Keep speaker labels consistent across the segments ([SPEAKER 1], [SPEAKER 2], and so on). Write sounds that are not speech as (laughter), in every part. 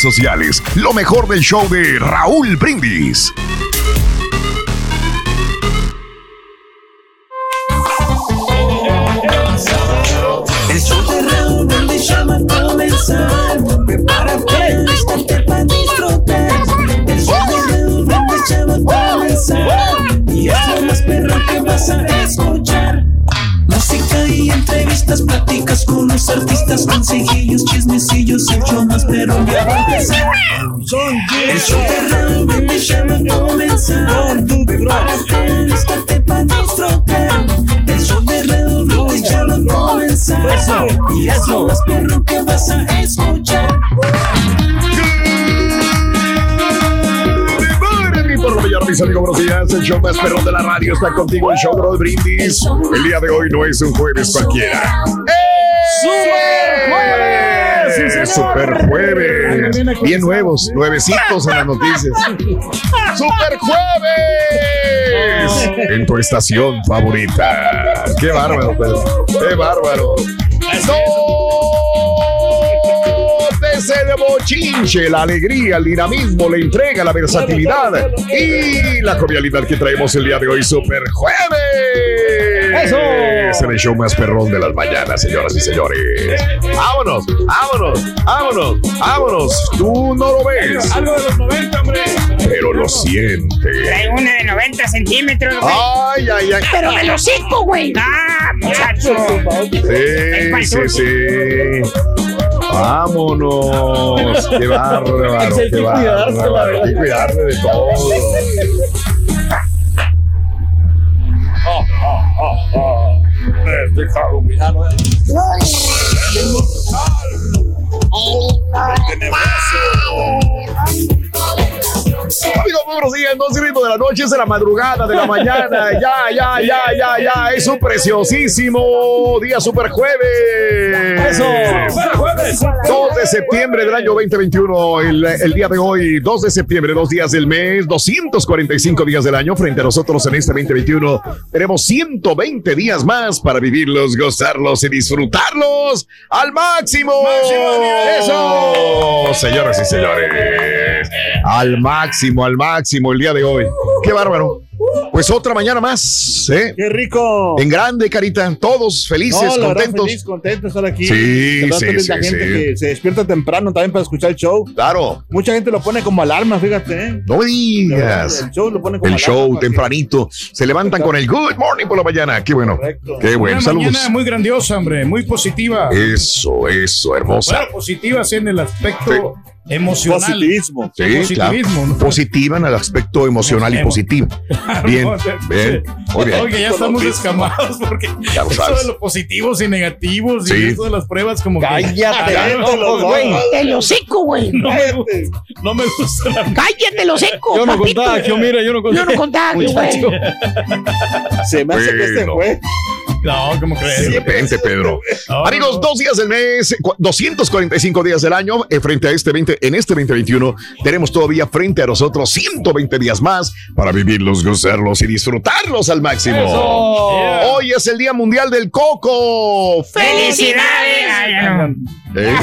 [SPEAKER 1] sociales. Lo mejor del show de Raúl Brindis.
[SPEAKER 2] El show de Raúl Brindis ya a comenzar. Prepárate, lístate para disfrutar. El show de Raúl Brindis ya a comenzar. Y es lo más que vas a escuchar. Y entrevistas, pláticas con los artistas, consejillos, chismecillos, show más perro ya va a empezar. El show de Raúl ya va a comenzar. Prepárate, lístate para disfrutar. El show de Raúl ya va a comenzar. Y es lo más perro que vas a escuchar.
[SPEAKER 1] Mis amigos, buenos días. El show más perrón de la radio está contigo, el show de Brindis. El día de hoy no es un jueves cualquiera. ¡Super jueves! ¡Super jueves! Bien nuevos, nuevecitos en las noticias. ¡Super jueves! (laughs) En tu estación favorita. ¡Qué bárbaro, Pedro! ¡Qué bárbaro! Nótese de bochinche, la alegría, el dinamismo, la entrega, la versatilidad y la jovialidad que traemos el día de hoy, Super Jueves.
[SPEAKER 3] ¡Eso!
[SPEAKER 1] Es el show más perrón de las mañanas, señoras y señores. Vámonos, vámonos, vámonos, vámonos. Tú no lo ves,
[SPEAKER 3] Algo de los 90, hombre.
[SPEAKER 1] pero lo sientes.
[SPEAKER 4] Trae una de 90 centímetros, güey.
[SPEAKER 1] Ay, ay, ay.
[SPEAKER 4] Pero me lo seco, güey. Ah, muchacho.
[SPEAKER 1] Sí, sí, sí. Vámonos. Qué bárbaro,
[SPEAKER 3] Hay que
[SPEAKER 1] qué
[SPEAKER 3] cuidarse, la
[SPEAKER 1] bárbaro. Hay que
[SPEAKER 3] verdad.
[SPEAKER 1] cuidarse de todo. Amigos, buenos días, 12 minutos de la noche, es de la madrugada, de la mañana, (laughs) ya, ya, ya, ya, ya, es un preciosísimo día super jueves.
[SPEAKER 3] Eso. Super jueves.
[SPEAKER 1] 2 de septiembre del año 2021, el, el día de hoy, 2 de septiembre, dos días del mes, 245 días del año. Frente a nosotros en este 2021 tenemos 120 días más para vivirlos, gozarlos y disfrutarlos al máximo. Eso, señoras y señores, al máximo, al máximo el día de hoy. Qué bárbaro. Pues otra mañana más, ¿eh?
[SPEAKER 3] ¡Qué rico!
[SPEAKER 1] En grande, carita, todos felices,
[SPEAKER 3] No, la
[SPEAKER 1] contentos.
[SPEAKER 3] feliz, contento de estar aquí.
[SPEAKER 1] Sí, sí,
[SPEAKER 3] de
[SPEAKER 1] sí,
[SPEAKER 3] la gente
[SPEAKER 1] sí.
[SPEAKER 3] que se despierta temprano también para escuchar el show.
[SPEAKER 1] Claro,
[SPEAKER 3] Mucha gente lo pone como alarma, fíjate. ¿eh?
[SPEAKER 1] no digas.
[SPEAKER 3] El show lo pone como
[SPEAKER 1] El
[SPEAKER 3] alarma
[SPEAKER 1] show
[SPEAKER 3] para que-
[SPEAKER 1] tempranito. Se levantan con el good morning por la mañana. Qué bueno.
[SPEAKER 3] Correcto.
[SPEAKER 1] Qué bueno.
[SPEAKER 5] Una
[SPEAKER 1] Saludos.
[SPEAKER 5] mañana muy grandiosa, hombre, muy positiva.
[SPEAKER 1] Eso, eso, hermosa.
[SPEAKER 5] Bueno, positiva sí en el aspecto emocional.
[SPEAKER 3] Positivismo.
[SPEAKER 1] Sí, claro.
[SPEAKER 5] ¿no?
[SPEAKER 1] Positiva en el aspecto emocional y positivo. (laughs) Bien, bien, muy bien.
[SPEAKER 5] Oye, ya estamos descamados porque
[SPEAKER 1] Ya lo
[SPEAKER 5] eso
[SPEAKER 1] sabes.
[SPEAKER 5] de los positivos y negativos
[SPEAKER 1] Sí.
[SPEAKER 5] y eso de las pruebas como que
[SPEAKER 3] Cállate,
[SPEAKER 5] Ya,
[SPEAKER 3] los
[SPEAKER 4] Güey, te lo seco, güey.
[SPEAKER 5] no, me, gusta- no me gusta la
[SPEAKER 4] Cállate, lo seco.
[SPEAKER 5] Yo no
[SPEAKER 4] papito.
[SPEAKER 5] contagio, mira, yo no
[SPEAKER 4] Yo no
[SPEAKER 5] contagio.
[SPEAKER 4] contagio, güey.
[SPEAKER 3] Se me hace que este
[SPEAKER 1] Bueno.
[SPEAKER 5] No, ¿cómo crees?
[SPEAKER 1] De repente, Pedro. (laughs)
[SPEAKER 5] No,
[SPEAKER 1] Amigos,
[SPEAKER 5] no.
[SPEAKER 1] dos días del mes, cu- 245 días del año, eh, frente a este 20, en este 2021, tenemos todavía frente a nosotros 120 días más para vivirlos, gozarlos y disfrutarlos al máximo.
[SPEAKER 5] Yeah.
[SPEAKER 1] Hoy es el Día Mundial del Coco.
[SPEAKER 4] ¡Felicidades! Ay, no.
[SPEAKER 1] ¿Eh?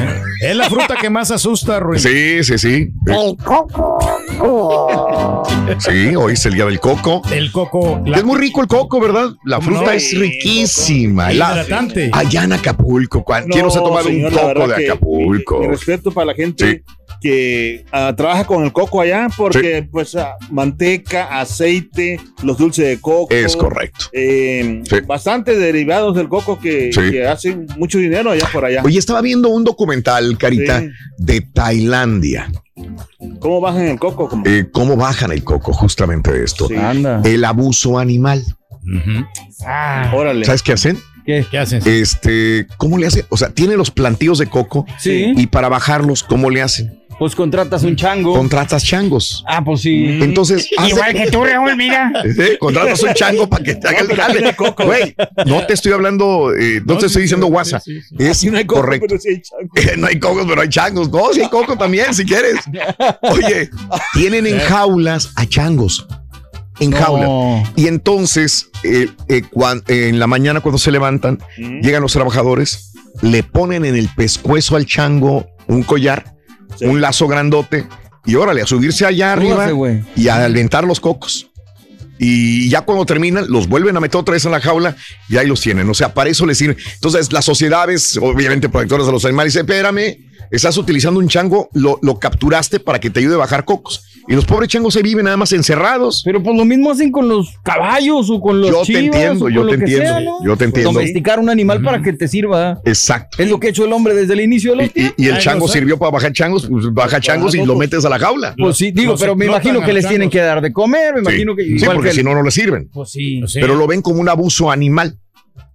[SPEAKER 5] Es la fruta que más asusta, Ruin.
[SPEAKER 1] Sí, sí, sí.
[SPEAKER 4] El coco.
[SPEAKER 1] Sí, hoy es el Día del Coco.
[SPEAKER 5] El coco. la-
[SPEAKER 1] Es muy rico el coco, ¿verdad? La
[SPEAKER 5] ¿Cómo
[SPEAKER 1] fruta
[SPEAKER 5] no?
[SPEAKER 1] es riquísima. La-
[SPEAKER 5] hidratante.
[SPEAKER 1] allá en Acapulco. ¿cuál- ¿Quién no se ha tomado un coco de
[SPEAKER 3] que
[SPEAKER 1] Acapulco?
[SPEAKER 3] Mi, mi respeto para la gente que ah, trabaja con el coco allá, porque pues ah, manteca, aceite, los dulces de coco.
[SPEAKER 1] Es correcto.
[SPEAKER 3] eh,
[SPEAKER 1] Sí.
[SPEAKER 3] Bastante derivados del coco que,
[SPEAKER 1] Sí.
[SPEAKER 3] que hacen mucho dinero allá por allá.
[SPEAKER 1] Oye, estaba viendo un documental, Carita,
[SPEAKER 3] Sí.
[SPEAKER 1] de Tailandia.
[SPEAKER 3] ¿Cómo bajan el coco?
[SPEAKER 1] Eh, ¿Cómo bajan el coco? Justamente de esto.
[SPEAKER 3] Sí.
[SPEAKER 6] Anda.
[SPEAKER 1] El abuso animal.
[SPEAKER 6] Ah,
[SPEAKER 3] Órale.
[SPEAKER 1] ¿Sabes qué hacen?
[SPEAKER 6] ¿qué?
[SPEAKER 5] ¿Qué haces?
[SPEAKER 1] Este, ¿cómo le hacen? O sea, tienen los plantíos de coco
[SPEAKER 6] Sí.
[SPEAKER 1] y para bajarlos, ¿cómo le hacen?
[SPEAKER 6] Pues contratas un chango.
[SPEAKER 1] Contratas changos.
[SPEAKER 6] Ah, pues sí.
[SPEAKER 1] Entonces, hace- (laughs)
[SPEAKER 4] Igual que tú, Raúl, mira. (laughs)
[SPEAKER 1] ¿Eh? Contratas un chango para que te haga el jale. Güey, no te estoy hablando, eh, no,
[SPEAKER 5] No,
[SPEAKER 1] te
[SPEAKER 5] sí,
[SPEAKER 1] estoy diciendo WhatsApp.
[SPEAKER 5] sí, sí.
[SPEAKER 1] Es
[SPEAKER 3] no hay coco,
[SPEAKER 1] correcto.
[SPEAKER 3] pero sí hay chango. (laughs)
[SPEAKER 1] no hay cocos, pero hay changos. No, sí hay coco también, si quieres. Oye, tienen en jaulas a changos. En jaula.
[SPEAKER 6] No.
[SPEAKER 1] Y entonces, eh, eh, cuan- eh, en la mañana cuando se levantan,
[SPEAKER 3] Mm.
[SPEAKER 1] llegan los trabajadores, le ponen en el pescuezo al chango un collar,
[SPEAKER 3] Sí.
[SPEAKER 1] un lazo grandote, y órale, a subirse allá arriba
[SPEAKER 6] Súbase,
[SPEAKER 1] y a alentar los cocos. Y ya cuando terminan, los vuelven a meter otra vez en la jaula y ahí los tienen. O sea, para eso les sirve. Entonces, las sociedades, obviamente protectoras de los animales, dicen, espérame, estás utilizando un chango, lo, lo capturaste para que te ayude a bajar cocos. Y los pobres changos se viven nada más encerrados.
[SPEAKER 6] Pero pues lo mismo hacen con los caballos o con los
[SPEAKER 1] Yo te entiendo,
[SPEAKER 6] o
[SPEAKER 1] yo
[SPEAKER 6] con
[SPEAKER 1] te
[SPEAKER 6] lo que
[SPEAKER 1] entiendo,
[SPEAKER 6] sea, ¿no?
[SPEAKER 1] yo te entiendo.
[SPEAKER 6] Domesticar un animal para que te sirva.
[SPEAKER 1] Exacto.
[SPEAKER 6] Es lo que ha hecho el hombre desde el inicio de los
[SPEAKER 1] Y, y-
[SPEAKER 6] tiempos.
[SPEAKER 1] y el
[SPEAKER 5] Ay,
[SPEAKER 1] chango
[SPEAKER 5] no sé.
[SPEAKER 1] sirvió para bajar changos, pues baja changos y lo metes a la jaula.
[SPEAKER 6] Pues sí, digo, pero me imagino que les tienen que dar de comer, me
[SPEAKER 1] Sí.
[SPEAKER 6] imagino que
[SPEAKER 1] Sí,
[SPEAKER 6] igual
[SPEAKER 1] porque
[SPEAKER 6] que
[SPEAKER 1] si no, no le sirven.
[SPEAKER 6] Pues sí.
[SPEAKER 5] Sí.
[SPEAKER 1] Pero lo ven como un abuso animal.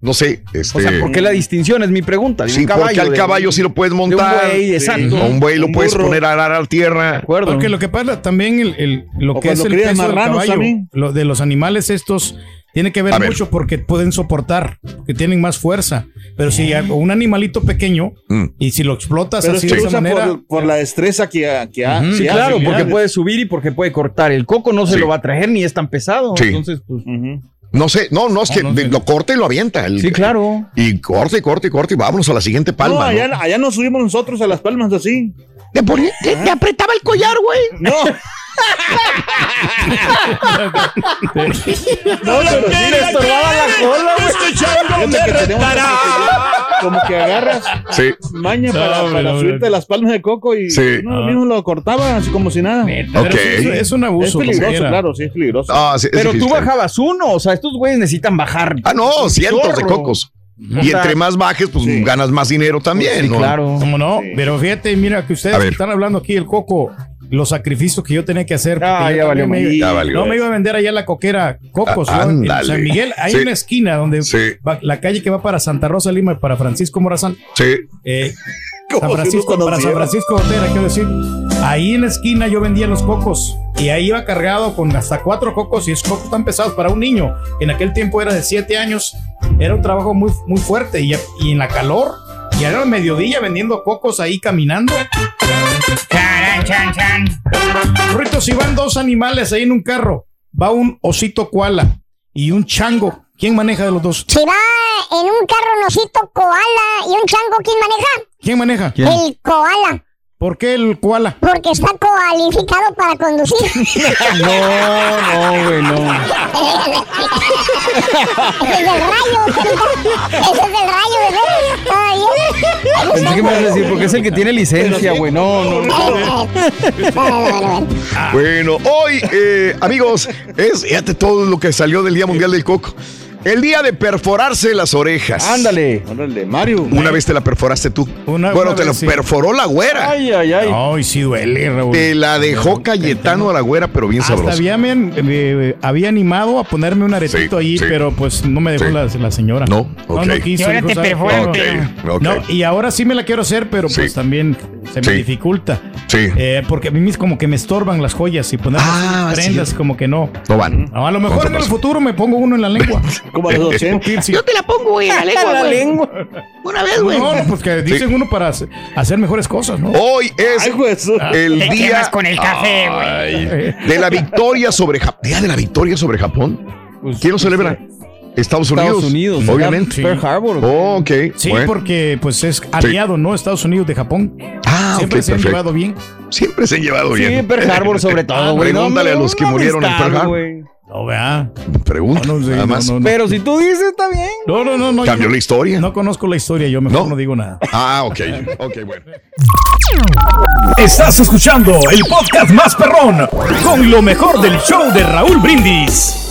[SPEAKER 1] No sé, este.
[SPEAKER 6] O sea, ¿por qué la distinción? Es mi pregunta. De
[SPEAKER 1] Sí,
[SPEAKER 6] un
[SPEAKER 1] porque al
[SPEAKER 6] de-
[SPEAKER 1] caballo sí lo puedes
[SPEAKER 6] de un
[SPEAKER 1] montar.
[SPEAKER 6] buey, exacto.
[SPEAKER 1] A un buey lo
[SPEAKER 3] Un
[SPEAKER 1] puedes
[SPEAKER 3] burro.
[SPEAKER 1] poner a arar a tierra.
[SPEAKER 6] ¿De acuerdo?
[SPEAKER 5] Porque lo que pasa también, el, el- lo
[SPEAKER 3] O
[SPEAKER 5] que es el peso del caballo, lo de los animales estos, tiene que ver
[SPEAKER 1] A ver.
[SPEAKER 5] mucho porque pueden soportar, que tienen más fuerza. Pero si a- un animalito pequeño,
[SPEAKER 1] Mm.
[SPEAKER 5] y si lo explotas
[SPEAKER 3] Pero
[SPEAKER 5] así de esa manera,
[SPEAKER 3] por, por la destreza que, que, ha- que
[SPEAKER 6] Sí,
[SPEAKER 3] hace.
[SPEAKER 6] claro,
[SPEAKER 5] sí,
[SPEAKER 6] porque puede subir y porque puede cortar. El coco no se
[SPEAKER 1] Sí.
[SPEAKER 6] lo va a traer ni es tan pesado.
[SPEAKER 1] Sí.
[SPEAKER 6] Entonces, pues.
[SPEAKER 1] No sé, no, no, es
[SPEAKER 5] No,
[SPEAKER 1] que
[SPEAKER 5] no sé.
[SPEAKER 1] lo corta y lo avienta. el-
[SPEAKER 6] Sí, claro.
[SPEAKER 1] Y corta y corta y corta y vámonos a la siguiente palma.
[SPEAKER 3] no,
[SPEAKER 1] ¿no?
[SPEAKER 3] allá, nos subimos nosotros a las palmas así.
[SPEAKER 1] Le ponía-
[SPEAKER 6] Te, te apretaba el collar, güey.
[SPEAKER 3] No. (laughs) (laughs) no, pero sí,
[SPEAKER 6] Le estorbaba la cola,
[SPEAKER 3] tenemos como que, agarras
[SPEAKER 1] Sí.
[SPEAKER 3] maña
[SPEAKER 5] No,
[SPEAKER 3] para, para subirte las palmas de coco y
[SPEAKER 1] Sí.
[SPEAKER 3] uno mismo lo cortaba así como si nada.
[SPEAKER 5] Pero
[SPEAKER 1] Ok.
[SPEAKER 5] sí, es, es un
[SPEAKER 3] Es
[SPEAKER 5] abuso. como
[SPEAKER 3] peligroso, claro, sí es peligroso.
[SPEAKER 1] Ah, sí, es
[SPEAKER 6] Pero tú bajabas uno. O sea, estos güeyes necesitan bajar.
[SPEAKER 1] Ah, no, cientos de cocos.
[SPEAKER 6] O
[SPEAKER 1] Y
[SPEAKER 6] sea,
[SPEAKER 1] entre más bajes, pues
[SPEAKER 3] Sí.
[SPEAKER 1] ganas más dinero también.
[SPEAKER 6] Sí,
[SPEAKER 1] ¿no?
[SPEAKER 6] claro.
[SPEAKER 5] ¿Cómo no?
[SPEAKER 3] Sí.
[SPEAKER 5] Pero fíjate, mira que ustedes están hablando aquí del coco, los sacrificios que yo tenía que hacer.
[SPEAKER 6] Ah, ya valió
[SPEAKER 5] me.
[SPEAKER 1] Ya valió.
[SPEAKER 5] No me iba a vender allá la coquera cocos.
[SPEAKER 1] Ah,
[SPEAKER 5] ¿no? En. San Miguel hay
[SPEAKER 1] Sí.
[SPEAKER 5] una esquina donde
[SPEAKER 1] Sí.
[SPEAKER 5] va- la calle que va para Santa Rosa Lima y para Francisco Morazán.
[SPEAKER 1] Sí.
[SPEAKER 5] eh, (laughs) San
[SPEAKER 3] si
[SPEAKER 5] Francisco,
[SPEAKER 3] no
[SPEAKER 5] para San. Francisco Botera, quiero decir. Ahí en la esquina yo vendía los cocos y ahí iba cargado con hasta cuatro cocos y esos cocos tan pesados para un niño. En aquel tiempo era de siete años. Era un trabajo muy, muy fuerte y, y en la calor. Y era el mediodía vendiendo cocos ahí caminando.
[SPEAKER 4] Charan, chan, chan.
[SPEAKER 5] Rito, si van dos animales ahí en un carro, va un osito koala y un chango. ¿Quién maneja de los dos?
[SPEAKER 7] Si va en un carro un osito koala y un chango, ¿quién maneja?
[SPEAKER 5] ¿Quién maneja?
[SPEAKER 7] El koala,
[SPEAKER 5] ¿Por qué el koala?
[SPEAKER 7] porque está coalificado para conducir. (laughs)
[SPEAKER 6] No, no, güey, no.
[SPEAKER 7] Ese es del rayo, Ese es del rayo, bebé. Ay, eh.
[SPEAKER 6] Pensé que me ibas a decir, porque es el que tiene licencia, güey. No, no, no.
[SPEAKER 7] Bueno,
[SPEAKER 1] hoy, eh, amigos, es, fíjate todo lo que salió del Día Mundial del Coco. El día de perforarse las orejas.
[SPEAKER 6] Ándale.
[SPEAKER 3] Órale, Mario.
[SPEAKER 1] Una vez te la perforaste tú.
[SPEAKER 5] Una-
[SPEAKER 1] bueno,
[SPEAKER 5] una
[SPEAKER 1] te la
[SPEAKER 5] sí.
[SPEAKER 1] perforó la güera.
[SPEAKER 6] Ay, ay, ay.
[SPEAKER 5] Ay, sí duele, Raúl.
[SPEAKER 1] Te la dejó Cayetano a la güera, pero bien
[SPEAKER 5] Hasta
[SPEAKER 1] sabroso.
[SPEAKER 5] había, me- me- había animado a ponerme un aretito
[SPEAKER 1] Sí, sí.
[SPEAKER 5] pero pues no me dejó
[SPEAKER 1] Sí.
[SPEAKER 5] la, la señora.
[SPEAKER 1] No, ok.
[SPEAKER 5] no quiso.
[SPEAKER 4] Y ahora
[SPEAKER 5] dijo,
[SPEAKER 4] te
[SPEAKER 5] "¿Sabe qué?
[SPEAKER 4] perforan,
[SPEAKER 1] Ok,
[SPEAKER 4] pero-
[SPEAKER 1] ok.
[SPEAKER 5] No, y ahora sí me la quiero hacer, pero
[SPEAKER 1] Sí.
[SPEAKER 5] pues también se me
[SPEAKER 1] Sí.
[SPEAKER 5] dificulta.
[SPEAKER 1] Sí.
[SPEAKER 5] Eh, porque a mí mis- como que me estorban las joyas y poner
[SPEAKER 1] Ah,
[SPEAKER 5] prendas
[SPEAKER 1] sí.
[SPEAKER 5] como que no.
[SPEAKER 1] No van.
[SPEAKER 5] No, a lo mejor en el futuro me pongo uno en la lengua. (laughs)
[SPEAKER 3] Como a los (laughs) 80.
[SPEAKER 5] Yo
[SPEAKER 7] te la pongo, güey, en la lengua, (laughs)
[SPEAKER 6] La lengua.
[SPEAKER 7] Una vez, güey.
[SPEAKER 5] No, no, pues que dicen uno para hacer- mejores cosas, ¿no?
[SPEAKER 1] Hoy es
[SPEAKER 3] Ay,
[SPEAKER 1] el
[SPEAKER 4] Te
[SPEAKER 1] día
[SPEAKER 4] con el café, güey. (laughs)
[SPEAKER 1] De la victoria sobre Japón. Día de la victoria sobre Japón. ¿Quién lo celebra? Estados Unidos.
[SPEAKER 6] Estados Unidos.
[SPEAKER 1] Obviamente.
[SPEAKER 6] Pearl Harbor.
[SPEAKER 1] Oh, ok.
[SPEAKER 5] Sí,
[SPEAKER 1] bueno.
[SPEAKER 5] porque pues es aliado, ¿no? Estados Unidos de Japón.
[SPEAKER 1] Ah,
[SPEAKER 5] Siempre se han
[SPEAKER 1] perfecto.
[SPEAKER 5] llevado bien.
[SPEAKER 1] Siempre se han llevado
[SPEAKER 6] Sí,
[SPEAKER 1] bien.
[SPEAKER 6] Pearl Harbor sobre todo, güey.
[SPEAKER 1] Pregúntale a los que murieron en Pearl Harbor.
[SPEAKER 5] No, vea.
[SPEAKER 1] Pregunta.
[SPEAKER 5] No, no sé,
[SPEAKER 1] nada
[SPEAKER 5] no,
[SPEAKER 1] más.
[SPEAKER 5] no, no.
[SPEAKER 6] Pero si tú dices, está bien.
[SPEAKER 5] No, no, no, no.
[SPEAKER 1] Cambió
[SPEAKER 5] yo
[SPEAKER 1] la historia.
[SPEAKER 5] No conozco la historia, yo mejor
[SPEAKER 1] ¿No?
[SPEAKER 5] no, digo nada.
[SPEAKER 1] Ah, ok. Ok, bueno.
[SPEAKER 8] Estás escuchando el podcast más perrón con lo mejor del show de Raúl Brindis.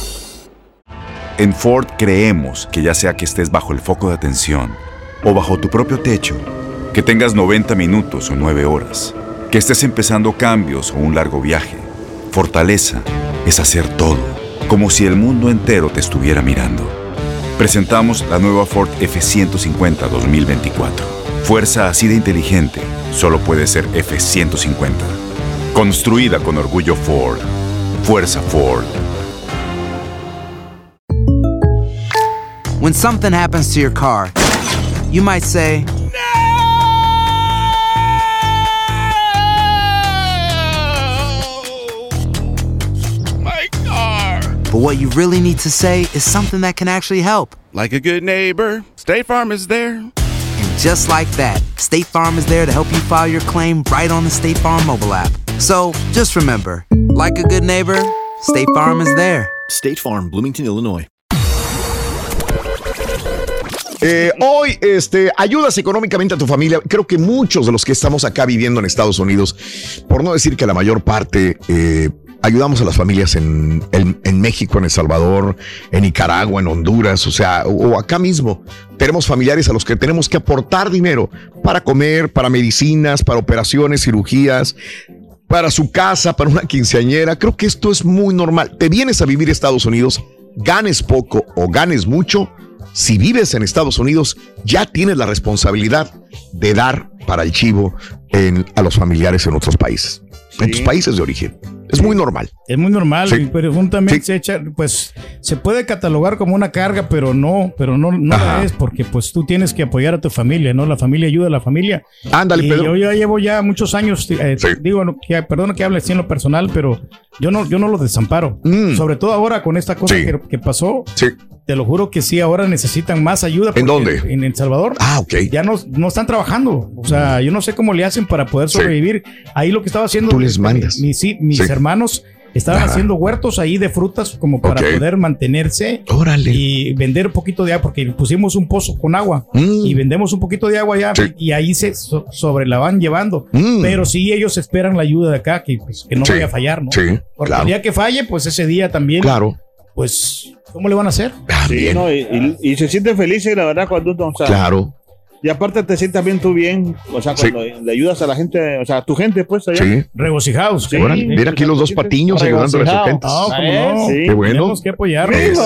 [SPEAKER 9] En Ford creemos que ya sea que estés bajo el foco de atención o bajo tu propio techo, que tengas 90 minutos o 9 horas, que estés empezando cambios o un largo viaje, fortaleza es hacer todo, como si el mundo entero te estuviera mirando. Presentamos la nueva Ford F150 2024. Fuerza así de inteligente solo puede ser F150. Construida con orgullo Ford. Fuerza Ford.
[SPEAKER 10] When something happens to your car, you might say, but what you really need to say is something that can actually help.
[SPEAKER 11] Like a good neighbor, State Farm is there.
[SPEAKER 10] And just like that, State Farm is there to help you file your claim right on the State Farm mobile app. So just remember, like a good neighbor, State Farm is there.
[SPEAKER 12] State Farm, Bloomington, Illinois.
[SPEAKER 1] Eh, hoy, este, ayudas económicamente a tu familia. Creo que muchos de los que estamos acá viviendo en Estados Unidos, por no decir que la mayor parte, eh, ayudamos a las familias en, en- en México, en El Salvador, en Nicaragua, en Honduras, o sea, o, o acá mismo. Tenemos familiares a los que tenemos que aportar dinero para comer, para medicinas, para operaciones, cirugías, para su casa, para una quinceañera. Creo que esto es muy normal. Te vienes a vivir a Estados Unidos, ganes poco o ganes mucho. Si vives en Estados Unidos, ya tienes la responsabilidad de dar para el chivo en- a los familiares en otros países, en tus países de origen. Es muy normal.
[SPEAKER 5] Es muy normal,
[SPEAKER 1] Sí.
[SPEAKER 5] pero también
[SPEAKER 1] Sí.
[SPEAKER 5] se echa, pues se puede catalogar como una carga, pero no, pero no, no la es, porque pues tú tienes que apoyar a tu familia, ¿no? La familia ayuda a la familia.
[SPEAKER 1] Ándale,
[SPEAKER 5] y
[SPEAKER 1] Pedro.
[SPEAKER 5] yo ya llevo ya muchos años, eh,
[SPEAKER 1] Sí.
[SPEAKER 5] digo, no, que, perdón que hable así en lo personal, pero yo no, yo no lo desamparo.
[SPEAKER 1] Mm.
[SPEAKER 5] Sobre todo ahora con esta cosa que, que pasó,
[SPEAKER 1] Sí.
[SPEAKER 5] te lo juro que sí, ahora necesitan más ayuda.
[SPEAKER 1] ¿En dónde?
[SPEAKER 5] En El Salvador.
[SPEAKER 1] Ah, ok.
[SPEAKER 5] Ya no, no están trabajando. O sea, yo no sé cómo le hacen para poder sobrevivir. Ahí lo que estaba haciendo.
[SPEAKER 1] Tú les mandas.
[SPEAKER 5] Mis, sí, mis
[SPEAKER 1] Sí.
[SPEAKER 5] Hermanos estaban
[SPEAKER 1] Ajá.
[SPEAKER 5] haciendo huertos ahí de frutas como para poder mantenerse
[SPEAKER 1] Órale.
[SPEAKER 5] y vender un poquito de agua, porque pusimos un pozo con agua
[SPEAKER 1] Mm.
[SPEAKER 5] y vendemos un poquito de agua allá
[SPEAKER 1] Sí.
[SPEAKER 5] y ahí se so- sobre la van llevando.
[SPEAKER 1] Mm.
[SPEAKER 5] Pero sí ellos esperan la ayuda de acá, que, pues, que no
[SPEAKER 1] Sí.
[SPEAKER 5] vaya a fallar, ¿no?
[SPEAKER 1] Sí,
[SPEAKER 5] Porque
[SPEAKER 1] claro.
[SPEAKER 5] el día que falle, pues ese día también,
[SPEAKER 1] Claro.
[SPEAKER 5] pues, ¿cómo le van a hacer?
[SPEAKER 3] Sí, no, y, y- y se siente feliz, la verdad, cuando uno, o sea,
[SPEAKER 1] Claro.
[SPEAKER 3] Y aparte te sientes bien tú bien, o sea,
[SPEAKER 1] Sí.
[SPEAKER 3] cuando le ayudas a la gente, o sea, a tu gente, pues, allá.
[SPEAKER 1] Sí.
[SPEAKER 5] Regocijados.
[SPEAKER 3] Sí.
[SPEAKER 1] Órale, mira aquí los dos patiños ayudando a las gentes.
[SPEAKER 5] Ah, ¿cómo no?
[SPEAKER 3] Sí.
[SPEAKER 1] Qué bueno.
[SPEAKER 5] Tenemos que apoyar.
[SPEAKER 1] Es-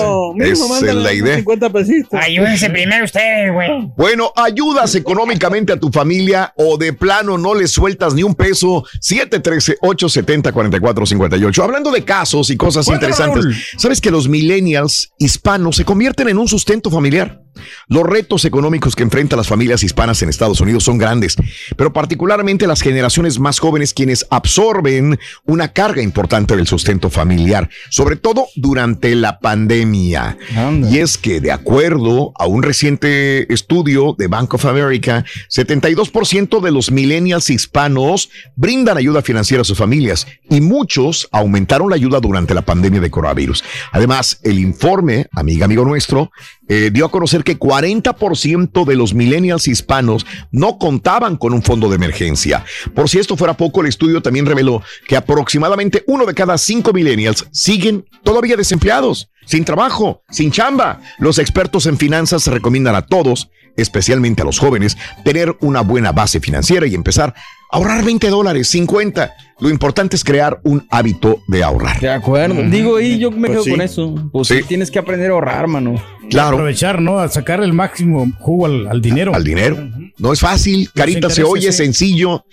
[SPEAKER 1] la idea.
[SPEAKER 3] 50 pesitos.
[SPEAKER 4] Ayúdense primero ustedes, güey.
[SPEAKER 1] Bueno, ayudas económicamente a tu familia o de plano no le sueltas ni un peso. 713-870-4458. Hablando de casos y cosas interesantes,
[SPEAKER 5] Raúl.
[SPEAKER 1] ¿sabes que los millennials hispanos se convierten en un sustento familiar? Los retos económicos que enfrentan las familias hispanas en Estados Unidos son grandes, pero particularmente las generaciones más jóvenes quienes absorben una carga importante del sustento familiar, sobre todo durante la pandemia.
[SPEAKER 6] Anda.
[SPEAKER 1] Y es que, de acuerdo a un reciente estudio de Bank of America, 72% de los millennials hispanos brindan ayuda financiera a sus familias y muchos aumentaron la ayuda durante la pandemia de coronavirus. Además, el informe, amiga, amigo nuestro, eh, dio a conocer que 40% de los millennials hispanos no contaban con un fondo de emergencia. Por si esto fuera poco, el estudio también reveló que aproximadamente uno de cada cinco millennials siguen todavía desempleados, sin trabajo, sin chamba. Los expertos en finanzas recomiendan a todos, especialmente a los jóvenes, tener una buena base financiera y empezar a ahorrar 20 dólares, 50. Lo importante es crear un hábito de ahorrar.
[SPEAKER 6] De acuerdo. Digo, y yo me
[SPEAKER 3] Pues
[SPEAKER 6] quedo
[SPEAKER 3] sí.
[SPEAKER 6] con eso. Pues sí. Tienes que aprender a ahorrar, mano.
[SPEAKER 1] Claro.
[SPEAKER 5] Aprovechar, ¿no? A sacar el máximo jugo al, al dinero.
[SPEAKER 1] al dinero. No es fácil, carita se oye,
[SPEAKER 5] sí.
[SPEAKER 1] sencillo,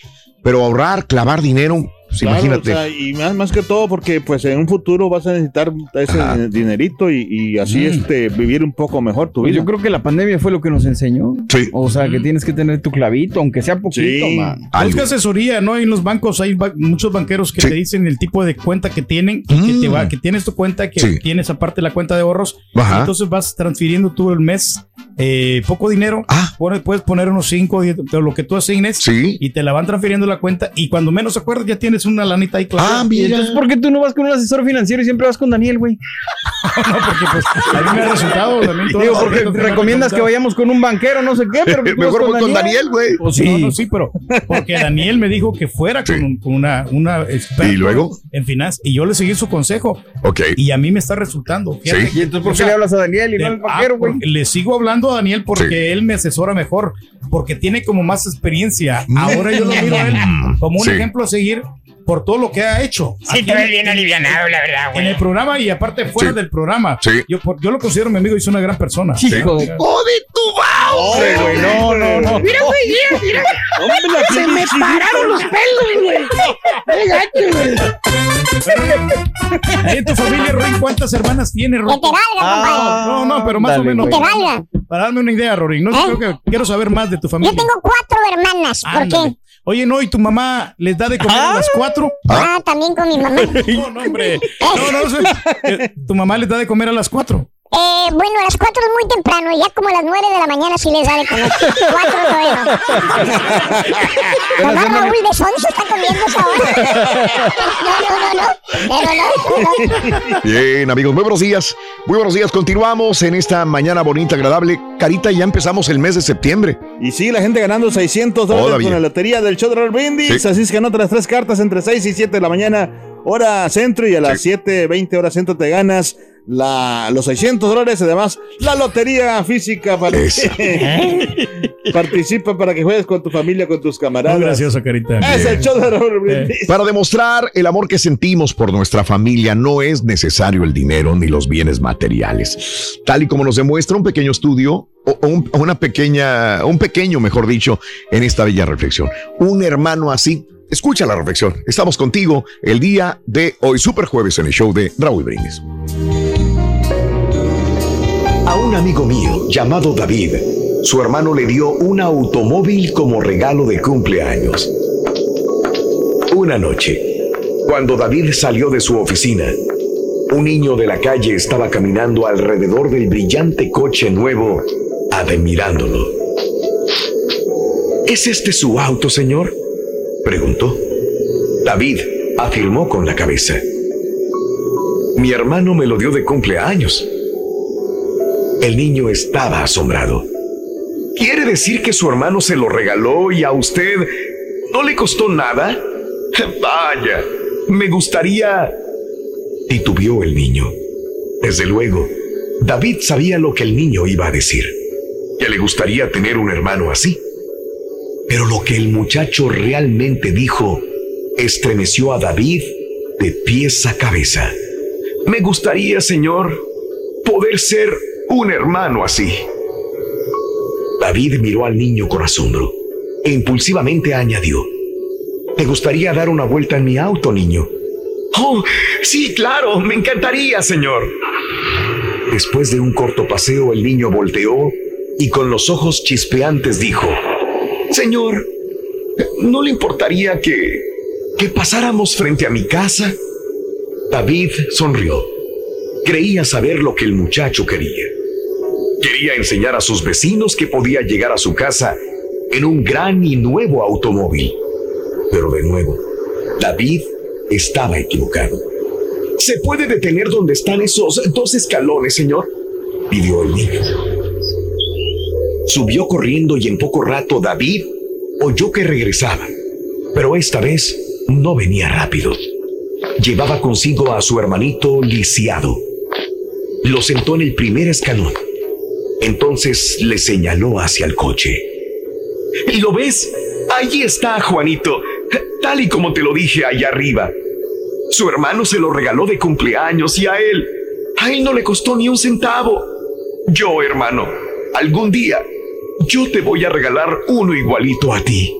[SPEAKER 7] pero ahorrar, clavar dinero, pues
[SPEAKER 3] Claro,
[SPEAKER 7] imagínate.
[SPEAKER 3] o sea, y más, más que todo porque pues en un futuro vas a necesitar ese
[SPEAKER 7] Ajá.
[SPEAKER 3] dinerito y, y así
[SPEAKER 6] Mm.
[SPEAKER 3] este vivir un poco mejor tu
[SPEAKER 6] Pues
[SPEAKER 3] vida.
[SPEAKER 6] yo creo que la pandemia fue lo que nos enseñó.
[SPEAKER 7] Sí.
[SPEAKER 6] O sea, que tienes que tener tu clavito, aunque sea poquito,
[SPEAKER 3] Sí.
[SPEAKER 6] man.
[SPEAKER 5] Busca asesoría, ¿no? En los bancos hay ba- muchos banqueros que
[SPEAKER 7] Sí.
[SPEAKER 5] te dicen el tipo de cuenta que tienen, y que,
[SPEAKER 7] Mm.
[SPEAKER 5] te va, que tienes tu cuenta, que
[SPEAKER 7] Sí.
[SPEAKER 5] tienes aparte la cuenta de ahorros.
[SPEAKER 7] Ajá.
[SPEAKER 5] Entonces vas transfiriendo tú el mes eh, poco dinero.
[SPEAKER 7] Ah.
[SPEAKER 5] Pone- puedes poner unos 5 de lo que tú asignes
[SPEAKER 7] Sí.
[SPEAKER 5] y te la van transfiriendo la cuenta. Y cuando menos acuerdas, ya tienes una lanita ahí clavada.
[SPEAKER 7] Ah,
[SPEAKER 6] ¿Y
[SPEAKER 7] mira.
[SPEAKER 6] entonces por qué tú no vas con un asesor financiero y siempre vas con Daniel, güey? (laughs)
[SPEAKER 5] No, porque pues a mí me ha resultado (laughs) también
[SPEAKER 6] Digo, porque
[SPEAKER 5] que-
[SPEAKER 6] recomiendas que vayamos con un banquero, no sé qué, pero (laughs) ¿por qué vas
[SPEAKER 7] Mejor voy con Daniel, güey.
[SPEAKER 5] Pues sí. No, no, sí, pero porque Daniel me dijo que fuera con, un- con una, una experta
[SPEAKER 7] ¿Y luego?
[SPEAKER 5] en finanzas y yo le seguí su consejo
[SPEAKER 7] Ok.
[SPEAKER 5] y a mí me está resultando. Fíjate.
[SPEAKER 7] Sí.
[SPEAKER 6] ¿Y entonces por
[SPEAKER 5] O
[SPEAKER 6] qué
[SPEAKER 5] sea,
[SPEAKER 6] le hablas a Daniel y no al banquero,
[SPEAKER 5] ah,
[SPEAKER 6] güey?
[SPEAKER 5] porque le sigo hablando a Daniel porque él me asesora mejor, porque tiene como más experiencia. Ahora yo lo miro a él como un
[SPEAKER 7] Sí.
[SPEAKER 5] ejemplo a seguir por todo lo que ha hecho.
[SPEAKER 4] Sí, tú eres
[SPEAKER 5] en-
[SPEAKER 4] bien alivianado, la verdad,
[SPEAKER 5] en el
[SPEAKER 4] güey.
[SPEAKER 5] programa y aparte fuera
[SPEAKER 7] Sí.
[SPEAKER 5] del programa.
[SPEAKER 7] Sí.
[SPEAKER 5] Yo, por- yo lo considero mi amigo y es una gran persona.
[SPEAKER 6] Hijo de-
[SPEAKER 7] ¡Oh, de tu
[SPEAKER 6] Hombre, güey, no, no, no.
[SPEAKER 4] Mira, güey, mira, mira.
[SPEAKER 3] Hombre,
[SPEAKER 4] Se me
[SPEAKER 3] pinche-
[SPEAKER 4] pararon los pelos, güey. Qué gacho, güey.
[SPEAKER 5] Ahí en tu familia, Rorín, ¿cuántas hermanas tiene,
[SPEAKER 13] Que
[SPEAKER 5] Rorín?
[SPEAKER 13] te valga, compadre.
[SPEAKER 5] No, no, pero más o menos.
[SPEAKER 13] Que te valga.
[SPEAKER 5] Para darme una idea, Rorín. No sé,
[SPEAKER 13] ¿Eh?
[SPEAKER 5] creo que quiero saber más de tu
[SPEAKER 13] Yo
[SPEAKER 5] familia.
[SPEAKER 13] tengo cuatro hermanas. ¿Por
[SPEAKER 5] Ándale.
[SPEAKER 13] qué?
[SPEAKER 5] Oye, no, ¿y tu mamá les da de comer a las cuatro?
[SPEAKER 13] Ah, también con mi mamá. (laughs)
[SPEAKER 5] No, no, hombre. No, no, no, eh, tu mamá les da de comer a las cuatro.
[SPEAKER 13] Eh, bueno, a las cuatro es muy temprano, ya como a las nueve de la mañana sí les da de comer. Cuatro todavía no. Además, Raúl de Sonso está comiendo esa hora. No, no, no, no. Pero no, no.
[SPEAKER 7] Bien, amigos, muy buenos días. Muy buenos días. Continuamos en esta mañana bonita, agradable. Carita, ya empezamos el mes de septiembre.
[SPEAKER 3] Y sigue la gente ganando 600 dólares
[SPEAKER 7] Todavía.
[SPEAKER 3] con la lotería del show de Raúl Brindis.
[SPEAKER 7] Sí.
[SPEAKER 3] Así es que anota las tres cartas entre 6 y 7 de la mañana, hora centro, y a las 7:20 hora centro te ganas la, los 600 dólares. Además, la lotería física para (laughs) participa para que juegues con tu familia, con tus camaradas.
[SPEAKER 5] Muy gracioso, Carita.
[SPEAKER 3] Es el show de Raúl Brindis.
[SPEAKER 7] Para demostrar el amor que sentimos por nuestra familia, no es necesario el dinero ni los bienes materiales. Tal y como nos demuestra un pequeño estudio, o o un, o una pequeña, un pequeño, mejor dicho, en esta bella reflexión. Un hermano así. Escucha la reflexión. Estamos contigo el día de hoy, super jueves, en el show de Raúl Brindis.
[SPEAKER 1] A un amigo mío llamado David, su hermano le dio un automóvil como regalo de cumpleaños. Una noche, cuando David salió de su oficina, un niño de la calle estaba caminando alrededor del brillante coche nuevo, admirándolo. ¿Es este su auto, señor? preguntó. David afirmó con la cabeza. Mi hermano me lo dio de cumpleaños. El niño estaba asombrado. ¿Quiere decir que su hermano se lo regaló y a usted no le costó nada? (laughs) Vaya, me gustaría... Titubeó el niño. Desde luego, David sabía lo que el niño iba a decir, que le gustaría tener un hermano así. Pero lo que el muchacho realmente dijo estremeció a David de pies a cabeza. Me gustaría, señor, poder ser un hermano así. David miró al niño con asombro e impulsivamente añadió, ¿te gustaría dar una vuelta en mi auto, niño? Oh, sí, claro, me encantaría, señor. Después de un corto paseo, el niño volteó y con los ojos chispeantes dijo, Señor, ¿no le importaría que, que pasáramos frente a mi casa? David sonrió. Creía saber lo que el muchacho quería. Quería enseñar a sus vecinos que podía llegar a su casa en un gran y nuevo automóvil. Pero de nuevo, David estaba equivocado. ¿Se puede detener donde están esos dos escalones, señor? pidió el niño. Subió corriendo y en poco rato David oyó que regresaba, pero esta vez no venía rápido. Llevaba consigo a su hermanito lisiado. Lo sentó en el primer escalón. Entonces le señaló hacia el coche. ¿Lo ves? Allí está, Juanito, tal y como te lo dije allá arriba. Su hermano se lo regaló de cumpleaños y a él, a él no le costó ni un centavo. Yo, hermano, algún día yo te voy a regalar uno igualito a ti.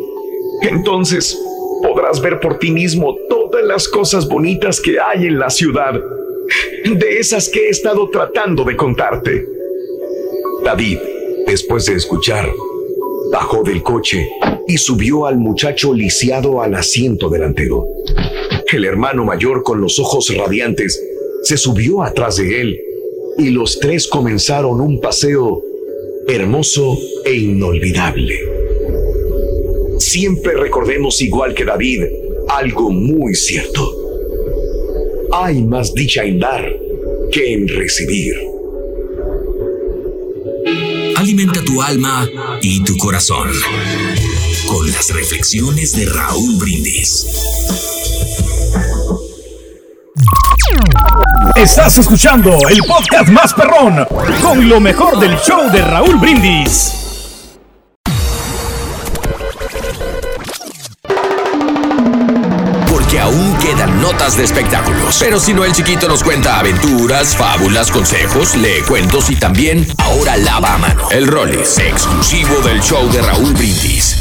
[SPEAKER 1] Entonces, podrás ver por ti mismo todas las cosas bonitas que hay en la ciudad, de esas que he estado tratando de contarte. David, después de escuchar, bajó del coche y subió al muchacho lisiado al asiento delantero. El hermano mayor con los ojos radiantes se subió atrás de él y los tres comenzaron un paseo hermoso e inolvidable. Siempre recordemos igual que David algo muy cierto. Hay más dicha en dar que en recibir.
[SPEAKER 14] Alimenta tu alma y tu corazón con las reflexiones de Raúl Brindis.
[SPEAKER 5] Estás escuchando el podcast más perrón con lo mejor del show de Raúl Brindis.
[SPEAKER 14] Notas de espectáculos. Pero si no, el chiquito nos cuenta aventuras, fábulas, consejos, lee cuentos y también ahora lava a mano. El Rollis, exclusivo del show de Raúl Brindis.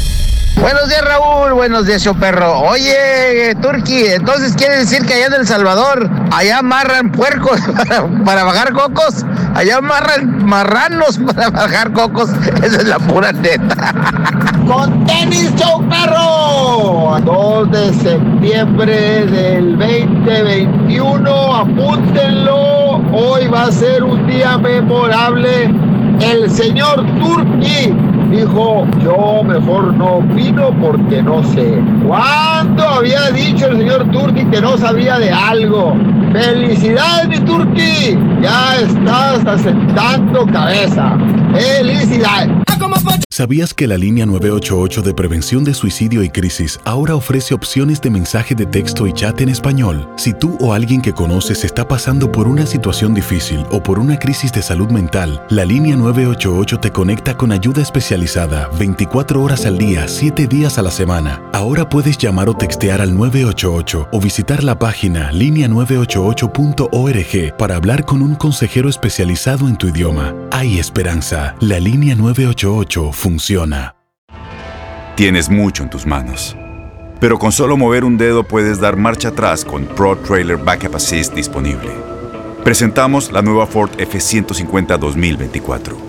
[SPEAKER 15] Buenos días, Raúl. Buenos días, show perro. Oye, Turki, entonces quiere decir que allá en El Salvador, allá amarran puercos (laughs) para, para bajar cocos, allá amarran marranos (laughs) para bajar cocos. Esa es la pura neta. (laughs)
[SPEAKER 16] Con tenis, show perro. 2 de septiembre del 2021, apúntenlo. Hoy va a ser un día memorable. El señor Turki dijo, yo mejor no opino porque no sé. ¿Cuándo había dicho el señor Turki que no sabía de algo? ¡Felicidades, mi Turki! Ya estás asentando cabeza. ¡Felicidades!
[SPEAKER 17] ¿Sabías que la línea 988 de prevención de suicidio y crisis ahora ofrece opciones de mensaje de texto y chat en español? Si tú o alguien que conoces está pasando por una situación difícil o por una crisis de salud mental, la línea 988 te conecta con ayuda especializada 24 horas al día, 7 días a la semana. Ahora puedes llamar o textear al 988 o visitar la página línea988.org para hablar con un consejero especializado en tu idioma. Hay esperanza. La línea 988 funciona.
[SPEAKER 9] Tienes mucho en tus manos. Pero con solo mover un dedo puedes dar marcha atrás con Pro Trailer Backup Assist disponible. Presentamos la nueva Ford F150 2024.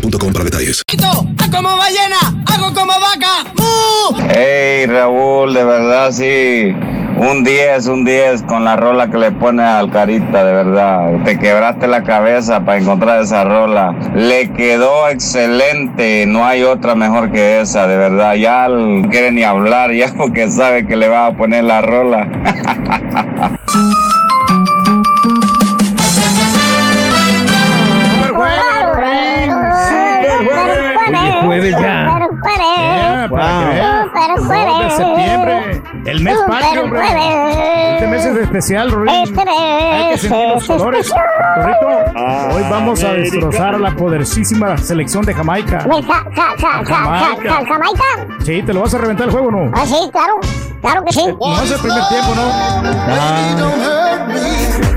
[SPEAKER 14] boostmobile.com para detalles.
[SPEAKER 18] ¡Hago como ballena! ¡Hago como vaca! ¡Mu!
[SPEAKER 19] Hey Raúl, de verdad sí. Un 10, un 10 con la rola que le pone al carita, de verdad. Te quebraste la cabeza para encontrar esa rola. Le quedó excelente. No hay otra mejor que esa, de verdad. Ya no quiere ni hablar ya porque sabe que le va a poner la rola. (laughs)
[SPEAKER 13] jueves ya.
[SPEAKER 5] Ah, para que veas.
[SPEAKER 7] Super
[SPEAKER 5] Dos
[SPEAKER 7] jueves.
[SPEAKER 5] de septiembre. El mes
[SPEAKER 7] Super
[SPEAKER 5] patrio, hombre.
[SPEAKER 7] jueves.
[SPEAKER 5] Este mes es especial, Rorín.
[SPEAKER 7] Este
[SPEAKER 5] Hay que
[SPEAKER 7] mes
[SPEAKER 5] sentir los
[SPEAKER 7] es
[SPEAKER 5] colores. Rorrito, hoy vamos a destrozar a la poderosísima selección de Jamaica.
[SPEAKER 7] De ja- ja- ja- ja- ja- ja- Jamaica.
[SPEAKER 5] Sí, ¿te lo vas a reventar el juego o no?
[SPEAKER 7] Ah, sí, claro. Claro que sí.
[SPEAKER 5] No es el primer tiempo, ¿no?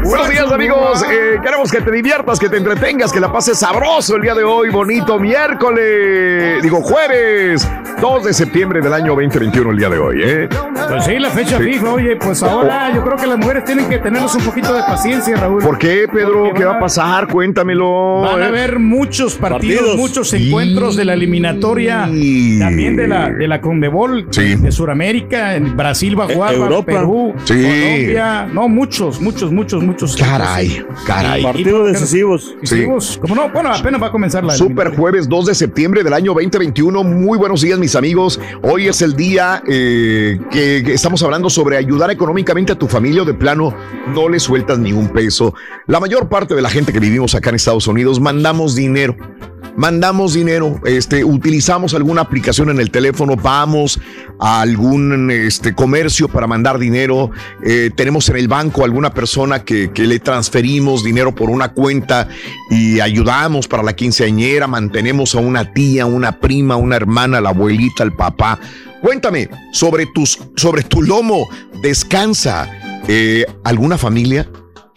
[SPEAKER 1] Buenos días amigos, Eh, queremos que te diviertas, que te entretengas, que la pases sabroso el día de hoy, bonito miércoles, digo jueves, 2 de septiembre del año 2021 el día de hoy, ¿eh?
[SPEAKER 5] Pues sí, la fecha
[SPEAKER 1] Sí.
[SPEAKER 5] fija. Oye, pues ahora yo creo que las mujeres tienen que tenernos un poquito de paciencia, Raúl.
[SPEAKER 1] ¿Por qué, Pedro?
[SPEAKER 5] Porque
[SPEAKER 1] ¿Qué va
[SPEAKER 5] van
[SPEAKER 1] a pasar? Cuéntamelo.
[SPEAKER 5] Van a
[SPEAKER 1] ¿eh?
[SPEAKER 5] haber muchos partidos,
[SPEAKER 1] Partidos.
[SPEAKER 5] muchos encuentros de la eliminatoria, también de la de la Condebol,
[SPEAKER 1] Sí.
[SPEAKER 5] de Sudamérica, en Brasil va a jugar,
[SPEAKER 3] Eh,
[SPEAKER 5] va
[SPEAKER 3] Europa.
[SPEAKER 5] Perú,
[SPEAKER 1] Sí.
[SPEAKER 5] Colombia, no, muchos, muchos, muchos, muchos.
[SPEAKER 1] Caray, caray.
[SPEAKER 3] Partidos decisivos.
[SPEAKER 5] decisivos. Como no, bueno, apenas va a comenzar la
[SPEAKER 1] Super jueves 2 de septiembre del año 2021. Muy buenos días, mis amigos. Hoy es el día eh, que, que estamos hablando sobre ayudar económicamente a tu familia o de plano no le sueltas ni un peso. La mayor parte de la gente que vivimos acá en Estados Unidos mandamos dinero. Mandamos dinero, este, utilizamos alguna aplicación en el teléfono, vamos a algún este, comercio para mandar dinero, eh, tenemos en el banco alguna persona que, que le transferimos dinero por una cuenta y ayudamos para la quinceañera, mantenemos a una tía, una prima, una hermana, la abuelita, el papá. Cuéntame sobre, tus, sobre tu lomo, descansa. Eh, ¿Alguna familia?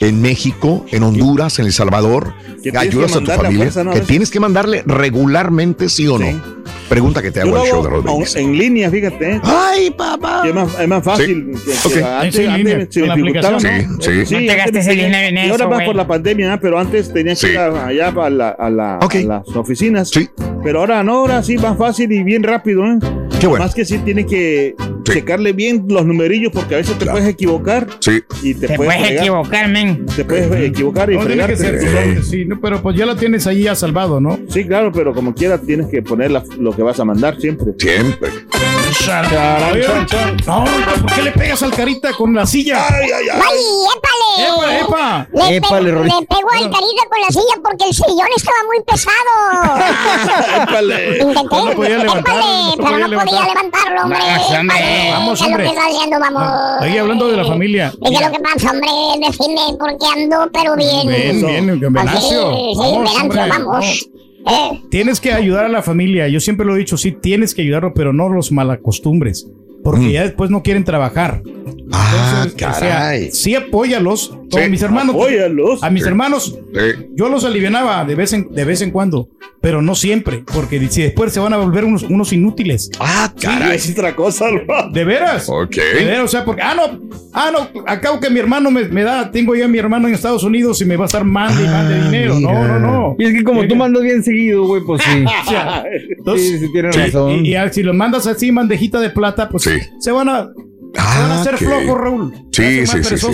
[SPEAKER 1] En México, en Honduras, en El Salvador,
[SPEAKER 3] Que tienes
[SPEAKER 1] ayudas
[SPEAKER 3] que
[SPEAKER 1] a tu familia,
[SPEAKER 3] fuerza, ¿no?
[SPEAKER 1] que tienes que mandarle regularmente, sí o no. Pregunta que te hago
[SPEAKER 3] lo
[SPEAKER 1] el show de
[SPEAKER 3] hago
[SPEAKER 1] Rodríguez.
[SPEAKER 3] en línea, fíjate.
[SPEAKER 1] Ay, papá.
[SPEAKER 3] Es más, es más fácil.
[SPEAKER 1] Sí.
[SPEAKER 3] que- que
[SPEAKER 1] Ok.
[SPEAKER 3] Antes,
[SPEAKER 5] Sí,
[SPEAKER 3] antes se. ¿no?
[SPEAKER 1] Sí, sí.
[SPEAKER 3] Sí,
[SPEAKER 1] No te gastes el dinero en
[SPEAKER 3] y
[SPEAKER 1] eso,
[SPEAKER 3] ahora más por la pandemia, pero antes tenías que ir allá a, la- a la-
[SPEAKER 1] Ok.
[SPEAKER 3] a las oficinas.
[SPEAKER 1] Sí.
[SPEAKER 3] Pero ahora no, ahora sí, más fácil y bien rápido. ¿eh?
[SPEAKER 1] Qué bueno.
[SPEAKER 3] Más que sí tienes que
[SPEAKER 1] Sí.
[SPEAKER 3] checarle bien los numerillos porque a veces te puedes equivocar
[SPEAKER 1] Sí.
[SPEAKER 3] y te,
[SPEAKER 20] Te
[SPEAKER 3] puedes,
[SPEAKER 20] equivocar, men.
[SPEAKER 3] Te puedes equivocar y
[SPEAKER 5] No, tiene que ser, sí, no, pero pues ya lo tienes ahí ya salvado, ¿no?
[SPEAKER 3] Sí, claro, pero como quiera tienes que poner la- lo que vas a mandar siempre.
[SPEAKER 1] Siempre.
[SPEAKER 5] No, ¿por qué le pegas al carita con la silla?
[SPEAKER 3] Ay, ay, ay.
[SPEAKER 7] ¡Ay, épale!
[SPEAKER 5] ¡Epa, epa!
[SPEAKER 7] Le, pe-
[SPEAKER 6] Épale,
[SPEAKER 7] le
[SPEAKER 6] Rolito.
[SPEAKER 7] pegó al carita con la silla porque el sillón estaba muy pesado. (laughs)
[SPEAKER 3] Épale.
[SPEAKER 7] Intenté.
[SPEAKER 5] No podía levantarlo,
[SPEAKER 7] épale,
[SPEAKER 5] no
[SPEAKER 7] pero no podía
[SPEAKER 5] levantar.
[SPEAKER 7] levantarlo, hombre.
[SPEAKER 20] Vamos, hombre.
[SPEAKER 7] Épale,
[SPEAKER 5] Vamos,
[SPEAKER 7] ¿qué es
[SPEAKER 5] hombre.
[SPEAKER 7] lo que está haciendo, vamos?
[SPEAKER 5] Ahí hablando de la familia.
[SPEAKER 7] ¿Y qué es lo que pasa, hombre? Decime por qué ando, pero bien.
[SPEAKER 5] Bien, bien,
[SPEAKER 7] Así,
[SPEAKER 5] Venancio.
[SPEAKER 7] sí,
[SPEAKER 5] Vamos,
[SPEAKER 7] Venancio,
[SPEAKER 5] hombre,
[SPEAKER 7] vamos. Eh,
[SPEAKER 5] Tienes que ayudar a la familia. Yo siempre lo he dicho, sí, tienes que ayudarlo, pero no los malacostumbres. Porque ya después no quieren trabajar.
[SPEAKER 1] Mm. Ah,
[SPEAKER 5] Entonces, o sea,
[SPEAKER 1] caray.
[SPEAKER 5] sí apóyalos. Como
[SPEAKER 1] Sí,
[SPEAKER 5] mis hermanos.
[SPEAKER 3] apóyalos.
[SPEAKER 5] A mis
[SPEAKER 1] Sí.
[SPEAKER 5] hermanos,
[SPEAKER 1] Sí.
[SPEAKER 5] yo los alivianaba de vez en, de vez en cuando, pero no siempre, porque si después se van a volver unos, unos inútiles.
[SPEAKER 1] Ah, caray.
[SPEAKER 3] Es otra cosa, ¿no?
[SPEAKER 5] ¿De veras?
[SPEAKER 1] Ok.
[SPEAKER 5] De veras, o sea, porque, ah, no, ah, no, acabo que mi hermano me, me da, tengo ya a mi hermano en Estados Unidos y me va a estar mande y mande
[SPEAKER 1] Ah,
[SPEAKER 5] dinero. No,
[SPEAKER 1] mira.
[SPEAKER 5] no, no.
[SPEAKER 6] Y es que como tú mandas bien seguido, güey, pues sí. (laughs)
[SPEAKER 5] O sea, (laughs) entonces,
[SPEAKER 6] Sí, sí, tienes
[SPEAKER 5] sí,
[SPEAKER 6] razón.
[SPEAKER 5] Y, y si los mandas así, en bandejita de plata, pues
[SPEAKER 1] Sí.
[SPEAKER 5] se van a, se van a
[SPEAKER 1] Ah,
[SPEAKER 5] hacer flojos, Raúl.
[SPEAKER 1] Sí, sí, sí.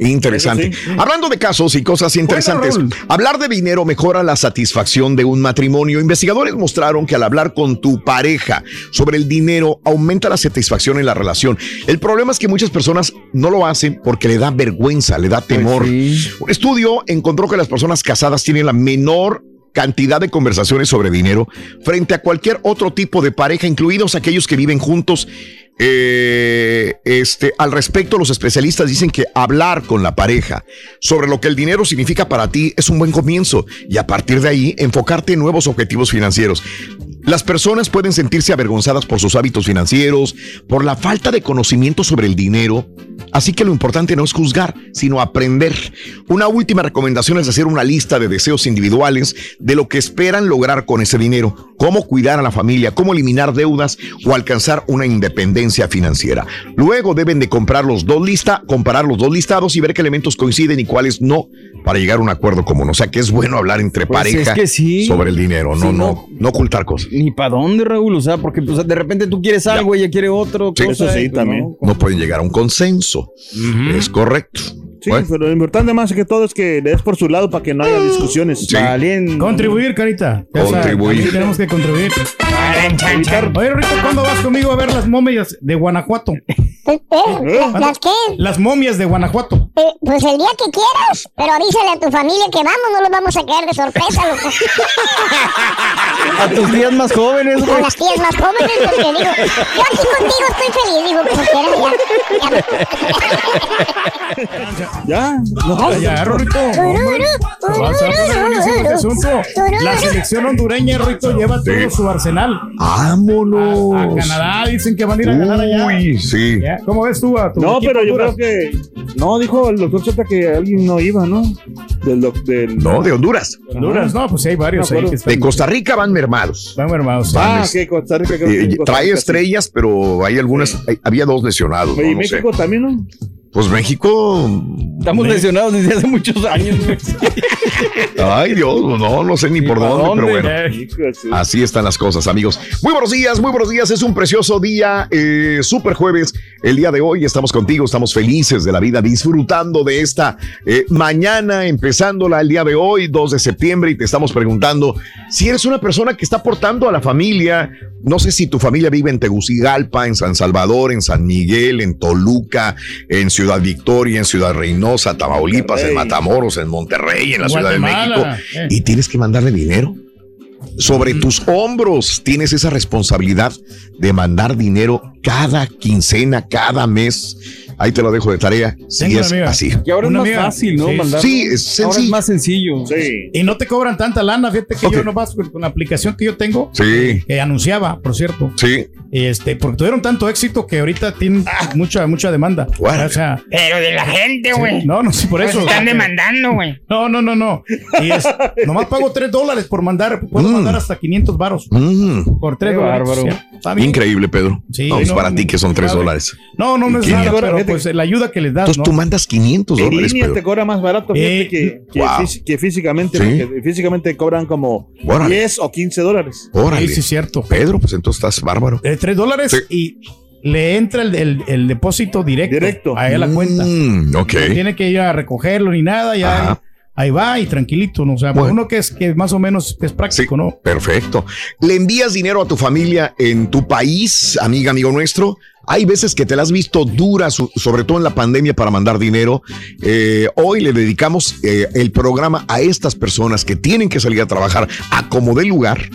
[SPEAKER 1] Interesante. Hablando de casos y cosas interesantes, hablar de dinero mejora la satisfacción de un matrimonio. Investigadores mostraron que al hablar con tu pareja sobre el dinero aumenta la satisfacción en la relación. El problema es que muchas personas no lo hacen porque le da vergüenza, le da temor.
[SPEAKER 6] sí.
[SPEAKER 1] Un estudio encontró que las personas casadas tienen la menor cantidad de conversaciones sobre dinero frente a cualquier otro tipo de pareja, incluidos aquellos que viven juntos. Eh, este, al respecto, los especialistas dicen que hablar con la pareja sobre lo que el dinero significa para ti es un buen comienzo y a partir de ahí enfocarte en nuevos objetivos financieros. Las personas pueden sentirse avergonzadas por sus hábitos financieros, por la falta de conocimiento sobre el dinero. Así que lo importante no es juzgar, sino aprender. Una última recomendación es hacer una lista de deseos individuales de lo que esperan lograr con ese dinero, cómo cuidar a la familia, cómo eliminar deudas o alcanzar una independencia financiera. Luego deben de comprar los dos lista, comparar los dos listados y ver qué elementos coinciden y cuáles no para llegar a un acuerdo común. O sea que es bueno hablar entre
[SPEAKER 6] Pues
[SPEAKER 1] pareja
[SPEAKER 6] es que sí.
[SPEAKER 1] sobre el dinero, no,
[SPEAKER 6] Sí,
[SPEAKER 1] no,
[SPEAKER 6] no.
[SPEAKER 1] no ocultar cosas.
[SPEAKER 6] Ni para dónde, Raúl. O sea, porque pues, de repente tú quieres algo, ella quiere otro.
[SPEAKER 1] Sí,
[SPEAKER 6] cosa,
[SPEAKER 3] eso sí,
[SPEAKER 6] y, pues,
[SPEAKER 3] también.
[SPEAKER 6] no.
[SPEAKER 1] No pueden llegar a un consenso. Es correcto.
[SPEAKER 3] Sí,
[SPEAKER 1] Bueno.
[SPEAKER 3] pero lo importante más que todo es que le des por su lado para que no haya discusiones.
[SPEAKER 1] Sí.
[SPEAKER 5] Contribuir, carita. O sea,
[SPEAKER 1] Contribuir.
[SPEAKER 5] tenemos que contribuir. Oye, Rico, ¿cuándo vas conmigo a ver las momias de Guanajuato? (laughs)
[SPEAKER 7] ¿Eh? ¿Las qué?
[SPEAKER 5] Las momias de Guanajuato.
[SPEAKER 7] Eh, pues el día que quieras, pero avísale a tu familia que vamos, no los vamos a caer de sorpresa, loco. (laughs)
[SPEAKER 6] A tus tías más jóvenes,
[SPEAKER 7] A
[SPEAKER 6] güey.
[SPEAKER 7] las tías más jóvenes, porque digo, yo aquí contigo estoy feliz, digo, como quieras, ya.
[SPEAKER 3] Ya, (laughs)
[SPEAKER 5] no, ya, Rorrito. hombre. Vas a poner buenísimo este asunto. La selección hondureña, Rorrito, lleva todo su arsenal.
[SPEAKER 1] ¡Vámonos!
[SPEAKER 5] A Canadá dicen que van a ir a ganar allá.
[SPEAKER 1] Uy, sí.
[SPEAKER 5] Ya, ¿Cómo ves tú a tu
[SPEAKER 3] No, pero yo creo que. No, dijo el doctor Zeta que alguien no iba, ¿no? Del. del
[SPEAKER 1] No, de Honduras.
[SPEAKER 5] Honduras, no, pues sí, hay varios
[SPEAKER 3] No,
[SPEAKER 5] ahí que están.
[SPEAKER 1] De Costa Rica van mermados.
[SPEAKER 5] Van mermados. sí.
[SPEAKER 3] Ah, que Costa Rica. creo
[SPEAKER 1] Eh,
[SPEAKER 3] que Costa
[SPEAKER 1] trae estrellas, pero hay algunas, hay- había dos lesionados. ¿no?
[SPEAKER 3] Y
[SPEAKER 1] No.
[SPEAKER 3] México también, ¿no?
[SPEAKER 1] Pues México.
[SPEAKER 6] Estamos lesionados desde hace muchos años.
[SPEAKER 1] Ay, Dios, no, no sé ni por dónde, pero bueno. Así están las cosas, amigos. Muy buenos días, muy buenos días. Es un precioso día, eh, super jueves. El día de hoy estamos contigo, estamos felices de la vida, disfrutando de esta eh, mañana, empezándola el día de hoy, 2 de septiembre, y te estamos preguntando si eres una persona que está aportando a la familia. No sé si tu familia vive en Tegucigalpa, en San Salvador, en San Miguel, en Toluca, en Ciudad Victoria, en Ciudad Reynosa, Tamaulipas, en. Matamoros, en Monterrey, en la Ciudad de México,
[SPEAKER 5] eh.
[SPEAKER 1] y tienes que mandarle dinero. Sobre tus hombros tienes esa responsabilidad de mandar dinero cada quincena, cada mes. Ahí te lo dejo de tarea. Si
[SPEAKER 5] Tengo una
[SPEAKER 1] es
[SPEAKER 5] amiga.
[SPEAKER 1] así.
[SPEAKER 6] Y ahora
[SPEAKER 5] Una
[SPEAKER 6] es más
[SPEAKER 5] amiga.
[SPEAKER 6] fácil, ¿no?
[SPEAKER 5] Sí.
[SPEAKER 6] Mandar.
[SPEAKER 1] Sí, es
[SPEAKER 6] Ahora es
[SPEAKER 1] sencillo.
[SPEAKER 6] más sencillo.
[SPEAKER 3] Sí.
[SPEAKER 5] Y no te cobran tanta lana, fíjate que
[SPEAKER 1] Ok.
[SPEAKER 5] yo nomás con con la aplicación que yo tengo,
[SPEAKER 1] Sí,
[SPEAKER 5] que anunciaba, por cierto,
[SPEAKER 1] sí.
[SPEAKER 5] este, porque tuvieron tanto éxito que ahorita tienen mucha, mucha demanda.
[SPEAKER 1] Órale.
[SPEAKER 5] O sea,
[SPEAKER 20] Pero de la gente, güey.
[SPEAKER 5] no, no, sí, por
[SPEAKER 20] Nos
[SPEAKER 5] eso.
[SPEAKER 20] están demandando, güey.
[SPEAKER 5] No, no, no, no. Y es, (laughs) nomás pago 3 dólares por mandar, puedo
[SPEAKER 1] Mm.
[SPEAKER 5] mandar hasta 500 varos
[SPEAKER 1] Mm,
[SPEAKER 5] por 3
[SPEAKER 6] Qué
[SPEAKER 5] dólares.
[SPEAKER 6] bárbaro.
[SPEAKER 5] Ya, está bien.
[SPEAKER 1] increíble, Pedro.
[SPEAKER 5] Sí,
[SPEAKER 1] no, pues
[SPEAKER 5] no,
[SPEAKER 1] para
[SPEAKER 5] no,
[SPEAKER 1] ti que son tres
[SPEAKER 5] sabe.
[SPEAKER 1] dólares.
[SPEAKER 5] No, no, no es
[SPEAKER 1] ¿Y
[SPEAKER 5] nada,
[SPEAKER 1] quién?
[SPEAKER 5] pero pues la ayuda que les das,
[SPEAKER 1] Entonces
[SPEAKER 5] ¿no?
[SPEAKER 1] tú mandas 500
[SPEAKER 3] En
[SPEAKER 1] dólares,
[SPEAKER 3] línea te cobra más barato
[SPEAKER 5] Eh,
[SPEAKER 3] que, que,
[SPEAKER 1] wow.
[SPEAKER 3] fí- que físicamente,
[SPEAKER 1] Sí.
[SPEAKER 3] porque físicamente cobran como
[SPEAKER 1] Órale.
[SPEAKER 3] 10 o 15 dólares.
[SPEAKER 1] Órale.
[SPEAKER 5] Sí, sí, cierto.
[SPEAKER 1] Pedro, pues entonces estás bárbaro.
[SPEAKER 5] Eh, 3 dólares
[SPEAKER 1] Sí.
[SPEAKER 5] y le entra el, el- el depósito directo,
[SPEAKER 3] Directo.
[SPEAKER 5] a la cuenta.
[SPEAKER 1] Mm, ok.
[SPEAKER 5] No tiene que ir a recogerlo ni nada, ya
[SPEAKER 1] Ajá.
[SPEAKER 5] Ahí va y tranquilito, ¿no? O sea,
[SPEAKER 1] Bueno.
[SPEAKER 5] uno que es que más o menos es práctico,
[SPEAKER 1] Sí,
[SPEAKER 5] ¿no?
[SPEAKER 1] Perfecto. ¿Le envías dinero a tu familia en tu país, amiga, amigo nuestro? Hay veces que te la has visto dura, sobre todo en la pandemia, para mandar dinero. Eh, hoy le dedicamos eh, el programa a estas personas que tienen que salir a trabajar a como dé lugar.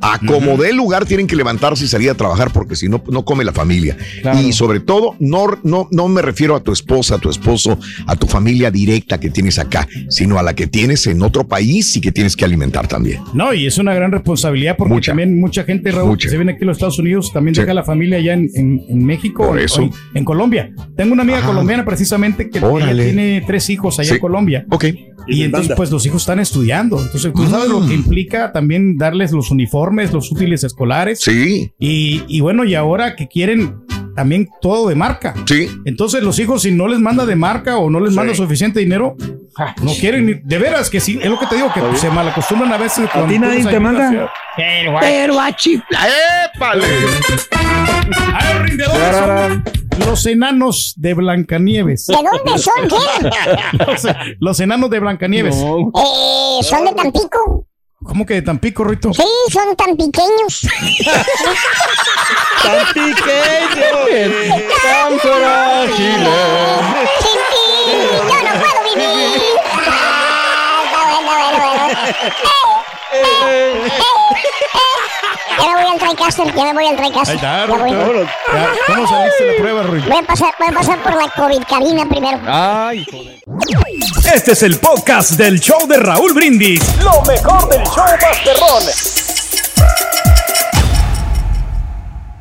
[SPEAKER 1] A como dé lugar tienen que levantarse y salir a trabajar porque si no, no come la familia.
[SPEAKER 6] Claro.
[SPEAKER 1] Y sobre todo, no, no, no me refiero a tu esposa, a tu esposo, a tu familia directa que tienes acá, sino a la que tienes en otro país y que tienes que alimentar también.
[SPEAKER 5] No, y es una gran responsabilidad porque
[SPEAKER 1] Mucha.
[SPEAKER 5] también mucha gente, Raúl,
[SPEAKER 1] Mucha.
[SPEAKER 5] que se viene aquí a los Estados Unidos, también
[SPEAKER 1] Sí.
[SPEAKER 5] deja la familia allá en, en- en México o en-
[SPEAKER 1] eso.
[SPEAKER 5] o en, en Colombia. Tengo una amiga
[SPEAKER 1] Ajá.
[SPEAKER 5] colombiana precisamente que ella tiene tres hijos allá
[SPEAKER 1] Sí.
[SPEAKER 5] en Colombia.
[SPEAKER 1] Ok.
[SPEAKER 5] Y entonces, pues los hijos están estudiando. Entonces, tú sabes lo que
[SPEAKER 1] Mm.
[SPEAKER 5] implica también darles los uniformes, los útiles escolares.
[SPEAKER 1] Sí,
[SPEAKER 5] Y, y bueno, y ahora que quieren también todo de marca.
[SPEAKER 1] sí.
[SPEAKER 5] Entonces, los hijos, si no les manda de marca o no les manda suficiente dinero, no quieren. ni- De veras que sí, es lo que te digo, que se malacostumbran a veces.
[SPEAKER 3] ¿A
[SPEAKER 5] cuando
[SPEAKER 3] ti
[SPEAKER 5] tú
[SPEAKER 3] nadie te manda?
[SPEAKER 20] Pero,
[SPEAKER 6] a chiflar.
[SPEAKER 1] ¡Épale!
[SPEAKER 5] A ver, rindedores, son los enanos de Blancanieves.
[SPEAKER 7] ¿De dónde son, qué? (laughs)
[SPEAKER 5] Los, los enanos de Blancanieves.
[SPEAKER 6] No.
[SPEAKER 7] Eh, son de Tampico.
[SPEAKER 5] ¿Cómo que de Tampico, Rito?
[SPEAKER 7] Sí, son tan pequeños. (laughs)
[SPEAKER 3] ¡Tan pequeño!
[SPEAKER 6] Tan frágiles.
[SPEAKER 7] Sin ti, yo no puedo vivir. (laughs) Ah, está bueno, bueno, bueno. Eh, eh, eh, eh. Ya me voy al TriCaster, ya me voy al TriCaster.
[SPEAKER 5] Ahí está.
[SPEAKER 7] Ya,
[SPEAKER 5] ¿Cómo saliste la prueba, Rito?
[SPEAKER 7] Voy a pasar, voy a pasar por la COVID cabina primero.
[SPEAKER 6] Ay, joder.
[SPEAKER 8] Este es el podcast del show de Raúl Brindis. Lo mejor del show Masterrón.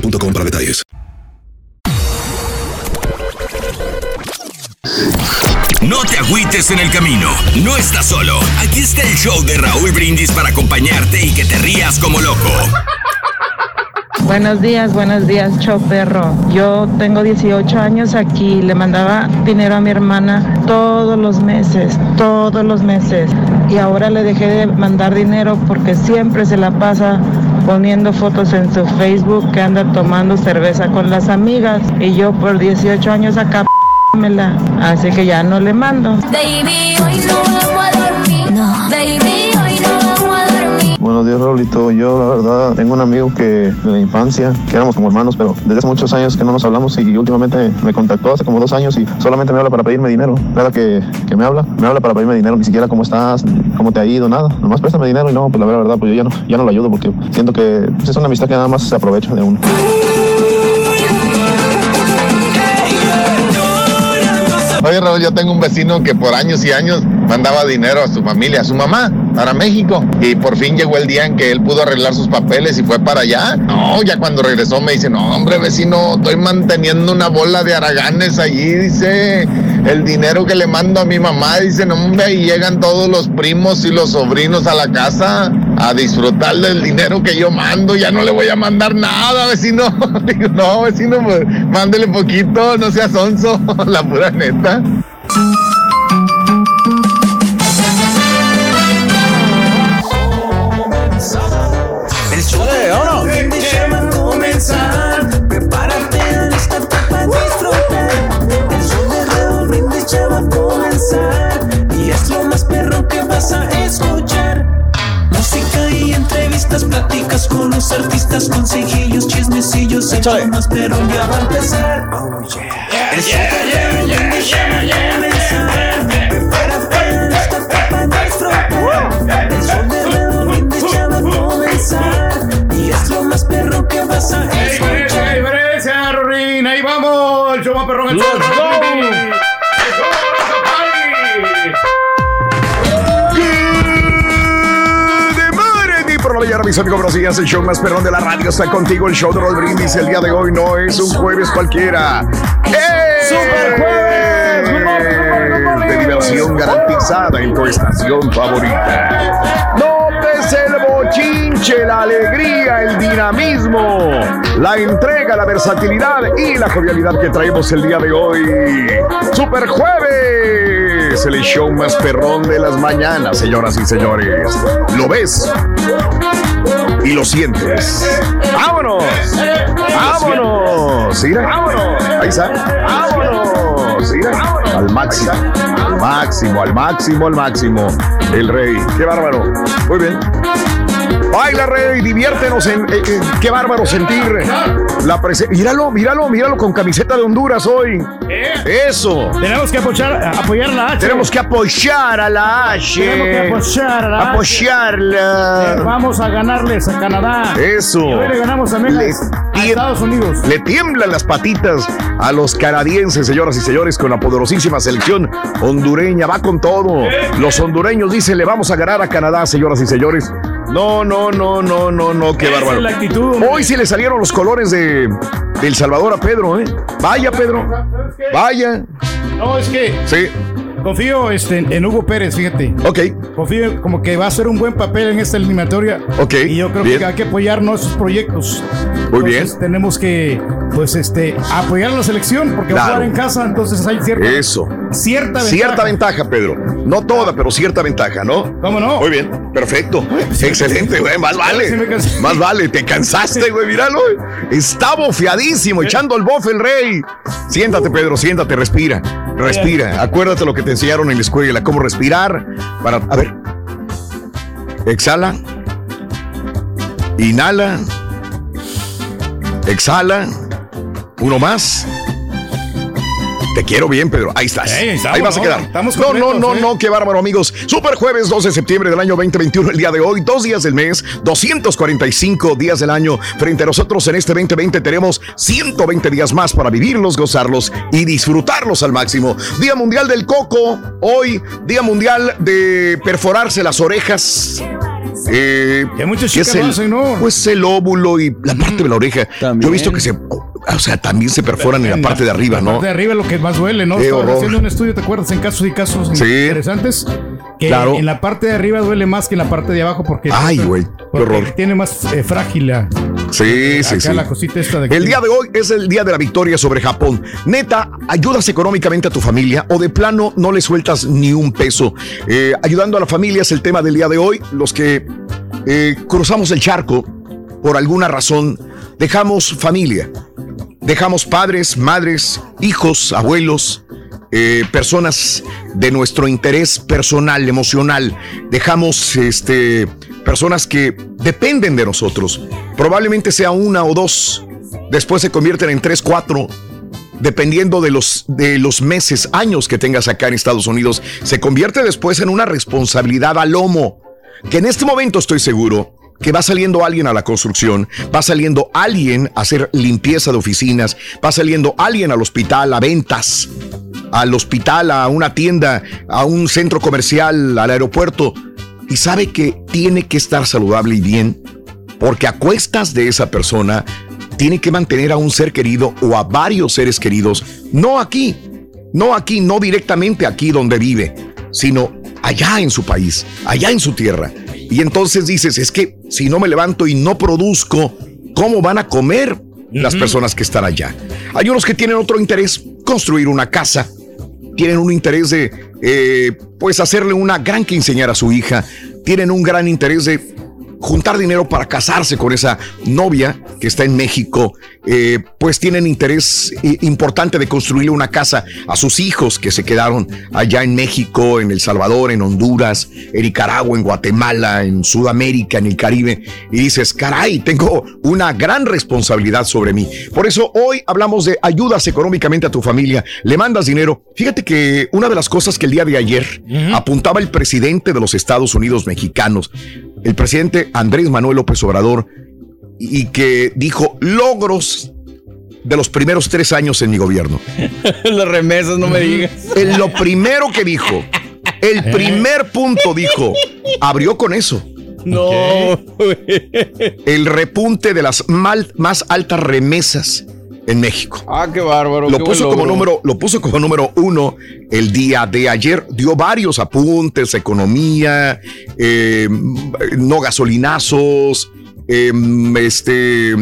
[SPEAKER 14] para detalles.
[SPEAKER 21] No te agüites en el camino, no estás solo. Aquí está el show de Raúl Brindis para acompañarte y que te rías como loco.
[SPEAKER 22] Buenos días, buenos días, show perro. Yo tengo 18 años aquí, le mandaba dinero a mi hermana todos los meses, todos los meses. Y ahora le dejé de mandar dinero porque siempre se la pasa poniendo fotos en su Facebook que anda tomando cerveza con las amigas. Y yo por 18 años acá mela, así que ya no le mando.
[SPEAKER 23] Baby, hoy no vamos a dormir. No. Baby,
[SPEAKER 24] Buenos días, Raulito. Yo, la verdad, tengo un amigo que de la infancia, que éramos como hermanos, pero desde hace muchos años que no nos hablamos y últimamente me contactó hace como dos años y solamente me habla para pedirme dinero. Cada que, que me habla, me habla para pedirme dinero, ni siquiera cómo estás, cómo te ha ido, nada. Nomás préstame dinero y no, pues la verdad, pues yo ya no, ya no lo ayudo porque siento que pues, es una amistad que nada más se aprovecha de uno.
[SPEAKER 25] Oye, Raúl, yo tengo un vecino que por años y años mandaba dinero a su familia, a su mamá, para México. Y por fin llegó el día en que él pudo arreglar sus papeles y fue para allá. No, ya cuando regresó me dice, no, hombre, vecino, estoy manteniendo una bola de araganes allí, dice, el dinero que le mando a mi mamá, dice, no, hombre, y llegan todos los primos y los sobrinos a la casa a disfrutar del dinero que yo mando, ya no le voy a mandar nada, vecino. (laughs) Digo, no, vecino, pues mándele poquito, no seas onzo, (laughs) la pura neta.
[SPEAKER 26] Entrevistas, pláticas con los artistas, consejillos, chismecillos. Más perro ya va a empezar. Prepárate a esta para disfrutar. El show de Raúl Brindis ya va a comenzar. Y es lo más perro que vas a escuchar.
[SPEAKER 5] diferencia, Rorín! ¡Ahí vamos! ¡El show más perrón! ¡El
[SPEAKER 1] mis amigos, buenos días. El show más perrón de la radio está contigo. El show de Roll Brindis el día de hoy no es un jueves cualquiera. ¡Eh!
[SPEAKER 5] ¡Super
[SPEAKER 1] De diversión garantizada en tu estación favorita. Notes el bochinche, la alegría, el dinamismo, la entrega, la versatilidad y la jovialidad que traemos el día de hoy. ¡Super Jueves! El show más perrón de las mañanas, señoras y señores. ¿Lo ves? Y lo sientes. ¡Vámonos! ¡Vámonos! Mira, vámonos. Ahí está. ¡Vámonos! Mira, al máximo. Al máximo, al máximo, al máximo. El rey. ¡Qué bárbaro! Muy bien. Baila, rey, diviértenos en. eh, eh, qué bárbaro sentir la presencia. Míralo, míralo, míralo con camiseta de Honduras hoy. Eso.
[SPEAKER 5] Tenemos que apoyar, apoyar la H.
[SPEAKER 1] Tenemos que apoyar a la H.
[SPEAKER 5] Tenemos que apoyar a la H.
[SPEAKER 1] Apoyarla.
[SPEAKER 5] Eh, Vamos a ganarles a Canadá.
[SPEAKER 1] Eso.
[SPEAKER 5] Y hoy le ganamos a México. Estados Unidos.
[SPEAKER 1] le tiemblan las patitas a los canadienses, señoras y señores, con la poderosísima selección hondureña. Va con todo. Los hondureños dicen, le vamos a ganar a Canadá, señoras y señores. No, no, no, no, no, no, qué
[SPEAKER 5] Esa
[SPEAKER 1] bárbaro.
[SPEAKER 5] es la actitud, hombre.
[SPEAKER 1] Hoy sí le salieron los colores de, de El Salvador a Pedro, ¿eh? Vaya, Pedro. Vaya.
[SPEAKER 5] No, es que
[SPEAKER 1] Sí.
[SPEAKER 5] Confío este, en Hugo Pérez, fíjate.
[SPEAKER 1] Ok.
[SPEAKER 5] Confío como que va a hacer un buen papel en esta eliminatoria.
[SPEAKER 1] Ok,
[SPEAKER 5] Y yo creo
[SPEAKER 1] bien.
[SPEAKER 5] que hay que apoyar nuestros proyectos.
[SPEAKER 1] Muy bien.
[SPEAKER 5] Entonces, Tenemos que, pues, este, apoyar a la selección porque va a
[SPEAKER 1] Claro.
[SPEAKER 5] jugar en casa, entonces hay cierta,
[SPEAKER 1] Eso.
[SPEAKER 5] cierta ventaja.
[SPEAKER 1] Cierta ventaja, Pedro. No toda, pero cierta ventaja, ¿no?
[SPEAKER 5] ¿Cómo no?
[SPEAKER 1] Muy bien, perfecto. Excelente, güey. Más
[SPEAKER 5] Sí
[SPEAKER 1] vale.
[SPEAKER 5] me cansé.
[SPEAKER 1] Más vale. Te cansaste, güey. Míralo. Está bofeadísimo, echando el bofe el rey. Siéntate, Pedro, siéntate, respira. Respira. Acuérdate lo que te enseñaron en la escuela, cómo respirar. Para. A ver. Exhala. Inhala. Exhala. Uno más. Te quiero bien, Pedro. Ahí estás.
[SPEAKER 5] Estamos,
[SPEAKER 1] Ahí vas a
[SPEAKER 5] ¿no?
[SPEAKER 1] quedar.
[SPEAKER 5] Estamos
[SPEAKER 1] no, no, no,
[SPEAKER 5] ¿eh?
[SPEAKER 1] no, qué bárbaro, amigos. Super jueves 12 de septiembre del año 2021, el día de hoy, dos días del mes, 245 días del año. Frente a nosotros en este 2020 tenemos 120 días más para vivirlos, gozarlos y disfrutarlos al máximo. Día Mundial del Coco, hoy, Día Mundial de perforarse las orejas. Eh,
[SPEAKER 5] Que muchas
[SPEAKER 1] que es el,
[SPEAKER 5] ¿no?
[SPEAKER 1] Pues el óvulo y la parte de la oreja. Yo he visto que se, o sea, también se perforan en la parte de arriba,
[SPEAKER 5] La
[SPEAKER 1] ¿no?
[SPEAKER 5] parte de arriba es lo que más duele, ¿no? Estaba haciendo un estudio, ¿te acuerdas? En casos y casos
[SPEAKER 1] Sí.
[SPEAKER 5] interesantes. Que
[SPEAKER 1] Claro.
[SPEAKER 5] en la parte de arriba duele más que en la parte de abajo porque,
[SPEAKER 1] Ay, güey, horror.
[SPEAKER 5] tiene más eh, frágil la,
[SPEAKER 1] Sí, sí,
[SPEAKER 5] acá
[SPEAKER 1] sí.
[SPEAKER 5] la cosita esta de
[SPEAKER 1] El día de hoy es el día de la victoria sobre Japón. Neta, ayudas económicamente a tu familia o de plano no le sueltas ni un peso. Eh, ayudando a la familia es el tema del día de hoy. Los que eh, cruzamos el charco por alguna razón, dejamos familia. Dejamos padres, madres, hijos, abuelos, eh, personas de nuestro interés personal, emocional. Dejamos este, personas que dependen de nosotros. Probablemente sea una o dos. Después se convierten en tres, cuatro. Dependiendo de los, de los meses, años que tengas acá en Estados Unidos, se convierte después en una responsabilidad al lomo. Que en este momento estoy seguro que va saliendo alguien a la construcción, va saliendo alguien a hacer limpieza de oficinas, va saliendo alguien al hospital a ventas, al hospital, a una tienda, a un centro comercial, al aeropuerto, y sabe que tiene que estar saludable y bien, porque a cuestas de esa persona tiene que mantener a un ser querido o a varios seres queridos, no aquí, no aquí, no directamente aquí donde vive, sino allá en su país, allá en su tierra. Y entonces dices, es que si no me levanto y no produzco, ¿cómo van a comer las personas que están allá? Hay unos que tienen otro interés, construir una casa, tienen un interés de, eh, pues, hacerle una gran quinceañera a su hija, tienen un gran interés de juntar dinero para casarse con esa novia que está en México, eh, pues tienen interés eh, importante de construirle una casa a sus hijos que se quedaron allá en México, en El Salvador, en Honduras, en Nicaragua, en Guatemala, en Sudamérica, en el Caribe. Y dices, caray, tengo una gran responsabilidad sobre mí. Por eso hoy hablamos de ayudas económicamente a tu familia. Le mandas dinero. Fíjate que una de las cosas que el día de ayer apuntaba el presidente de los Estados Unidos mexicanos, el presidente Andrés Manuel López Obrador, y que dijo logros de los primeros tres años en mi gobierno. (laughs)
[SPEAKER 6] Las remesas, no me digas.
[SPEAKER 1] En lo primero que dijo, el primer punto dijo, abrió con eso.
[SPEAKER 6] No.
[SPEAKER 1] El repunte de las mal- más altas remesas en México.
[SPEAKER 6] Ah, qué bárbaro.
[SPEAKER 1] Lo
[SPEAKER 6] qué
[SPEAKER 1] puso, como número, lo puso como número uno el día de ayer. Dio varios apuntes, economía, eh, no gasolinazos, eh, este,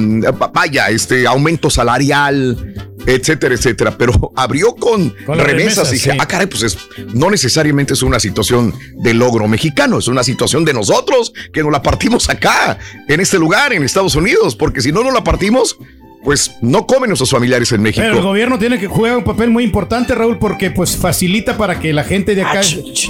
[SPEAKER 1] vaya, este aumento salarial, etcétera, etcétera. Pero (laughs) abrió con, remesas.
[SPEAKER 5] remesas,
[SPEAKER 1] Dije,
[SPEAKER 5] sí.
[SPEAKER 1] ah, caray, pues es, no necesariamente es una situación de logro mexicano, es una situación de nosotros que nos la partimos acá, en este lugar, en Estados Unidos, porque si no nos la partimos, pues no comen nuestros familiares en México.
[SPEAKER 5] Pero el gobierno tiene que jugar un papel muy importante, Raúl, porque pues facilita para que la gente de acá,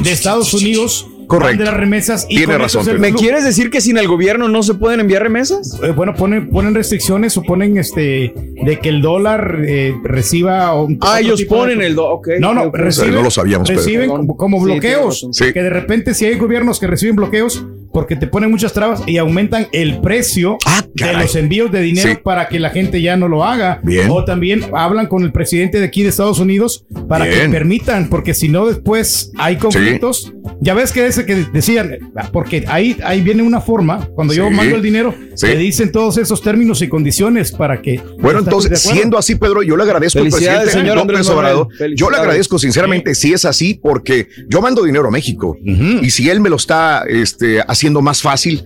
[SPEAKER 5] de Estados Unidos,
[SPEAKER 1] Correcto.
[SPEAKER 5] mande las remesas.
[SPEAKER 1] Tiene
[SPEAKER 5] con eso
[SPEAKER 1] razón.
[SPEAKER 6] ¿Me quieres decir que sin el gobierno no se pueden enviar remesas?
[SPEAKER 5] Eh, bueno, ponen, ponen restricciones o ponen este de que el dólar eh, reciba. un-
[SPEAKER 6] Ah, ellos
[SPEAKER 5] de-
[SPEAKER 6] ponen el do- ok,
[SPEAKER 5] No, no, reciben,
[SPEAKER 1] No lo sabíamos,
[SPEAKER 5] reciben como, como
[SPEAKER 6] Sí,
[SPEAKER 5] bloqueos.
[SPEAKER 1] Sí.
[SPEAKER 5] Que de repente, si hay gobiernos que reciben bloqueos, porque te ponen muchas trabas y aumentan el precio de
[SPEAKER 1] caray.
[SPEAKER 5] los envíos de dinero
[SPEAKER 1] Sí.
[SPEAKER 5] para que la gente ya no lo haga.
[SPEAKER 1] Bien.
[SPEAKER 5] O también hablan con el presidente de aquí de Estados Unidos para que
[SPEAKER 1] Bien.
[SPEAKER 5] permitan, porque si no después hay conflictos. Ya ves que ese que decían, porque ahí, ahí viene una forma, cuando yo
[SPEAKER 1] Sí.
[SPEAKER 5] mando el dinero,
[SPEAKER 1] Sí.
[SPEAKER 5] te dicen todos esos términos y condiciones para que...
[SPEAKER 1] Bueno,
[SPEAKER 5] ¿Estás
[SPEAKER 1] entonces,
[SPEAKER 5] de
[SPEAKER 1] siendo así, Pedro, yo le agradezco al
[SPEAKER 6] Felicidades,
[SPEAKER 1] presidente
[SPEAKER 6] señor
[SPEAKER 1] López. Obrador. Yo le agradezco sinceramente si es así, porque yo mando dinero a México. Y si él me lo está este, haciendo más fácil,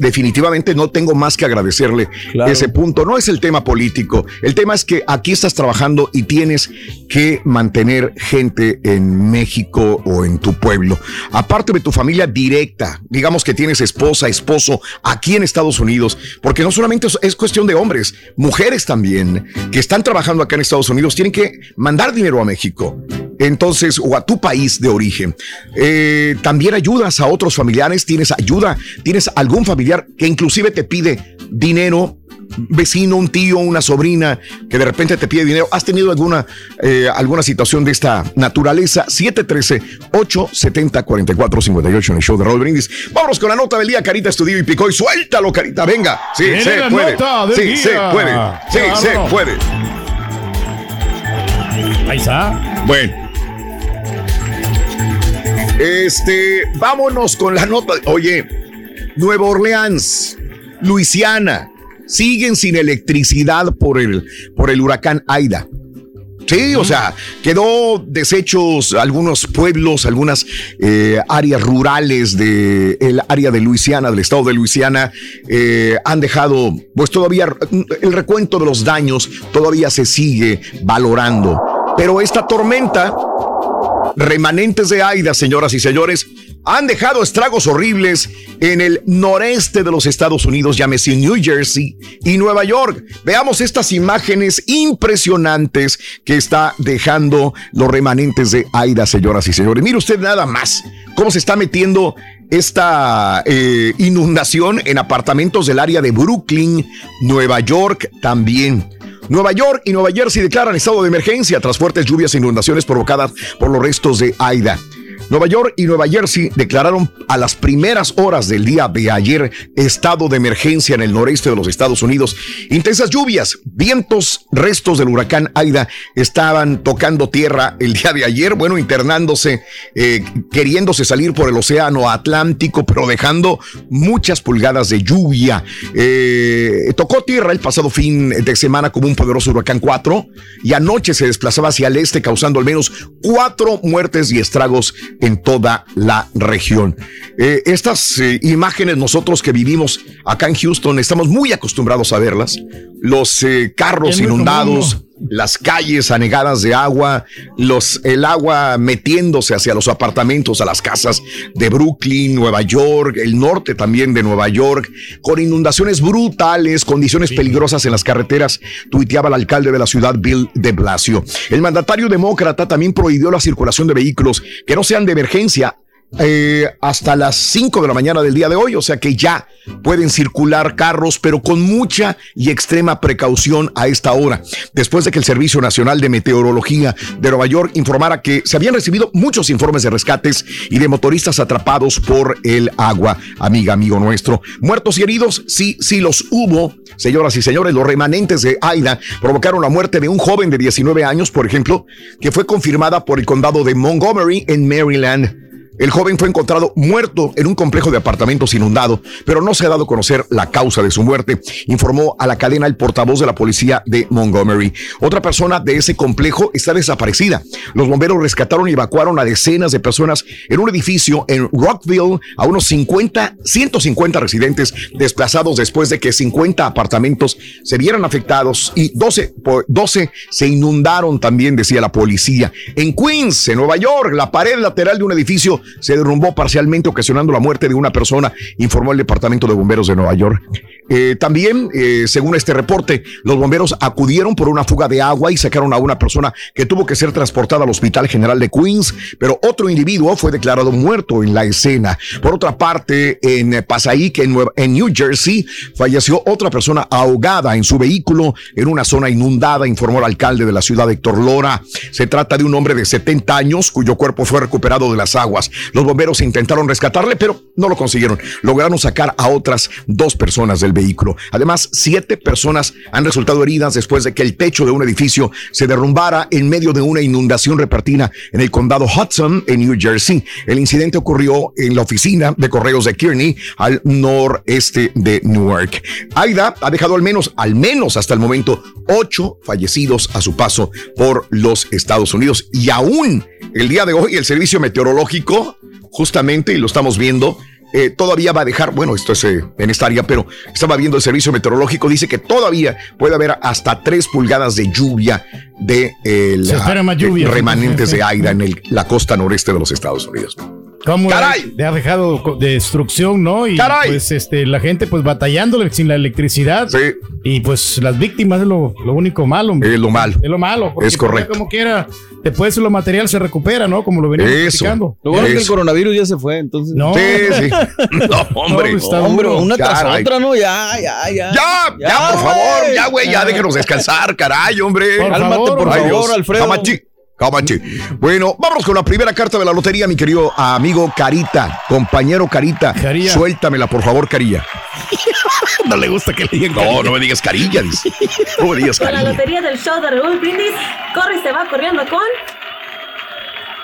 [SPEAKER 1] definitivamente no tengo más que agradecerle ese punto. No es el tema político. El tema es que aquí estás trabajando y tienes que mantener gente en México o en tu pueblo. Aparte de tu familia directa, digamos que tienes esposa, esposo aquí en Estados Unidos, porque no solamente es- es cuestión de hombres, mujeres también que están trabajando acá en Estados Unidos tienen que mandar dinero a México. Entonces, o a tu país de origen. Eh, también ayudas a otros familiares, tienes ayuda, tienes algún familiar que inclusive te pide dinero vecino, un tío, una sobrina que de repente te pide dinero. ¿Has tenido alguna, eh, alguna situación de esta naturaleza? 713-870-4458 en el show de Raúl Brindis. Vámonos con la nota del día, Carita estudió y picó y suéltalo, Carita, venga. Sí,
[SPEAKER 5] Viene
[SPEAKER 1] se puede. Sí,
[SPEAKER 5] día.
[SPEAKER 1] se puede. Sí,
[SPEAKER 5] Claro.
[SPEAKER 1] se puede.
[SPEAKER 5] Ahí está.
[SPEAKER 1] Bueno. Este, vámonos con la nota. Oye, Nueva Orleans, Luisiana, siguen sin electricidad por el, por el huracán Aida. Sí, o sea, quedó deshechos algunos pueblos, algunas eh, áreas rurales del el área de Luisiana, del estado de Luisiana, eh, han dejado, pues todavía el recuento de los daños todavía se sigue valorando. Pero esta tormenta, remanentes de Aida, señoras y señores, han dejado estragos horribles en el noreste de los Estados Unidos, llámese New Jersey y Nueva York. Veamos estas imágenes impresionantes que está dejando los remanentes de Aida, señoras y señores. Mire usted nada más cómo se está metiendo esta eh, inundación en apartamentos del área de Brooklyn, Nueva York también. Nueva York y Nueva Jersey declaran estado de emergencia tras fuertes lluvias e inundaciones provocadas por los restos de Aida. Nueva York y Nueva Jersey declararon a las primeras horas del día de ayer estado de emergencia en el noreste de los Estados Unidos. Intensas lluvias, vientos, restos del huracán Aida estaban tocando tierra el día de ayer, bueno, internándose, eh, queriéndose salir por el océano Atlántico, pero dejando muchas pulgadas de lluvia. Eh, tocó tierra el pasado fin de semana como un poderoso huracán 4 y anoche se desplazaba hacia el este causando al menos cuatro muertes y estragos en toda la región. Eh, estas eh, imágenes nosotros que vivimos acá en Houston estamos muy acostumbrados a verlas. Los eh, carros inundados, las calles anegadas de agua, los, el agua metiéndose hacia los apartamentos, a las casas de Brooklyn, Nueva York, el norte también de Nueva York, con inundaciones brutales, condiciones peligrosas en las carreteras, tuiteaba el alcalde de la ciudad, Bill de Blasio. El mandatario demócrata también prohibió la circulación de vehículos que no sean de emergencia eh, hasta las 5 de la mañana del día de hoy, o sea que ya pueden circular carros, pero con mucha y extrema precaución a esta hora, después de que el Servicio Nacional de Meteorología de Nueva York informara que se habían recibido muchos informes de rescates y de motoristas atrapados por el agua, amiga, amigo nuestro. Muertos y heridos, sí, sí los hubo, señoras y señores, los remanentes de Aida provocaron la muerte de un joven de 19 años, por ejemplo, que fue confirmada por el condado de Montgomery en Maryland. El joven fue encontrado muerto en un complejo de apartamentos inundado, pero no se ha dado a conocer la causa de su muerte, informó a la cadena el portavoz de la policía de Montgomery. Otra persona de ese complejo está desaparecida. Los bomberos rescataron y evacuaron a decenas de personas en un edificio en Rockville, a unos 50, 150 residentes desplazados después de que 50 apartamentos se vieran afectados y 12, por- 12 se inundaron también, decía la policía. En Queens, en Nueva York, la pared lateral de un edificio se derrumbó parcialmente, ocasionando la muerte de una persona, informó el Departamento de Bomberos de Nueva York. Eh, también, eh, según este reporte, los bomberos acudieron por una fuga de agua y sacaron a una persona que tuvo que ser transportada al Hospital General de Queens, pero otro individuo fue declarado muerto en la escena. Por otra parte, en Passaic, en, en New Jersey, falleció otra persona ahogada en su vehículo en una zona inundada, informó el alcalde de la ciudad, Héctor Lora. Se trata de un hombre de 70 años cuyo cuerpo fue recuperado de las aguas. Los bomberos intentaron rescatarle, pero no lo consiguieron. Lograron sacar a otras dos personas del vehículo. Además, siete personas han resultado heridas después de que el techo de un edificio se derrumbara en medio de una inundación repartida en el condado Hudson, en New Jersey. El incidente ocurrió en la oficina de correos de Kearney, al noreste de Newark. Aida ha dejado al menos, al menos hasta el momento, ocho fallecidos a su paso por los Estados Unidos. Y aún el día de hoy, el servicio meteorológico, justamente, y lo estamos viendo, eh, todavía va a dejar, bueno, esto es eh, en esta área, pero estaba viendo el servicio meteorológico, dice que todavía puede haber hasta tres pulgadas de lluvia de eh, la- de remanentes de (laughs) Aida en el- la costa noreste de los Estados Unidos.
[SPEAKER 5] ¿Cómo
[SPEAKER 1] ¡Caray!
[SPEAKER 5] le ha dejado destrucción, ¿no? Y
[SPEAKER 1] ¡Caray!
[SPEAKER 5] pues este, la gente pues batallándole sin la electricidad. Y pues las víctimas es lo, lo único malo. hombre.
[SPEAKER 1] Es lo malo.
[SPEAKER 5] Es lo malo.
[SPEAKER 1] Es correcto.
[SPEAKER 5] pues, Como quiera, después lo material se recupera, ¿no? Como lo veníamos
[SPEAKER 1] Eso.
[SPEAKER 5] platicando.
[SPEAKER 6] Lo bueno es que el coronavirus ya se fue, entonces.
[SPEAKER 5] No.
[SPEAKER 1] Sí, sí. (laughs) No, hombre.
[SPEAKER 5] No, está
[SPEAKER 6] Hombre,
[SPEAKER 5] duro.
[SPEAKER 6] una tras
[SPEAKER 1] Caray.
[SPEAKER 6] otra, ¿no? Ya, ya, ya.
[SPEAKER 1] Ya, ya, por favor, ya, güey, ya déjenos descansar, caray, hombre.
[SPEAKER 5] Por
[SPEAKER 6] Cálmate,
[SPEAKER 5] favor.
[SPEAKER 6] por favor,
[SPEAKER 1] Dios.
[SPEAKER 6] Alfredo.
[SPEAKER 1] Camachi, Bueno, vámonos con la primera carta de la lotería, mi querido amigo Carita, compañero Carita.
[SPEAKER 5] Carilla.
[SPEAKER 1] Suéltamela, por favor, Carilla. (laughs)
[SPEAKER 5] No le gusta que le digan
[SPEAKER 1] No, no me digas Carilla, dice. No me digas
[SPEAKER 27] Con la
[SPEAKER 1] Carilla.
[SPEAKER 27] lotería del show de Raúl Brindis, corre y se va corriendo con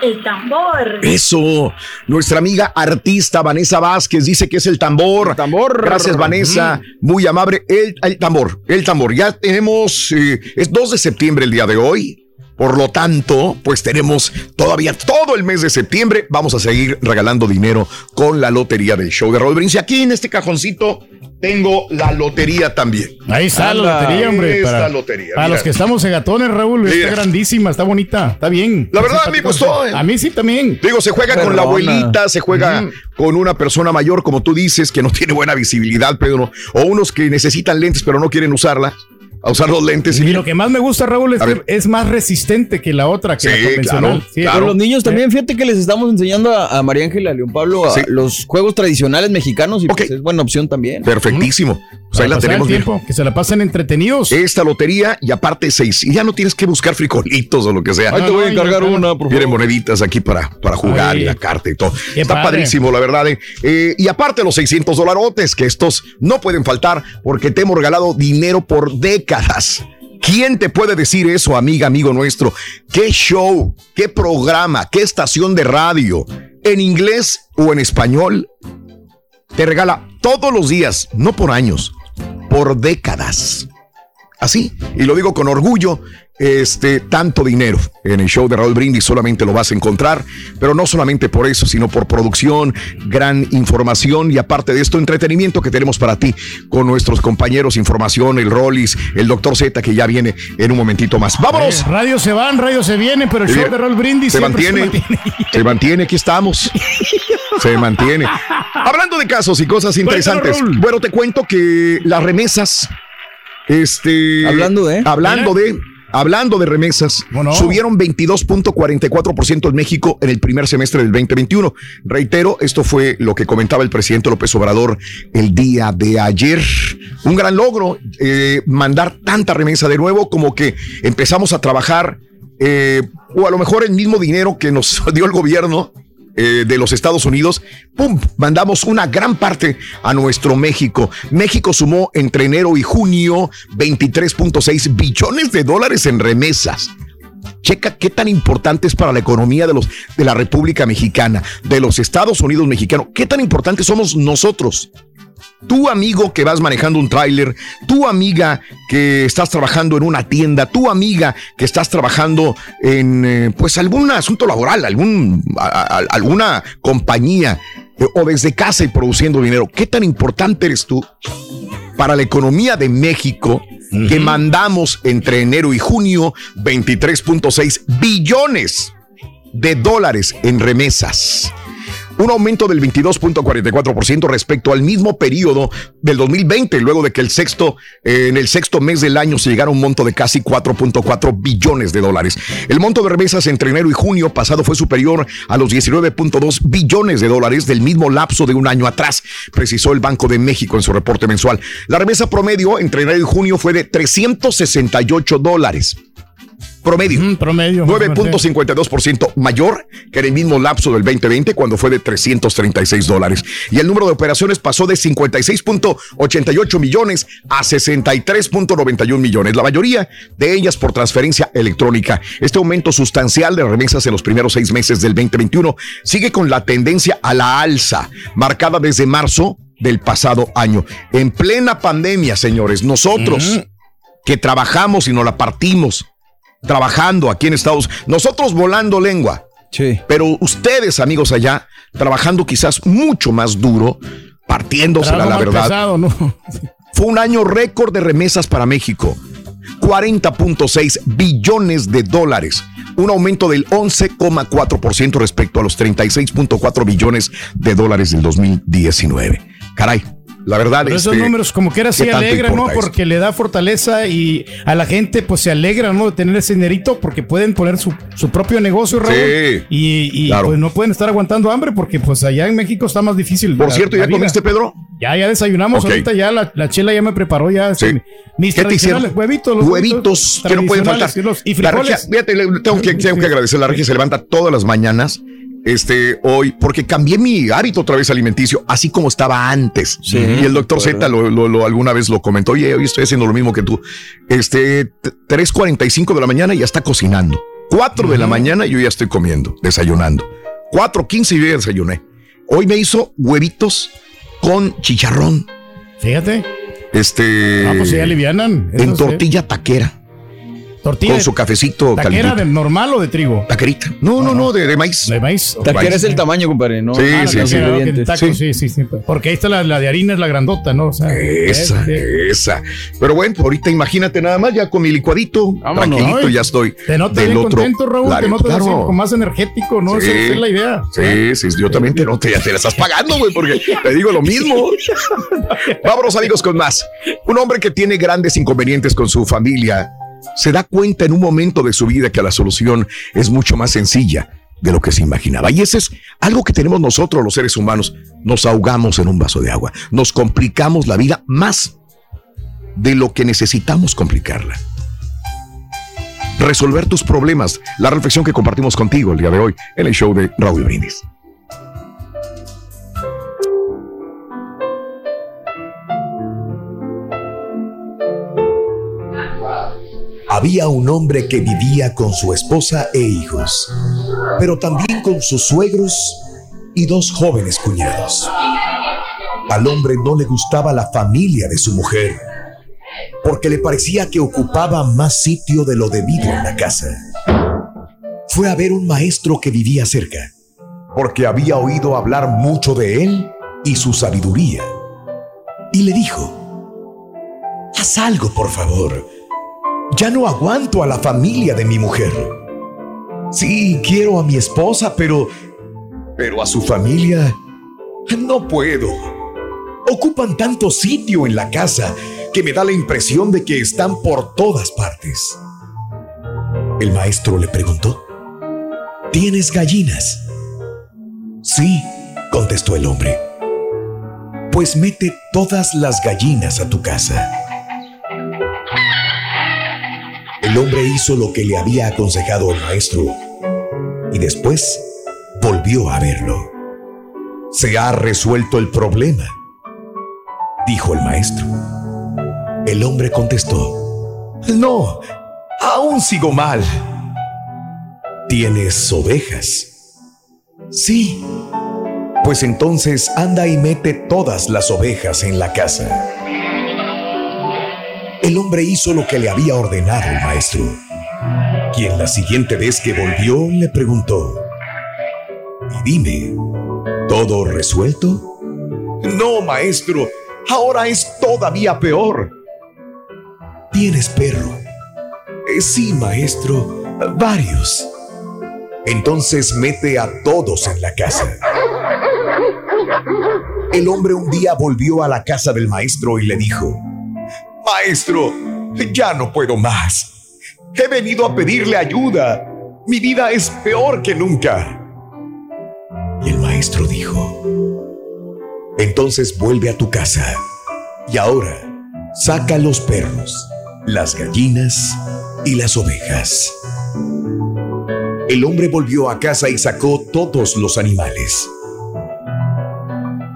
[SPEAKER 27] el tambor.
[SPEAKER 1] Eso, nuestra amiga artista Vanessa Vázquez dice que es el tambor.
[SPEAKER 6] tambor.
[SPEAKER 1] Gracias, Vanessa. Muy amable. El, el tambor, el tambor. Ya tenemos, eh, es 2 de septiembre el día de hoy. Por lo tanto, pues tenemos todavía todo el mes de septiembre. Vamos a seguir regalando dinero con la lotería del show de Raúl Brindis. Y aquí en este cajoncito tengo la lotería también.
[SPEAKER 5] Ahí está
[SPEAKER 6] Anda.
[SPEAKER 5] la lotería, hombre.
[SPEAKER 1] Esta
[SPEAKER 5] Para,
[SPEAKER 1] lotería,
[SPEAKER 5] para
[SPEAKER 1] mira.
[SPEAKER 5] los que estamos en gatones, Raúl,
[SPEAKER 1] Mira.
[SPEAKER 5] está grandísima, está bonita, está bien.
[SPEAKER 1] La verdad, a mí gustó, eh.
[SPEAKER 5] A mí sí también.
[SPEAKER 1] Digo, se juega con la abuelita, se juega con una persona mayor, como tú dices, que no (laughs) tiene buena visibilidad, Pedro, o unos que necesitan lentes pero no quieren usarla, a usar los lentes.
[SPEAKER 5] Y lo que más me gusta, Raúl, es
[SPEAKER 1] A
[SPEAKER 5] que
[SPEAKER 1] ver.
[SPEAKER 5] es más resistente que la otra, que
[SPEAKER 1] Sí,
[SPEAKER 5] la convencional.
[SPEAKER 1] claro,
[SPEAKER 5] Sí,
[SPEAKER 1] claro.
[SPEAKER 6] Con los niños también, fíjate que les estamos enseñando a, a María Ángela y a León Pablo a
[SPEAKER 1] Sí.
[SPEAKER 6] los juegos tradicionales mexicanos y pues es buena opción también.
[SPEAKER 1] Perfectísimo. Pues ahí la tenemos.
[SPEAKER 5] tiempo, que se la pasen entretenidos.
[SPEAKER 1] Esta lotería y aparte seis. Y ya no tienes que buscar frijolitos o lo que sea.
[SPEAKER 6] Ahí te
[SPEAKER 5] No,
[SPEAKER 6] voy a encargar una, por
[SPEAKER 1] Vienen
[SPEAKER 6] favor.
[SPEAKER 1] moneditas aquí para, para jugar
[SPEAKER 5] Ay.
[SPEAKER 1] y la carta y todo.
[SPEAKER 5] Qué
[SPEAKER 1] Está
[SPEAKER 5] padre.
[SPEAKER 1] padrísimo, la verdad. eh. Eh, y aparte los 600 dolarotes, que estos no pueden faltar porque te hemos regalado dinero por décadas. ¿Quién te puede decir eso, amiga, amigo nuestro? ¿Qué show, qué programa, qué estación de radio, en inglés o en español, te regala todos los días, no por años, por décadas? Así, y lo digo con orgullo, este tanto dinero en el show de Raúl Brindis solamente lo vas a encontrar, pero no solamente por eso, sino por producción, gran información y aparte de esto, entretenimiento que tenemos para ti con nuestros compañeros, información, el Rollis, el Doctor Z que ya viene en un momentito más. ¡Vámonos!
[SPEAKER 5] Eh, radio se van, radio se vienen, pero el show de Raúl Brindis
[SPEAKER 1] se
[SPEAKER 5] siempre
[SPEAKER 1] mantiene, se mantiene, aquí estamos. Se mantiene. Hablando de casos y cosas interesantes. Bueno, te cuento que las remesas, este,
[SPEAKER 6] Hablando de-
[SPEAKER 1] hablando de, hablando de remesas, subieron 22.44% en México en el primer semestre del 2021. Reitero, esto fue lo que comentaba el presidente López Obrador el día de ayer. Un gran logro, eh, mandar tanta remesa de nuevo, como que empezamos a trabajar, eh, o a lo mejor el mismo dinero que nos (laughs) dio el gobierno eh, de los Estados Unidos, ¡pum! Mandamos una gran parte a nuestro México. México sumó entre enero y junio 23.6 billones de dólares en remesas. Checa qué tan importante es para la economía de, los, de la República Mexicana, de los Estados Unidos mexicanos. Qué tan importante somos nosotros. Tu amigo que vas manejando un tráiler, tu amiga que estás trabajando en una tienda, tu amiga que estás trabajando en eh, pues algún asunto laboral, algún, a- a- alguna compañía eh, o desde casa y produciendo dinero. ¿Qué tan importante eres tú para la economía de México que mandamos entre enero y junio 23.6 billones de dólares en remesas? Un aumento del 22.44% respecto al mismo periodo del 2020, luego de que el sexto, eh, en el sexto mes del año se llegara a un monto de casi 4.4 billones de dólares. El monto de remesas entre enero y junio pasado fue superior a los 19.2 billones de dólares del mismo lapso de un año atrás, precisó el Banco de México en su reporte mensual. La remesa promedio entre enero y junio fue de 368 dólares. Promedio.
[SPEAKER 5] promedio.
[SPEAKER 1] 9.52% mayor que en el mismo lapso del 2020 cuando fue de 336 dólares. Y el número de operaciones pasó de 56.88 millones a 63.91 millones. La mayoría de ellas por transferencia electrónica. Este aumento sustancial de remesas en los primeros seis meses del 2021 sigue con la tendencia a la alza, marcada desde marzo del pasado año. En plena pandemia, señores, nosotros que trabajamos y nos la partimos trabajando aquí en Estados Unidos, nosotros volando lengua.
[SPEAKER 6] Sí.
[SPEAKER 1] Pero ustedes, amigos allá, trabajando quizás mucho más duro, partiéndosela, la verdad.
[SPEAKER 5] pesado, ¿no? (laughs)
[SPEAKER 1] Fue un año récord de remesas para México. 40.6 billones de dólares, un aumento del 11,4% respecto a los 36.4 billones de dólares del 2019. Caray, la verdad
[SPEAKER 5] Pero
[SPEAKER 1] es
[SPEAKER 5] esos números como que era
[SPEAKER 1] ¿qué
[SPEAKER 5] sí
[SPEAKER 1] tanto
[SPEAKER 5] alegra, ¿no?
[SPEAKER 1] esto?
[SPEAKER 5] Porque le da fortaleza y a la gente pues se alegra, ¿no? De tener ese dinerito porque pueden poner su, su propio negocio, Raúl.
[SPEAKER 1] Sí,
[SPEAKER 5] y y,
[SPEAKER 1] claro.
[SPEAKER 5] pues no pueden estar aguantando hambre porque pues allá en México está más difícil.
[SPEAKER 1] Por
[SPEAKER 5] la-
[SPEAKER 1] cierto, ¿ya comiste, Pedro?
[SPEAKER 5] Ya, ya desayunamos. Ahorita ya la, la chela ya me preparó ya. este, Mis
[SPEAKER 1] ¿Qué te hicieron?
[SPEAKER 5] huevitos. los
[SPEAKER 1] Huevitos que no pueden faltar.
[SPEAKER 5] y
[SPEAKER 1] La regia, fíjate, tengo que, tengo que (laughs) agradecer. La regia se levanta todas las mañanas. Este, hoy, porque cambié mi hábito otra vez alimenticio, así como estaba antes.
[SPEAKER 6] Sí,
[SPEAKER 1] y el doctor
[SPEAKER 6] claro.
[SPEAKER 1] Z lo, lo- lo- alguna vez lo comentó. Oye, hoy estoy haciendo lo mismo que tú. Este, t- 3.45 de la mañana ya está cocinando. 4 de la mañana yo ya estoy comiendo, desayunando. 4.15 y yo ya desayuné. Hoy me hizo huevitos con chicharrón.
[SPEAKER 5] Fíjate.
[SPEAKER 1] Este.
[SPEAKER 5] Ah, pues sí, alivianan.
[SPEAKER 1] En
[SPEAKER 5] sí.
[SPEAKER 1] tortilla taquera.
[SPEAKER 5] Tortilla
[SPEAKER 1] Con su cafecito
[SPEAKER 5] ¿Taquera
[SPEAKER 1] caliente.
[SPEAKER 5] de normal o de trigo?
[SPEAKER 1] Taquerita. No, no, no, de, de maíz.
[SPEAKER 5] De maíz.
[SPEAKER 6] Taquera es el tamaño, compadre, ¿no?
[SPEAKER 1] Sí,
[SPEAKER 5] Ah,
[SPEAKER 1] sí, sí.
[SPEAKER 5] taco, sí, sí, sí. Porque ahí está la, la de harina, es la grandota, ¿no? O sea,
[SPEAKER 1] Esa,
[SPEAKER 5] es- es-
[SPEAKER 1] esa. Pero bueno, ahorita imagínate nada más, ya con mi licuadito,
[SPEAKER 5] Vámonos.
[SPEAKER 1] tranquilito,
[SPEAKER 5] Ay,
[SPEAKER 1] ya estoy
[SPEAKER 5] Te notas
[SPEAKER 1] del
[SPEAKER 5] bien
[SPEAKER 1] otro
[SPEAKER 5] contento, Raúl. Te notas así
[SPEAKER 1] Claro.
[SPEAKER 5] como más energético, ¿no?
[SPEAKER 1] Sí.
[SPEAKER 5] Esa es la idea.
[SPEAKER 1] Sí, sí, yo también te noto, ya te la estás pagando, güey, porque te digo lo mismo. (laughs) Vámonos, amigos, con más. Un hombre que tiene grandes inconvenientes con su familia se da cuenta en un momento de su vida que la solución es mucho más sencilla de lo que se imaginaba. Y ese es algo que tenemos nosotros, los seres humanos. Nos ahogamos en un vaso de agua. Nos complicamos la vida más de lo que necesitamos complicarla. Resolver tus problemas. La reflexión que compartimos contigo el día de hoy en el show de Raúl Brindis.
[SPEAKER 28] Había un hombre que vivía con su esposa e hijos, pero también con sus suegros y dos jóvenes cuñados. Al hombre no le gustaba la familia de su mujer, porque le parecía que ocupaba más sitio de lo debido en la casa. Fue a ver un maestro que vivía cerca, porque había oído hablar mucho de él y su sabiduría. Y le dijo, haz algo, por favor. Ya no aguanto a la familia de mi mujer. Sí, quiero a mi esposa, pero... Pero a su familia... No puedo. Ocupan tanto sitio en la casa que me da la impresión de que están por todas partes. El maestro le preguntó, ¿tienes gallinas? Sí, contestó el hombre. Pues mete todas las gallinas a tu casa. El hombre hizo lo que le había aconsejado el maestro y después volvió a verlo. Se ha resuelto el problema, dijo el maestro. El hombre contestó, no, aún sigo mal. ¿Tienes ovejas? Sí. Pues entonces anda y mete todas las ovejas en la casa. El hombre hizo lo que le había ordenado el maestro, quien la siguiente vez que volvió le preguntó, dime, ¿todo resuelto? No, maestro, ahora es todavía peor. ¿Tienes perro? "Eh, sí, maestro, varios. Entonces mete a todos en la casa. El hombre un día volvió a la casa del maestro y le dijo, Maestro, ya no puedo más. He venido a pedirle ayuda. Mi vida es peor que nunca. Y el maestro dijo, entonces vuelve a tu casa y ahora saca los perros, las gallinas y las ovejas. El hombre volvió a casa y sacó todos los animales.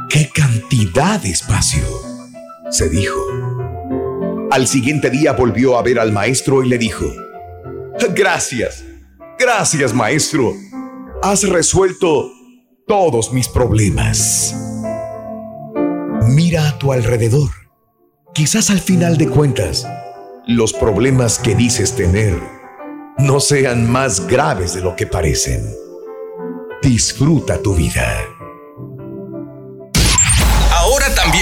[SPEAKER 28] ¡Qué cantidad de espacio! se dijo. Al siguiente día volvió a ver al maestro y le dijo, Gracias, gracias maestro, has resuelto todos mis problemas. Mira a tu alrededor. Quizás al final de cuentas, los problemas que dices tener no sean más graves de lo que parecen. Disfruta tu vida.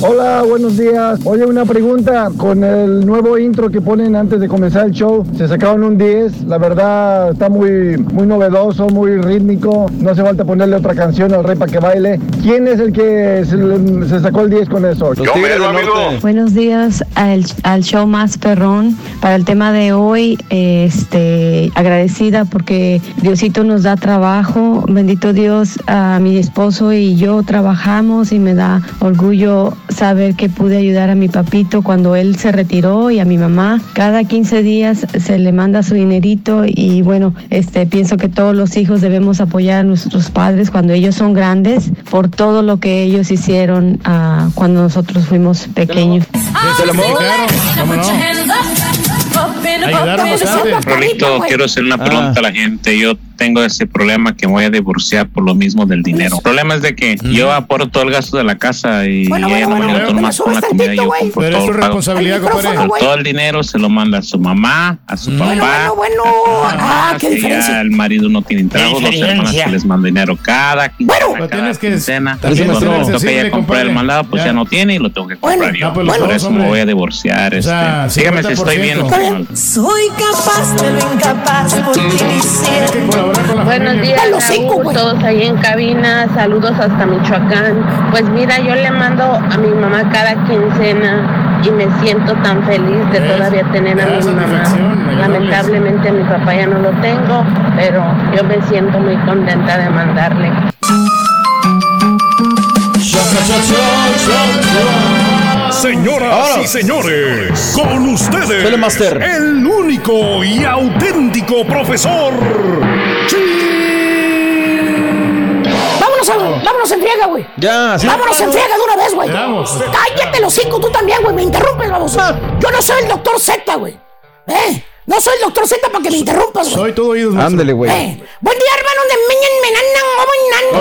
[SPEAKER 29] Hola, buenos días. Oye, una pregunta. Con el nuevo intro que ponen antes de comenzar el show, se sacaron un 10. La verdad, está muy, muy novedoso, muy rítmico. No hace falta ponerle otra canción al rey para que baile. ¿Quién es el que se, se sacó el 10 con eso?
[SPEAKER 30] Buenos días al, al show más perrón. Para el tema de hoy, este, agradecida porque Diosito nos da trabajo. Bendito Dios, a mi esposo y yo trabajamos y me da orgullo saber que pude ayudar a mi papito cuando él se retiró y a mi mamá. Cada 15 días se le manda su dinerito y bueno, este, pienso que todos los hijos debemos apoyar a nuestros padres cuando ellos son grandes por todo lo que ellos hicieron ah, cuando nosotros fuimos pequeños.
[SPEAKER 31] Rolito, quiero hacer una pregunta a la gente. Yo tengo ese problema que me voy a divorciar por lo mismo del dinero. El problema es de que yo aporto todo el gasto de la casa y
[SPEAKER 30] Bueno,
[SPEAKER 31] ella
[SPEAKER 30] bueno,
[SPEAKER 31] no me
[SPEAKER 30] bueno, bueno,
[SPEAKER 31] más con la comida. Yo compro
[SPEAKER 5] Pero es
[SPEAKER 31] todo
[SPEAKER 5] su
[SPEAKER 31] el pago.
[SPEAKER 5] responsabilidad, compadre.
[SPEAKER 31] Todo el dinero se lo manda a su mamá, a su papá.
[SPEAKER 30] bueno, bueno. (laughs) Ah, qué
[SPEAKER 31] si
[SPEAKER 30] diferencia.
[SPEAKER 31] ya el marido no tiene trabajo, los hermanos que les manda dinero cada quincena.
[SPEAKER 5] Pero
[SPEAKER 31] cada
[SPEAKER 5] tienes que-
[SPEAKER 31] quincena.
[SPEAKER 5] también
[SPEAKER 31] Cuando
[SPEAKER 5] ser
[SPEAKER 31] me toca
[SPEAKER 5] sensible,
[SPEAKER 31] ir a comprar el mandado, pues
[SPEAKER 5] Ya.
[SPEAKER 31] ya no tiene y lo tengo que comprar yo.
[SPEAKER 5] No, pues
[SPEAKER 31] Por eso me voy a divorciar. Este. Dígame si estoy bien o
[SPEAKER 5] 50%.
[SPEAKER 31] mal.
[SPEAKER 23] Soy capaz de lo incapaz por ti quisiera.
[SPEAKER 30] Buenos días, Raúl, todos ahí en cabina, saludos hasta Michoacán. Pues mira, yo le mando a mi mamá cada quincena y me siento tan feliz de todavía tener a mi mamá. Lamentablemente mi papá ya no lo tengo, pero yo me siento muy contenta de mandarle.
[SPEAKER 8] Señoras y señores, con ustedes, el único y auténtico profesor
[SPEAKER 32] vámonos, a- vámonos en friega, güey.
[SPEAKER 6] Ya, sí.
[SPEAKER 32] Vámonos en friega de una vez, güey.
[SPEAKER 5] Vamos.
[SPEAKER 32] Cállate los cinco, tú también, güey. Me interrumpes, baboso. Yo no soy el doctor Z, güey. ¿Eh? No soy el doctor Z para que me interrumpas, güey.
[SPEAKER 5] Soy todo oídos, maestro.
[SPEAKER 6] Ándele, güey.
[SPEAKER 32] Eh, Buen día, hermano de Meñan Menanan Omenan.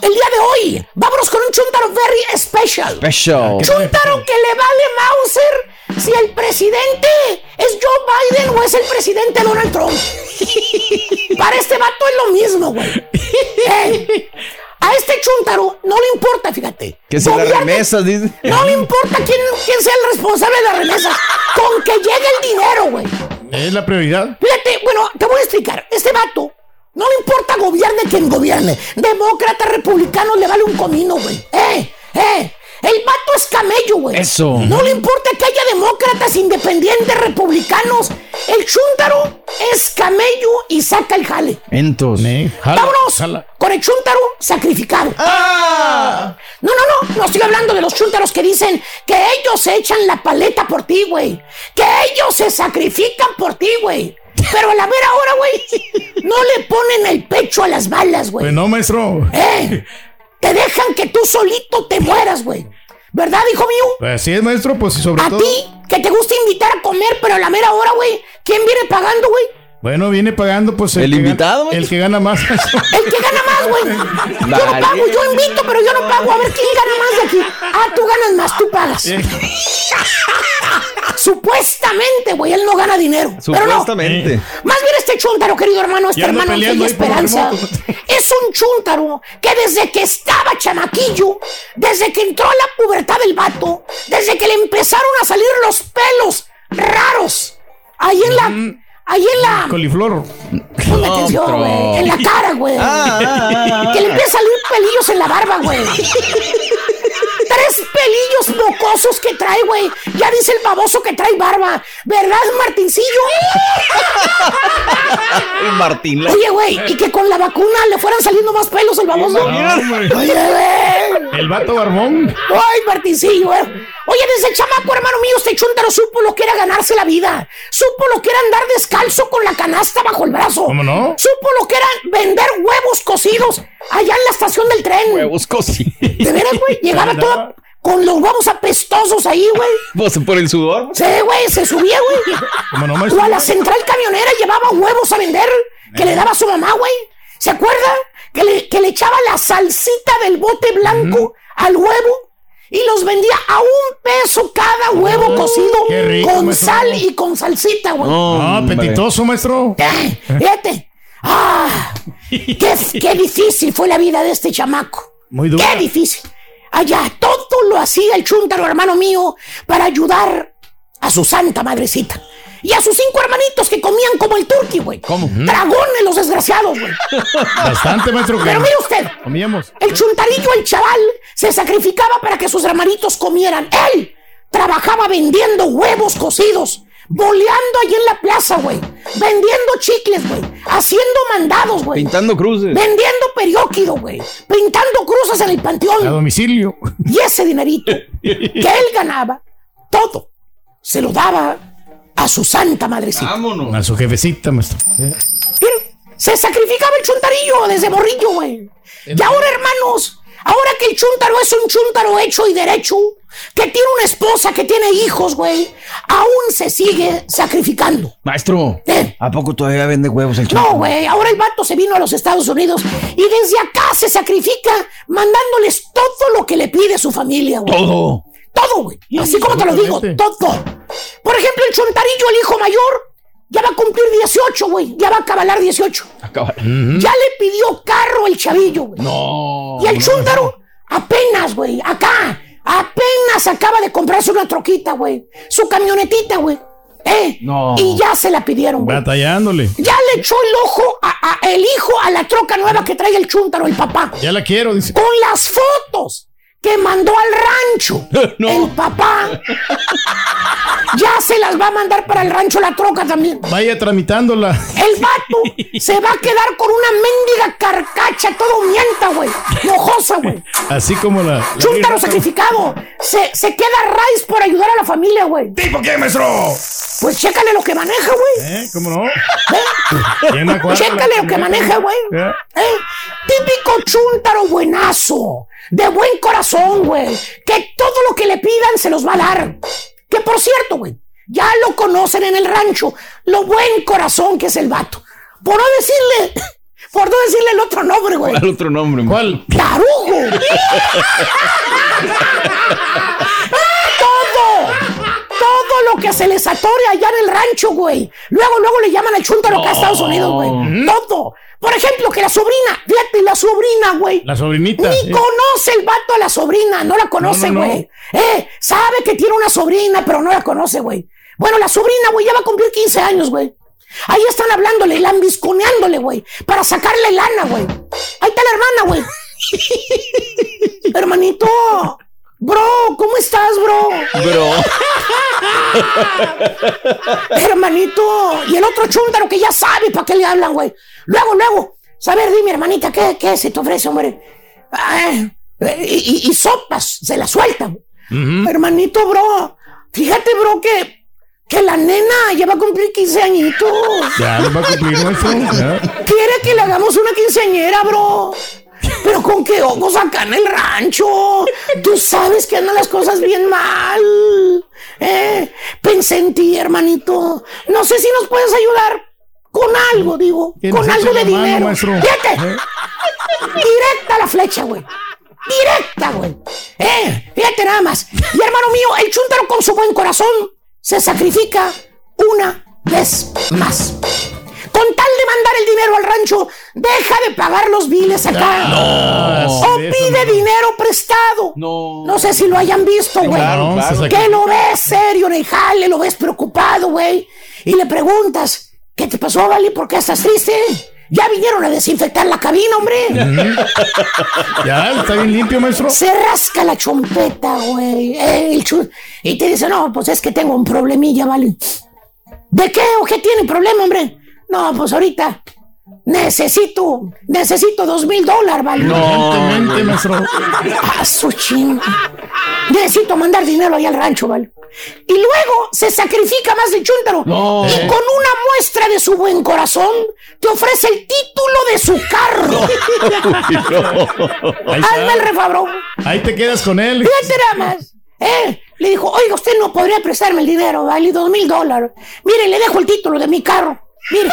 [SPEAKER 32] El día de hoy, vámonos con un chuntaro very special.
[SPEAKER 6] Special.
[SPEAKER 32] Chuntaro que le vale Mauser si el presidente es Joe Biden o es el presidente Donald Trump. (laughs) Para este vato es lo mismo, güey. Eh, a este chuntaro no le importa, fíjate.
[SPEAKER 6] Que si las remesas, dice.
[SPEAKER 32] No le importa quién, quién sea el responsable de las remesas. Con que llegue el dinero, güey.
[SPEAKER 5] Es la prioridad.
[SPEAKER 32] Fíjate, bueno, te voy a explicar. Este vato no le importa gobierne quien gobierne. Demócrata, republicano, le vale un comino, güey. ¡Eh! ¡Eh! El vato es camello, güey.
[SPEAKER 6] Eso.
[SPEAKER 32] No le importa que haya demócratas, independientes, republicanos. El chúntaro es camello y saca el jale.
[SPEAKER 6] Entos.
[SPEAKER 5] Jala,
[SPEAKER 32] ¡Vámonos!
[SPEAKER 5] jala.
[SPEAKER 32] Con el chúntaro sacrificado.
[SPEAKER 6] ¡Ah!
[SPEAKER 32] No, no, no. No estoy hablando de los chúntaros que dicen que ellos se echan la paleta por ti, güey. Que ellos se sacrifican por ti, güey. Pero a la mera hora, güey, no le ponen el pecho a las balas, güey.
[SPEAKER 5] Pues no, maestro.
[SPEAKER 32] ¡Eh! Te dejan que tú solito te mueras, güey. ¿Verdad, hijo mío?
[SPEAKER 5] Pues así es, maestro, pues sobre
[SPEAKER 32] A
[SPEAKER 5] todo.
[SPEAKER 32] ti, que te gusta invitar a comer, pero a la mera hora, güey, ¿quién viene pagando, güey?
[SPEAKER 5] Bueno, viene pagando, pues
[SPEAKER 6] ¿El
[SPEAKER 5] que
[SPEAKER 6] invitado,
[SPEAKER 5] gana- el que gana más. (laughs)
[SPEAKER 32] El que gana más, güey. Yo no pago, yo invito, pero yo no pago. A ver quién gana más de aquí. Ah, tú ganas más, tú pagas. (laughs) Supuestamente, güey, él no gana dinero. Pero no.
[SPEAKER 6] Supuestamente.
[SPEAKER 32] Más bien este chúntaro, querido hermano, este hermano Ángel y
[SPEAKER 5] peleando ahí por
[SPEAKER 32] Esperanza, (laughs) es un chúntaro que desde que estaba chamaquillo, desde que entró a la pubertad del vato, desde que le empezaron a salir los pelos raros, ahí en la, ahí en la,
[SPEAKER 5] Coliflor.
[SPEAKER 32] Ponme atención, güey. En la cara, güey.
[SPEAKER 6] Ah, ah, ah.
[SPEAKER 32] Que le empiezan a salir pelillos en la barba, güey. Pelillos mocosos que trae, güey. Ya dice el baboso que trae barba. ¿Verdad, Martincillo? (laughs)
[SPEAKER 6] El Martín.
[SPEAKER 32] Oye, güey, y que con la vacuna le fueran saliendo más pelos el baboso.
[SPEAKER 5] No.
[SPEAKER 32] Oye, güey.
[SPEAKER 5] El vato barbón.
[SPEAKER 32] Ay, Martincillo, güey. Oye, desde chamaco, hermano mío, este chúntaro supo lo que era ganarse la vida. Supo lo que era andar descalzo con la canasta bajo el brazo.
[SPEAKER 5] ¿Cómo no?
[SPEAKER 32] Supo lo que era vender huevos cocidos allá en la estación del tren.
[SPEAKER 6] Huevos cocidos.
[SPEAKER 32] De veras, güey, (laughs) llegaba todo con los huevos apestosos ahí, güey.
[SPEAKER 6] Vos por el sudor.
[SPEAKER 32] Sí, güey, se subía, güey.
[SPEAKER 5] ¿Cómo no,
[SPEAKER 32] a la central camionera llevaba huevos a vender que le daba su mamá, güey. ¿Se acuerda? Que le, que le echaba la salsita del bote blanco al huevo y los vendía a un peso cada huevo cocido
[SPEAKER 5] qué rico,
[SPEAKER 32] con
[SPEAKER 5] maestro.
[SPEAKER 32] sal y con salsita, güey.
[SPEAKER 5] Ah,
[SPEAKER 6] Hombre.
[SPEAKER 5] apetitoso, maestro.
[SPEAKER 32] Eh, Fíjate. Ah, qué, qué difícil fue la vida de este chamaco.
[SPEAKER 5] Muy duro.
[SPEAKER 32] Qué difícil. Allá, todo lo hacía el chúntaro, hermano mío, para ayudar a su santa madrecita. Y a sus cinco hermanitos que comían como el turqui, güey.
[SPEAKER 6] ¿Cómo?
[SPEAKER 32] Dragones los desgraciados, güey. (laughs)
[SPEAKER 5] Bastante, maestro.
[SPEAKER 32] Pero mire usted,
[SPEAKER 5] Comíamos.
[SPEAKER 32] el chuntarillo, el chaval, se sacrificaba para que sus hermanitos comieran. Él trabajaba vendiendo huevos cocidos, boleando ahí en la plaza, güey. Vendiendo chicles, güey. Haciendo mandados, güey.
[SPEAKER 6] Pintando cruces.
[SPEAKER 32] Vendiendo perióquido, güey. Pintando cruces en el
[SPEAKER 5] A
[SPEAKER 32] panteón.
[SPEAKER 5] domicilio.
[SPEAKER 32] Y ese dinerito que él ganaba, todo, se lo daba a su santa madrecita.
[SPEAKER 6] Vámonos.
[SPEAKER 5] A su jefecita, maestro.
[SPEAKER 32] Mira, se sacrificaba el chuntarillo desde morrillo, güey. Y ahora, hermanos, ahora que el chuntaro es un chuntaro hecho y derecho, que tiene una esposa, que tiene hijos, güey, aún se sigue sacrificando.
[SPEAKER 6] Maestro,
[SPEAKER 32] ¿Eh?
[SPEAKER 6] ¿a poco todavía vende huevos el chaval?
[SPEAKER 32] No, güey, ahora el vato se vino a los Estados Unidos y desde acá se sacrifica mandándoles todo lo que le pide su familia, güey.
[SPEAKER 6] Todo.
[SPEAKER 32] Todo, güey. Así como te lo digo, todo. Por ejemplo, el chontarillo, el hijo mayor, ya va a cumplir 18, güey. Ya va a cabalar 18.
[SPEAKER 6] Acaba-
[SPEAKER 32] Ya le pidió carro el chavillo, güey.
[SPEAKER 6] No.
[SPEAKER 32] Y el chúntaro, apenas, güey, acá, apenas acaba de comprarse una troquita, güey. Su camionetita, güey. ¿Eh?
[SPEAKER 6] No.
[SPEAKER 32] Y ya se la pidieron, güey.
[SPEAKER 5] Batallándole.
[SPEAKER 32] Ya le echó el ojo, a, a- el hijo a la troca nueva que trae el chúntaro, el papá.
[SPEAKER 5] Ya la quiero, dice.
[SPEAKER 32] Con las fotos que mandó al rancho. El papá ya se las va a mandar para el rancho la troca también.
[SPEAKER 5] Vaya tramitándola.
[SPEAKER 32] El vato se va a quedar con una mendiga carcacha, todo mienta, güey. Mojosa, güey.
[SPEAKER 5] Así como la. la
[SPEAKER 32] Chúntaro sacrificado. Se, se queda raíz por ayudar a la familia, güey.
[SPEAKER 1] ¿Tipo qué, maestro?
[SPEAKER 32] Pues chécale lo que maneja, güey.
[SPEAKER 5] ¿Eh? ¿Cómo no?
[SPEAKER 32] ¿Eh?
[SPEAKER 5] ¿Quién me acuerda
[SPEAKER 32] Chécale lo que maneja, güey.
[SPEAKER 5] ¿Eh?
[SPEAKER 32] ¿Eh? Típico chúntaro buenazo. De buen corazón, güey. Que todo lo que le pidan se los va a dar. Que por cierto, güey. Ya lo conocen en el rancho. Lo buen corazón que es el vato. Por no decirle. (coughs) Por no decirle el otro nombre, güey.
[SPEAKER 6] ¿Cuál otro nombre?
[SPEAKER 5] ¿Cuál?
[SPEAKER 32] ¡Tarugo! (laughs) Lo que se les atore allá en el rancho, güey. Luego, luego le llaman al chúntaro acá a Estados Unidos, güey. Todo. Por ejemplo, que la sobrina, fíjate, la sobrina, güey.
[SPEAKER 5] La sobrinita.
[SPEAKER 32] Ni conoce el vato a la sobrina, no la conoce,
[SPEAKER 5] No, no, no.
[SPEAKER 32] güey. Eh, sabe que tiene una sobrina, pero no la conoce, güey. Bueno, la sobrina, güey, ya va a cumplir 15 años, güey. Ahí están hablándole, lambisconeándole, güey, para sacarle lana, güey. Ahí está la hermana, güey. (laughs) Hermanito, bro, ¿cómo estás, bro?
[SPEAKER 6] Bro. (laughs)
[SPEAKER 32] Hermanito, y el otro chúntaro que ya sabe para qué le hablan, güey. Luego, luego, a ver, dime, hermanita, ¿qué, qué se te ofrece, hombre? Ah, eh, y, y- y sopas, se la sueltan. Hermanito, bro, fíjate, bro, que, que la nena ya va a cumplir 15 añitos.
[SPEAKER 5] Ya lo va a cumplir, maestro. Ya.
[SPEAKER 32] Quiere que le hagamos una quinceañera, bro. Pero con qué ojos acá en el rancho. Tú sabes que andan las cosas bien mal. Eh, pensé en ti, hermanito. No sé si nos puedes ayudar con algo, digo. Con algo de
[SPEAKER 5] mano,
[SPEAKER 32] dinero.
[SPEAKER 5] maestro.
[SPEAKER 32] Fíjate.
[SPEAKER 5] ¿Eh?
[SPEAKER 32] Directa la flecha, güey. Directa, güey. Eh, fíjate nada más. Y hermano mío, el chúntaro con su buen corazón se sacrifica una vez más. Con tal de mandar el dinero al rancho, deja de pagar los biles acá.
[SPEAKER 5] No,
[SPEAKER 32] o
[SPEAKER 5] sí, eso
[SPEAKER 32] pide
[SPEAKER 5] no.
[SPEAKER 32] dinero prestado.
[SPEAKER 6] No.
[SPEAKER 32] No sé si lo hayan visto, güey.
[SPEAKER 6] claro, claro.
[SPEAKER 32] Que lo ves serio en el jale, lo ves preocupado, güey. Y le preguntas, ¿qué te pasó, Vali? ¿Por qué estás triste? Ya vinieron a desinfectar la cabina, hombre. (laughs)
[SPEAKER 5] Ya, está bien limpio, maestro.
[SPEAKER 32] Se rasca la chompeta, güey. eh, y te dice, no, pues es que tengo un problemilla, ¿vale? ¿De qué o qué tiene problema, hombre? No, pues ahorita necesito, necesito dos mil dólares, ¿vale?
[SPEAKER 5] Evidentemente, maestro.
[SPEAKER 32] A su chinga. Necesito mandar dinero ahí al rancho, ¿vale? Y luego se sacrifica más de chúntaro.
[SPEAKER 6] No.
[SPEAKER 32] Y con una muestra de su buen corazón, te ofrece el título de su carro.
[SPEAKER 5] Ahí
[SPEAKER 32] Hazme el
[SPEAKER 5] está.
[SPEAKER 32] refabrón.
[SPEAKER 5] Ahí te quedas con él.
[SPEAKER 32] Fíjate nada más. Eh, le dijo, oiga, usted no podría prestarme el dinero, vale, dos mil dólares. Mire, le dejo el título de mi carro. Mire,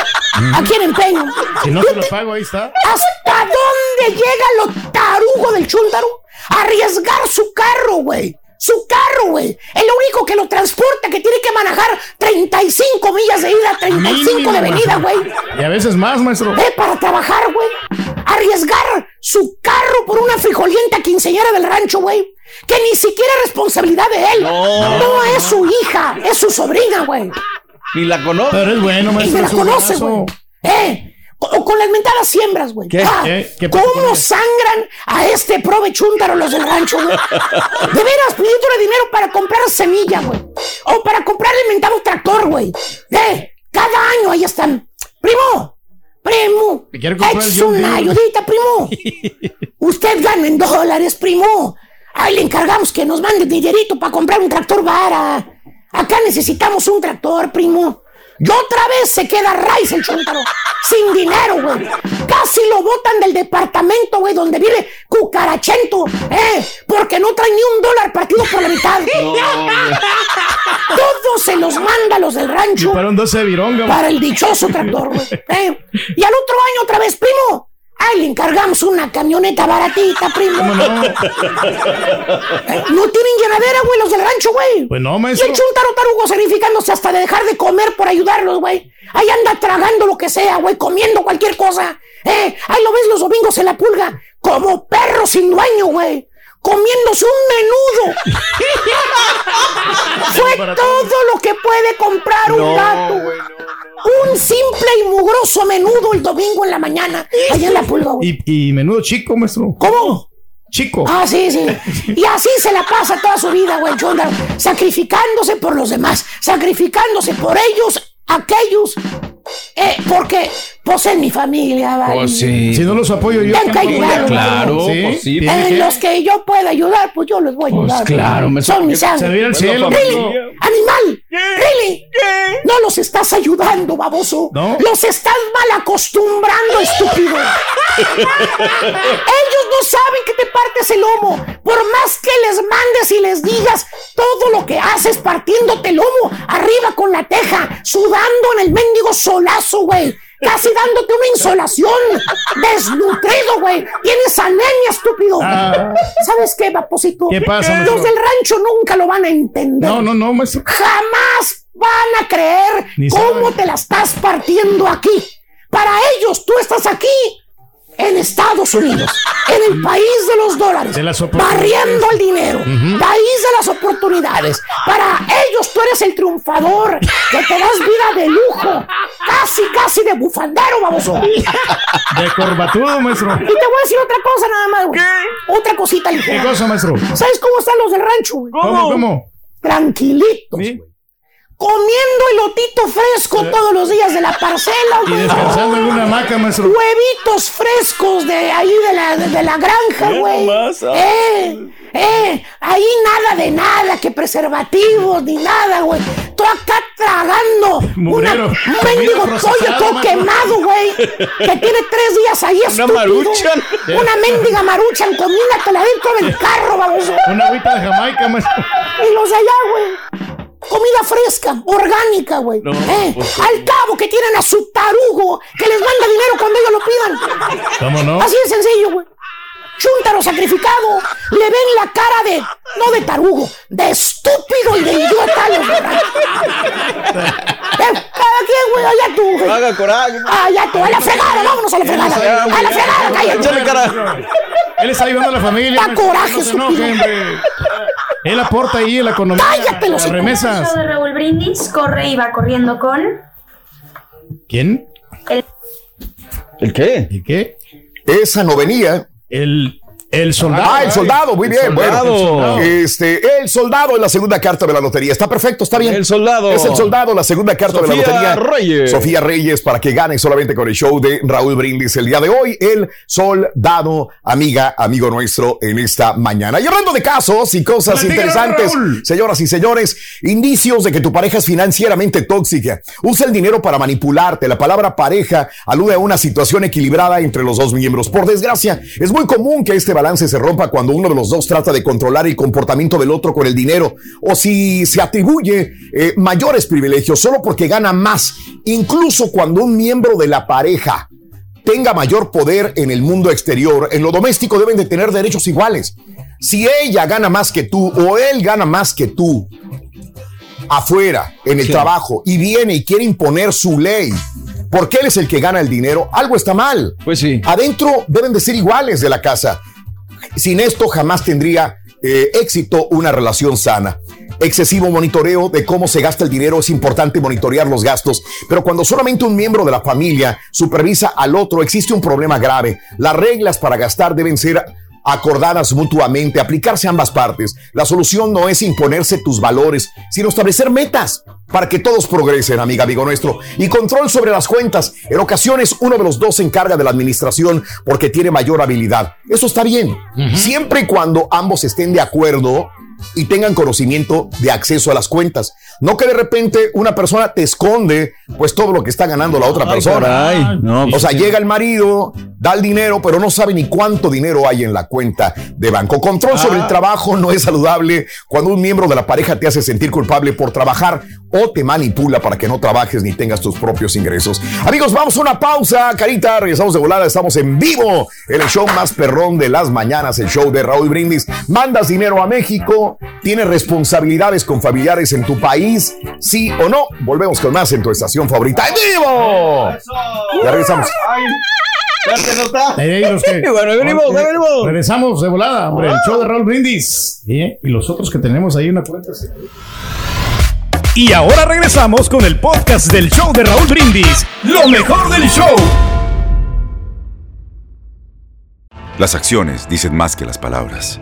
[SPEAKER 32] aquí en empeño.
[SPEAKER 5] Si no te lo pago, ahí está.
[SPEAKER 32] ¿Hasta dónde llega lo tarugo del chúntaro? Arriesgar su carro, güey. Su carro, güey. Es lo único que lo transporta, que tiene que manejar 35 millas de ida, 35 de
[SPEAKER 5] Mínimo,
[SPEAKER 32] venida,
[SPEAKER 5] maestro.
[SPEAKER 32] güey.
[SPEAKER 5] Y a veces más, maestro.
[SPEAKER 32] Eh, para trabajar, güey. Arriesgar su carro por una frijolienta quinceañera del rancho, güey. Que ni siquiera es responsabilidad de él. No, es su hija, es su sobrina, güey.
[SPEAKER 6] Ni la conozco.
[SPEAKER 5] Pero es bueno,
[SPEAKER 32] Y
[SPEAKER 5] maestro.
[SPEAKER 32] me la conoce, güey. Eh, o, con las mentadas siembras, güey.
[SPEAKER 6] ¿Qué?
[SPEAKER 32] Ah,
[SPEAKER 5] ¿Qué? ¿Qué pasó con
[SPEAKER 32] ¿Cómo sangran a este prove chúntaro los del rancho, güey? De veras, pidiéndole dinero para comprar semilla, güey. O para comprar el mentado tractor, güey. Eh, cada año ahí están. Primo, primo.
[SPEAKER 5] ¿Te quiere comprar el
[SPEAKER 32] Es una ayudita, primo. (laughs) Usted gana en dólares, primo. Ahí le encargamos que nos mande dinerito para comprar un tractor vara. Acá necesitamos un tractor, primo. Y otra vez se queda raíz el chúntaro. (laughs) Sin dinero, güey. Casi lo botan del departamento, güey, donde vive Cucarachento. ¿Eh? Porque no trae ni un dólar partido por la mitad. (laughs) Todos se los manda a los del rancho
[SPEAKER 5] Para un 12 de vironga.
[SPEAKER 32] para el dichoso tractor, güey. ¿eh? Y al otro año otra vez, primo. Ay, le encargamos una camioneta baratita, primo.
[SPEAKER 5] ¿Cómo no?
[SPEAKER 32] Eh, No tienen llenadera, güey, los del rancho, güey.
[SPEAKER 5] Pues no,
[SPEAKER 32] Y
[SPEAKER 5] maestro.
[SPEAKER 32] el chuntaro tarugo sacrificándose hasta de dejar de comer por ayudarlos, güey. Ahí anda tragando lo que sea, güey, comiendo cualquier cosa. ¿eh? Ahí lo ves los domingos en la pulga, como perro sin dueño, güey. Comiéndose un menudo. (laughs) Fue todo lo que puede comprar un gato. Un simple y mugroso menudo el domingo en la mañana. Allá en la pulga, güey.
[SPEAKER 5] Y, y menudo chico, maestro.
[SPEAKER 32] ¿Cómo?
[SPEAKER 5] chico.
[SPEAKER 32] Ah, sí, sí. (laughs) Y así se la pasa toda su vida, güey, Chunda, sacrificándose por los demás, sacrificándose por ellos, aquellos, eh, porque poseen mi familia, ¿vale?
[SPEAKER 5] Pues sí. Si no los apoyo yo.
[SPEAKER 32] Tengo que
[SPEAKER 5] ¿quién va a
[SPEAKER 32] ayudar?
[SPEAKER 6] Claro, pues sí.
[SPEAKER 5] tiene
[SPEAKER 32] En
[SPEAKER 5] que-
[SPEAKER 32] los que yo pueda ayudar, pues yo les voy a ayudar.
[SPEAKER 6] claro, me-
[SPEAKER 32] Son mis
[SPEAKER 5] Se
[SPEAKER 32] ángeles.
[SPEAKER 5] ve al cielo,
[SPEAKER 32] Really, animal, really. No los estás ayudando, baboso.
[SPEAKER 5] No.
[SPEAKER 32] Los estás mal acostumbrando, estúpido. Ellos no saben que te partes el lomo. Por más que les mandes y les digas todo lo que haces partiéndote el lomo arriba con la teja, sudando en el mendigo solazo, güey. Casi dándote una insolación. Desnutrido, güey. Tienes anemia, estúpido.
[SPEAKER 5] Ah.
[SPEAKER 32] ¿Sabes qué, paposito?
[SPEAKER 5] ¿Qué pasa,
[SPEAKER 32] Los del rancho nunca lo van a entender.
[SPEAKER 5] No, no, no, maestro.
[SPEAKER 32] Jamás van a creer
[SPEAKER 5] Ni
[SPEAKER 32] cómo te la estás partiendo aquí. Para ellos, tú estás aquí en Estados Unidos, en el país de los dólares,
[SPEAKER 5] De las oportunidades.
[SPEAKER 32] barriendo el dinero, país de las oportunidades. Para ellos, tú eres el triunfador, que te das vida de lujo, casi, casi de bufandero, baboso.
[SPEAKER 5] De corbatudo, maestro.
[SPEAKER 32] Y te voy a decir otra cosa nada más, güey. Otra cosita
[SPEAKER 5] ¿Qué
[SPEAKER 32] ligera.
[SPEAKER 5] cosa, maestro?
[SPEAKER 32] ¿Sabes cómo están los del rancho, güey?
[SPEAKER 5] ¿Cómo, cómo?
[SPEAKER 32] Tranquilitos,
[SPEAKER 5] ¿Sí?
[SPEAKER 32] güey. Comiendo elotito fresco todos los días de la parcela,
[SPEAKER 5] Y
[SPEAKER 32] güey.
[SPEAKER 5] descansando en una hamaca, maestro.
[SPEAKER 32] Huevitos frescos de ahí de la, de, de la granja, güey.
[SPEAKER 6] ah.
[SPEAKER 32] Eh, eh, ahí nada de nada, que preservativos ni nada, güey. Tú acá tragando una, un mendigo pollo todo quemado, güey. Que tiene tres días ahí, estúpido.
[SPEAKER 6] maruchan.
[SPEAKER 32] Una mendiga maruchan, comínatela dentro del carro, baboso.
[SPEAKER 5] Una agüita de Jamaica, maestro.
[SPEAKER 32] Y los de allá, güey. Comida fresca, orgánica, güey.
[SPEAKER 6] No,
[SPEAKER 32] Eh,
[SPEAKER 6] pues.
[SPEAKER 32] Al cabo que tienen a su tarugo que les manda dinero cuando ellos lo pidan.
[SPEAKER 5] ¿Cómo no?
[SPEAKER 32] Así de sencillo, güey. Chúntaro sacrificado. Le ven la cara de, no de tarugo, de estúpido y de idiota a los demás. Eh, Cada quien, güey, allá tú, güey.
[SPEAKER 6] Haga coraje.
[SPEAKER 32] Allá tú, a la fregada, vámonos a la fregada. A la fregada, cállate.
[SPEAKER 6] Échale cara.
[SPEAKER 5] Él está ayudando a la familia.
[SPEAKER 32] Da coraje,
[SPEAKER 5] No se. Él aporta ahí la economía.
[SPEAKER 32] Cállate, los
[SPEAKER 5] remesas.
[SPEAKER 27] show de Raúl Brindis corre y va corriendo con
[SPEAKER 5] ¿Quién?
[SPEAKER 27] el
[SPEAKER 6] ¿El qué?
[SPEAKER 5] ¿Y qué?
[SPEAKER 1] Esa no venía.
[SPEAKER 5] El, el soldado.
[SPEAKER 1] Ah, el soldado, muy
[SPEAKER 6] El
[SPEAKER 1] bien.
[SPEAKER 6] soldado.
[SPEAKER 1] Bueno, este, el soldado es la segunda carta de la lotería. Está perfecto, está bien.
[SPEAKER 6] El soldado.
[SPEAKER 1] Es el soldado, la segunda carta de la
[SPEAKER 6] Sofía
[SPEAKER 1] lotería.
[SPEAKER 6] Reyes.
[SPEAKER 1] Sofía Reyes, para que gane solamente con el show de Raúl Brindis el día de hoy. El soldado, amiga, amigo nuestro en esta mañana. Y hablando de casos y cosas interesantes,
[SPEAKER 5] Raúl.
[SPEAKER 1] señoras y señores, indicios de que tu pareja es financieramente tóxica. Usa el dinero para manipularte. La palabra pareja alude a una situación equilibrada entre los dos miembros. Por desgracia, es muy común que este balance se rompa cuando uno de los dos trata de controlar el comportamiento del otro con el dinero o si se atribuye eh, mayores privilegios solo porque gana más. Incluso cuando un miembro de la pareja tenga mayor poder en el mundo exterior, en lo doméstico deben de tener derechos iguales. Si ella gana más que tú o él gana más que tú afuera, en el
[SPEAKER 6] Sí.
[SPEAKER 1] trabajo, y viene y quiere imponer su ley, porque él es el que gana el dinero, algo está mal.
[SPEAKER 6] Pues sí.
[SPEAKER 1] Adentro deben de ser iguales de la casa. Sin esto jamás tendría eh, éxito una relación sana. Excesivo monitoreo de cómo se gasta el dinero es importante monitorear los gastos, pero cuando solamente un miembro de la familia supervisa al otro existe un problema grave. Las reglas para gastar deben ser acordadas mutuamente, aplicarse a ambas partes. La solución no es imponerse tus valores, sino establecer metas para que todos progresen, amiga, amigo nuestro. Y control sobre las cuentas. En ocasiones uno de los dos se encarga de la administración porque tiene mayor habilidad. Eso está bien, siempre y cuando ambos estén de acuerdo y tengan conocimiento de acceso a las cuentas. No que de repente una persona te esconde pues todo lo que está ganando la otra
[SPEAKER 6] Ay,
[SPEAKER 1] persona.
[SPEAKER 6] caray. No,
[SPEAKER 1] o
[SPEAKER 6] pues
[SPEAKER 1] sea,
[SPEAKER 6] sí.
[SPEAKER 1] llega el marido, da el dinero, pero no sabe ni cuánto dinero hay en la cuenta de banco. Control sobre
[SPEAKER 6] Ah.
[SPEAKER 1] el trabajo no es saludable cuando un miembro de la pareja te hace sentir culpable por trabajar o te manipula para que no trabajes ni tengas tus propios ingresos. Amigos, vamos a una pausa, carita, regresamos de volada, estamos en vivo en el show más perrón de las mañanas, el show de Raúl Brindis. Mandas dinero a México, tienes responsabilidades con familiares en tu país, sí o no. Volvemos con más en tu estación favorita en vivo. Ya regresamos.
[SPEAKER 5] Ahí, ahí los que- (laughs)
[SPEAKER 6] Bueno, ahí venimos, ahí venimos.
[SPEAKER 5] Regresamos de volada, hombre. El show de Raúl Brindis. ¿Eh? Y los otros que tenemos ahí en la cuenta.
[SPEAKER 8] Y ahora regresamos con el podcast del show de Raúl Brindis. Lo mejor del show.
[SPEAKER 9] Las acciones dicen más que las palabras.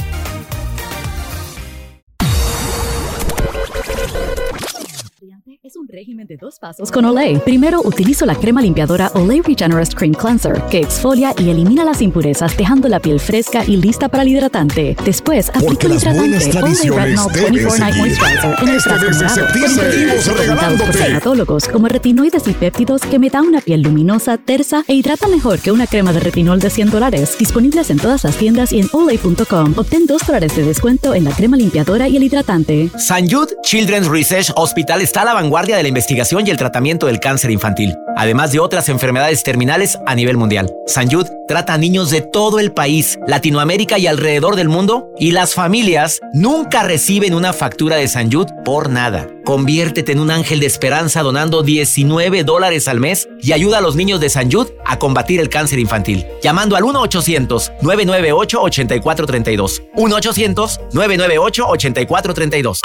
[SPEAKER 33] Régimen de dos pasos con Olay. Primero utilizo la crema limpiadora Olay Regenerist Cream Cleanser, que exfolia y elimina las impurezas, dejando la piel fresca y lista para el hidratante. Después aplico el hidratante Olay Retinol
[SPEAKER 1] deben
[SPEAKER 33] 24 Night. Moisturizer en el
[SPEAKER 1] Este
[SPEAKER 33] frasco por dermatólogos como retinoides y péptidos que me da una piel luminosa, tersa e hidrata mejor que una crema de retinol de 100 dólares. Disponibles en todas las tiendas y en olay.com. Obtén 2 dólares de descuento en la crema limpiadora y el hidratante.
[SPEAKER 34] San Jude Children's Research Hospital está a la vanguardia de la investigación y el tratamiento del cáncer infantil, además de otras enfermedades terminales a nivel mundial. San trata a niños de todo el país, Latinoamérica y alrededor del mundo, y las familias nunca reciben una factura de San Jude por nada. Conviértete en un ángel de esperanza donando 19 dólares al mes y ayuda a los niños de San Jude a combatir el cáncer infantil, llamando al 1-800-998-8432. 1-800-998-8432.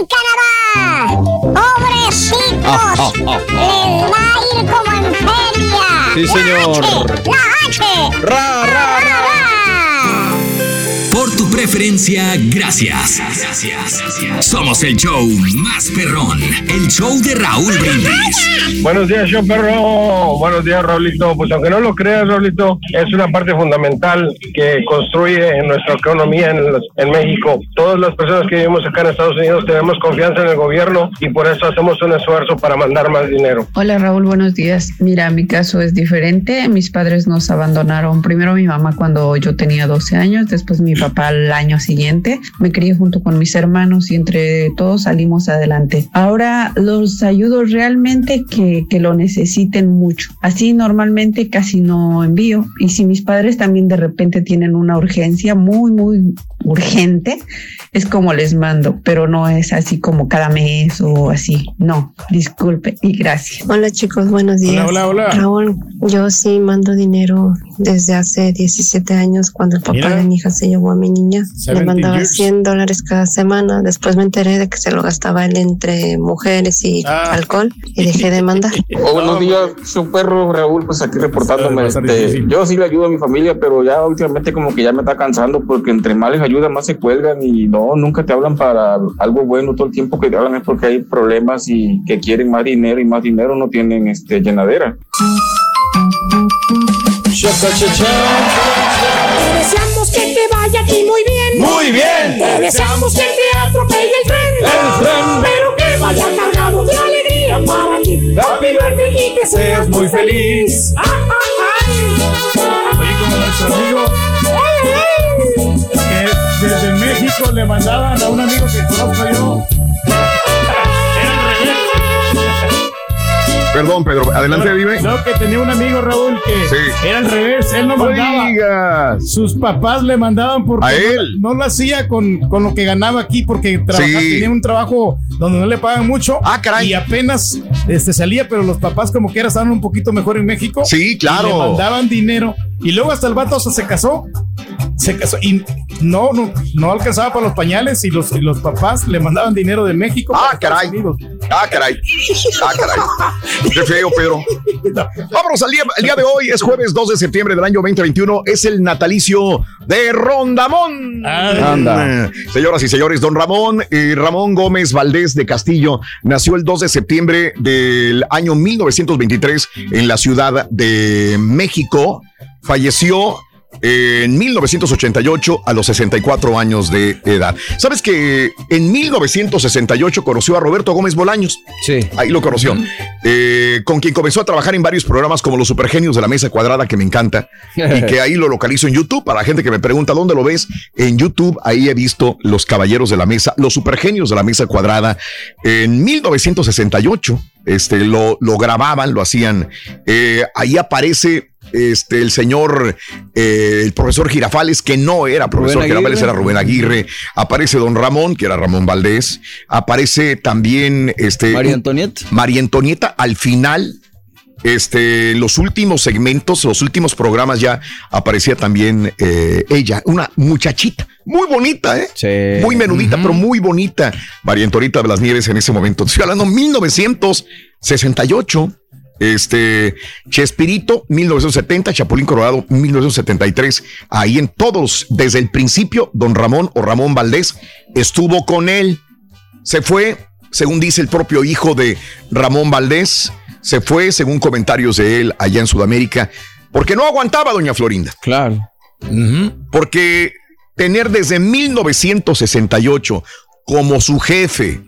[SPEAKER 23] En Canadá. Pobrecitos.
[SPEAKER 34] Ah, ah, ah,
[SPEAKER 23] Les va a ir como en feria.
[SPEAKER 34] Sí, señor.
[SPEAKER 23] La H.
[SPEAKER 34] Ra, ra,
[SPEAKER 23] ra,
[SPEAKER 21] Por tu preferencia, gracias. Somos el show más perrón, el show de Raúl Brindis.
[SPEAKER 35] Buenos días, show perro. Buenos días, Raulito. Pues aunque no lo creas, Raulito, es una parte fundamental que construye en nuestra economía en, los- en México. Todas las personas que vivimos acá en Estados Unidos tenemos confianza en el gobierno y por eso hacemos un esfuerzo para mandar más dinero.
[SPEAKER 36] Hola Raúl, buenos días. Mira, mi caso es diferente. Mis padres nos abandonaron. Primero mi mamá cuando yo tenía 12 años, después mi papá al año siguiente. Me crié junto con mis hermanos y entre todos salimos adelante. Ahora los ayudo realmente que, que lo necesiten mucho. Así normalmente casi no envío. Y si mis padres también de repente tienen una urgencia muy, muy urgente, es como les mando, pero no es así como cada mes o así. No, disculpe y gracias.
[SPEAKER 37] Hola chicos, buenos días.
[SPEAKER 36] Hola, hola, hola.
[SPEAKER 37] Raúl, yo sí mando dinero desde hace 17 años cuando el papá
[SPEAKER 36] Mira.
[SPEAKER 37] de mi hija se llevó a mi niña. Le
[SPEAKER 36] 17
[SPEAKER 37] mandaba
[SPEAKER 36] years.
[SPEAKER 37] 100 dólares cada semana. Después me enteré de que se lo gastaba él entre mujeres y alcohol y dejé de mandar. (laughs)
[SPEAKER 38] Oh, buenos días, un perro Raúl, pues aquí reportándome. Este, yo sí le ayudo a mi familia, pero ya últimamente como que ya me está cansando porque entre más les ayuda, más se cuelgan y no, nunca te hablan para algo bueno. Todo el tiempo que te hablan es porque hay problemas y que quieren más dinero y más dinero no tienen este, llenadera.
[SPEAKER 32] Deseamos que te vaya aquí muy bien.
[SPEAKER 38] Muy bien.
[SPEAKER 32] Te deseamos que te atropelle el tren.
[SPEAKER 38] El tren.
[SPEAKER 32] Pero que vaya cargado de alegría para ti. Happy birthday y que seas muy feliz. Ah, ah, ah.
[SPEAKER 5] Oye, como nuestro amigo que desde México le mandaban a un amigo que conozco yo.
[SPEAKER 1] Perdón, Pedro, adelante, dime.
[SPEAKER 5] No, que tenía un amigo, Raúl, que
[SPEAKER 1] Sí.
[SPEAKER 5] era al revés. Él no
[SPEAKER 1] No
[SPEAKER 5] mandaba. Sus papás le mandaban porque
[SPEAKER 1] A
[SPEAKER 5] no-
[SPEAKER 1] él.
[SPEAKER 5] No, lo hacía con, con lo que ganaba aquí porque trabajaba-
[SPEAKER 1] Sí.
[SPEAKER 5] tenía un trabajo donde no le pagan mucho.
[SPEAKER 1] Ah, caray.
[SPEAKER 5] Y apenas este, salía, pero los papás como que era estaban un poquito mejor en México.
[SPEAKER 1] Sí, claro.
[SPEAKER 5] Y le mandaban dinero. Y luego hasta el vato se casó. Se casó y no, no, no alcanzaba para los pañales y los, y los papás le mandaban dinero de México.
[SPEAKER 1] Ah, caray. Ah, caray. Ah, caray. Qué feo, Pedro. Vámonos al día, el día de hoy. Es jueves 2 de septiembre del año 2021. Es el natalicio de Rondamón.
[SPEAKER 6] Anda.
[SPEAKER 1] Señoras y señores, don Ramón eh, Ramón Gómez Valdés de Castillo nació el 2 de septiembre del año 1923 en la Ciudad de México. Falleció en 1988 a los 64 años de edad. ¿Sabes que en 1968 conoció a Roberto Gómez Bolaños?
[SPEAKER 6] Sí.
[SPEAKER 1] Ahí lo conoció. Eh, con quien comenzó a trabajar en varios programas como Los Supergenios de la Mesa Cuadrada, que me encanta. y que ahí lo localizo en YouTube. Para la gente que me pregunta dónde lo ves, en YouTube ahí he visto Los Caballeros de la Mesa, Los Supergenios de la Mesa Cuadrada. En 1968 este, lo, lo grababan, lo hacían. Eh, ahí aparece este, el señor, eh, el profesor Girafales, que no era profesor
[SPEAKER 6] Rubén
[SPEAKER 1] Girafales,
[SPEAKER 6] Aguirre.
[SPEAKER 1] era Rubén Aguirre. Aparece don Ramón, que era Ramón Valdés. Aparece también este,
[SPEAKER 6] María Antonieta.
[SPEAKER 1] María Antonieta al final. Este, los últimos segmentos, los últimos programas ya aparecía también eh, ella, una muchachita, muy bonita, ¿eh?
[SPEAKER 6] Sí.
[SPEAKER 1] Muy menudita, pero muy bonita. María Antonieta de las Nieves en ese momento. Estoy hablando 1968. Este, Chespirito, 1970, Chapulín Colorado, 1973. Ahí en todos, desde el principio, don Ramón o Ramón Valdés estuvo con él. Se fue, según dice el propio hijo de Ramón Valdés, se fue, según comentarios de él allá en Sudamérica, porque no aguantaba doña Florinda.
[SPEAKER 6] Claro.
[SPEAKER 1] Porque tener desde 1968 como su jefe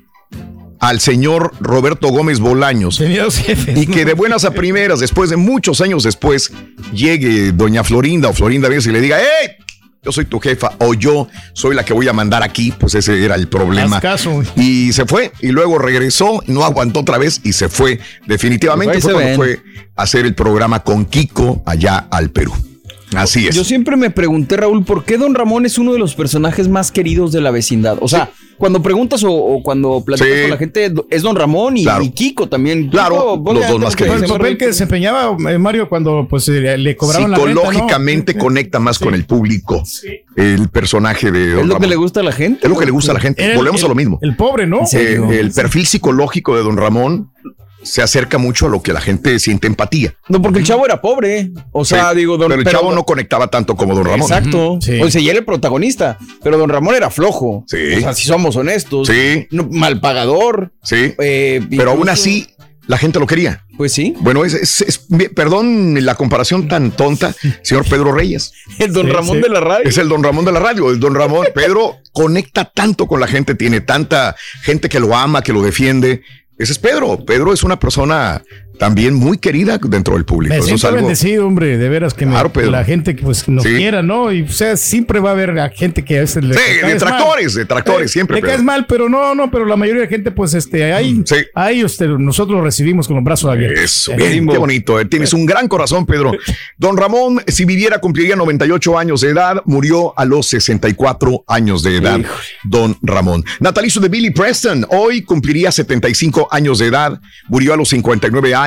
[SPEAKER 1] al señor Roberto Gómez Bolaños
[SPEAKER 5] jefes.
[SPEAKER 1] y que de buenas a primeras, después de muchos años después, llegue doña Florinda o Florinda Vélez y le diga, ¡Hey! Yo soy tu jefa o yo soy la que voy a mandar aquí, pues ese era el problema.
[SPEAKER 5] Caso.
[SPEAKER 1] Y se fue y luego regresó, no aguantó otra vez y se fue definitivamente.
[SPEAKER 6] Pues
[SPEAKER 1] fue cuando
[SPEAKER 6] ven.
[SPEAKER 1] fue a hacer el programa con Kiko allá al Perú. Así es.
[SPEAKER 6] Yo siempre me pregunté, Raúl, ¿por qué Don Ramón es uno de los personajes más queridos de la vecindad? O sea, cuando preguntas o, o cuando platicas
[SPEAKER 1] Sí.
[SPEAKER 6] con la gente, es Don Ramón y,
[SPEAKER 1] Claro.
[SPEAKER 6] y Kiko también.
[SPEAKER 1] Claro,
[SPEAKER 6] Kiko,
[SPEAKER 1] los dos más
[SPEAKER 6] que
[SPEAKER 5] El papel que desempeñaba eh, Mario cuando pues eh, le cobraban la renta, ¿no?
[SPEAKER 1] Psicológicamente conecta más con el público el personaje de Don
[SPEAKER 6] Es lo que
[SPEAKER 1] Ramón.
[SPEAKER 6] le gusta a la gente.
[SPEAKER 1] Es lo que le gusta a la gente.
[SPEAKER 5] El-
[SPEAKER 1] Volvemos a lo mismo.
[SPEAKER 5] El pobre, ¿no?
[SPEAKER 1] Eh, el perfil psicológico de Don Ramón se acerca mucho a lo que la gente siente empatía.
[SPEAKER 6] No, porque el chavo era pobre. O sea,
[SPEAKER 1] Sí,
[SPEAKER 6] digo, don,
[SPEAKER 1] pero el chavo no conectaba tanto como Don Ramón.
[SPEAKER 6] Exacto.
[SPEAKER 5] Sí.
[SPEAKER 6] O sea, y era el protagonista. Pero Don Ramón era flojo.
[SPEAKER 1] Sí.
[SPEAKER 6] O sea, si somos honestos.
[SPEAKER 1] Sí.
[SPEAKER 6] No, mal pagador.
[SPEAKER 1] Sí.
[SPEAKER 6] Eh,
[SPEAKER 1] Pero aún así, la gente lo quería.
[SPEAKER 6] Pues sí.
[SPEAKER 1] Bueno, es, es- es- perdón la comparación tan tonta, señor Pedro Reyes. (laughs)
[SPEAKER 6] El Don
[SPEAKER 5] Sí,
[SPEAKER 6] Ramón
[SPEAKER 5] sí.
[SPEAKER 6] de la radio.
[SPEAKER 1] Es el don Ramón de la radio. El don Ramón, Pedro conecta tanto con la gente, tiene tanta gente que lo ama, que lo defiende. Ese es Pedro. Pedro es una persona también muy querida dentro del público.
[SPEAKER 5] Me
[SPEAKER 1] Eso es
[SPEAKER 5] siento
[SPEAKER 1] algo.
[SPEAKER 5] bendecido, hombre, de veras que me-
[SPEAKER 1] Claro, Pedro.
[SPEAKER 5] la gente pues nos
[SPEAKER 1] Sí.
[SPEAKER 5] quiera, ¿no? Y o sea, siempre va a haber gente que a veces le
[SPEAKER 1] Sí, detractores, detractores,
[SPEAKER 5] Eh,
[SPEAKER 1] siempre,
[SPEAKER 5] Le caes mal, pero no, no, pero la mayoría de gente, pues, este, ahí,
[SPEAKER 1] Sí.
[SPEAKER 5] ahí usted, nosotros lo recibimos con los brazos abiertos.
[SPEAKER 1] Eso,
[SPEAKER 5] Eh,
[SPEAKER 1] bien, qué bonito. eh. Tienes un gran corazón, Pedro. (laughs) Don Ramón, si viviera, cumpliría 98 años de edad. Murió a los 64 años de edad. Don Ramón. Natalicio de Billy Preston. Hoy cumpliría 75 años de edad. Murió a los 59 años.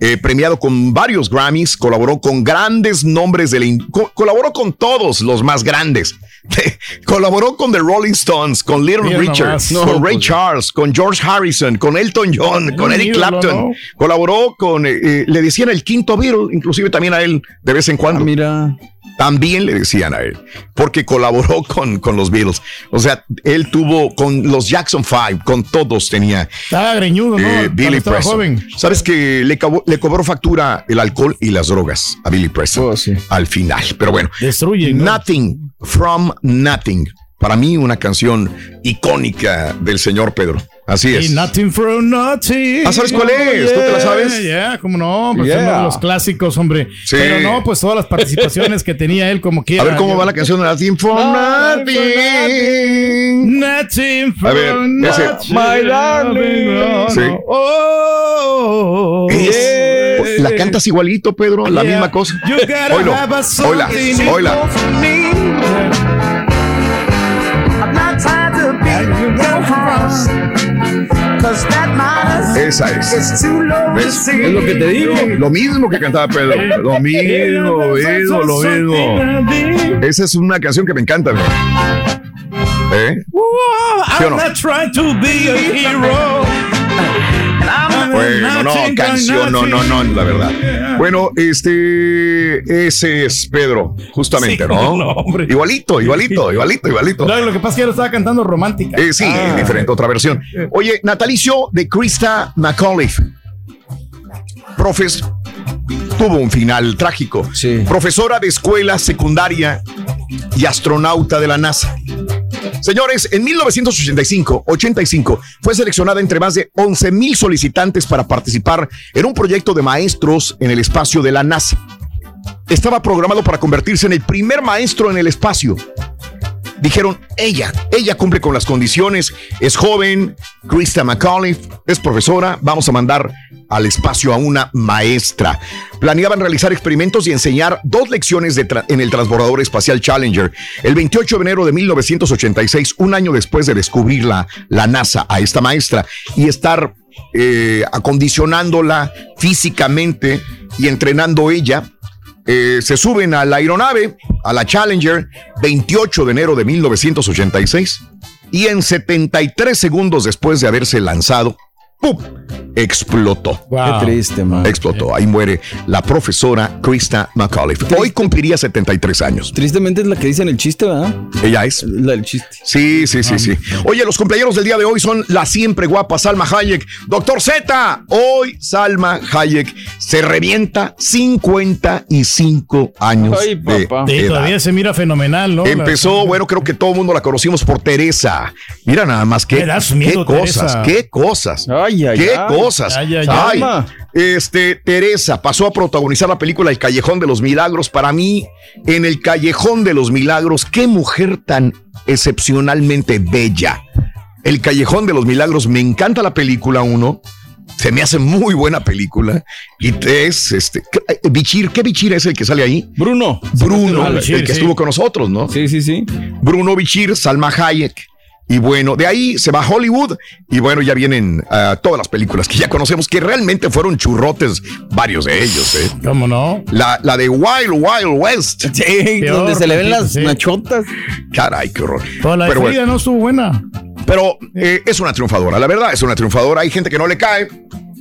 [SPEAKER 1] Eh, premiado con varios Grammys. Colaboró con grandes nombres de la co- Colaboró con todos los más grandes. (laughs) colaboró con The Rolling Stones, con Little
[SPEAKER 5] Mira
[SPEAKER 1] Richard,
[SPEAKER 5] nomás.
[SPEAKER 1] con
[SPEAKER 5] No,
[SPEAKER 1] Ray
[SPEAKER 5] pues.
[SPEAKER 1] Charles, con George Harrison, con Elton John, con Eric Clapton.
[SPEAKER 5] ¿no?
[SPEAKER 1] Colaboró con, eh, eh, le decían el quinto Beatle, inclusive también a él de vez en cuando.
[SPEAKER 6] Ah, mira.
[SPEAKER 1] También le decían a él, porque colaboró con, con los Beatles. O sea, él tuvo con los Jackson Five, con todos tenía
[SPEAKER 5] Estaba greñudo, ¿no?
[SPEAKER 1] eh, Billy
[SPEAKER 5] estaba
[SPEAKER 1] Preston.
[SPEAKER 5] joven.
[SPEAKER 1] Sabes que le, cabo- le cobró factura el alcohol y las drogas a Billy Preston
[SPEAKER 6] Oh, sí.
[SPEAKER 1] al final. Pero bueno,
[SPEAKER 5] Destruyen, ¿no?
[SPEAKER 1] Nothing from Nothing. Para mí, una canción icónica del señor Pedro. Así es.
[SPEAKER 5] Y Nothing from Nothing.
[SPEAKER 1] Ah, ¿sabes cuál es? ¿Tú te la sabes?
[SPEAKER 5] Ya, cómo no, pues
[SPEAKER 1] Yeah.
[SPEAKER 5] uno de los clásicos, hombre.
[SPEAKER 1] Sí.
[SPEAKER 5] Pero no, pues todas las participaciones que tenía él como quiera.
[SPEAKER 1] A ver cómo
[SPEAKER 5] Yo-
[SPEAKER 1] va la canción de Nothing for Nothing.
[SPEAKER 5] Nothing
[SPEAKER 1] A ver,
[SPEAKER 5] from nothing.
[SPEAKER 6] My darling.
[SPEAKER 1] Sí.
[SPEAKER 5] Oh,
[SPEAKER 1] Es- La cantas igualito, Pedro, la
[SPEAKER 5] Yeah.
[SPEAKER 1] misma cosa.
[SPEAKER 5] You gotta
[SPEAKER 1] Oilo,
[SPEAKER 5] have a
[SPEAKER 1] oila, oila.
[SPEAKER 5] for me.
[SPEAKER 39] I'm not trying to be
[SPEAKER 1] Esa es.
[SPEAKER 39] It's too low to
[SPEAKER 1] ¿Ves?
[SPEAKER 39] see.
[SPEAKER 6] Es lo que te digo.
[SPEAKER 1] Lo mismo que cantaba Pedro. Lo (laughs) mismo, lo mismo, lo mismo. Esa es una canción que me encanta, güey. ¿Eh? ¿Sí o
[SPEAKER 5] I'm
[SPEAKER 1] no?
[SPEAKER 5] not trying to be a hero.
[SPEAKER 1] Bueno, no, canción, no, no, no, la verdad. Bueno, este, ese es Pedro, justamente,
[SPEAKER 5] Sí, (laughs)
[SPEAKER 1] ¿no?
[SPEAKER 5] no, hombre.
[SPEAKER 1] Igualito, igualito, igualito, igualito.
[SPEAKER 5] No, lo que pasa es que yo lo estaba cantando romántica.
[SPEAKER 1] Eh, sí,
[SPEAKER 5] Ah.
[SPEAKER 1] diferente, otra versión. Oye, natalicio de Krista McAuliffe. Profes, tuvo un final trágico. Profesora de escuela secundaria y astronauta de la NASA. Señores, en 1985, 85, fue seleccionada entre más de 11 mil solicitantes para participar en un proyecto de maestros en el espacio de la NASA. Estaba programado para convertirse en el primer maestro en el espacio. Dijeron, ella, ella cumple con las condiciones, es joven, Krista McAuliffe, es profesora, vamos a mandar al espacio a una maestra. Planeaban realizar experimentos y enseñar dos lecciones de en el transbordador espacial Challenger. El 28 de enero de 1986, un año después de descubrir la, la NASA a esta maestra y estar eh, acondicionándola físicamente y entrenando ella, eh, se suben a la aeronave, a la Challenger, 28 de enero de 1986, y en 73 segundos después de haberse lanzado, ¡pum! explotó.
[SPEAKER 6] Qué triste, man.
[SPEAKER 1] Explotó. Ahí muere la profesora Krista McAuliffe. Hoy cumpliría 73 años.
[SPEAKER 6] Tristemente es la que dice en el chiste, ¿verdad?
[SPEAKER 1] Ella es.
[SPEAKER 6] La del chiste.
[SPEAKER 1] Sí, sí, sí, sí. Oye, los cumpleaños del día de hoy son la siempre guapa Salma Hayek. Doctor Z, hoy Salma Hayek se revienta 55 años
[SPEAKER 5] Ay,
[SPEAKER 1] de
[SPEAKER 5] papá. Sí, todavía se mira fenomenal, ¿no?
[SPEAKER 1] Empezó, bueno, creo que todo el mundo la conocimos por Teresa. Mira nada más qué,
[SPEAKER 5] Me das
[SPEAKER 1] qué
[SPEAKER 5] miedo,
[SPEAKER 1] cosas,
[SPEAKER 5] Teresa.
[SPEAKER 1] qué cosas.
[SPEAKER 6] Ay, ay,
[SPEAKER 1] qué
[SPEAKER 6] ay.
[SPEAKER 1] cosas.
[SPEAKER 5] Ay, ay,
[SPEAKER 1] Ay,
[SPEAKER 5] ay.
[SPEAKER 1] este, Teresa pasó a protagonizar la película El Callejón de los Milagros. Para mí, en El Callejón de los Milagros, qué mujer tan excepcionalmente bella. El Callejón de los Milagros, me encanta la película, uno. Se me hace muy buena película. Y tres, este, ¿qué- eh, Bichir, ¿qué Bichir es el que sale ahí?
[SPEAKER 6] Bruno.
[SPEAKER 1] Bruno,
[SPEAKER 6] Ah,
[SPEAKER 1] el
[SPEAKER 6] Bichir,
[SPEAKER 1] que
[SPEAKER 6] sí.
[SPEAKER 1] estuvo con nosotros, ¿no?
[SPEAKER 6] Sí, sí, sí.
[SPEAKER 1] Bruno Bichir, Salma Hayek. Y bueno, de ahí se va a Hollywood y bueno, ya vienen ah, todas las películas que ya conocemos, que realmente fueron churrotes, varios de ellos, ¿eh?
[SPEAKER 5] ¿Cómo no?
[SPEAKER 1] La, la de Wild Wild West.
[SPEAKER 6] Sí, donde se le ven las
[SPEAKER 5] sí.
[SPEAKER 6] nachotas.
[SPEAKER 1] Caray, qué horror.
[SPEAKER 5] Toda la
[SPEAKER 1] Pero bueno.
[SPEAKER 5] No estuvo buena.
[SPEAKER 1] Pero eh, es una triunfadora, la verdad, es una triunfadora. Hay gente que no le cae.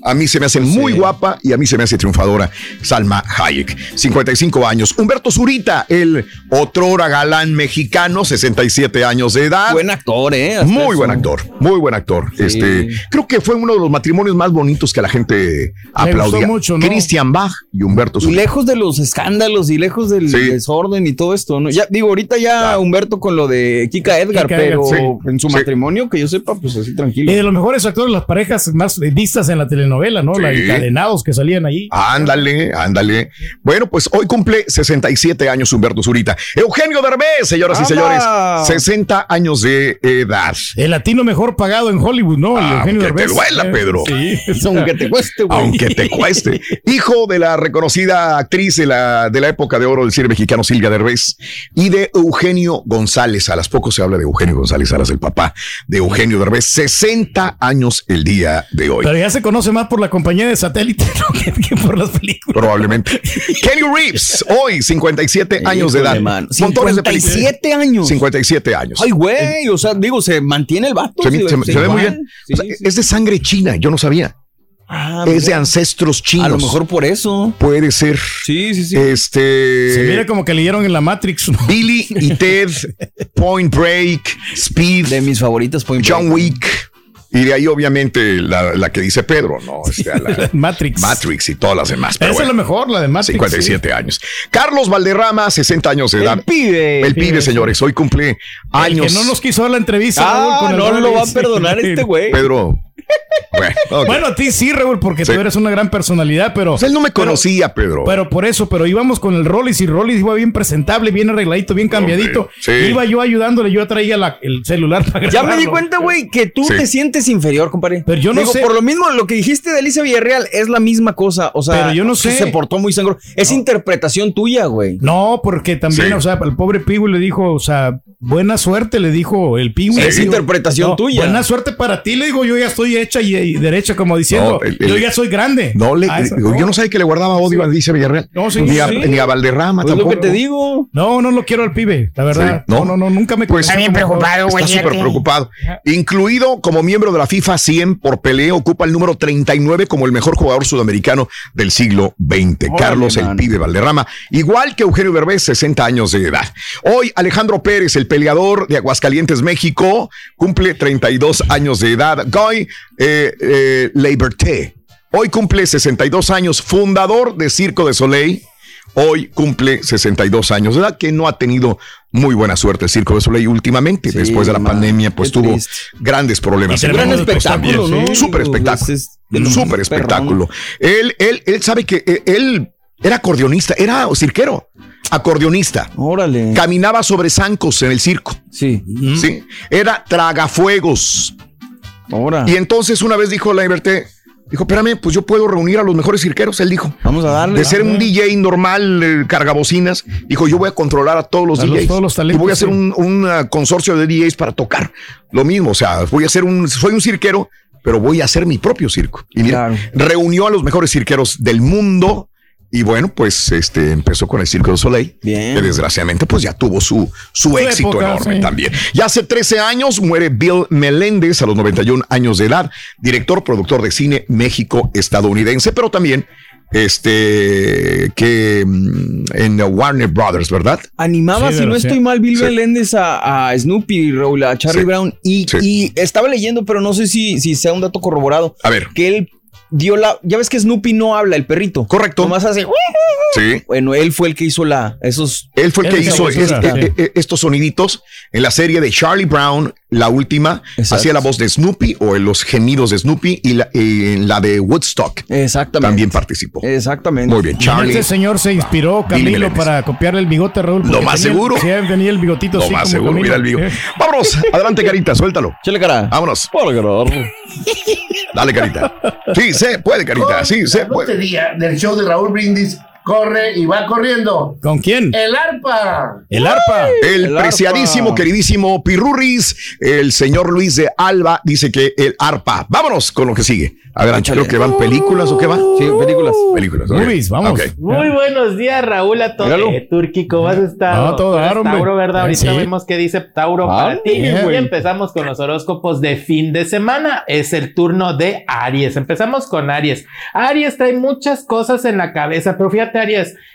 [SPEAKER 1] A mí se me hace muy guapa y a mí se me hace triunfadora Salma Hayek, 55 años. Humberto Zurita, el otrora galán mexicano, 67 años de edad.
[SPEAKER 6] Buen actor, ¿eh? Hasta
[SPEAKER 1] Muy
[SPEAKER 6] eso.
[SPEAKER 1] buen actor, muy buen actor. Este, creo que fue uno de los matrimonios más bonitos que la gente aplaudía.
[SPEAKER 6] gustó mucho, ¿no?
[SPEAKER 1] Christian Bach y Humberto
[SPEAKER 6] Y
[SPEAKER 1] Zurita.
[SPEAKER 6] lejos de los escándalos y lejos del desorden y todo esto, ¿no? Ya digo, ahorita ya Humberto con lo de Kika Edgar,
[SPEAKER 5] Kika
[SPEAKER 6] pero
[SPEAKER 5] Edgar, sí.
[SPEAKER 6] en su
[SPEAKER 5] Sí.
[SPEAKER 6] matrimonio, que yo sepa, pues así tranquilo.
[SPEAKER 5] Y de los mejores actores, las parejas más vistas en la telenovela, ¿no? La
[SPEAKER 1] Sí.
[SPEAKER 5] encadenados que salían ahí.
[SPEAKER 1] Ándale, ándale. Bueno, pues hoy cumple 67 años Humberto Zurita. Eugenio Derbez, señoras y señores, 60 años de edad.
[SPEAKER 5] El latino mejor pagado en Hollywood, ¿no? El Eugenio
[SPEAKER 1] Aunque te
[SPEAKER 5] Derbez.
[SPEAKER 1] duela,
[SPEAKER 5] Eh,
[SPEAKER 1] Pedro.
[SPEAKER 5] Sí. (laughs)
[SPEAKER 6] Aunque te cueste, güey.
[SPEAKER 1] Aunque te cueste. Hijo de la reconocida actriz de la, de la época de oro del cine mexicano, Silvia Derbez, y de Eugenio González. A las pocos se habla de Eugenio González Aras, el papá de Eugenio Derbez. 60 años el día de hoy.
[SPEAKER 5] Pero ya se conoce más por la compañía de satélite (laughs) ¿no? que, que por las películas.
[SPEAKER 1] Probablemente. Kenny Reeves, (laughs) hoy 57 años de edad. De películas.
[SPEAKER 6] 57 años.
[SPEAKER 1] 57 años.
[SPEAKER 6] Ay, güey, o sea, digo, se mantiene el vato.
[SPEAKER 1] Se, ve muy bien.
[SPEAKER 6] Sí,
[SPEAKER 1] O sea, Es de sangre china, yo no sabía.
[SPEAKER 6] Ah,
[SPEAKER 1] es de ancestros chinos.
[SPEAKER 6] A lo mejor por eso.
[SPEAKER 1] Puede ser.
[SPEAKER 6] Sí, sí, sí.
[SPEAKER 1] Este.
[SPEAKER 5] Se mira como que leyeron en la Matrix. ¿no?
[SPEAKER 1] Billy y Ted, (laughs) Point Break, Speed.
[SPEAKER 6] De mis favoritas, Point
[SPEAKER 1] John Wick. Y de ahí, obviamente, la, la que dice Pedro, ¿no? Este, la- (laughs)
[SPEAKER 5] Matrix.
[SPEAKER 1] Matrix y todas las demás. Pero
[SPEAKER 5] Esa es
[SPEAKER 1] bueno,
[SPEAKER 5] la mejor, la de Matrix.
[SPEAKER 1] 57 años. Carlos Valderrama, 60 años de edad.
[SPEAKER 6] pibe.
[SPEAKER 1] El pibe, señores. Hoy cumple
[SPEAKER 5] El
[SPEAKER 1] años.
[SPEAKER 5] que no nos quiso dar la entrevista.
[SPEAKER 6] Ah,
[SPEAKER 5] Raúl, con el
[SPEAKER 6] no
[SPEAKER 5] Rollis.
[SPEAKER 6] lo va a perdonar este güey. (laughs)
[SPEAKER 1] Pedro. Bueno,
[SPEAKER 5] a ti sí, Raúl, porque
[SPEAKER 1] Sí.
[SPEAKER 5] tú eres una gran personalidad, pero.
[SPEAKER 1] Pues él no me conocía, Pedro.
[SPEAKER 5] Pero por eso, pero íbamos con el Rollis y Rollis iba bien presentable, bien arregladito, bien cambiadito.
[SPEAKER 1] sí.
[SPEAKER 5] Iba yo ayudándole, yo traía la- el celular para
[SPEAKER 6] Ya me di cuenta, güey, que tú
[SPEAKER 1] Sí.
[SPEAKER 6] te sientes inferior, compadre.
[SPEAKER 5] Pero yo no
[SPEAKER 6] Digo,
[SPEAKER 5] sé.
[SPEAKER 6] Por lo mismo, lo que dijiste de Alicia Villarreal es la misma cosa. O sea,
[SPEAKER 5] Pero yo no sé.
[SPEAKER 6] Se portó muy sangro. Es interpretación tuya, güey.
[SPEAKER 5] No, porque también,
[SPEAKER 1] Sí.
[SPEAKER 5] o sea, el pobre Piwi le dijo, o sea, buena suerte, le dijo el Piwi.
[SPEAKER 6] Es interpretación tuya.
[SPEAKER 5] Buena suerte para ti, le digo, yo ya estoy hecha y, y derecha, como diciendo,
[SPEAKER 1] No, el- el-
[SPEAKER 5] yo ya soy grande.
[SPEAKER 1] No, le,
[SPEAKER 5] eso,
[SPEAKER 1] yo no sabía que le guardaba odio a Alicia Villarreal.
[SPEAKER 5] No, sí,
[SPEAKER 1] ni, a,
[SPEAKER 5] sí.
[SPEAKER 1] ni a Valderrama
[SPEAKER 6] Pues lo
[SPEAKER 1] tampoco.
[SPEAKER 6] que te digo.
[SPEAKER 5] No, no lo quiero al pibe, la verdad.
[SPEAKER 1] Sí, ¿no?
[SPEAKER 5] no, no, no, nunca me
[SPEAKER 1] Pues
[SPEAKER 32] Está bien preocupado, güey.
[SPEAKER 1] Está súper preocupado. Incluido como miembro de la FIFA 100 por pelea, ocupa el número 39 como el mejor jugador sudamericano del siglo XX.
[SPEAKER 6] Órale,
[SPEAKER 1] Carlos el. Pibe Valderrama, igual que Eugenio Berbés, 60 años de edad. Hoy Alejandro Pérez, el peleador de Aguascalientes, México, cumple 32 años de edad. Guy eh, eh, Liberté, hoy cumple 62 años, fundador de Circo de Soleil. Hoy cumple 62 años de edad, que no ha tenido muy buena suerte el Circo de Soleil últimamente.
[SPEAKER 6] Sí,
[SPEAKER 1] Después de la
[SPEAKER 6] man,
[SPEAKER 1] pandemia, pues tuvo
[SPEAKER 6] triste.
[SPEAKER 1] grandes problemas.
[SPEAKER 5] Y
[SPEAKER 6] Gran espectáculo,
[SPEAKER 5] también,
[SPEAKER 6] ¿no?
[SPEAKER 1] Súper espectáculo. Súper espectáculo. Él, él, él sabe que eh, él era acordeonista, era cirquero, acordeonista.
[SPEAKER 6] Órale.
[SPEAKER 1] Caminaba sobre zancos en el circo.
[SPEAKER 6] Sí.
[SPEAKER 1] Sí. Era tragafuegos.
[SPEAKER 6] Ahora.
[SPEAKER 1] Y entonces una vez dijo la Liberté, dijo, espérame, pues yo puedo reunir a los mejores cirqueros. Él dijo,
[SPEAKER 6] Vamos a darle.
[SPEAKER 1] de ser un DJ normal, eh, cargabocinas, dijo, yo voy a controlar a todos los
[SPEAKER 5] A los-
[SPEAKER 1] DJs.
[SPEAKER 5] todos los
[SPEAKER 1] y
[SPEAKER 5] talentos,
[SPEAKER 1] voy a hacer
[SPEAKER 5] sí.
[SPEAKER 1] un, un, ah, consorcio de DJs para tocar. Lo mismo, o sea, voy a hacer un, soy un cirquero, pero voy a hacer mi propio circo. Y mira,
[SPEAKER 6] Claro.
[SPEAKER 1] reunió a los mejores cirqueros del mundo. Y bueno, pues este empezó con el Circo de Soleil,
[SPEAKER 6] Bien.
[SPEAKER 1] que desgraciadamente pues ya tuvo su, su éxito
[SPEAKER 5] época,
[SPEAKER 1] enorme
[SPEAKER 5] sí.
[SPEAKER 1] también. Ya hace 13 años muere Bill Meléndez a los 91 años de edad, director, productor de cine México-estadounidense, pero también este que mm, en Warner Brothers, ¿verdad?
[SPEAKER 6] Animaba,
[SPEAKER 5] Sí,
[SPEAKER 6] si no estoy mal, Bill
[SPEAKER 1] Sí.
[SPEAKER 6] Meléndez a, a Snoopy, Raúl, a Charlie
[SPEAKER 1] Sí.
[SPEAKER 6] Brown. Y,
[SPEAKER 1] Sí.
[SPEAKER 6] y estaba leyendo, pero no sé si, si sea un dato corroborado.
[SPEAKER 1] A ver.
[SPEAKER 6] Que él dio la. Ya ves que Snoopy no habla, el perrito.
[SPEAKER 1] Correcto.
[SPEAKER 6] Nomás hace.
[SPEAKER 1] Sí.
[SPEAKER 6] Bueno, él fue el que hizo la. Esos.
[SPEAKER 1] Él fue el que hizo
[SPEAKER 5] hizo
[SPEAKER 1] es-
[SPEAKER 5] eso, sí.
[SPEAKER 1] eh, eh, estos soniditos en la serie de Charlie Brown, la última,
[SPEAKER 6] Exacto.
[SPEAKER 1] hacía la voz de Snoopy o en los gemidos de Snoopy y la, en la de Woodstock
[SPEAKER 6] Exactamente.
[SPEAKER 1] también participó.
[SPEAKER 6] Exactamente.
[SPEAKER 1] Muy bien,
[SPEAKER 5] Y
[SPEAKER 1] Charlie.
[SPEAKER 5] Este señor se inspiró, Camilo, para copiarle el bigote a Raúl.
[SPEAKER 1] Lo más
[SPEAKER 5] tenía
[SPEAKER 1] seguro.
[SPEAKER 5] Sí, tenía el bigotito
[SPEAKER 1] Lo
[SPEAKER 5] así
[SPEAKER 1] más
[SPEAKER 5] como
[SPEAKER 1] seguro,
[SPEAKER 5] Camilo.
[SPEAKER 1] mira el.
[SPEAKER 5] Sí. (laughs)
[SPEAKER 1] Vámonos, adelante, Carita, suéltalo.
[SPEAKER 6] Chale cara.
[SPEAKER 1] Vámonos. Dale, Carita. Sí, se puede, Carita. Sí, se puede.
[SPEAKER 40] lotería del show de Raúl Brindis corre y va corriendo.
[SPEAKER 5] ¿Con quién?
[SPEAKER 40] El arpa.
[SPEAKER 5] El arpa.
[SPEAKER 1] El,
[SPEAKER 6] El
[SPEAKER 1] preciadísimo,
[SPEAKER 6] arpa.
[SPEAKER 1] queridísimo Pirurris, el señor Luis de Alba, dice que el arpa. Vámonos con lo que sigue. Adelante,
[SPEAKER 6] Échale.
[SPEAKER 1] creo que van películas o qué va.
[SPEAKER 6] Sí, películas.
[SPEAKER 1] Películas.
[SPEAKER 5] Movies, vamos.
[SPEAKER 41] Muy buenos días, Raúl, a todos. Eh, Turki, ¿cómo has estado?
[SPEAKER 5] Ah, todo
[SPEAKER 41] Tú eres
[SPEAKER 5] dar, hombre.
[SPEAKER 41] Tauro, ¿verdad?
[SPEAKER 5] Ah,
[SPEAKER 41] Ahorita
[SPEAKER 5] sí.
[SPEAKER 41] vemos qué dice Tauro
[SPEAKER 6] Ah,
[SPEAKER 41] para ti.
[SPEAKER 5] bien.
[SPEAKER 41] Y empezamos con los horóscopos de fin de semana. Es el turno de Aries. Empezamos con Aries. Aries trae muchas cosas en la cabeza, pero fíjate,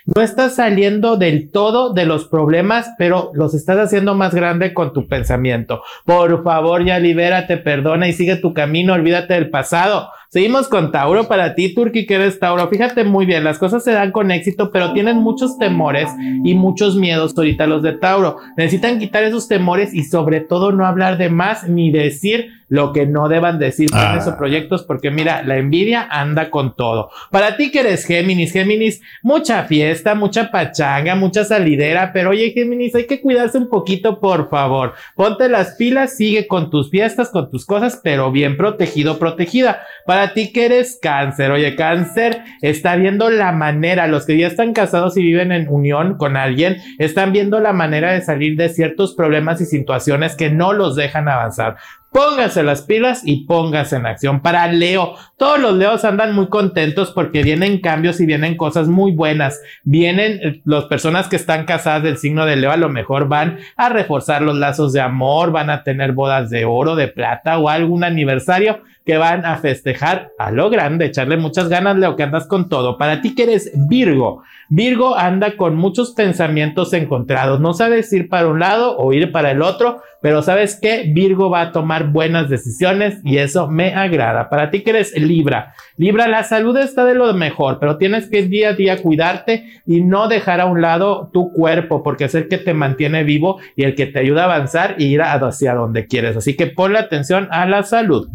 [SPEAKER 41] No estás saliendo del todo de los problemas, pero los estás haciendo más grande con tu pensamiento. Por favor, ya libérate, perdona y sigue tu camino, olvídate del pasado. Seguimos con Tauro para ti, Turki, que eres Tauro. Fíjate muy bien, las cosas se dan con éxito, pero tienen muchos temores y muchos miedos ahorita los de Tauro. Necesitan quitar esos temores y sobre todo no hablar de más ni decir lo que no deban decir
[SPEAKER 5] Ah.
[SPEAKER 41] o proyectos, porque mira, la envidia anda con todo. Para ti que eres Géminis, Géminis, mucha fiesta, mucha pachanga, mucha salidera, pero oye, Géminis, hay que cuidarse un poquito, por favor. Ponte las pilas, sigue con tus fiestas, con tus cosas, pero bien protegido, protegida. Para ti que eres cáncer, oye, cáncer está viendo la manera, los que ya están casados y viven en unión con alguien, están viendo la manera de salir de ciertos problemas y situaciones que no los dejan avanzar. Póngase las pilas y póngase en acción. Para Leo, todos los Leos andan muy contentos porque vienen cambios y vienen cosas muy buenas. Vienen eh, las personas que están casadas del signo de Leo, a lo mejor van a reforzar los lazos de amor, van a tener bodas de oro, de plata o algún aniversario que van a festejar a lo grande, echarle muchas ganas, Leo, que andas con todo. Para ti que eres Virgo, Virgo anda con muchos pensamientos encontrados, no sabes ir para un lado o ir para el otro, pero sabes que Virgo va a tomar buenas decisiones y eso me agrada. Para ti que eres Libra, Libra, la salud está de lo mejor, pero tienes que día a día cuidarte y no dejar a un lado tu cuerpo, porque es el que te mantiene vivo y el que te ayuda a avanzar y ir hacia donde quieres. Así que ponle atención a la salud.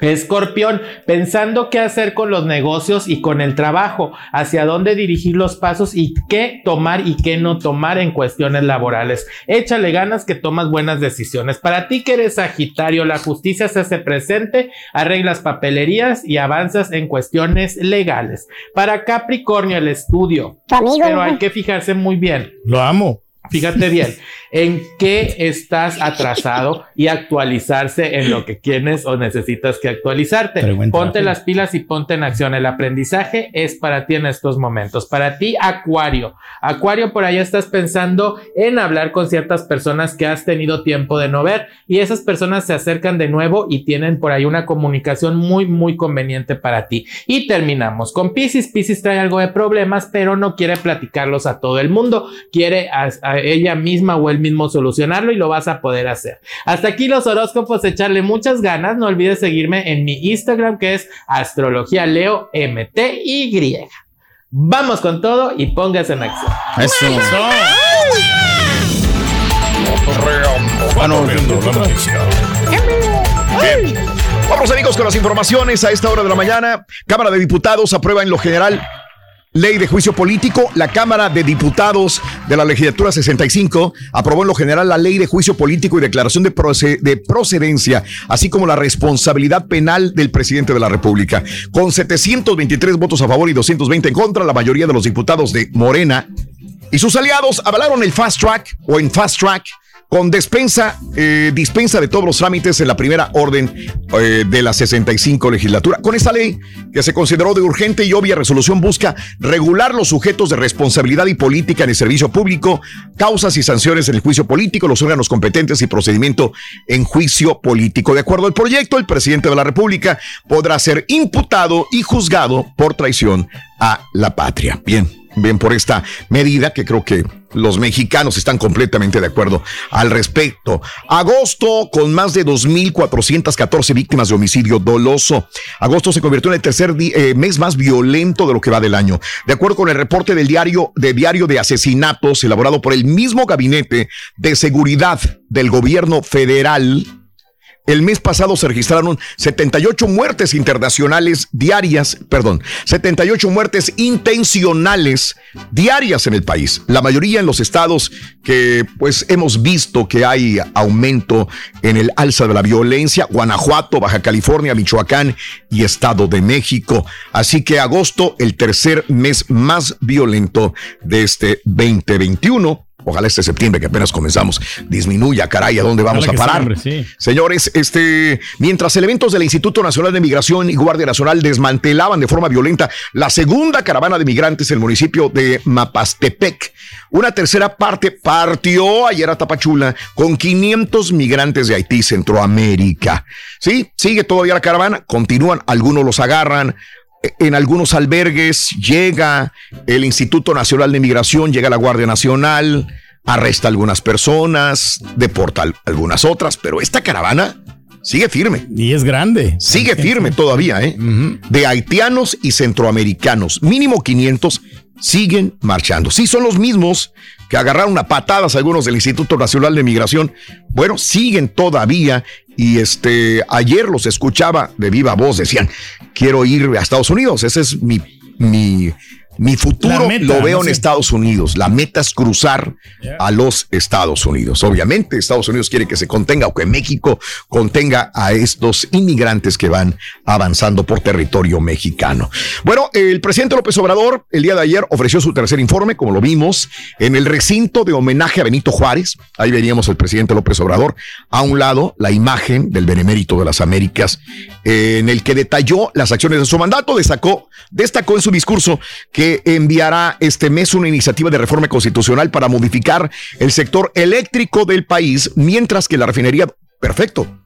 [SPEAKER 41] Escorpión, pensando qué hacer con los negocios y con el trabajo, hacia dónde dirigir los pasos y qué tomar y qué no tomar en cuestiones laborales. Échale ganas que tomas buenas decisiones. Para ti que eres Sagitario, la justicia se hace presente, arreglas papelerías y avanzas en cuestiones legales. Para Capricornio, el estudio. Pero hay que fijarse muy bien.
[SPEAKER 5] Lo amo.
[SPEAKER 41] Fíjate bien en qué estás atrasado y actualizarse en lo que quieres o necesitas que actualizarte. Ponte las pilas y ponte en acción. El aprendizaje es para ti en estos momentos. Para ti, Acuario. Acuario, por allá estás pensando en hablar con ciertas personas que has tenido tiempo de no ver y esas personas se acercan de nuevo y tienen por ahí una comunicación muy, muy conveniente para ti. Y terminamos con Pisces. Pisces trae algo de problemas, pero no quiere platicarlos a todo el mundo. Quiere a, a ella misma o él mismo solucionarlo y lo vas a poder hacer. Hasta aquí los horóscopos, echarle muchas ganas. No olvides seguirme en mi Instagram que es astrología leo MTY. Vamos con todo y póngase en acción.
[SPEAKER 1] Eso. Vamos amigos con las informaciones a esta hora de la mañana. Cámara de Diputados aprueba en lo general Ley de juicio político, la Cámara de Diputados de la Legislatura 65 aprobó en lo general la Ley de juicio político y declaración de, de, procedencia, así como la responsabilidad penal del presidente de la República. Con 723 votos a favor y 220 en contra, la mayoría de los diputados de Morena y sus aliados avalaron el fast track o en fast track con despensa, eh, dispensa de todos los trámites en la primera orden eh, de la 65 legislatura. Con esta ley, que se consideró de urgente y obvia resolución, busca regular los sujetos de responsabilidad y política en el servicio público, causas y sanciones en el juicio político, los órganos competentes y procedimiento en juicio político. De acuerdo al proyecto, el presidente de la República podrá ser imputado y juzgado por traición a la patria. Bien, bien por esta medida que creo que los mexicanos están completamente de acuerdo al respecto. Agosto con más de 2.414 víctimas de homicidio doloso. Agosto se convirtió en el tercer eh, mes más violento de lo que va del año. De acuerdo con el reporte del diario de diario de asesinatos elaborado por el mismo gabinete de seguridad del gobierno federal, el mes pasado se registraron 78 muertes internacionales diarias, perdón, 78 muertes intencionales diarias en el país. La mayoría en los estados que pues hemos visto que hay aumento en el alza de la violencia, Guanajuato, Baja California, Michoacán y Estado de México. Así que agosto, el tercer mes más violento de este 2021 Ojalá este septiembre que apenas comenzamos disminuya, caray, ¿a dónde vamos a parar? Señores, este, mientras elementos del Instituto Nacional de Migración y Guardia Nacional desmantelaban de forma violenta la segunda caravana de migrantes en el municipio de Mapastepec, una tercera parte partió ayer a Tapachula con 500 migrantes de Haití, Centroamérica. Sí, sigue todavía la caravana, continúan, algunos los agarran, en algunos albergues llega el Instituto Nacional de Migración, llega la Guardia Nacional, arresta a algunas personas, deporta a algunas otras, pero esta caravana sigue firme.
[SPEAKER 5] Y es grande.
[SPEAKER 1] Sigue firme todavía, ¿eh? De haitianos y centroamericanos, mínimo 500 siguen marchando. Sí, son los mismos que agarraron a patadas algunos del Instituto Nacional de Migración. Bueno, siguen todavía y este ayer los escuchaba de viva voz, decían, quiero ir a Estados Unidos, ese es mi, mi mi futuro lo veo en Estados Unidos. La meta es cruzar a los Estados Unidos. Obviamente, Estados Unidos quiere que se contenga o que México contenga a estos inmigrantes que van avanzando por territorio mexicano. Bueno, el presidente López Obrador el día de ayer ofreció su tercer informe, como lo vimos, en el recinto de homenaje a Benito Juárez. Ahí veníamos el presidente López Obrador. A un lado, la imagen del Benemérito de las Américas, en el que detalló las acciones de su mandato, destacó, destacó en su discurso que enviará este mes una iniciativa de reforma constitucional para modificar el sector eléctrico del país, mientras que la refinería, perfecto,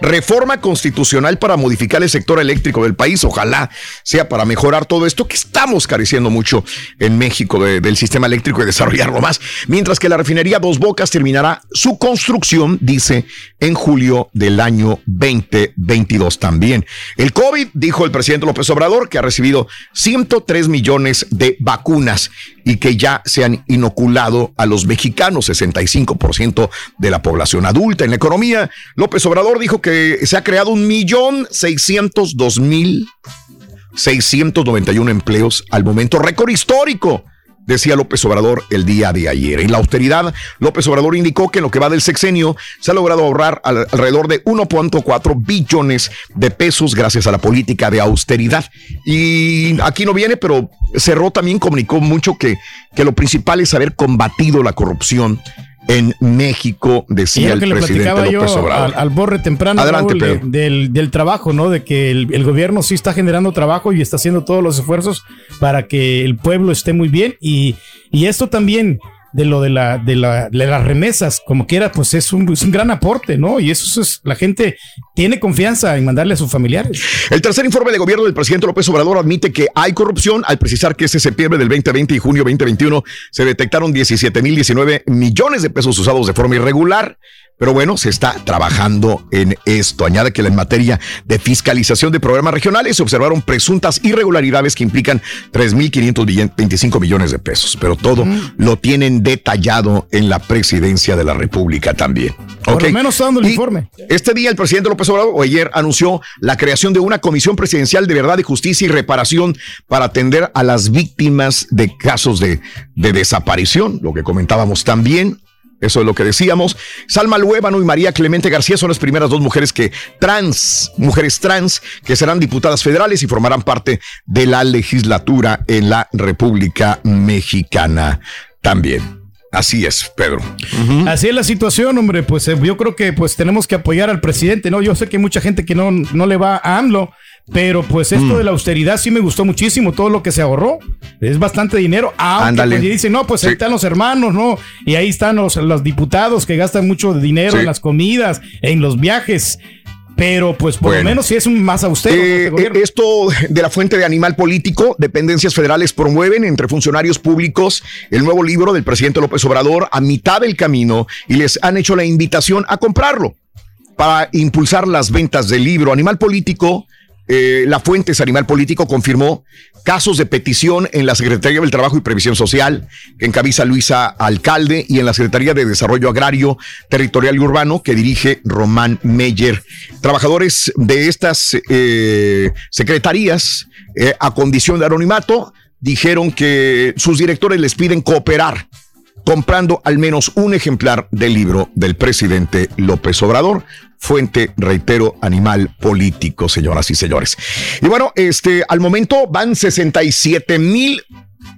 [SPEAKER 1] Reforma constitucional para modificar el sector eléctrico del país. Ojalá sea para mejorar todo esto que estamos careciendo mucho en México de- del sistema eléctrico y desarrollarlo más. Mientras que la refinería Dos Bocas terminará su construcción, dice, en julio del año 2022 también. El COVID, dijo el presidente López Obrador, que ha recibido 103 millones de vacunas y que ya se han inoculado a los mexicanos, 65% de la población adulta. En la economía, López Obrador dijo que se ha creado un millón seiscientos dos mil 691 empleos al momento, récord histórico, decía López Obrador el día de ayer. En la austeridad, López Obrador indicó que en lo que va del sexenio se ha logrado ahorrar al- alrededor de 1.4 billones de pesos gracias a la política de austeridad. Y aquí no viene, pero Cerró también comunicó mucho que, que lo principal es haber combatido la corrupción en México, decía el presidente
[SPEAKER 5] platicaba yo
[SPEAKER 1] López Obrador.
[SPEAKER 5] al, al borre temprano
[SPEAKER 1] Adelante,
[SPEAKER 5] Raúl, de-
[SPEAKER 1] Pedro.
[SPEAKER 5] del, del trabajo, ¿no? De que el, el gobierno sí está generando trabajo y está haciendo todos los esfuerzos para que el pueblo esté muy bien. Y, y esto también de lo de, la, de, la, de las remesas, como quiera, pues es un, es un gran aporte, ¿no? Y eso es, la gente tiene confianza en mandarle a sus familiares.
[SPEAKER 1] El tercer informe de gobierno del presidente López Obrador admite que hay corrupción al precisar que ese septiembre del 2020 y junio 2021 se detectaron 17.019 millones de pesos usados de forma irregular. Pero bueno, se está trabajando en esto. Añade que en materia de fiscalización de programas regionales se observaron presuntas irregularidades que implican 3.525 millones de pesos. Pero todo lo tienen detallado en la presidencia de la República también.
[SPEAKER 5] Por lo menos dando el
[SPEAKER 1] Y
[SPEAKER 5] informe.
[SPEAKER 1] Este día el presidente López Obrador o ayer anunció la creación de una comisión presidencial de verdad, de justicia y reparación para atender a las víctimas de casos de, de desaparición, lo que comentábamos también. Eso es lo que decíamos. Salma Luébano y María Clemente García son las primeras dos mujeres que trans, mujeres trans, que serán diputadas federales y formarán parte de la legislatura en la República Mexicana también. Así es, Pedro.
[SPEAKER 5] Así es la situación, hombre. Pues eh, yo creo que pues tenemos que apoyar al presidente, ¿no? Yo sé que hay mucha gente que no, no le va a AMLO, pero pues esto
[SPEAKER 1] Mm.
[SPEAKER 5] de la austeridad sí me gustó muchísimo, todo lo que se ahorró. Es bastante dinero. Aunque
[SPEAKER 1] Ándale.
[SPEAKER 5] pues, dicen, no, pues ahí están los hermanos, ¿no? Y ahí están los, los diputados que gastan mucho dinero
[SPEAKER 1] Sí.
[SPEAKER 5] en las comidas, en los viajes. Pero pues por
[SPEAKER 1] Bueno.
[SPEAKER 5] lo menos sí es un más austero.
[SPEAKER 1] Eh,
[SPEAKER 5] este
[SPEAKER 1] eh, esto de la fuente de animal político, dependencias federales promueven entre funcionarios públicos el nuevo libro del presidente López Obrador a mitad del camino y les han hecho la invitación a comprarlo para impulsar las ventas del libro. Animal Político, eh, la fuente es Animal Político, confirmó casos de petición en la Secretaría del Trabajo y Previsión Social, que encabeza Luisa Alcalde, y en la Secretaría de Desarrollo Agrario, Territorial y Urbano, que dirige Román Meyer. Trabajadores de estas eh, secretarías, eh, a condición de anonimato, dijeron que sus directores les piden cooperar comprando al menos un ejemplar del libro del presidente López Obrador. Fuente, reitero, animal político, señoras y señores. Y bueno, este, al momento van 67 mil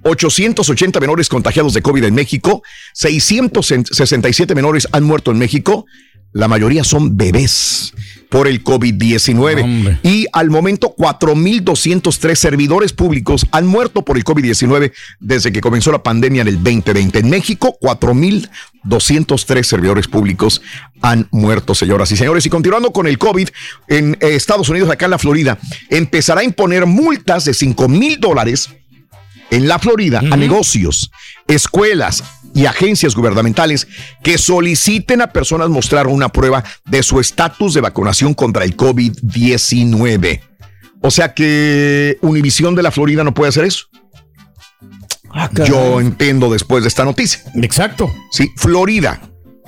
[SPEAKER 1] 880 menores contagiados de COVID en México, 667 menores han muerto en México, la mayoría son bebés por el COVID-19. Y al momento, 4.203 servidores públicos han muerto por el COVID-19 desde que comenzó la pandemia en el 2020. En México, 4.203 servidores públicos han muerto, señoras y señores. Y continuando con el COVID, en eh, Estados Unidos, acá en la Florida, empezará a imponer multas de 5 mil dólares en la Florida a negocios, escuelas y agencias gubernamentales que soliciten a personas mostrar una prueba de su estatus de vacunación contra el COVID-19. O sea que Univisión de la Florida no puede hacer eso. Yo entiendo después de esta noticia.
[SPEAKER 5] Exacto.
[SPEAKER 1] Sí, Florida.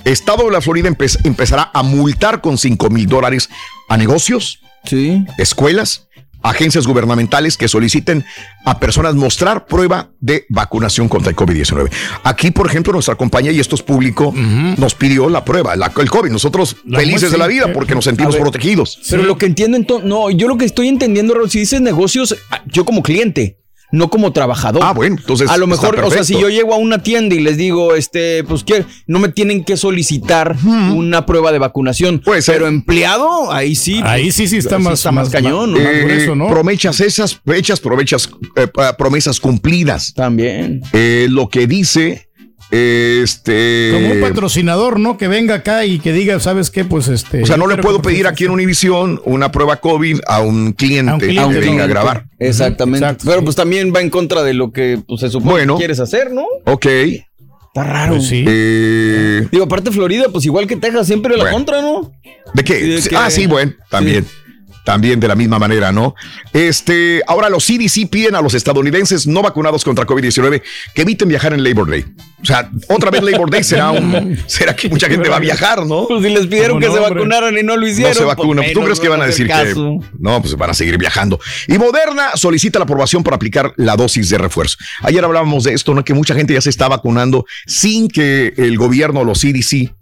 [SPEAKER 1] Estado de la Florida empe- empezará a multar con 5 mil dólares a negocios, escuelas, agencias gubernamentales que soliciten a personas mostrar prueba de vacunación contra el COVID-19. Aquí, por ejemplo, nuestra compañía, y esto es público, nos pidió la prueba, la- el COVID. Nosotros felices de la vida porque nos sentimos
[SPEAKER 6] ver,
[SPEAKER 1] protegidos.
[SPEAKER 6] Pero lo que entiendo entonces, no, yo lo que estoy entendiendo, Raúl, si dices negocios, ah, yo como cliente, no como trabajador.
[SPEAKER 1] Ah, bueno, entonces
[SPEAKER 6] A lo
[SPEAKER 1] está
[SPEAKER 6] mejor, o sea, si yo llego a una tienda y les digo, este, pues que no me tienen que solicitar una prueba de vacunación. Pero empleado, ahí sí.
[SPEAKER 5] Ahí
[SPEAKER 6] pues,
[SPEAKER 5] sí, sí está más-
[SPEAKER 6] está más,
[SPEAKER 5] más-
[SPEAKER 6] cañón. ¿no?
[SPEAKER 1] Eh, Promechas esas, hechas promesas, eh, promesas cumplidas.
[SPEAKER 6] También.
[SPEAKER 1] lo que dice Este.
[SPEAKER 5] Como un patrocinador, ¿no? Que venga acá y que diga, ¿sabes qué? Pues este.
[SPEAKER 1] O sea, no le puedo pedir aquí en Univisión una prueba COVID a un cliente,
[SPEAKER 5] A un cliente.
[SPEAKER 1] que venga a grabar.
[SPEAKER 6] Exactamente. Pero pues también va en contra de lo que pues, se supone
[SPEAKER 1] Bueno.
[SPEAKER 6] que quieres hacer, ¿no?
[SPEAKER 1] Ok.
[SPEAKER 6] Está raro.
[SPEAKER 5] Pues sí.
[SPEAKER 1] Eh,
[SPEAKER 6] Digo, aparte Florida, pues igual que Texas, siempre la
[SPEAKER 1] Bueno.
[SPEAKER 6] contra, ¿no?
[SPEAKER 1] ¿De qué?
[SPEAKER 6] Sí, de que-
[SPEAKER 1] Ah, sí, bueno, también. También de la misma manera, ¿no? Este, ahora los CDC piden a los estadounidenses no vacunados contra COVID-19 que eviten viajar en Labor Day. O sea, otra vez Labor Day será un, (laughs) será que mucha gente va a viajar, ¿no?
[SPEAKER 6] Pues si les pidieron que se vacunaran y no lo hicieron.
[SPEAKER 1] No se vacunan.
[SPEAKER 6] pues
[SPEAKER 1] ¿Tú
[SPEAKER 6] menos
[SPEAKER 1] crees que van a decir que no? Pues van a seguir viajando. Y Moderna solicita la aprobación para aplicar la dosis de refuerzo. Ayer hablábamos de esto, ¿no? Que mucha gente ya se está vacunando sin que el gobierno, los CDC,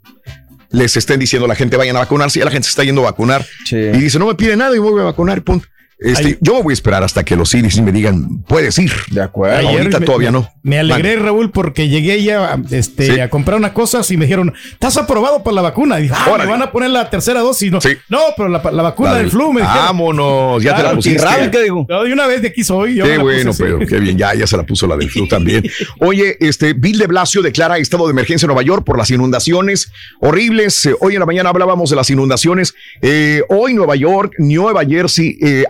[SPEAKER 1] les estén diciendo a la gente vayan a vacunarse. Ya la gente se está yendo a vacunar y dice no me pide nada y voy a vacunar. Punto. Este, yo me voy a esperar hasta que los CDC me digan puedes ir. De acuerdo.
[SPEAKER 5] Ayer
[SPEAKER 1] Ahorita
[SPEAKER 5] me-
[SPEAKER 1] todavía no.
[SPEAKER 5] Me alegré, Raúl, porque llegué ya este,
[SPEAKER 1] Sí.
[SPEAKER 5] a comprar unas cosas y me dijeron, ¿estás aprobado para la vacuna? Y dije, ah, me van a poner la tercera dosis. No, no pero la, la vacuna del flu me dijeron.
[SPEAKER 1] Vámonos, ya te la pusiste.
[SPEAKER 5] antirrábica, digo. No, de una vez de aquí soy. yo
[SPEAKER 1] Qué
[SPEAKER 5] puse
[SPEAKER 1] bueno, pero qué bien, ya, ya se la puso la del flu también. (laughs) Oye, este Bill de Blasio declara estado de emergencia en Nueva York por las inundaciones horribles. Eh, Hoy en la mañana hablábamos de las inundaciones. Eh, hoy Nueva York, Nueva Jersey, eh,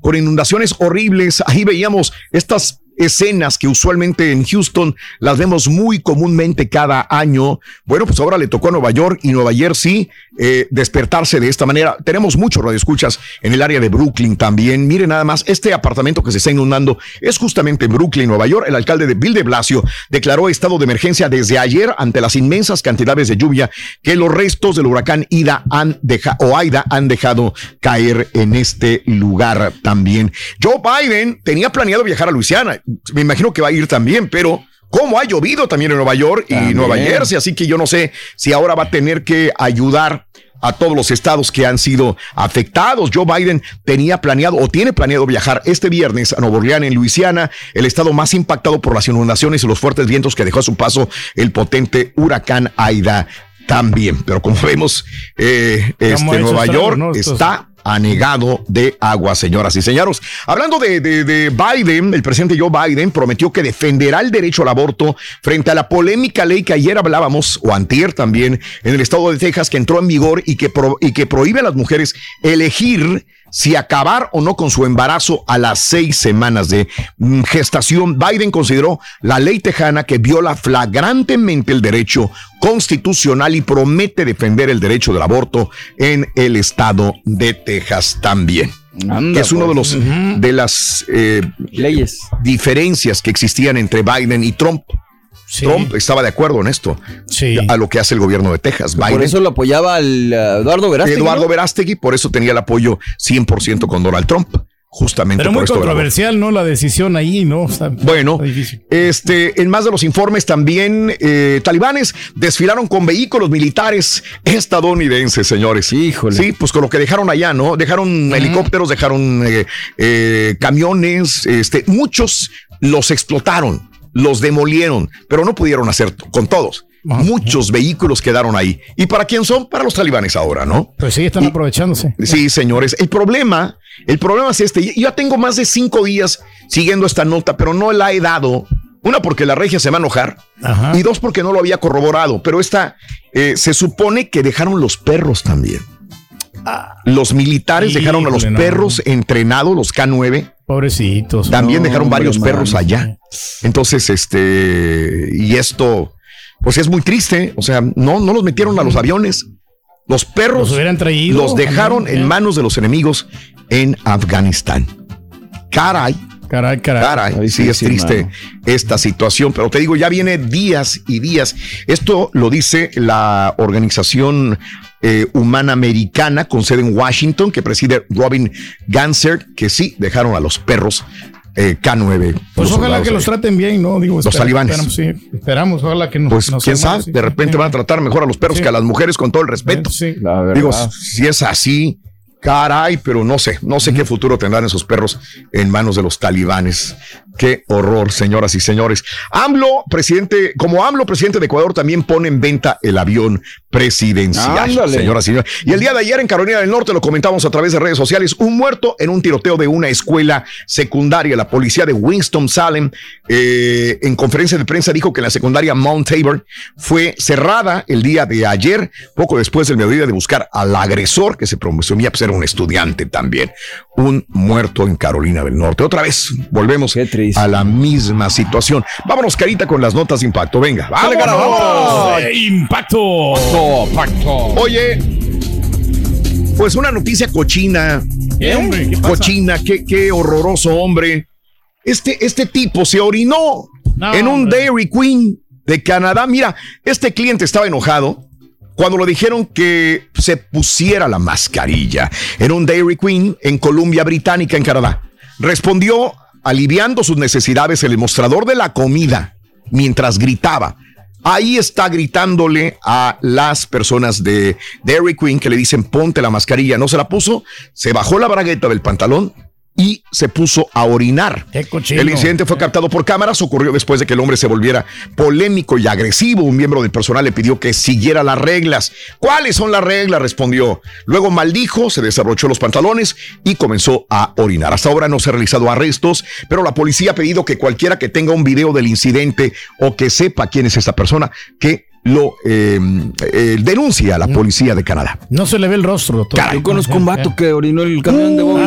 [SPEAKER 1] con inundaciones horribles. Ahí veíamos estas escenas que usualmente en Houston las vemos muy comúnmente cada año. Bueno, pues ahora le tocó a Nueva York y Nueva Jersey eh, despertarse de esta manera. Tenemos muchos radioescuchas en el área de Brooklyn también. Miren nada más, este apartamento que se está inundando es justamente en Brooklyn, Nueva York. El alcalde de Bill de Blasio declaró estado de emergencia desde ayer ante las inmensas cantidades de lluvia que los restos del huracán Ida han dejado o Aida han dejado caer en este lugar también. Joe Biden tenía planeado viajar a Luisiana. Me imagino que va a ir también, pero como ha llovido también en Nueva York y
[SPEAKER 6] También.
[SPEAKER 1] Nueva Jersey, así que yo no sé si ahora va a tener que ayudar a todos los estados que han sido afectados. Joe Biden tenía planeado o tiene planeado viajar este viernes a Nueva Orleans, en Luisiana, el estado más impactado por las inundaciones y los fuertes vientos que dejó a su paso el potente huracán Aida también. Pero como (laughs) vemos, eh,
[SPEAKER 5] ¿Cómo
[SPEAKER 1] este Nueva York está anegado de agua, señoras y señores. Hablando de, de- de Biden, el presidente Joe Biden prometió que defenderá el derecho al aborto frente a la polémica ley que ayer hablábamos, o antier también, en el estado de Texas, que entró en vigor y que, y que prohíbe a las mujeres elegir si acabar o no con su embarazo a las seis semanas de mm, gestación. Biden consideró la ley tejana que viola flagrantemente el derecho constitucional y promete defender el derecho del aborto en el estado de Texas también.
[SPEAKER 6] Anda,
[SPEAKER 1] que es uno de
[SPEAKER 6] pues.
[SPEAKER 1] los de las eh,
[SPEAKER 6] leyes
[SPEAKER 1] diferencias que existían entre Biden y Trump. Trump estaba de acuerdo en esto, a lo que hace el gobierno de Texas.
[SPEAKER 6] Por eso lo apoyaba el uh, Eduardo Verástegui.
[SPEAKER 1] Eduardo
[SPEAKER 6] ¿no?
[SPEAKER 1] Verástegui, por eso tenía el apoyo 100% con Donald Trump, justamente
[SPEAKER 5] Pero
[SPEAKER 1] por
[SPEAKER 5] muy
[SPEAKER 1] esto
[SPEAKER 5] controversial, ¿no? La decisión ahí, ¿no? Está-
[SPEAKER 1] Bueno, este, en más de los informes también, eh, talibanes desfilaron con vehículos militares estadounidenses, señores.
[SPEAKER 6] Híjole.
[SPEAKER 1] Sí, pues con lo que dejaron allá, ¿no? Dejaron helicópteros, dejaron eh, eh, camiones, este, muchos los explotaron, los demolieron, pero no pudieron hacer con todos. Muchos vehículos quedaron ahí. ¿Y para quién son? Para los talibanes ahora, ¿no?
[SPEAKER 5] Pues sí, están aprovechándose.
[SPEAKER 1] Sí, señores. El problema, el problema es este. Yo ya tengo más de cinco días siguiendo esta nota, pero no la he dado. Una, porque la regia se va a enojar. Y dos, porque no lo había corroborado. Pero esta, eh, se supone que dejaron los perros también. Los militares dejaron a los perros entrenados, los K9.
[SPEAKER 5] Pobrecitos.
[SPEAKER 1] También
[SPEAKER 5] No,
[SPEAKER 1] dejaron varios perros allá. Entonces, este, y esto, pues es muy triste. O sea, no, no los metieron a los aviones. Los perros
[SPEAKER 5] Los hubieran traído.
[SPEAKER 1] los dejaron en manos de los enemigos en Afganistán. Caray.
[SPEAKER 5] Caray, caray.
[SPEAKER 1] Caray, sí, es
[SPEAKER 6] sí,
[SPEAKER 1] triste
[SPEAKER 6] mano.
[SPEAKER 1] esta situación, pero te digo, ya viene días y días. Esto lo dice la organización eh, humana americana con sede en Washington, que preside Robin Ganser, que sí dejaron a los perros eh, K9.
[SPEAKER 5] Pues ojalá que los traten bien, ¿no? Digo,
[SPEAKER 1] Los
[SPEAKER 5] espera-
[SPEAKER 1] talibanes.
[SPEAKER 5] Esperamos, sí, esperamos, ojalá que nos.
[SPEAKER 1] Pues
[SPEAKER 5] nos
[SPEAKER 1] quién
[SPEAKER 5] amamos,
[SPEAKER 1] sabe,
[SPEAKER 5] sí.
[SPEAKER 1] de repente van a tratar mejor a los perros
[SPEAKER 5] Sí.
[SPEAKER 1] que a las mujeres con todo el respeto.
[SPEAKER 5] Sí.
[SPEAKER 1] Digo, si es así, caray, pero no sé, no sé qué futuro tendrán esos perros en manos de los talibanes. Qué horror, señoras y señores. AMLO, presidente, como AMLO, presidente de Ecuador, también pone en venta el avión presidencial.
[SPEAKER 6] Ándale.
[SPEAKER 1] Señoras y señores. Y el día de ayer en Carolina del Norte, lo comentamos a través de redes sociales, un muerto en un tiroteo de una escuela secundaria. La policía de Winston-Salem, eh, en conferencia de prensa, dijo que la secundaria Mount Tabor fue cerrada el día de ayer, poco después del mediodía de buscar al agresor, que se presumía ser un estudiante también. Un muerto en Carolina del Norte. Otra vez, volvemos a la misma situación. Vámonos, Carita, con las notas de impacto. Venga, vámonos.
[SPEAKER 5] Eh, Impacto.
[SPEAKER 1] Oye, pues una noticia cochina.
[SPEAKER 5] ¿Qué, hombre? ¿Qué pasa?
[SPEAKER 1] Cochina, qué, qué horroroso hombre. Este, este tipo se orinó
[SPEAKER 5] No,
[SPEAKER 1] en un
[SPEAKER 5] hombre.
[SPEAKER 1] Dairy Queen de Canadá. Mira, este cliente estaba enojado cuando le dijeron que se pusiera la mascarilla en un Dairy Queen en Columbia Británica, en Canadá. Respondió aliviando sus necesidades en el mostrador de la comida mientras gritaba. Ahí está gritándole a las personas de Dairy Queen que le dicen ponte la mascarilla. No se la puso, se bajó la bragueta del pantalón y se puso a orinar. El incidente fue captado por cámaras, ocurrió después de que el hombre se volviera polémico y agresivo. Un miembro del personal le pidió que siguiera las reglas. ¿Cuáles son las reglas? respondió. Luego maldijo, se desabrochó los pantalones y comenzó a orinar. Hasta ahora no se han realizado arrestos, pero la policía ha pedido que cualquiera que tenga un video del incidente o que sepa quién es esta persona, que lo eh, eh, denuncie a la policía de Canadá.
[SPEAKER 5] No se le ve el rostro, doctor.
[SPEAKER 1] Caray.
[SPEAKER 6] Yo conozco un vato que orinó el camión de Bobby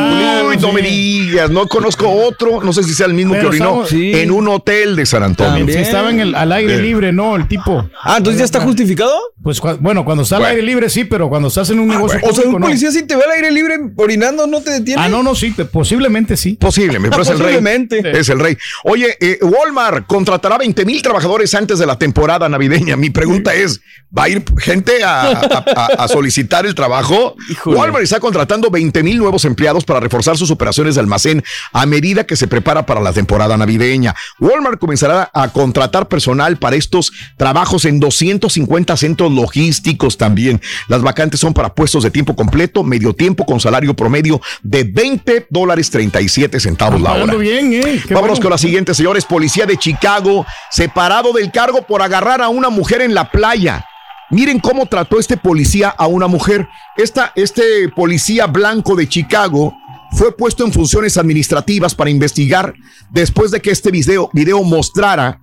[SPEAKER 1] Uy, no me digas, no conozco otro, no sé si sea el mismo
[SPEAKER 5] Pero
[SPEAKER 1] que orinó
[SPEAKER 5] estamos- sí.
[SPEAKER 1] en un hotel de San Antonio.
[SPEAKER 5] Si estaba en el, al aire libre, no, el tipo.
[SPEAKER 6] Ah, entonces ya está justificado.
[SPEAKER 5] Pues bueno, cuando está al
[SPEAKER 1] Bueno.
[SPEAKER 5] aire libre sí, pero cuando estás en un negocio
[SPEAKER 6] O sea, un
[SPEAKER 5] no.
[SPEAKER 6] policía si te ve al aire libre orinando no te detiene.
[SPEAKER 5] Ah, no, no, sí, te- posiblemente sí.
[SPEAKER 1] Posiblemente, pero es el rey.
[SPEAKER 6] Posiblemente.
[SPEAKER 1] Es el rey. Oye, eh, Walmart contratará 20 mil trabajadores antes de la temporada navideña. Mi pregunta es, ¿va a ir gente a, a- a- a solicitar el trabajo?
[SPEAKER 6] Híjole.
[SPEAKER 1] Walmart está contratando 20 mil nuevos empleados para reforzar sus operaciones de almacén a medida que se prepara para la temporada navideña. Walmart comenzará a contratar personal para estos trabajos en 250 centros logísticos también. Las vacantes son para puestos de tiempo completo, medio tiempo con salario promedio de 20 dólares 37 centavos la hora.
[SPEAKER 5] Pagando bien, ¿eh?
[SPEAKER 1] Vámonos
[SPEAKER 5] bueno.
[SPEAKER 1] con la siguiente, señores. Policía de Chicago, separado del cargo por agarrar a una mujer en la playa. Miren cómo trató este policía a una mujer. Esta, este policía blanco de Chicago fue puesto en funciones administrativas para investigar después de que este video, video mostrara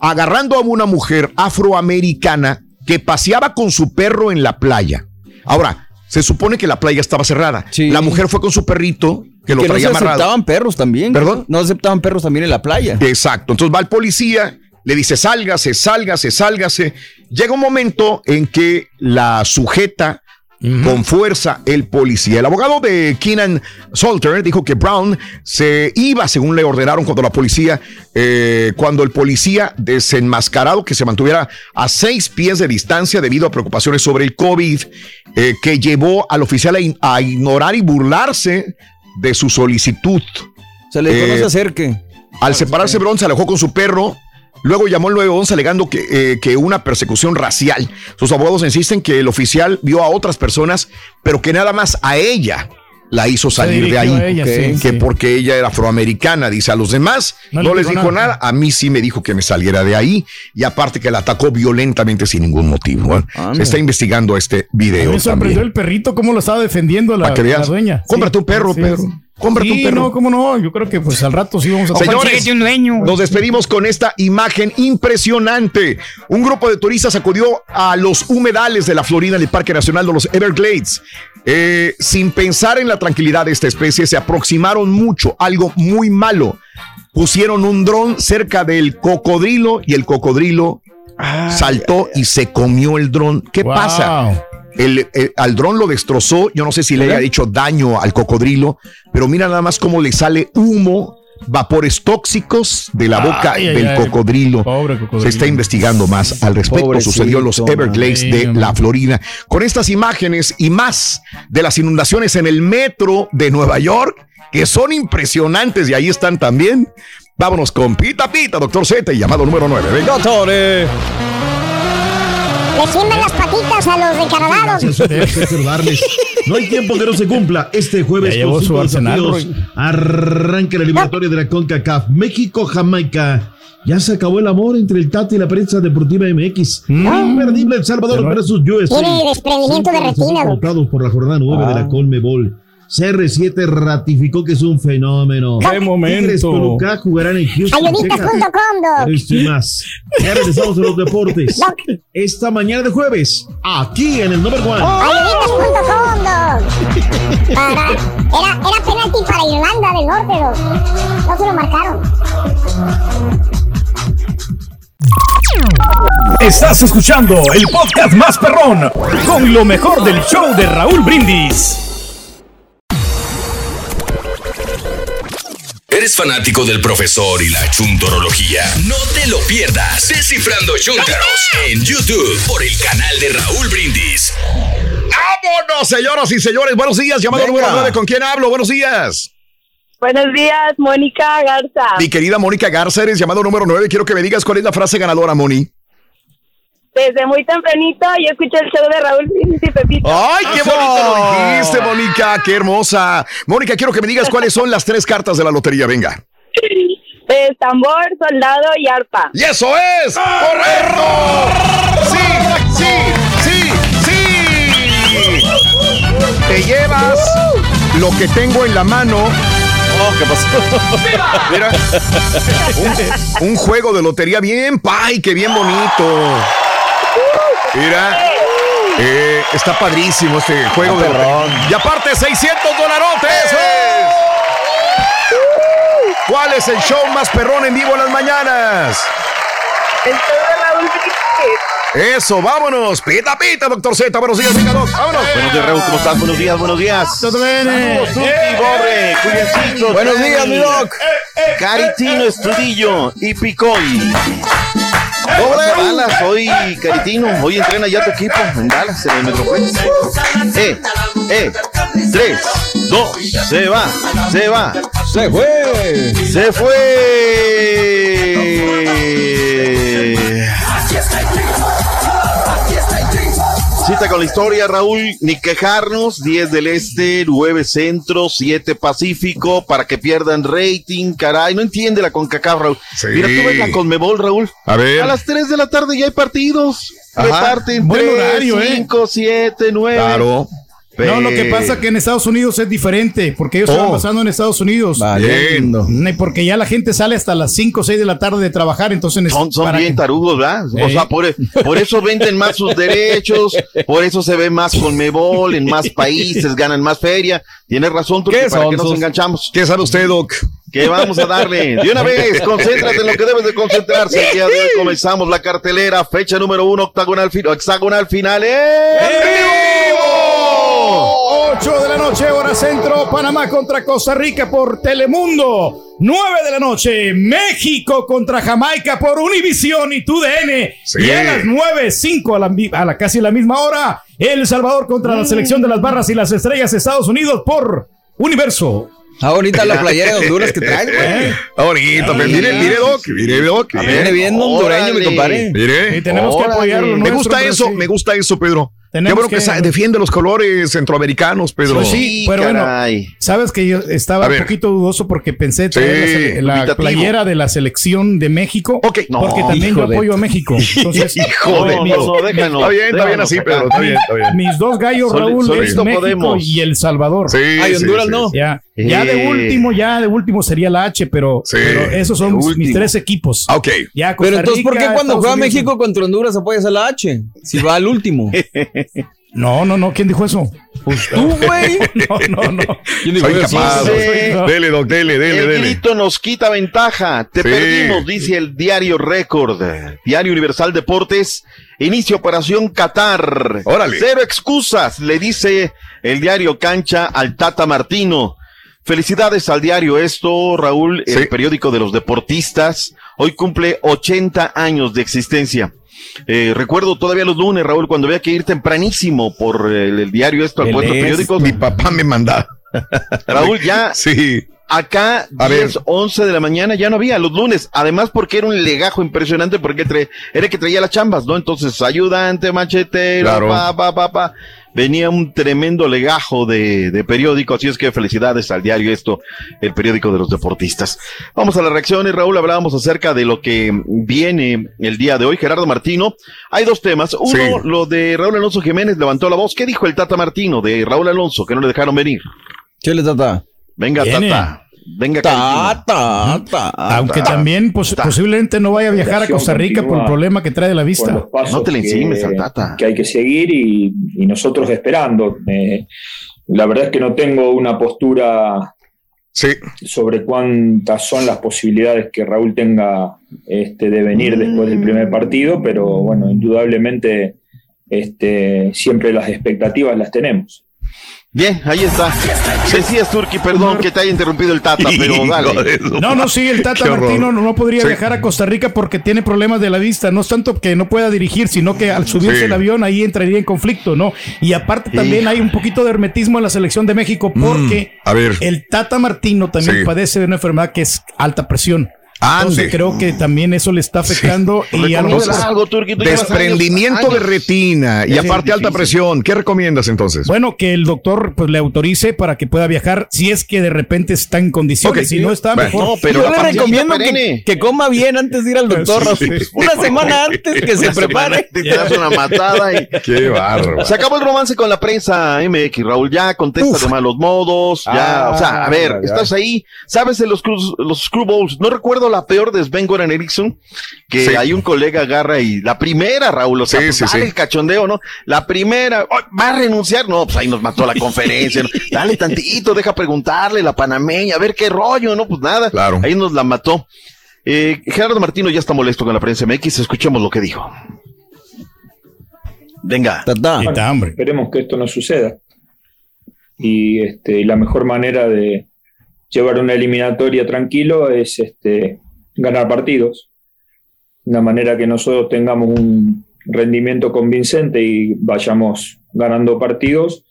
[SPEAKER 1] agarrando a una mujer afroamericana que paseaba con su perro en la playa. Ahora, se supone que la playa estaba cerrada. La mujer fue con su perrito que lo
[SPEAKER 6] que no se
[SPEAKER 1] traía amarrado.
[SPEAKER 6] aceptaban perros también.
[SPEAKER 1] ¿Perdón?
[SPEAKER 6] No aceptaban perros también en la playa.
[SPEAKER 1] Exacto. Entonces va el policía, le dice sálgase, sálgase, sálgase. Llega un momento en que la sujeta con fuerza el policía. El abogado de Keenan Salter dijo que Brown se iba, según le ordenaron cuando la policía, eh, cuando el policía desenmascarado que se mantuviera a seis pies de distancia debido a preocupaciones sobre el COVID, eh, que llevó al oficial a, in- a ignorar y burlarse de su solicitud.
[SPEAKER 6] Se le dijo, no
[SPEAKER 1] Eh,
[SPEAKER 6] se acerque.
[SPEAKER 1] Al separarse, Brown se alejó con su perro. Luego llamó al 911 alegando que, eh, que una persecución racial. Sus abogados insisten que el oficial vio a otras personas, pero que nada más a ella la hizo salir de ahí.
[SPEAKER 5] sí,
[SPEAKER 1] que
[SPEAKER 5] sí.
[SPEAKER 1] porque ella era afroamericana. Dice a los demás,
[SPEAKER 5] No
[SPEAKER 1] no,
[SPEAKER 5] le
[SPEAKER 1] les
[SPEAKER 5] dijo
[SPEAKER 1] dijo
[SPEAKER 5] nada.
[SPEAKER 1] nada. A mí sí me dijo que me saliera de ahí. Y aparte que la atacó violentamente sin ningún motivo.
[SPEAKER 5] Ah,
[SPEAKER 1] se está investigando este video.
[SPEAKER 5] Me sorprendió
[SPEAKER 1] también.
[SPEAKER 5] el perrito cómo lo estaba defendiendo
[SPEAKER 1] que
[SPEAKER 5] la dueña.
[SPEAKER 1] Cómprate un perro, Pedro. Cómprate
[SPEAKER 5] Sí,
[SPEAKER 1] un perro.
[SPEAKER 5] no, cómo no. Yo creo que pues al rato sí vamos a
[SPEAKER 1] Señores, nos despedimos con esta imagen impresionante. Un grupo de turistas acudió a los humedales de la Florida en el Parque Nacional de los Everglades. Eh, sin pensar en la tranquilidad de esta especie, se aproximaron mucho, algo muy malo. Pusieron un dron cerca del cocodrilo y el cocodrilo saltó y se comió el dron. ¿Qué
[SPEAKER 5] Wow.
[SPEAKER 1] pasa? El, el- al dron lo destrozó. Yo no sé si le haya hecho daño al cocodrilo, pero mira nada más cómo le sale humo, vapores tóxicos de la boca
[SPEAKER 5] Ay,
[SPEAKER 1] del
[SPEAKER 5] ay.
[SPEAKER 1] cocodrilo.
[SPEAKER 5] Pobre cocodrilo.
[SPEAKER 1] Se está investigando más al respecto.
[SPEAKER 6] Pobrecito,
[SPEAKER 1] Sucedió en los Everglades de la Florida. Con estas imágenes y más de las inundaciones en el metro de Nueva York, que son impresionantes y ahí están también. Vámonos con Pita Pita, doctor Z, llamado número 9. Venga.
[SPEAKER 6] Doctores.
[SPEAKER 42] Le siembran las patitas a los los- No hay tiempo que no se cumpla. Este jueves
[SPEAKER 5] Ya
[SPEAKER 42] con
[SPEAKER 5] su
[SPEAKER 42] cinco
[SPEAKER 5] Arsenal,
[SPEAKER 42] arranca la eliminatoria de la CONCACAF. México-Jamaica. Ya se acabó el amor entre el Tata y la prensa deportiva MX. Imperdible El Salvador versus USA.
[SPEAKER 13] Tiene desprendimiento de
[SPEAKER 42] Cinco
[SPEAKER 13] retina, doc.
[SPEAKER 42] resultados por la jornada 9 de la Colmebol. CR7 ratificó que es un fenómeno.
[SPEAKER 5] ¡Qué momento!
[SPEAKER 42] Tigres Toluca jugarán en Houston, Texas.
[SPEAKER 13] Ayuditas.com, doc.
[SPEAKER 42] Esto y más. Ya regresamos a los deportes. Esta mañana de jueves, aquí en el Number One.
[SPEAKER 13] Para- Era, era penalti para Irlanda del Norte, doc. No se lo marcaron.
[SPEAKER 43] Estás escuchando el podcast más perrón con lo mejor del show de Raúl Brindis.
[SPEAKER 21] ¿Eres fanático del profesor y la chuntorología? No te lo pierdas. Descifrando Chuntaros en YouTube por el canal de Raúl Brindis.
[SPEAKER 1] ¡Vámonos, señoras y señores! Buenos días, llamado
[SPEAKER 21] Venga.
[SPEAKER 1] número 9. ¿Con quién hablo? Buenos días.
[SPEAKER 44] Buenos días, Mónica Garza.
[SPEAKER 1] Mi querida Mónica Garza, eres llamado número 9. Quiero que me digas cuál es la frase ganadora, Moni.
[SPEAKER 44] Desde muy tempranito yo escuché el show de Raúl Brindis y Pepito.
[SPEAKER 1] ¡Ay, qué bonito lo dijiste, Mónica! ¡Qué hermosa! Mónica, quiero que me digas cuáles son las tres cartas de la lotería. Venga.
[SPEAKER 44] Eh, tambor, soldado y arpa.
[SPEAKER 1] ¡Y eso es! ¡Correcto! ¡Sí, sí, sí, sí! Te llevas lo que tengo en la mano. Oh, ¿qué pasó? Mira, un, un juego de lotería bien, pay, que bien bonito. Mira, eh, está padrísimo este juego de lotería. Y aparte, 600 dolarotes. ¿eh? ¿Cuál es el show más perrón en vivo en las mañanas?
[SPEAKER 44] El show de Raúl Brindis.
[SPEAKER 1] Eso, vámonos. Pita, pita, doctor Z. Buenos días, venga, doc. Vámonos.
[SPEAKER 42] Buenos días, Raúl. ¿Cómo estás? Buenos días, buenos días.
[SPEAKER 5] Todo bien, eh.
[SPEAKER 42] Saludos, Borre,
[SPEAKER 6] Buenos días, mi doc.
[SPEAKER 42] Caritino, Estudillo y Picoy. Hola, Dallas, hoy Caritino, hoy entrena ya tu equipo en Dallas, en el Metroplex. Eh, eh, tres, dos, se va, se va.
[SPEAKER 6] Se fue.
[SPEAKER 42] Se fue. Cita con la historia, Raúl, ni quejarnos, 10 del Este, 9 Centro, 7 Pacífico, para que pierdan rating, caray, no entiende la CONCACAF, Raúl. Mira, tú ves la CONMEBOL, Raúl.
[SPEAKER 1] A ver.
[SPEAKER 42] A las 3 de la tarde ya hay partidos. Reparten
[SPEAKER 5] Buen
[SPEAKER 42] 3,
[SPEAKER 5] horario, ¿eh?
[SPEAKER 42] 5, 7, 9.
[SPEAKER 1] Claro.
[SPEAKER 5] No, lo que pasa que en Estados Unidos es diferente, porque ellos
[SPEAKER 42] Oh.
[SPEAKER 5] estaban pasando en Estados Unidos.
[SPEAKER 42] Valiendo.
[SPEAKER 5] Porque ya la gente sale hasta las 5 o 6 de la tarde de trabajar, entonces...
[SPEAKER 42] Son, son
[SPEAKER 5] para
[SPEAKER 42] bien
[SPEAKER 5] que-
[SPEAKER 42] tarugos, ¿verdad? O
[SPEAKER 5] Eh.
[SPEAKER 42] sea, por, por eso venden más sus derechos, por eso se ve más con Mebol, en más países, ganan más feria. Tienes razón, tú,
[SPEAKER 1] ¿Qué
[SPEAKER 42] para que nos enganchamos.
[SPEAKER 1] ¿Qué sabe usted, Doc?
[SPEAKER 42] Que vamos a darle. De una vez, (laughs) concéntrate en lo que debes de concentrarse. El día de hoy comenzamos la cartelera, fecha número uno, octagonal, fi- hexagonal final. ¡En vivo!
[SPEAKER 5] 8 de la noche, hora centro, Panamá contra Costa Rica por Telemundo. 9 de la noche, México contra Jamaica por Univisión y TUDN.
[SPEAKER 1] Sí.
[SPEAKER 5] Y a las 9, 5 a la, a la casi la misma hora, El Salvador contra la selección de las barras y las estrellas Estados Unidos por Universo.
[SPEAKER 6] Está bonita la playera de Honduras que traes, güey.
[SPEAKER 1] Está bonito. pero Mire, mire, Doc. Mire, Doc.
[SPEAKER 6] A ver, viene bien hondureño, mi compadre.
[SPEAKER 1] Mire.
[SPEAKER 5] Y tenemos que apoyar lo
[SPEAKER 1] Me
[SPEAKER 5] nuestro,
[SPEAKER 1] gusta eso,
[SPEAKER 5] sí.
[SPEAKER 1] me gusta eso, Pedro.
[SPEAKER 5] Tenemos
[SPEAKER 1] Qué bueno que, defiende los colores centroamericanos, Pedro.
[SPEAKER 5] Pues sí, pero bueno, sabes que yo estaba
[SPEAKER 1] A
[SPEAKER 5] un poquito dudoso porque pensé traer
[SPEAKER 1] Sí,
[SPEAKER 5] la, playera de la selección de México,
[SPEAKER 1] no.
[SPEAKER 5] porque también yo
[SPEAKER 1] de-
[SPEAKER 5] apoyo a México. (laughs) Entonces,
[SPEAKER 1] Hijo de Dios. Está bien, está bien así, Pedro. Está bien, está bien.
[SPEAKER 5] Mis dos gallos, Raúl, es
[SPEAKER 1] solito
[SPEAKER 5] México
[SPEAKER 1] podemos.
[SPEAKER 5] y El Salvador.
[SPEAKER 1] Sí, Ay, Honduras sí, no. sí.
[SPEAKER 5] Ya, ya de último, ya de último sería la H, pero, pero esos son mis, tres equipos.
[SPEAKER 1] Ok.
[SPEAKER 5] Ya, Costa
[SPEAKER 6] Pero entonces, ¿por qué cuando
[SPEAKER 5] Estados
[SPEAKER 6] juega México contra Honduras apoyas a la H? Si va al último. (laughs)
[SPEAKER 5] No, no, no. ¿Quién dijo eso?
[SPEAKER 6] Pues tú, güey. (laughs)
[SPEAKER 5] No, no, no. (laughs)
[SPEAKER 6] ¿Quién dijo
[SPEAKER 1] Soy
[SPEAKER 6] eso?
[SPEAKER 1] capaz.
[SPEAKER 42] Dice-
[SPEAKER 1] Dele, Doc, dele, dele,
[SPEAKER 42] el
[SPEAKER 1] dele.
[SPEAKER 42] grito nos quita ventaja. Te
[SPEAKER 1] Sí.
[SPEAKER 42] perdimos, dice el diario Récord. Diario Universal Deportes. Inicia Operación Qatar.
[SPEAKER 1] Órale.
[SPEAKER 42] Cero excusas, le dice el diario Cancha al Tata Martino. Felicidades al diario esto, Raúl, el periódico de los deportistas. Hoy cumple 80 años de existencia. Eh, recuerdo todavía los lunes, Raúl, cuando había que ir tempranísimo por el, el diario esto al
[SPEAKER 1] El
[SPEAKER 42] puesto
[SPEAKER 1] es-
[SPEAKER 42] periódico.
[SPEAKER 1] Mi papá me mandaba. (laughs)
[SPEAKER 42] Raúl, ya
[SPEAKER 1] Sí.
[SPEAKER 42] Acá,
[SPEAKER 1] A
[SPEAKER 42] 10,
[SPEAKER 1] ver.
[SPEAKER 42] 11 de la mañana ya no había, los lunes. Además, porque era un legajo impresionante, porque era que traía las chambas, ¿no? Entonces, ayudante, machetero,
[SPEAKER 1] Claro.
[SPEAKER 42] pa, pa, pa, pa. Venía un tremendo legajo de, de periódico, así es que felicidades al diario esto, el periódico de los deportistas. Vamos a las reacciones, Raúl, hablábamos acerca de lo que viene el día de hoy. Gerardo Martino, hay dos temas. Uno,
[SPEAKER 1] Sí.
[SPEAKER 42] lo de Raúl Alonso Jiménez levantó la voz. ¿Qué dijo el Tata Martino de Raúl Alonso, que no le dejaron venir?
[SPEAKER 6] ¿Qué le trata?
[SPEAKER 42] Venga,
[SPEAKER 5] Viene.
[SPEAKER 42] Tata. Venga,
[SPEAKER 6] Tata,
[SPEAKER 5] Aunque también pos- posiblemente no vaya a viajar a Costa Rica por el problema que trae de la vista.
[SPEAKER 45] los pasos que, que hay que seguir y, y nosotros esperando. Eh, la verdad es que no tengo una postura sobre cuántas son las posibilidades que Raúl tenga este, de venir después del primer partido, pero bueno, indudablemente este, siempre las expectativas las tenemos.
[SPEAKER 42] Bien, ahí está. Decías, Turki, perdón que te haya interrumpido el Tata, (laughs) pero dale.
[SPEAKER 5] No, no, sí, el Tata. Martino no, no podría
[SPEAKER 42] Sí.
[SPEAKER 5] viajar a Costa Rica porque tiene problemas de la vista. No es tanto que no pueda dirigir, sino que al subirse
[SPEAKER 1] Sí.
[SPEAKER 5] el avión ahí entraría en conflicto, ¿no? Y aparte también hay un poquito de hermetismo en la selección de México porque
[SPEAKER 1] Mm, a ver.
[SPEAKER 5] el Tata Martino también
[SPEAKER 1] Sí.
[SPEAKER 5] padece de una enfermedad que es alta presión. Entonces creo que también eso le está afectando y algo
[SPEAKER 1] Entonces,
[SPEAKER 42] llevas
[SPEAKER 1] desprendimiento
[SPEAKER 42] años-
[SPEAKER 1] de retina y aparte alta presión. ¿Qué recomiendas entonces?
[SPEAKER 5] Bueno, que el doctor pues le autorice para que pueda viajar si es que de repente está en condiciones. Si no está,
[SPEAKER 1] Bueno.
[SPEAKER 5] mejor.
[SPEAKER 1] No, pero
[SPEAKER 6] Yo le recomiendo que, coma bien antes de ir al doctor.
[SPEAKER 5] Sí,
[SPEAKER 6] Raúl.
[SPEAKER 5] sí.
[SPEAKER 6] Una semana antes que se prepare.
[SPEAKER 42] Te das una matada y... (laughs)
[SPEAKER 1] Qué bárbaro.
[SPEAKER 42] Se acabó el romance con la prensa MX, Raúl. Ya contesta de malos modos. Ya,
[SPEAKER 1] Ah,
[SPEAKER 42] o sea, a ver,
[SPEAKER 1] ya, ya.
[SPEAKER 42] estás ahí. ¿Sabes de los, los screwballs? No recuerdo la peor de Sven Goran Eriksson, que
[SPEAKER 1] Sí.
[SPEAKER 42] hay un colega agarra y la primera, Raúl, o sea,
[SPEAKER 1] Sí,
[SPEAKER 42] pues,
[SPEAKER 1] sí,
[SPEAKER 42] dale
[SPEAKER 1] sí.
[SPEAKER 42] el cachondeo, ¿no? La primera, "Oh, ¿va a renunciar? No, pues ahí nos mató la conferencia. ¿no? (laughs) Dale tantito, deja preguntarle, la panameña, a ver qué rollo, ¿no? Pues nada.
[SPEAKER 1] Claro.
[SPEAKER 42] Ahí nos la mató. Eh, Gerardo Martino ya está molesto con la prensa MX. Escuchemos lo que dijo. Venga.
[SPEAKER 45] Bueno, Esperemos que esto no suceda. Y este, y la mejor manera de llevar una eliminatoria tranquilo es este, ganar partidos. Una manera que nosotros tengamos un rendimiento convincente y vayamos ganando partidos,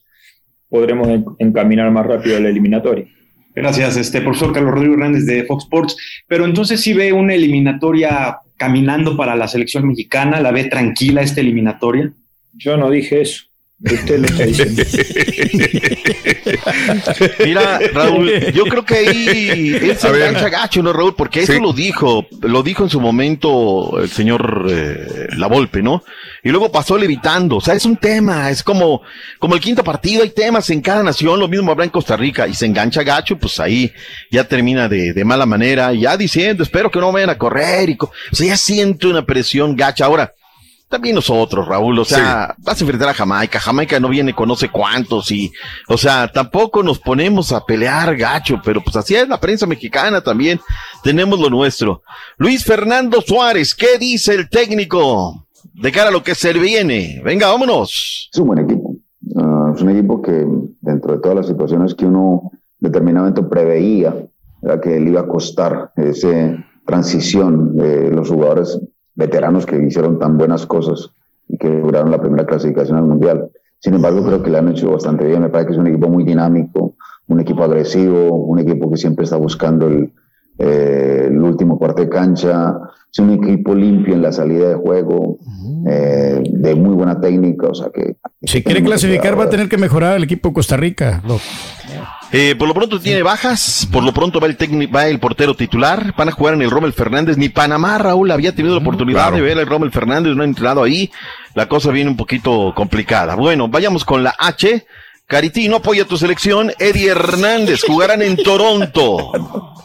[SPEAKER 45] podremos en- encaminar más rápido la eliminatoria.
[SPEAKER 46] Gracias, este profesor Carlos Rodrigo Hernández de Fox Sports. Pero entonces sí ve una eliminatoria caminando para la selección mexicana, la ve tranquila esta eliminatoria.
[SPEAKER 45] Yo no dije eso. Usted lo está diciendo.
[SPEAKER 42] Mira, Raúl, yo creo que ahí él se engancha gacho, ¿no, Raúl? Porque eso lo dijo, lo dijo en su momento el señor eh, La Volpe, ¿no? Y luego pasó levitando, o sea, es un tema, es como, como el quinto partido, hay temas en cada nación, lo mismo habrá en Costa Rica, y se engancha gacho, pues ahí ya termina de, de mala manera, ya diciendo, espero que no vayan a correr, y co- o sea, ya siente una presión gacha. Ahora, también nosotros, Raúl, o sea, vas a enfrentar a Jamaica, Jamaica no viene con no sé cuántos y, o sea, tampoco nos ponemos a pelear gacho, pero pues así es la prensa mexicana también, tenemos lo nuestro. Luis Fernando Suárez, ¿qué dice el técnico de cara a lo que se viene? Venga, vámonos.
[SPEAKER 47] Es un buen equipo. Ah, es un equipo que dentro de todas las situaciones que uno determinadamente preveía, era que le iba a costar esa transición de los jugadores veteranos que hicieron tan buenas cosas y que lograron la primera clasificación al Mundial. Sin embargo, creo que le han hecho bastante bien. Me parece que es un equipo muy dinámico, un equipo agresivo, un equipo que siempre está buscando el, eh, el último cuarto de cancha. Es un equipo limpio en la salida de juego, eh, de muy buena técnica. O sea que
[SPEAKER 5] Si quiere clasificar, va a tener que mejorar el equipo de Costa Rica. Doc.
[SPEAKER 42] Eh, por lo pronto tiene bajas, por lo pronto va el va el portero titular, van a jugar en el Rommel Fernández, ni Panamá, Raúl, había tenido la oportunidad
[SPEAKER 1] claro.
[SPEAKER 42] de ver al Rommel Fernández, no ha entrado ahí, la cosa viene un poquito complicada. Bueno, vayamos con la H, Caritino apoya tu selección, Eddie Hernández, jugarán en Toronto. (laughs)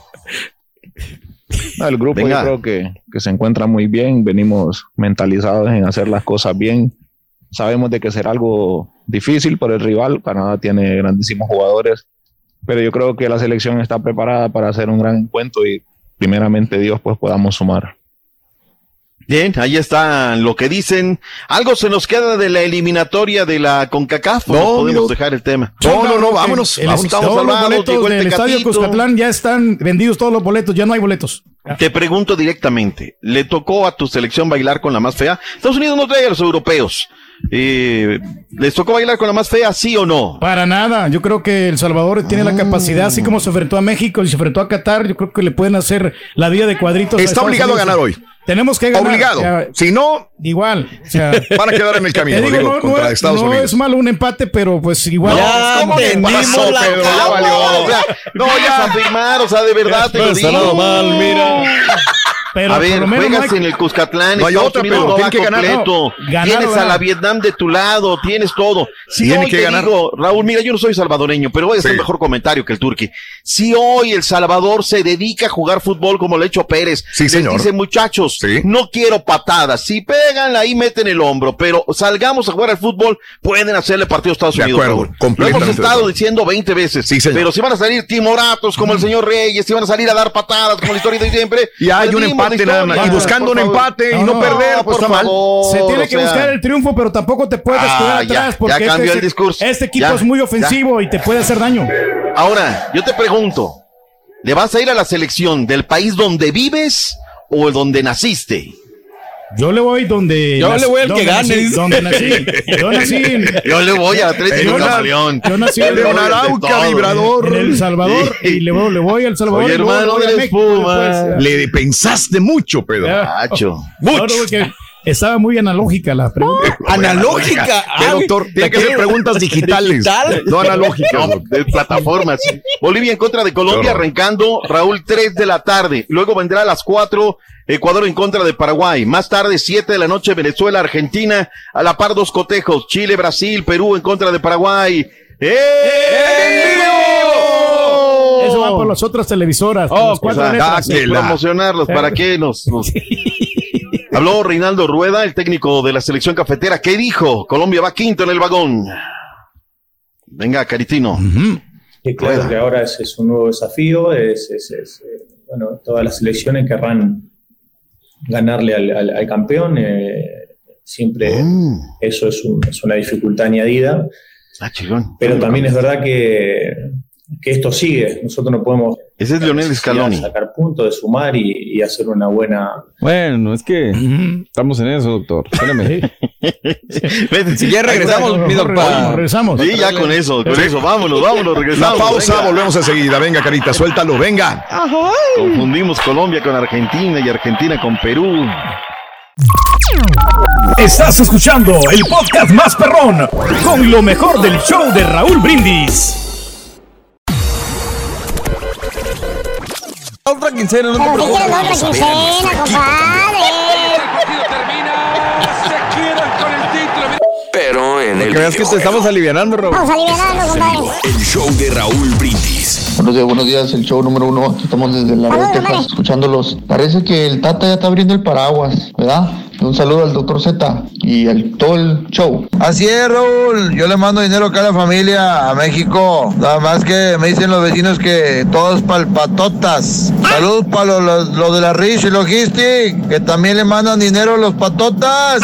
[SPEAKER 48] No, el grupo
[SPEAKER 42] Venga.
[SPEAKER 48] yo creo que, que se encuentra muy bien, venimos mentalizados en hacer las cosas bien. Sabemos de que será algo difícil por el rival, Canadá tiene grandísimos jugadores, pero yo creo que la selección está preparada para hacer un gran encuentro y primeramente Dios pues podamos sumar.
[SPEAKER 42] Bien, ahí está lo que dicen. Algo se nos queda de la eliminatoria de la CONCACAF, ¿o
[SPEAKER 1] No,
[SPEAKER 42] no podemos
[SPEAKER 1] no.
[SPEAKER 42] dejar el tema.
[SPEAKER 1] No, no, no, vámonos.
[SPEAKER 5] El-
[SPEAKER 1] vámonos.
[SPEAKER 42] estamos
[SPEAKER 5] todos los
[SPEAKER 42] salvados,
[SPEAKER 5] boletos
[SPEAKER 42] llegó el
[SPEAKER 5] del estadio. Cuscatlán ya están vendidos todos los boletos, ya no hay boletos.
[SPEAKER 42] Te pregunto directamente, ¿le tocó a tu selección bailar con la más fea? Estados Unidos no trae a los europeos. Eh, ¿les tocó bailar con la más fea, sí o no?
[SPEAKER 5] Para nada, yo creo que El Salvador tiene la capacidad, así como se enfrentó a México y se enfrentó a Qatar, yo creo que le pueden hacer la vida de cuadritos.
[SPEAKER 1] Está obligado a ganar hoy.
[SPEAKER 5] Tenemos que ganar.
[SPEAKER 1] Obligado.
[SPEAKER 5] o sea,
[SPEAKER 1] Si no,
[SPEAKER 5] igual. O sea, (laughs)
[SPEAKER 1] van a quedar en el camino,
[SPEAKER 5] digo,
[SPEAKER 1] digo,
[SPEAKER 5] no,
[SPEAKER 1] contra
[SPEAKER 5] no,
[SPEAKER 1] Estados
[SPEAKER 5] no
[SPEAKER 1] Unidos.
[SPEAKER 5] es malo un empate, pero pues igual.
[SPEAKER 42] Ya
[SPEAKER 5] ¿Cómo que
[SPEAKER 42] entendimos
[SPEAKER 5] pasó,
[SPEAKER 42] la
[SPEAKER 5] Pedro? Ya valió.
[SPEAKER 42] O sea, No vayas a firmar, o sea, de verdad te lo digo.
[SPEAKER 5] mal, mira. Pero
[SPEAKER 42] a ver, juegas
[SPEAKER 5] no hay-
[SPEAKER 42] en el Cuscatlán,
[SPEAKER 5] No hay
[SPEAKER 42] Estados
[SPEAKER 5] otra, pero
[SPEAKER 42] no
[SPEAKER 5] que ganar,
[SPEAKER 42] completo.
[SPEAKER 5] no. Ganar
[SPEAKER 42] tienes a la. Vietnam de tu lado, tienes todo. Si
[SPEAKER 1] Tiene
[SPEAKER 42] hoy
[SPEAKER 1] que
[SPEAKER 42] te
[SPEAKER 1] ganar.
[SPEAKER 42] digo, Raúl, mira, yo no soy salvadoreño, pero voy a hacer
[SPEAKER 1] Sí.
[SPEAKER 42] mejor comentario que el turqui. Si hoy El Salvador se dedica a jugar fútbol como lo ha hecho Pérez,
[SPEAKER 1] Sí,
[SPEAKER 42] les
[SPEAKER 1] señor.
[SPEAKER 42] dice, muchachos, no quiero patadas. Si pegan, ahí meten el hombro, pero salgamos a jugar al fútbol, pueden hacerle partido a Estados
[SPEAKER 1] De
[SPEAKER 42] Unidos.
[SPEAKER 1] acuerdo.
[SPEAKER 42] Lo hemos estado diciendo 20 veces.
[SPEAKER 1] Sí, señor.
[SPEAKER 42] Pero si van a salir timoratos como el señor Reyes, si van a salir a dar patadas como la historia de siempre. (laughs)
[SPEAKER 1] Y hay un empate nada más.
[SPEAKER 42] historia.
[SPEAKER 1] Y buscando un empate y no perder, pues
[SPEAKER 42] por
[SPEAKER 1] está mal.
[SPEAKER 5] Se tiene
[SPEAKER 42] o
[SPEAKER 5] que
[SPEAKER 42] sea,
[SPEAKER 5] buscar el triunfo, pero tampoco te puedes
[SPEAKER 42] Ah,
[SPEAKER 5] quedar
[SPEAKER 42] ya,
[SPEAKER 5] atrás porque
[SPEAKER 42] ya cambió
[SPEAKER 5] este,
[SPEAKER 42] el discurso.
[SPEAKER 5] este equipo
[SPEAKER 42] Ya,
[SPEAKER 5] es muy
[SPEAKER 42] ya.
[SPEAKER 5] ofensivo y te puede hacer daño.
[SPEAKER 42] Ahora, yo te pregunto, ¿le vas a ir a la selección del país donde vives o donde naciste?
[SPEAKER 5] Yo le voy donde.
[SPEAKER 6] Yo
[SPEAKER 5] nací-
[SPEAKER 6] le voy al que gane,
[SPEAKER 5] nací-. Donde nací. Yo nací en. (laughs)
[SPEAKER 42] Yo le voy a Atlético
[SPEAKER 5] Yo
[SPEAKER 42] de Nuevo
[SPEAKER 5] nací-
[SPEAKER 42] León.
[SPEAKER 5] Yo nací en,
[SPEAKER 42] le voy al de todo.
[SPEAKER 1] vibrador.
[SPEAKER 5] en El Salvador y le voy, le voy al Salvador.
[SPEAKER 42] Oye, hermano
[SPEAKER 5] le voy a
[SPEAKER 42] de
[SPEAKER 5] México
[SPEAKER 42] espuma.
[SPEAKER 5] después.
[SPEAKER 1] Le pensaste mucho, Pedro.
[SPEAKER 5] No, no, porque estaba muy analógica la pregunta.
[SPEAKER 6] Analógica.
[SPEAKER 1] ¿Qué, doctor? Tiene que ser preguntas digitales.
[SPEAKER 6] Digital.
[SPEAKER 1] No analógicas.
[SPEAKER 42] No, de plataformas. Bolivia en contra de Colombia,
[SPEAKER 1] Qué horror.
[SPEAKER 42] arrancando Raúl 3 de la tarde. Luego vendrá a las 4 Ecuador en contra de Paraguay. Más tarde, 7 de la noche, Venezuela, Argentina. A la par, dos cotejos. Chile, Brasil, Perú en contra de Paraguay. ¡Eh! ¡En vivo!
[SPEAKER 5] Eso va por las otras televisoras.
[SPEAKER 6] Oh, pues,
[SPEAKER 42] Ah, que promocionarlos, ¿para qué nos, nos- (laughs) Habló Reinaldo Rueda, el técnico de la selección cafetera. ¿Qué dijo? Colombia va quinto en el vagón. Venga, Caritino.
[SPEAKER 49] Y claro que ahora es, es un nuevo desafío, es, es- es, eh, bueno, todas las selecciones querrán ganarle al, al- al campeón, eh, siempre eso es, un- es una dificultad añadida,
[SPEAKER 42] Ah, chingón.
[SPEAKER 49] pero también es verdad que, que esto sigue, nosotros no podemos
[SPEAKER 42] Ese es Leonel Scaloni.
[SPEAKER 49] sacar puntos, de sumar y, y hacer una buena...
[SPEAKER 6] Bueno, es que estamos en eso, doctor. Espérame. (laughs) Si ya regresamos, mi doc, pa-
[SPEAKER 5] Regresamos.
[SPEAKER 42] Sí, ya con eso, con eso. Vámonos, vámonos,
[SPEAKER 1] La
[SPEAKER 42] regresamos.
[SPEAKER 1] pausa,
[SPEAKER 42] venga.
[SPEAKER 1] volvemos enseguida. Venga, carita, suéltalo, venga.
[SPEAKER 42] Confundimos Colombia con Argentina y Argentina con Perú.
[SPEAKER 50] Estás escuchando el podcast más perrón con lo mejor del show de Raúl Brindis.
[SPEAKER 6] Otra quincena, no te
[SPEAKER 13] ¿Pero qué quieres la
[SPEAKER 6] preocupes.
[SPEAKER 13] otra quincena, compadre?
[SPEAKER 21] Pero en el
[SPEAKER 6] creas que te estamos alivianando, Raúl.
[SPEAKER 13] Vamos a aliviarnos, compadre.
[SPEAKER 21] el show de Raúl Brindis.
[SPEAKER 48] Buenos días, buenos días, el show número uno. Aquí estamos desde la
[SPEAKER 13] Saludos,
[SPEAKER 48] Texas, escuchándolos. Parece que el Tata ya está abriendo el paraguas, ¿verdad? Un saludo al doctor Z y al todo el show.
[SPEAKER 16] Así es, Raúl. Yo le mando dinero acá a la familia, a México. Nada más que me dicen los vecinos que todos palpatotas. Saludos para los, los, los de la Rich y Logistic, que también le mandan dinero a los patotas.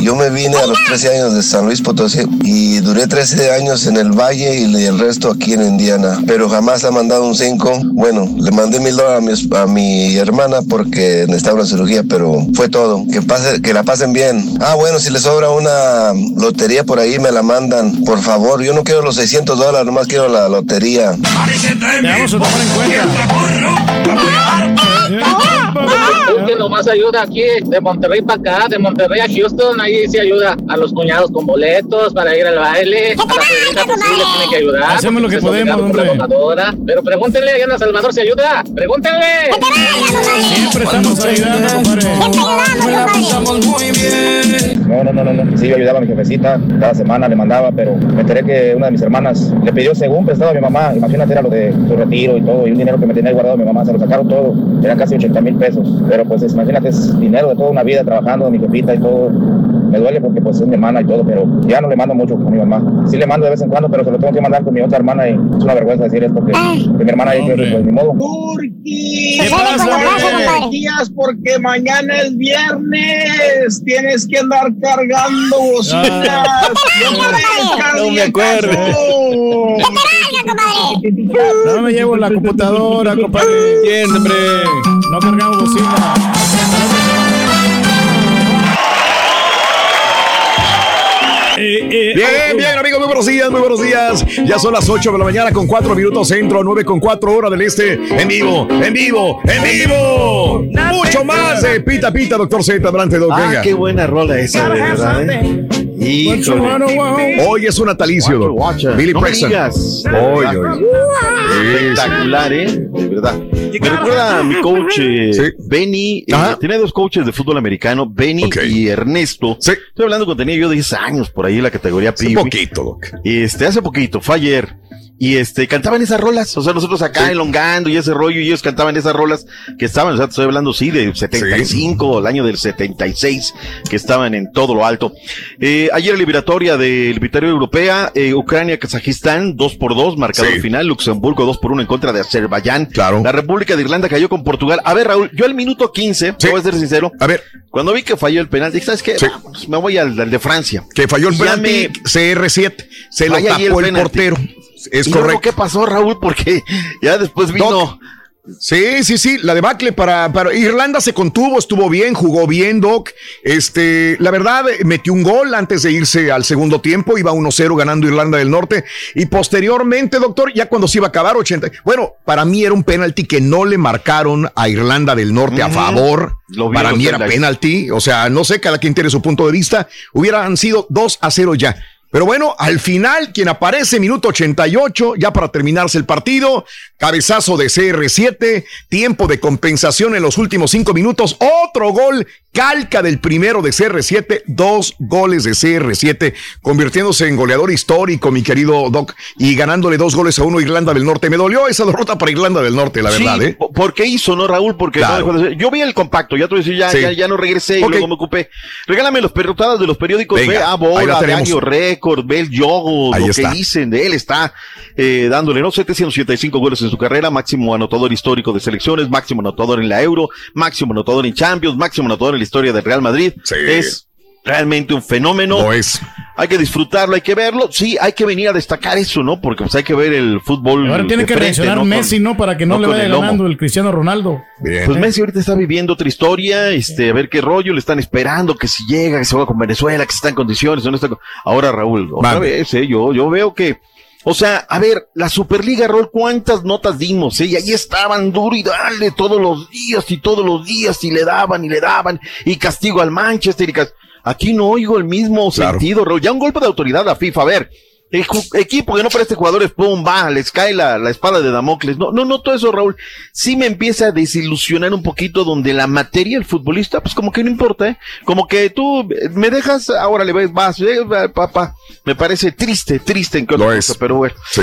[SPEAKER 47] Yo me vine a los 13 años de San Luis Potosí y duré 13 años en el Valle y el resto aquí en Indiana, pero jamás ha mandado un 5. Bueno, le mandé mil dólares a mi, es- a mi hermana porque necesitaba una cirugía, pero fue todo. Que, pase, que la pasen bien. Ah, bueno, si le sobra una lotería por ahí, me la mandan. Por favor, yo no quiero los 600 dólares, nomás quiero la lotería.
[SPEAKER 5] Te vamos a tomar en cuenta. (laughs)
[SPEAKER 51] que nomás ayuda aquí de Monterrey para acá, de Monterrey a Houston, ahí sí ayuda a los cuñados con boletos para ir al baile, a la señorita pues sí le tiene que ayudar.
[SPEAKER 5] Hacemos lo que podemos, hombre.
[SPEAKER 51] Pero pregúntenle allá en El Salvador si ayuda, pregúntenle.
[SPEAKER 5] Siempre estamos ayudando, compadre.
[SPEAKER 52] No, no, no, no, no. Sí, yo ayudaba a mi jefecita, cada semana le mandaba, pero me enteré que una de mis hermanas le pidió según prestado a mi mamá. Imagínate, era lo de su retiro y todo, y un dinero que me tenía guardado mi mamá, se lo sacaron todo. Eran casi 80 mil pesos. Pero pues es- imagínate, es dinero de toda una vida trabajando, mi jefita y todo. Me duele porque pues es mi hermana y todo, pero ya no le mando mucho a mi mamá. Sí le mando de vez en cuando, pero se lo tengo que mandar con mi otra hermana y es una vergüenza decir esto, que, que mi hermana ya pues ni modo.
[SPEAKER 13] ¿Qué pasa, compadre?
[SPEAKER 16] días porque mañana es viernes. Tienes que andar cargando bocinas.
[SPEAKER 6] No me acuerdo.
[SPEAKER 5] No me llevo la computadora, compadre.
[SPEAKER 6] Siempre.
[SPEAKER 5] No cargamos bocina.
[SPEAKER 1] Bien, bien, amigos, muy buenos días, muy buenos días. Ya son las 8 de la mañana con 4 minutos centro, 9 con 4 horas del este. En vivo, en vivo, en vivo. Mucho más de Pita Pita, doctor Z. Adelante, doctor.
[SPEAKER 42] Ah, qué buena rola esa, de verdad. ¿eh?
[SPEAKER 1] Hoy es su natalicio, doc. Billy
[SPEAKER 42] No
[SPEAKER 1] Preston. Hoy, hoy.
[SPEAKER 42] Espectacular, ¿eh? De verdad. Me recuerda a mi coach eh, Benny. eh, tenía dos coaches de fútbol americano, Benny y Ernesto. Estoy hablando cuando tenía yo 10 años por ahí en la categoría
[SPEAKER 1] Hace poquito, Doc.
[SPEAKER 42] Este, hace poquito, fue ayer. Y este, cantaban esas rolas, o sea, nosotros acá elongando y ese rollo, y ellos cantaban esas rolas que estaban, o sea, te estoy hablando, sí, del 75, el año del 76, que estaban en todo lo alto. Eh, ayer eliminatoria de eliminatoria europea, eh, Ucrania, Kazajistán, 2 por 2 marcador
[SPEAKER 1] Sí.
[SPEAKER 42] final, Luxemburgo 2 por 1 en contra de Azerbaiyán. Claro. La República de Irlanda cayó con Portugal. A ver, Raúl, yo al minuto 15, te voy a ser sincero.
[SPEAKER 1] A ver.
[SPEAKER 42] Cuando vi que falló el penal, dije, ¿sabes qué? Vamos, me voy al, al de Francia.
[SPEAKER 1] Que falló el
[SPEAKER 42] Ya
[SPEAKER 1] penalti,
[SPEAKER 42] me-
[SPEAKER 1] CR7. Se lo tapó el,
[SPEAKER 42] penalti.
[SPEAKER 1] portero. Es
[SPEAKER 42] ¿Y luego
[SPEAKER 1] correcto.
[SPEAKER 42] ¿Qué pasó, Raúl? Porque ya después vino.
[SPEAKER 1] Doc. Sí, sí, sí, la debacle para, para Irlanda se contuvo, estuvo bien, jugó bien, Doc. Este, la verdad, metió un gol antes de irse al segundo tiempo, iba 1-0 ganando Irlanda del Norte. Y posteriormente, doctor, ya cuando se iba a acabar 80. Bueno, para mí era un penalti que no le marcaron a Irlanda del Norte a favor.
[SPEAKER 42] Lo
[SPEAKER 1] Para mí era penalti. O sea, no sé, cada quien tiene su punto de vista. Hubieran sido 2 a 0 ya. Pero bueno, al final, quien aparece, minuto 88, ya para terminarse el partido, cabezazo de CR7, tiempo de compensación en los últimos cinco minutos, otro gol, calca del primero de CR7, dos goles de CR7, convirtiéndose en goleador histórico, mi querido Doc, y ganándole dos goles a uno Irlanda del Norte. Me dolió esa derrota para Irlanda del Norte, la
[SPEAKER 42] Sí,
[SPEAKER 1] verdad, ¿eh?
[SPEAKER 42] po- ¿Por qué hizo, no, Raúl? Porque
[SPEAKER 1] Claro.
[SPEAKER 42] de yo vi el compacto, ya te voy a decir, ya,
[SPEAKER 1] Sí.
[SPEAKER 42] ya, ya no regresé y
[SPEAKER 1] Ok.
[SPEAKER 42] luego me ocupé. Regálame los perrotadas de los periódicos,
[SPEAKER 1] Venga,
[SPEAKER 42] ve a
[SPEAKER 1] ahí la
[SPEAKER 42] Bola,
[SPEAKER 1] tenemos.
[SPEAKER 42] Diario Record, Yogo,
[SPEAKER 1] Ahí
[SPEAKER 42] lo
[SPEAKER 1] está.
[SPEAKER 42] que dicen de él, está eh, dándole, ¿no? 775 goles en su carrera, máximo anotador histórico de selecciones, máximo anotador en la Euro, máximo anotador en Champions, máximo anotador en la historia del Real Madrid. Es realmente un fenómeno.
[SPEAKER 1] Lo es.
[SPEAKER 42] Hay que disfrutarlo, hay que verlo. Sí, hay que venir a destacar eso, ¿no? Porque pues hay que ver el fútbol.
[SPEAKER 5] Ahora tiene que
[SPEAKER 42] frente,
[SPEAKER 5] reaccionar Messi, ¿no? Para que no,
[SPEAKER 42] no
[SPEAKER 5] le vaya
[SPEAKER 42] el
[SPEAKER 5] ganando el Cristiano Ronaldo.
[SPEAKER 42] Pues Messi ahorita está viviendo otra historia, este, a ver qué rollo, le están esperando, que si llega, que se va con Venezuela, que si está en condiciones, no está con- Ahora, Raúl, otra vez, eh, yo, yo veo que, o sea, a ver, la Superliga, Raúl, ¿cuántas notas dimos? Eh? Y ahí estaban duro y dale todos los días y todos los días y le daban y le daban y castigo al Manchester y cas- Aquí no oigo el mismo sentido, Raúl. Ya un golpe de autoridad a FIFA, a ver. El equipo que no preste jugadores, pum, va, les cae la, la espada de Damocles. No, no, no, todo eso, Raúl. Sí me empieza a desilusionar un poquito donde la materia, el futbolista, pues como que no importa, ¿eh? Como que tú me dejas, ahora le ves, vas, eh, papá. Me parece triste, triste en que otra cosa, pero bueno.
[SPEAKER 1] Sí.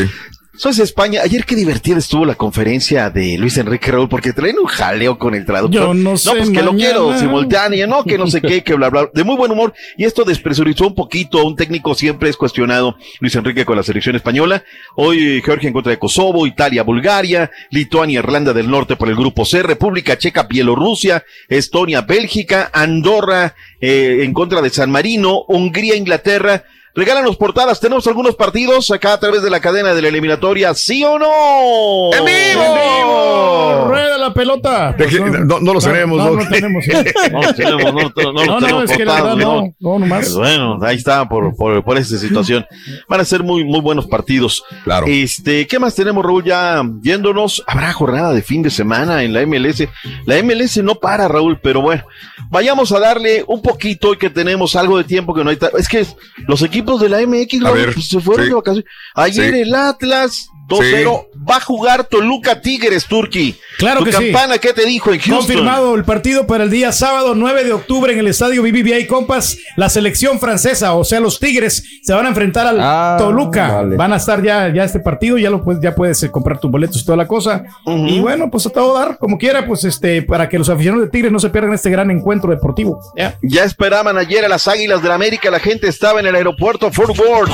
[SPEAKER 42] Soy de España. Ayer qué divertida estuvo la conferencia de Luis Enrique Raúl, porque traen un jaleo con el traductor.
[SPEAKER 5] Yo no sé,
[SPEAKER 42] pues que lo quiero simultánea, no, que no sé qué, que bla, bla. De muy buen humor. Y esto despresurizó un poquito. Un técnico siempre es cuestionado. Luis Enrique con la selección española. Hoy Georgia en contra de Kosovo, Italia, Bulgaria, Lituania, Irlanda del Norte por el grupo C, República Checa, Bielorrusia, Estonia, Bélgica, Andorra eh, en contra de San Marino, Hungría, Inglaterra. Regálanos portadas, tenemos algunos partidos acá a través de la cadena de la eliminatoria, ¿sí o no?
[SPEAKER 1] ¡En vivo!
[SPEAKER 5] ¡Rueda la pelota!
[SPEAKER 1] De que- no, no los tenemos,
[SPEAKER 5] No, no tenemos.
[SPEAKER 42] No los tenemos, no, no, no los
[SPEAKER 5] No, no,
[SPEAKER 42] tenemos
[SPEAKER 5] es que la verdad no,
[SPEAKER 42] no.
[SPEAKER 5] no, nomás.
[SPEAKER 42] Pues bueno, ahí está por, por, por esta situación. Van a ser muy, muy buenos partidos.
[SPEAKER 1] Claro.
[SPEAKER 42] Este, ¿qué más tenemos, Raúl? Ya yéndonos, habrá jornada de fin de semana en la MLS. La MLS no para, Raúl, pero bueno, vayamos a darle un poquito hoy que tenemos algo de tiempo que no hay. Es que los equipos de la MX,
[SPEAKER 1] ver,
[SPEAKER 42] pues, se fueron
[SPEAKER 1] sí.
[SPEAKER 42] de vacaciones. Ayer
[SPEAKER 1] Sí.
[SPEAKER 42] el Atlas 2-0 va a jugar Toluca Tigres, Turki.
[SPEAKER 5] Claro
[SPEAKER 42] tu
[SPEAKER 5] que sí.
[SPEAKER 42] campana, ¿qué te dijo en Houston?
[SPEAKER 5] Confirmado el partido para el día sábado 9 de octubre en el estadio BBVA Compass. La selección francesa, o sea, los Tigres, se van a enfrentar al
[SPEAKER 6] Ah,
[SPEAKER 5] Toluca.
[SPEAKER 6] vale.
[SPEAKER 5] Van a estar ya, ya este partido, ya lo puedes, ya puedes eh, comprar tus boletos y toda la cosa. Y bueno, pues a todo dar, como quiera, pues este, para que los aficionados de Tigres no se pierdan este gran encuentro deportivo. Ya.
[SPEAKER 42] Ya esperaban ayer a las Águilas de la América, la gente estaba en el aeropuerto Fort Worth.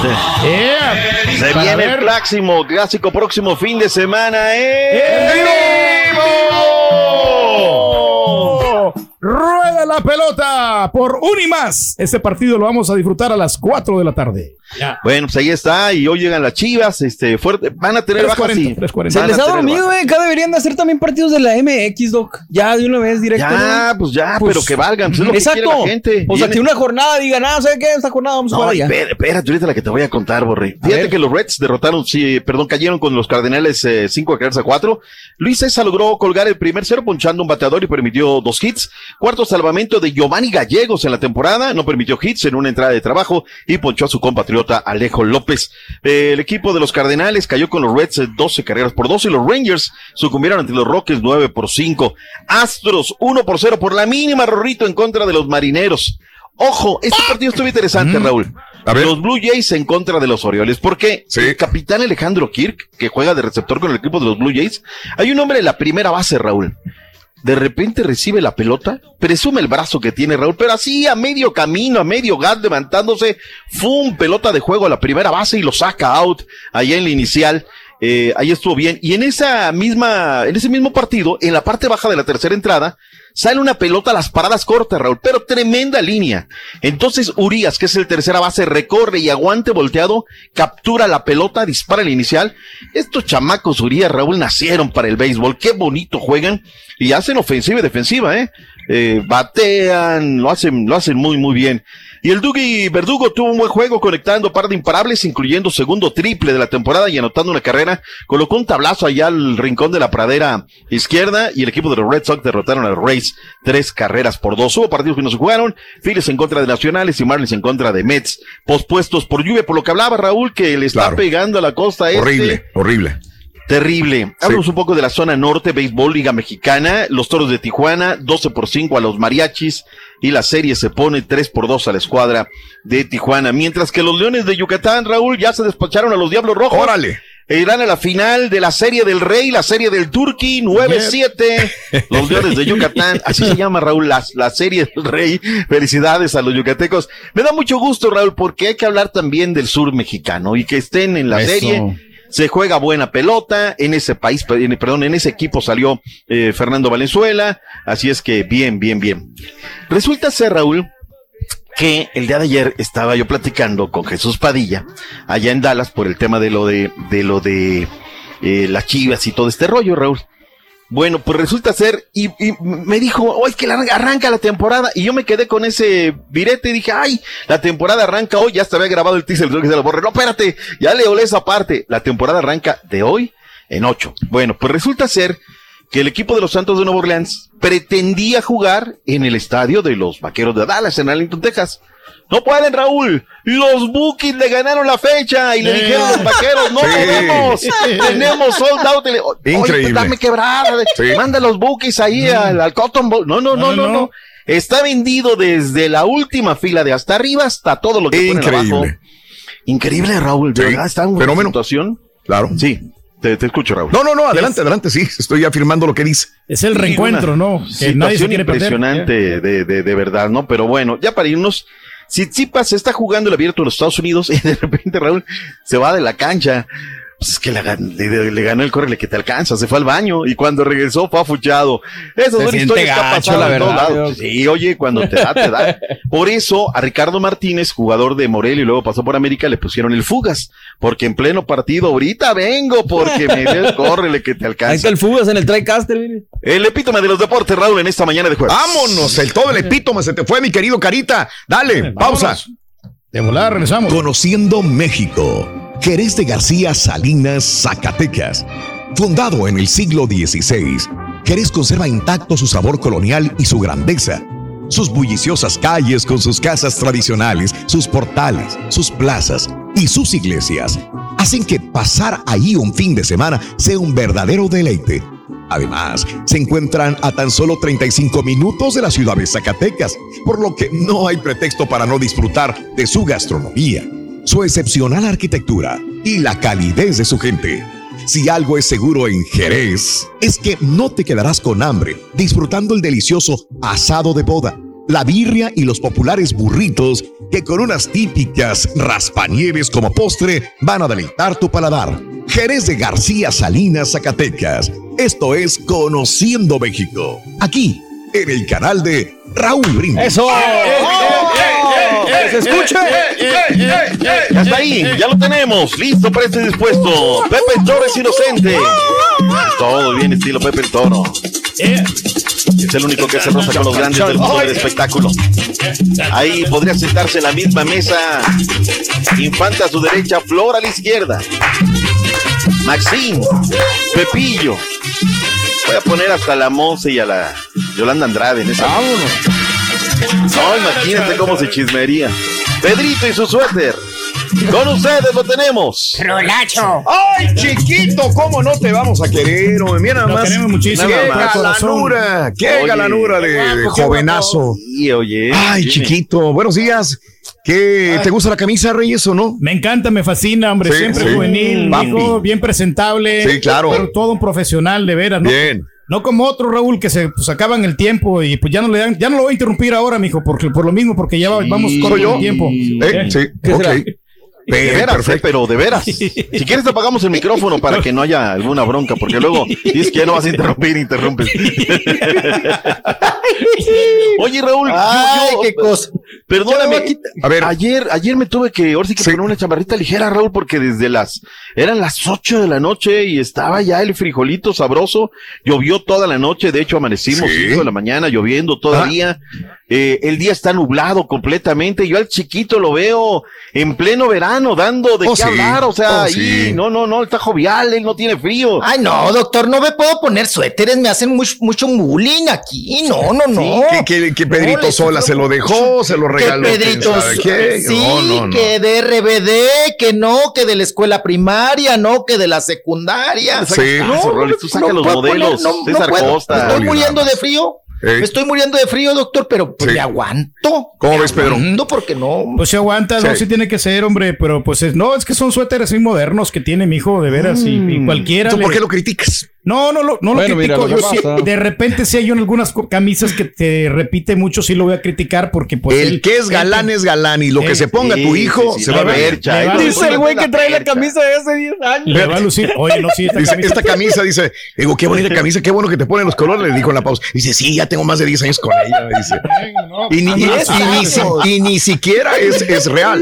[SPEAKER 42] Se
[SPEAKER 5] Para
[SPEAKER 42] viene el próximo, clásico próximo fin de semana. ¡En
[SPEAKER 5] ¡Rueda rueda la pelota por un y más. Este partido lo vamos a disfrutar a las 4 de la tarde.
[SPEAKER 42] Bueno, pues ahí está. Y hoy llegan las chivas. Este, fuerte. Van a tener bajas.
[SPEAKER 5] 3:40,
[SPEAKER 42] sí.
[SPEAKER 5] 3:40.
[SPEAKER 6] Se les
[SPEAKER 42] a
[SPEAKER 6] ha dormido,
[SPEAKER 42] bajas.
[SPEAKER 6] eh. Acá deberían de hacer también partidos de la MX, Doc. Ya de una vez directo.
[SPEAKER 42] Ya,
[SPEAKER 6] ¿no?
[SPEAKER 42] pues ya, pero que valgan, pues es lo que
[SPEAKER 6] Exacto.
[SPEAKER 42] quiere la gente.
[SPEAKER 6] O sea,
[SPEAKER 42] Viene-
[SPEAKER 6] que una jornada digan, ah, ¿sabes qué? Esta jornada vamos a
[SPEAKER 42] No,
[SPEAKER 6] jugar allá.
[SPEAKER 42] espera, espérate, ahorita la que te voy a contar, Borre. Fíjate
[SPEAKER 6] ver.
[SPEAKER 42] que los Reds derrotaron, sí, perdón, cayeron con los Cardenales 5 carreras a 4. Luis César logró colgar el primer cero ponchando un bateador y permitió dos hits. Cuarto salvamento de Giovanni Gallegos en la temporada, no permitió hits en una entrada de trabajo y ponchó a su compatriota Alejo López. Eh, el equipo de los Cardenales cayó con los Reds eh, 12 carreras por 2 y los Rangers sucumbieron ante los Rockets 9 por 5. Astros 1 por 0 por la mínima, Rorrito, en contra de los Marineros. Ojo, este partido estuvo interesante, Raúl. Los Blue Jays en contra de los Orioles. Porque el capitán Alejandro Kirk, que juega de receptor con el equipo de los Blue Jays, hay un hombre en la primera base, Raúl. De repente recibe la pelota, presume el brazo que tiene Raúl, pero así a medio camino, a medio gas, levantándose, ¡fum! Pelota de juego a la primera base y lo saca out allá en la inicial. Eh, ahí estuvo bien. Y en esa misma, en ese mismo partido, en la parte baja de la tercera entrada, sale una pelota a las paradas cortas, Raúl, pero tremenda línea. Entonces Urias, que es el tercera base, recorre y aguante volteado, captura la pelota, dispara el inicial. Estos chamacos Urias, Raúl, nacieron para el béisbol. Qué bonito juegan y hacen ofensiva y defensiva, ¿eh? Eh, batean, lo hacen, lo hacen muy, muy bien. Y el Dougie Verdugo tuvo un buen juego conectando par de imparables, incluyendo segundo triple de la temporada y anotando una carrera. Colocó un tablazo allá al rincón de la pradera izquierda y el equipo de los Red Sox derrotaron a los Rays tres carreras por dos. Hubo partidos que no se jugaron, Phillies en contra de Nacionales y Marlins en contra de Mets, pospuestos por lluvia, por lo que hablaba Raúl, que le está
[SPEAKER 1] Claro.
[SPEAKER 42] pegando a la costa este.
[SPEAKER 1] Horrible, horrible.
[SPEAKER 42] Terrible. Hablamos un poco de la zona norte, béisbol, liga mexicana, los toros de Tijuana, 12 por 5 a los mariachis y la serie se pone 3 por 2 a la escuadra de Tijuana. Mientras que los leones de Yucatán, Raúl, ya se despacharon a los diablos rojos.
[SPEAKER 1] Órale.
[SPEAKER 42] E irán a la final de la serie del Rey, la serie del Turqui, 9-7. Los leones de Yucatán, (laughs) así se llama Raúl, la, la serie del Rey. Felicidades a los yucatecos. Me da mucho gusto, Raúl, porque hay que hablar también del sur mexicano y que estén en la
[SPEAKER 1] Eso.
[SPEAKER 42] serie. Se juega buena pelota en ese país, perdón, en ese equipo salió eh, Fernando Valenzuela, así es que bien, bien, bien. Resulta ser, Raúl, que el día de ayer estaba yo platicando con Jesús Padilla allá en Dallas por el tema de lo de, de lo de eh, las chivas y todo este rollo, Raúl. Bueno, pues resulta ser, y, y me dijo, oh, es que arranca la temporada, y yo me quedé con ese virete y dije, ay, la temporada arranca hoy, ya hasta había grabado el teaser, que se lo borré. No, espérate, ya le olé esa parte. La temporada arranca de hoy en ocho. Bueno, pues resulta ser que el equipo de los Santos de Nueva Orleans pretendía jugar en el estadio de los Vaqueros de Dallas en Arlington, Texas. No pueden, Raúl. Los Bookies le ganaron la fecha y le
[SPEAKER 1] Sí.
[SPEAKER 42] dijeron a los vaqueros, no
[SPEAKER 1] Sí.
[SPEAKER 42] podemos. Tenemos sold out. Y le- Oye,
[SPEAKER 1] Increíble.
[SPEAKER 42] dame quebrada.
[SPEAKER 1] Sí.
[SPEAKER 42] Manda los Bookies ahí al, al Cotton Bowl. No, no, no, no, no, Está vendido desde la última fila de hasta arriba hasta todo lo que ponen
[SPEAKER 1] Increíble.
[SPEAKER 42] abajo. Increíble, Raúl. De
[SPEAKER 1] Sí.
[SPEAKER 42] verdad, está en una
[SPEAKER 1] Fenómeno.
[SPEAKER 42] situación.
[SPEAKER 1] Claro.
[SPEAKER 42] Sí, te, te escucho, Raúl.
[SPEAKER 1] No, no, no, adelante, adelante, sí, estoy afirmando lo que dice.
[SPEAKER 5] Es el reencuentro, ¿no? Que nadie se perder.
[SPEAKER 42] impresionante de, de, de verdad, ¿no? Pero bueno, ya para irnos, si Tsipas está jugando el abierto en los Estados Unidos (laughs) y de repente Raúl se va de la cancha, pues es que le, gan- le- le ganó el córrele que te alcanza, se fue al baño y cuando regresó fue afuchado. Esas
[SPEAKER 6] Se
[SPEAKER 42] son
[SPEAKER 6] siente
[SPEAKER 42] historias que ha
[SPEAKER 6] gacho,
[SPEAKER 42] pasado
[SPEAKER 6] la
[SPEAKER 42] en todos
[SPEAKER 6] verdad,
[SPEAKER 42] lados. Sí, oye, cuando te da, te da. (laughs) Por eso a Ricardo Martínez, jugador de Morelia y luego pasó por América, le pusieron el Fugas, porque en pleno partido, ahorita vengo porque me dio el córrele que te alcanza.
[SPEAKER 6] Ahí está el Fugas en el TriCaster, mire.
[SPEAKER 42] El epítome de los deportes, Raúl, en esta mañana de jueves.
[SPEAKER 1] Vámonos, el todo el epítome se te fue, mi querido Carita. Dale, pausa.
[SPEAKER 5] De volar, regresamos.
[SPEAKER 1] Conociendo México. Jerez de García Salinas, Zacatecas. Fundado en el siglo XVI, Jerez conserva intacto su sabor colonial y su grandeza. Sus bulliciosas calles con sus casas tradicionales, sus portales, sus plazas y sus iglesias hacen que pasar ahí un fin de semana sea un verdadero deleite. Además, se encuentran a tan solo 35 minutos de la ciudad de Zacatecas, por lo que no hay pretexto para no disfrutar de su gastronomía, su excepcional arquitectura y la calidez de su gente. Si algo es seguro en Jerez, es que no te quedarás con hambre disfrutando el delicioso asado de boda, la birria y los populares burritos que con unas típicas raspanieves como postre van a deleitar tu paladar. Jerez de García Salinas, Zacatecas. Esto es Conociendo México. Aquí, en el canal de Raúl Brindis.
[SPEAKER 6] Eso.
[SPEAKER 42] ¡Que se escuche! Ya está ahí, ya lo tenemos. Listo, preste dispuesto. Pepe el Toro es inocente. Todo bien, estilo Pepe el Toro. Es el único que se roza con los grandes del mundo del espectáculo. Ahí podría sentarse en la misma mesa. Infanta a su derecha, Flor a la izquierda. Maxine, Pepillo. Voy a poner hasta la Monse y a la Yolanda Andrade en esa. Vámonos. No, imagínate cómo se chismería. Pedrito y su suéter. Con ustedes lo tenemos.
[SPEAKER 32] Rolacho.
[SPEAKER 1] ¡Ay, chiquito! ¿Cómo no te vamos a querer? hombre? Mira nada
[SPEAKER 5] Lo
[SPEAKER 1] más.
[SPEAKER 5] queremos muchísimo,
[SPEAKER 1] ¡Qué galanura! ¡Qué
[SPEAKER 42] Oye,
[SPEAKER 1] galanura de,
[SPEAKER 42] qué
[SPEAKER 1] jovenazo!
[SPEAKER 42] Y oye.
[SPEAKER 1] ¡Ay,
[SPEAKER 42] dime.
[SPEAKER 1] chiquito! Buenos días. ¿Qué, ¿Te gusta la camisa, Reyes, o no?
[SPEAKER 5] Me encanta, me fascina, hombre.
[SPEAKER 1] Sí,
[SPEAKER 5] Siempre
[SPEAKER 1] sí.
[SPEAKER 5] juvenil, hijo, bien presentable.
[SPEAKER 1] Sí, claro.
[SPEAKER 5] Pero todo un profesional, de veras, ¿no?
[SPEAKER 1] Bien.
[SPEAKER 5] No como otro, Raúl, que se pues, acaban el tiempo y pues ya no le dan, ya no lo voy a interrumpir ahora, mijo, porque por lo mismo, porque ya vamos
[SPEAKER 42] Sí.
[SPEAKER 1] ¿Soy yo?
[SPEAKER 5] el tiempo.
[SPEAKER 1] Eh, sí,
[SPEAKER 5] ¿Qué
[SPEAKER 1] ok.
[SPEAKER 5] será?
[SPEAKER 42] De veras, eh,
[SPEAKER 1] perfecto.
[SPEAKER 42] pero de veras. Si quieres te apagamos el micrófono para que no haya alguna bronca, porque luego dices que ya no vas a interrumpir, interrumpes. (laughs) Oye, Raúl, yo-
[SPEAKER 53] Ay,
[SPEAKER 42] yo-
[SPEAKER 53] qué cosa.
[SPEAKER 42] Perdóname.
[SPEAKER 1] A ver.
[SPEAKER 42] Ayer, ayer me tuve que, ahora sí que poner una chamarrita ligera, Raúl, porque desde las, eran las 8 de la noche y estaba ya el frijolito sabroso. Llovió toda la noche, de hecho amanecimos
[SPEAKER 1] Sí.
[SPEAKER 42] 5 de la mañana lloviendo todavía. Eh, el día está nublado completamente. Yo al chiquito lo veo en pleno verano dando de
[SPEAKER 53] Oh,
[SPEAKER 42] qué
[SPEAKER 53] sí.
[SPEAKER 42] hablar. O sea,
[SPEAKER 53] Oh,
[SPEAKER 42] ahí,
[SPEAKER 53] sí.
[SPEAKER 42] no, no, no, está jovial, él no tiene frío.
[SPEAKER 53] Ay, no, doctor, no me puedo poner suéteres, me hacen mucho, mucho bullying aquí. No, no, no.
[SPEAKER 1] Que, que- que Pedrito
[SPEAKER 53] No,
[SPEAKER 1] Sola se lo dejó, se lo
[SPEAKER 53] Que Pedrito,
[SPEAKER 1] qué.
[SPEAKER 53] sí,
[SPEAKER 1] No, no, no.
[SPEAKER 53] que de RBD, que no, que de la escuela primaria, no, que de la secundaria.
[SPEAKER 42] Sí. Rolly, tú saca los
[SPEAKER 53] puedo
[SPEAKER 42] modelos, César
[SPEAKER 53] puedo.
[SPEAKER 42] Costa.
[SPEAKER 53] Estoy muriendo de frío. Me estoy muriendo de frío, doctor, pero pues
[SPEAKER 1] Sí.
[SPEAKER 53] me aguanto.
[SPEAKER 1] ¿Cómo ves, Pedro?
[SPEAKER 53] No, porque no.
[SPEAKER 5] Pues se aguanta, no,
[SPEAKER 1] Sí.
[SPEAKER 5] sí tiene que ser, hombre, pero pues es, no, es que son suéteres muy modernos que tiene mi hijo, de veras, y, y cualquiera.
[SPEAKER 1] ¿Tú
[SPEAKER 5] le-
[SPEAKER 1] por qué lo criticas?
[SPEAKER 5] No, no, lo- no
[SPEAKER 6] Bueno,
[SPEAKER 5] lo
[SPEAKER 6] mira,
[SPEAKER 5] critico.
[SPEAKER 6] lo
[SPEAKER 5] yo sí- de repente, si hay en algunas camisas que te repite mucho, sí lo voy a criticar porque pues.
[SPEAKER 1] el
[SPEAKER 5] él-
[SPEAKER 1] que es galán
[SPEAKER 5] él-
[SPEAKER 1] es galán y lo que se ponga
[SPEAKER 42] sí,
[SPEAKER 1] tu hijo
[SPEAKER 42] sí, sí,
[SPEAKER 1] se va a ver.
[SPEAKER 6] Dice el güey que trae la camisa de hace 10 años.
[SPEAKER 5] Le va a lucir. Oye, no, sí, esta
[SPEAKER 1] Dice,
[SPEAKER 5] camisa.
[SPEAKER 1] esta camisa dice, digo, qué bonita camisa, qué bueno que te ponen los colores, le dijo en la pausa. Dice, sí, ya tengo más de 10 años con ella, dice. (laughs) Y ni, y- y siquiera es, es real.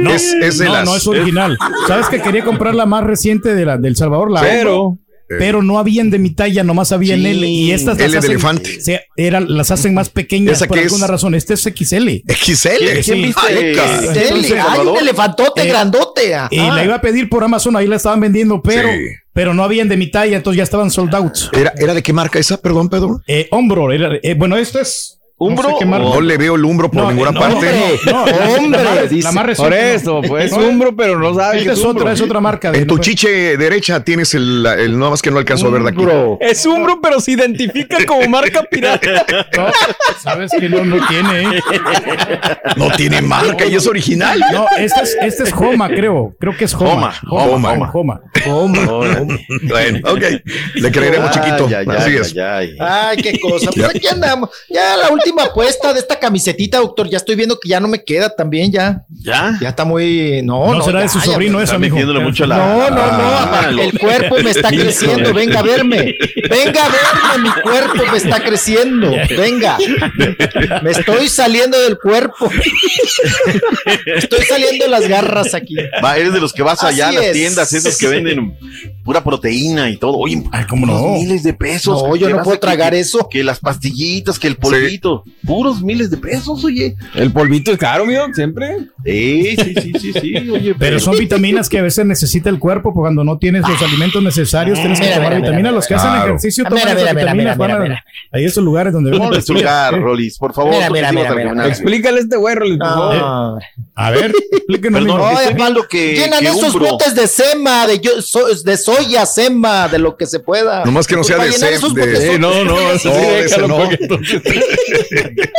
[SPEAKER 5] No,
[SPEAKER 1] es, es de
[SPEAKER 5] no,
[SPEAKER 1] las-
[SPEAKER 5] no es original. (laughs) Sabes que quería comprar la más reciente de la del Salvador, la
[SPEAKER 6] Pero-
[SPEAKER 5] pero no habían de mi talla, nomás habían
[SPEAKER 42] Sí,
[SPEAKER 5] L y estas
[SPEAKER 1] L
[SPEAKER 5] las
[SPEAKER 1] de
[SPEAKER 5] hacen,
[SPEAKER 1] elefante.
[SPEAKER 5] se- eran, las hacen más pequeñas
[SPEAKER 1] ¿Esa
[SPEAKER 5] por
[SPEAKER 1] es?
[SPEAKER 5] alguna razón. Este es XL.
[SPEAKER 1] XL.
[SPEAKER 42] ¿Quién
[SPEAKER 5] Sí.
[SPEAKER 42] viste?
[SPEAKER 1] Ay, cara.
[SPEAKER 42] ¿Quién
[SPEAKER 53] Dele,
[SPEAKER 42] viste,
[SPEAKER 53] hay un elefantote
[SPEAKER 5] Eh,
[SPEAKER 53] grandote. ajá.
[SPEAKER 5] Y la iba a pedir por Amazon, ahí la estaban vendiendo, pero,
[SPEAKER 1] Sí.
[SPEAKER 5] pero no habían de mi talla, entonces ya estaban sold out.
[SPEAKER 1] ¿Era, ¿Era de qué marca esa, perdón, Pedro?
[SPEAKER 5] Eh, hombro, era- eh, bueno, esto es.
[SPEAKER 42] ¿Umbro
[SPEAKER 5] no sé.
[SPEAKER 1] No le veo el umbro por
[SPEAKER 5] No,
[SPEAKER 1] ninguna
[SPEAKER 5] eh, no,
[SPEAKER 1] parte.
[SPEAKER 5] hombre, (laughs) no, la- la
[SPEAKER 53] Hombre,
[SPEAKER 5] más-
[SPEAKER 6] dice,
[SPEAKER 5] la más
[SPEAKER 6] por eso,
[SPEAKER 5] no.
[SPEAKER 6] pues es
[SPEAKER 5] No,
[SPEAKER 6] umbro, pero no sabe
[SPEAKER 5] Esta
[SPEAKER 6] que
[SPEAKER 5] es
[SPEAKER 6] es
[SPEAKER 5] otra, es otra marca. de-
[SPEAKER 1] En tu
[SPEAKER 5] no-
[SPEAKER 1] chiche derecha tienes el, el nada más que no alcanzo a ver de aquí.
[SPEAKER 6] Es umbro, pero se identifica como marca pirata.
[SPEAKER 5] No, sabes que no, no tiene. ¿eh?
[SPEAKER 1] No tiene marca y es original.
[SPEAKER 5] No, este es, este es Homa, creo. Creo que es Homa.
[SPEAKER 1] Homa,
[SPEAKER 5] Homa. Homa.
[SPEAKER 1] Bueno, ok. Le creeremos, chiquito.
[SPEAKER 42] Ay, ay,
[SPEAKER 1] Así
[SPEAKER 42] ay,
[SPEAKER 1] es.
[SPEAKER 42] ay, ay.
[SPEAKER 53] Ay, qué cosa. Pues aquí andamos. Ya la última apuesta de esta camisetita, doctor. Ya estoy viendo que ya no me queda también, ya.
[SPEAKER 42] ¿Ya?
[SPEAKER 53] Ya está muy. No,
[SPEAKER 5] No
[SPEAKER 53] no.
[SPEAKER 5] será de su sobrino
[SPEAKER 53] ya.
[SPEAKER 5] mijo.
[SPEAKER 42] metiéndole mucho la...
[SPEAKER 53] No, no,
[SPEAKER 42] Ah,
[SPEAKER 53] no.
[SPEAKER 42] lo-
[SPEAKER 53] El cuerpo me está creciendo. Venga a verme. Venga a verme. Mi cuerpo me está creciendo. Venga. Me estoy saliendo del cuerpo. Estoy saliendo de las garras aquí.
[SPEAKER 42] Va, eres de los que vas allá
[SPEAKER 53] Así
[SPEAKER 42] a las
[SPEAKER 53] es.
[SPEAKER 42] tiendas, esos que venden pura proteína y todo. Oye,
[SPEAKER 5] Ay, cómo no.
[SPEAKER 42] miles de pesos.
[SPEAKER 53] No, yo no puedo tragar
[SPEAKER 42] que-
[SPEAKER 53] eso.
[SPEAKER 42] Que las pastillitas, que el polvito. Puros miles de pesos, oye.
[SPEAKER 6] El polvito es caro, mío, siempre.
[SPEAKER 42] Sí, sí, sí, sí, sí, oye.
[SPEAKER 5] Pero son vitaminas que a veces necesita el cuerpo, porque cuando no tienes los alimentos necesarios, tienes que
[SPEAKER 53] Mira,
[SPEAKER 5] tomar
[SPEAKER 53] mira,
[SPEAKER 5] vitaminas.
[SPEAKER 53] mira,
[SPEAKER 5] Los que hacen ejercicio toman
[SPEAKER 53] mira,
[SPEAKER 5] esas vitaminas. van a-. Ahí esos lugares donde venden
[SPEAKER 42] su lugar. Rolis, por favor.
[SPEAKER 6] Explícale a este güey, Rolly, por favor.
[SPEAKER 53] No.
[SPEAKER 5] A ver, explíquenos.
[SPEAKER 42] Perdón, que,
[SPEAKER 53] Llenan esos botes de sema, de, yo- so- de soya, sema, de lo que se pueda.
[SPEAKER 1] Nomás que no sea
[SPEAKER 53] Para
[SPEAKER 1] de
[SPEAKER 53] llenar
[SPEAKER 1] sem-
[SPEAKER 53] esos
[SPEAKER 1] de-
[SPEAKER 53] botes-
[SPEAKER 1] Sí,
[SPEAKER 6] no, no,
[SPEAKER 1] No, no.
[SPEAKER 6] Porque